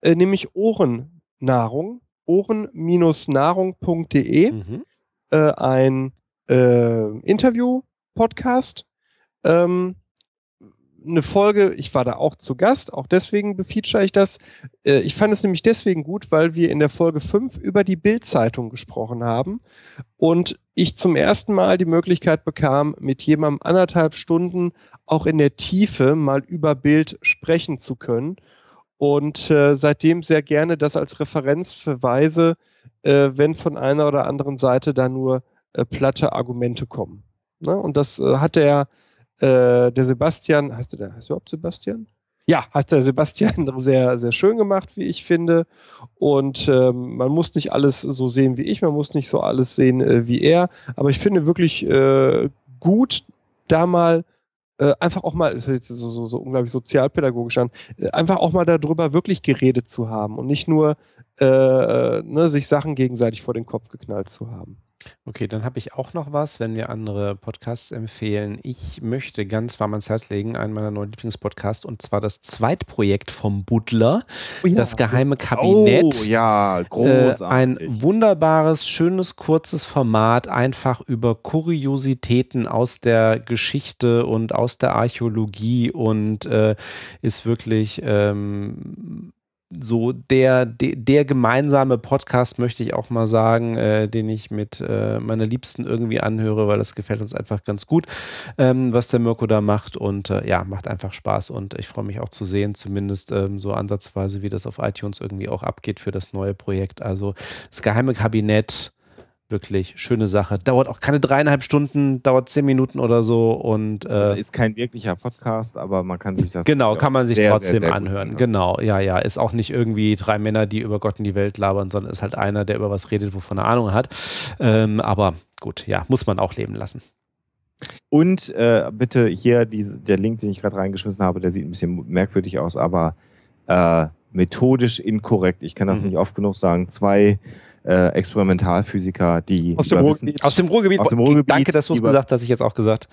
äh, nämlich Ohrennahrung. Ohren-nahrung.de. Mhm. Äh, ein äh, Interview-Podcast. Ähm, eine Folge, ich war da auch zu Gast, auch deswegen befeature ich das. Äh, ich fand es nämlich deswegen gut, weil wir in der Folge 5 über die Bild-Zeitung gesprochen haben und ich zum ersten Mal die Möglichkeit bekam, mit jemandem anderthalb Stunden auch in der Tiefe mal über Bild sprechen zu können. Und äh, seitdem sehr gerne das als Referenz verweise, äh, wenn von einer oder anderen Seite da nur äh, platte Argumente kommen. Ne? Und das äh, hat der äh, der Sebastian, heißt der, heißt du überhaupt Sebastian? Ja, hat der Sebastian (laughs) sehr, sehr schön gemacht, wie ich finde. Und ähm, man muss nicht alles so sehen wie ich, man muss nicht so alles sehen äh, wie er. Aber ich finde wirklich äh, gut, da mal äh, einfach auch mal, das ist so, so, so unglaublich sozialpädagogisch an, äh, einfach auch mal darüber wirklich geredet zu haben und nicht nur äh, äh ne, sich Sachen gegenseitig vor den Kopf geknallt zu haben. Okay, dann habe ich auch noch was, wenn wir andere Podcasts empfehlen. Ich möchte ganz warm ans Herz legen, einen meiner neuen Lieblingspodcasts, und zwar das Zweitprojekt vom Butler, oh ja. das geheime Kabinett. Oh ja, großartig. Äh, ein wunderbares, schönes, kurzes Format, einfach über Kuriositäten aus der Geschichte und aus der Archäologie und äh, ist wirklich ähm, so der, der, der, gemeinsame Podcast, möchte ich auch mal sagen, äh, den ich mit äh, meiner Liebsten irgendwie anhöre, weil das gefällt uns einfach ganz gut, ähm, was der Mirko da macht und äh, ja, macht einfach Spaß und ich freue mich auch zu sehen, zumindest ähm, so ansatzweise, wie das auf iTunes irgendwie auch abgeht für das neue Projekt. Also das geheime Kabinett wirklich schöne Sache. Dauert auch keine dreieinhalb Stunden, dauert zehn Minuten oder so und äh, ist kein wirklicher Podcast, aber man kann sich das genau kann man sich sehr, trotzdem sehr, sehr anhören. Gut, genau, ja, ja, ist auch nicht irgendwie drei Männer, die über Gott in die Welt labern, sondern ist halt einer, der über was redet, wovon er Ahnung hat. Ähm, aber gut, ja, muss man auch leben lassen. Und äh, bitte hier diese, der Link, den ich gerade reingeschmissen habe, der sieht ein bisschen merkwürdig aus, aber äh, methodisch inkorrekt. Ich kann das mhm. nicht oft genug sagen. Zwei äh, Experimentalphysiker, die aus dem, Ruhrgebiet. aus dem Ruhrgebiet. Aus dem Ruhrgebiet. Danke, dass du es gesagt hast, ich jetzt auch gesagt.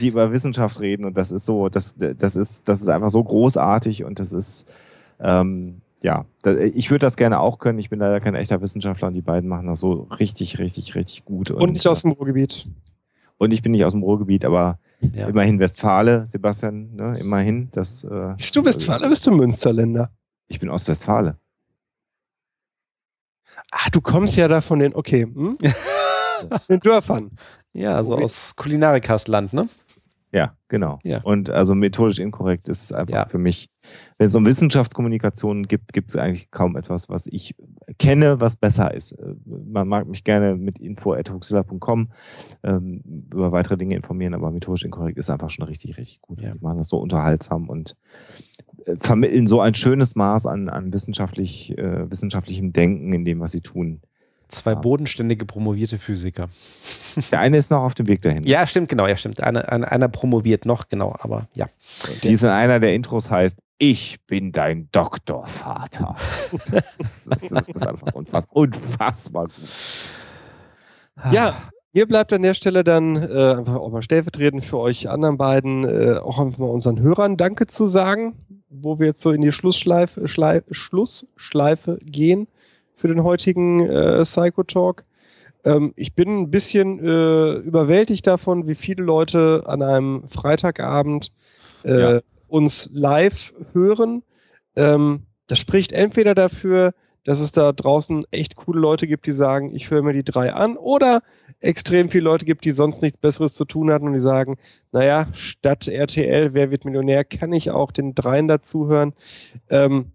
Die über Wissenschaft reden und das ist so, das, das ist, das ist einfach so großartig und das ist, ähm, ja, ich würde das gerne auch können. Ich bin leider kein echter Wissenschaftler und die beiden machen das so richtig, richtig, richtig gut. Und, und nicht aus dem Ruhrgebiet. Und ich bin nicht aus dem Ruhrgebiet, aber ja. immerhin Westfale, Sebastian, ne, immerhin. Das, äh, bist du Westfale, bist du Münsterländer? Ich bin Ostwestfale. Ah, du kommst ja da von den, okay, hm? (laughs) den Dörfern. Ja, also okay. aus Kulinarikasland, ne? Ja, genau. Ja. Und also methodisch inkorrekt ist einfach ja. für mich, wenn es um Wissenschaftskommunikation gibt, gibt es eigentlich kaum etwas, was ich kenne, was besser ist. Äh, man mag mich gerne mit info.huxilla.com ähm, über weitere Dinge informieren, aber methodisch inkorrekt ist einfach schon richtig, richtig gut. Ja. Die machen das so unterhaltsam und vermitteln so ein schönes Maß an, an wissenschaftlich, äh, wissenschaftlichem Denken in dem, was sie tun. Zwei ja. bodenständige promovierte Physiker. (laughs) Der eine ist noch auf dem Weg dahin. Ja, stimmt, genau, ja, stimmt. Einer, einer, einer promoviert noch, genau, aber ja. Dieser einer der Intros heißt, ich bin dein Doktorvater. (laughs) das, ist, das ist einfach unfassbar, unfassbar gut. Ja, mir bleibt an der Stelle dann äh, einfach auch mal stellvertretend für euch anderen beiden äh, auch einfach mal unseren Hörern Danke zu sagen, wo wir jetzt so in die Schlussschleife, Schleif, Schlussschleife gehen für den heutigen äh, Psycho-Talk. Ähm, ich bin ein bisschen äh, überwältigt davon, wie viele Leute an einem Freitagabend äh, ja. uns live hören. Ähm, das spricht entweder dafür, dass es da draußen echt coole Leute gibt, die sagen, ich höre mir die drei an, oder extrem viele Leute gibt, die sonst nichts Besseres zu tun hatten und die sagen, naja, statt RTL, wer wird Millionär, kann ich auch den dreien dazuhören. Ähm,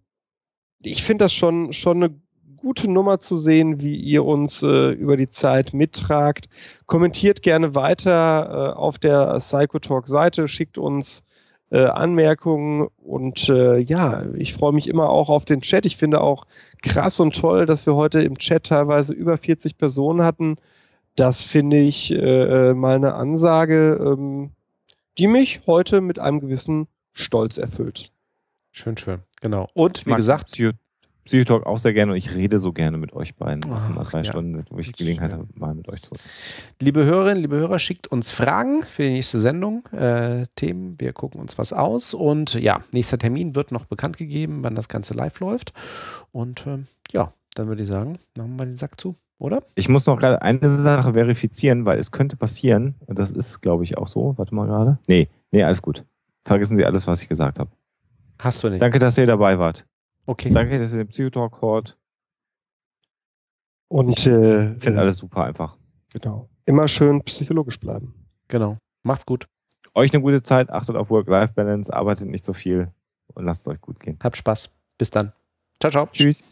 ich finde das schon, schon eine gute Nummer zu sehen, wie ihr uns äh, über die Zeit mittragt. Kommentiert gerne weiter äh, auf der Psychotalk-Seite, schickt uns äh, Anmerkungen und äh, ja, ich freue mich immer auch auf den Chat. Ich finde auch krass und toll, dass wir heute im Chat teilweise über 40 Personen hatten. Das finde ich äh, äh, mal eine Ansage, ähm, die mich heute mit einem gewissen Stolz erfüllt. Schön, schön. Genau. Und wie gesagt, Psychotalk auch sehr gerne und ich rede so gerne mit euch beiden. Das sind mal drei ja. Stunden, wo ich Gelegenheit habe, mal mit euch zu reden. Liebe Hörerinnen, liebe Hörer, schickt uns Fragen für die nächste Sendung, äh, Themen. Wir gucken uns was aus. Und ja, nächster Termin wird noch bekannt gegeben, wann das Ganze live läuft. Und äh, ja, dann würde ich sagen, machen wir den Sack zu, oder? Ich muss noch gerade eine Sache verifizieren, weil es könnte passieren, und das ist, glaube ich, auch so. Warte mal gerade. Nee, nee, alles gut. Vergessen Sie alles, was ich gesagt habe. Hast du nicht. Danke, dass ihr dabei wart. Okay. Danke, dass ihr den Psychotalk hört. Und ich äh, finde alles super einfach. Genau. Immer schön psychologisch bleiben. Genau. Macht's gut. Euch eine gute Zeit, achtet auf Work-Life-Balance, arbeitet nicht so viel und lasst es euch gut gehen. Habt Spaß. Bis dann. Ciao, ciao. Tschüss.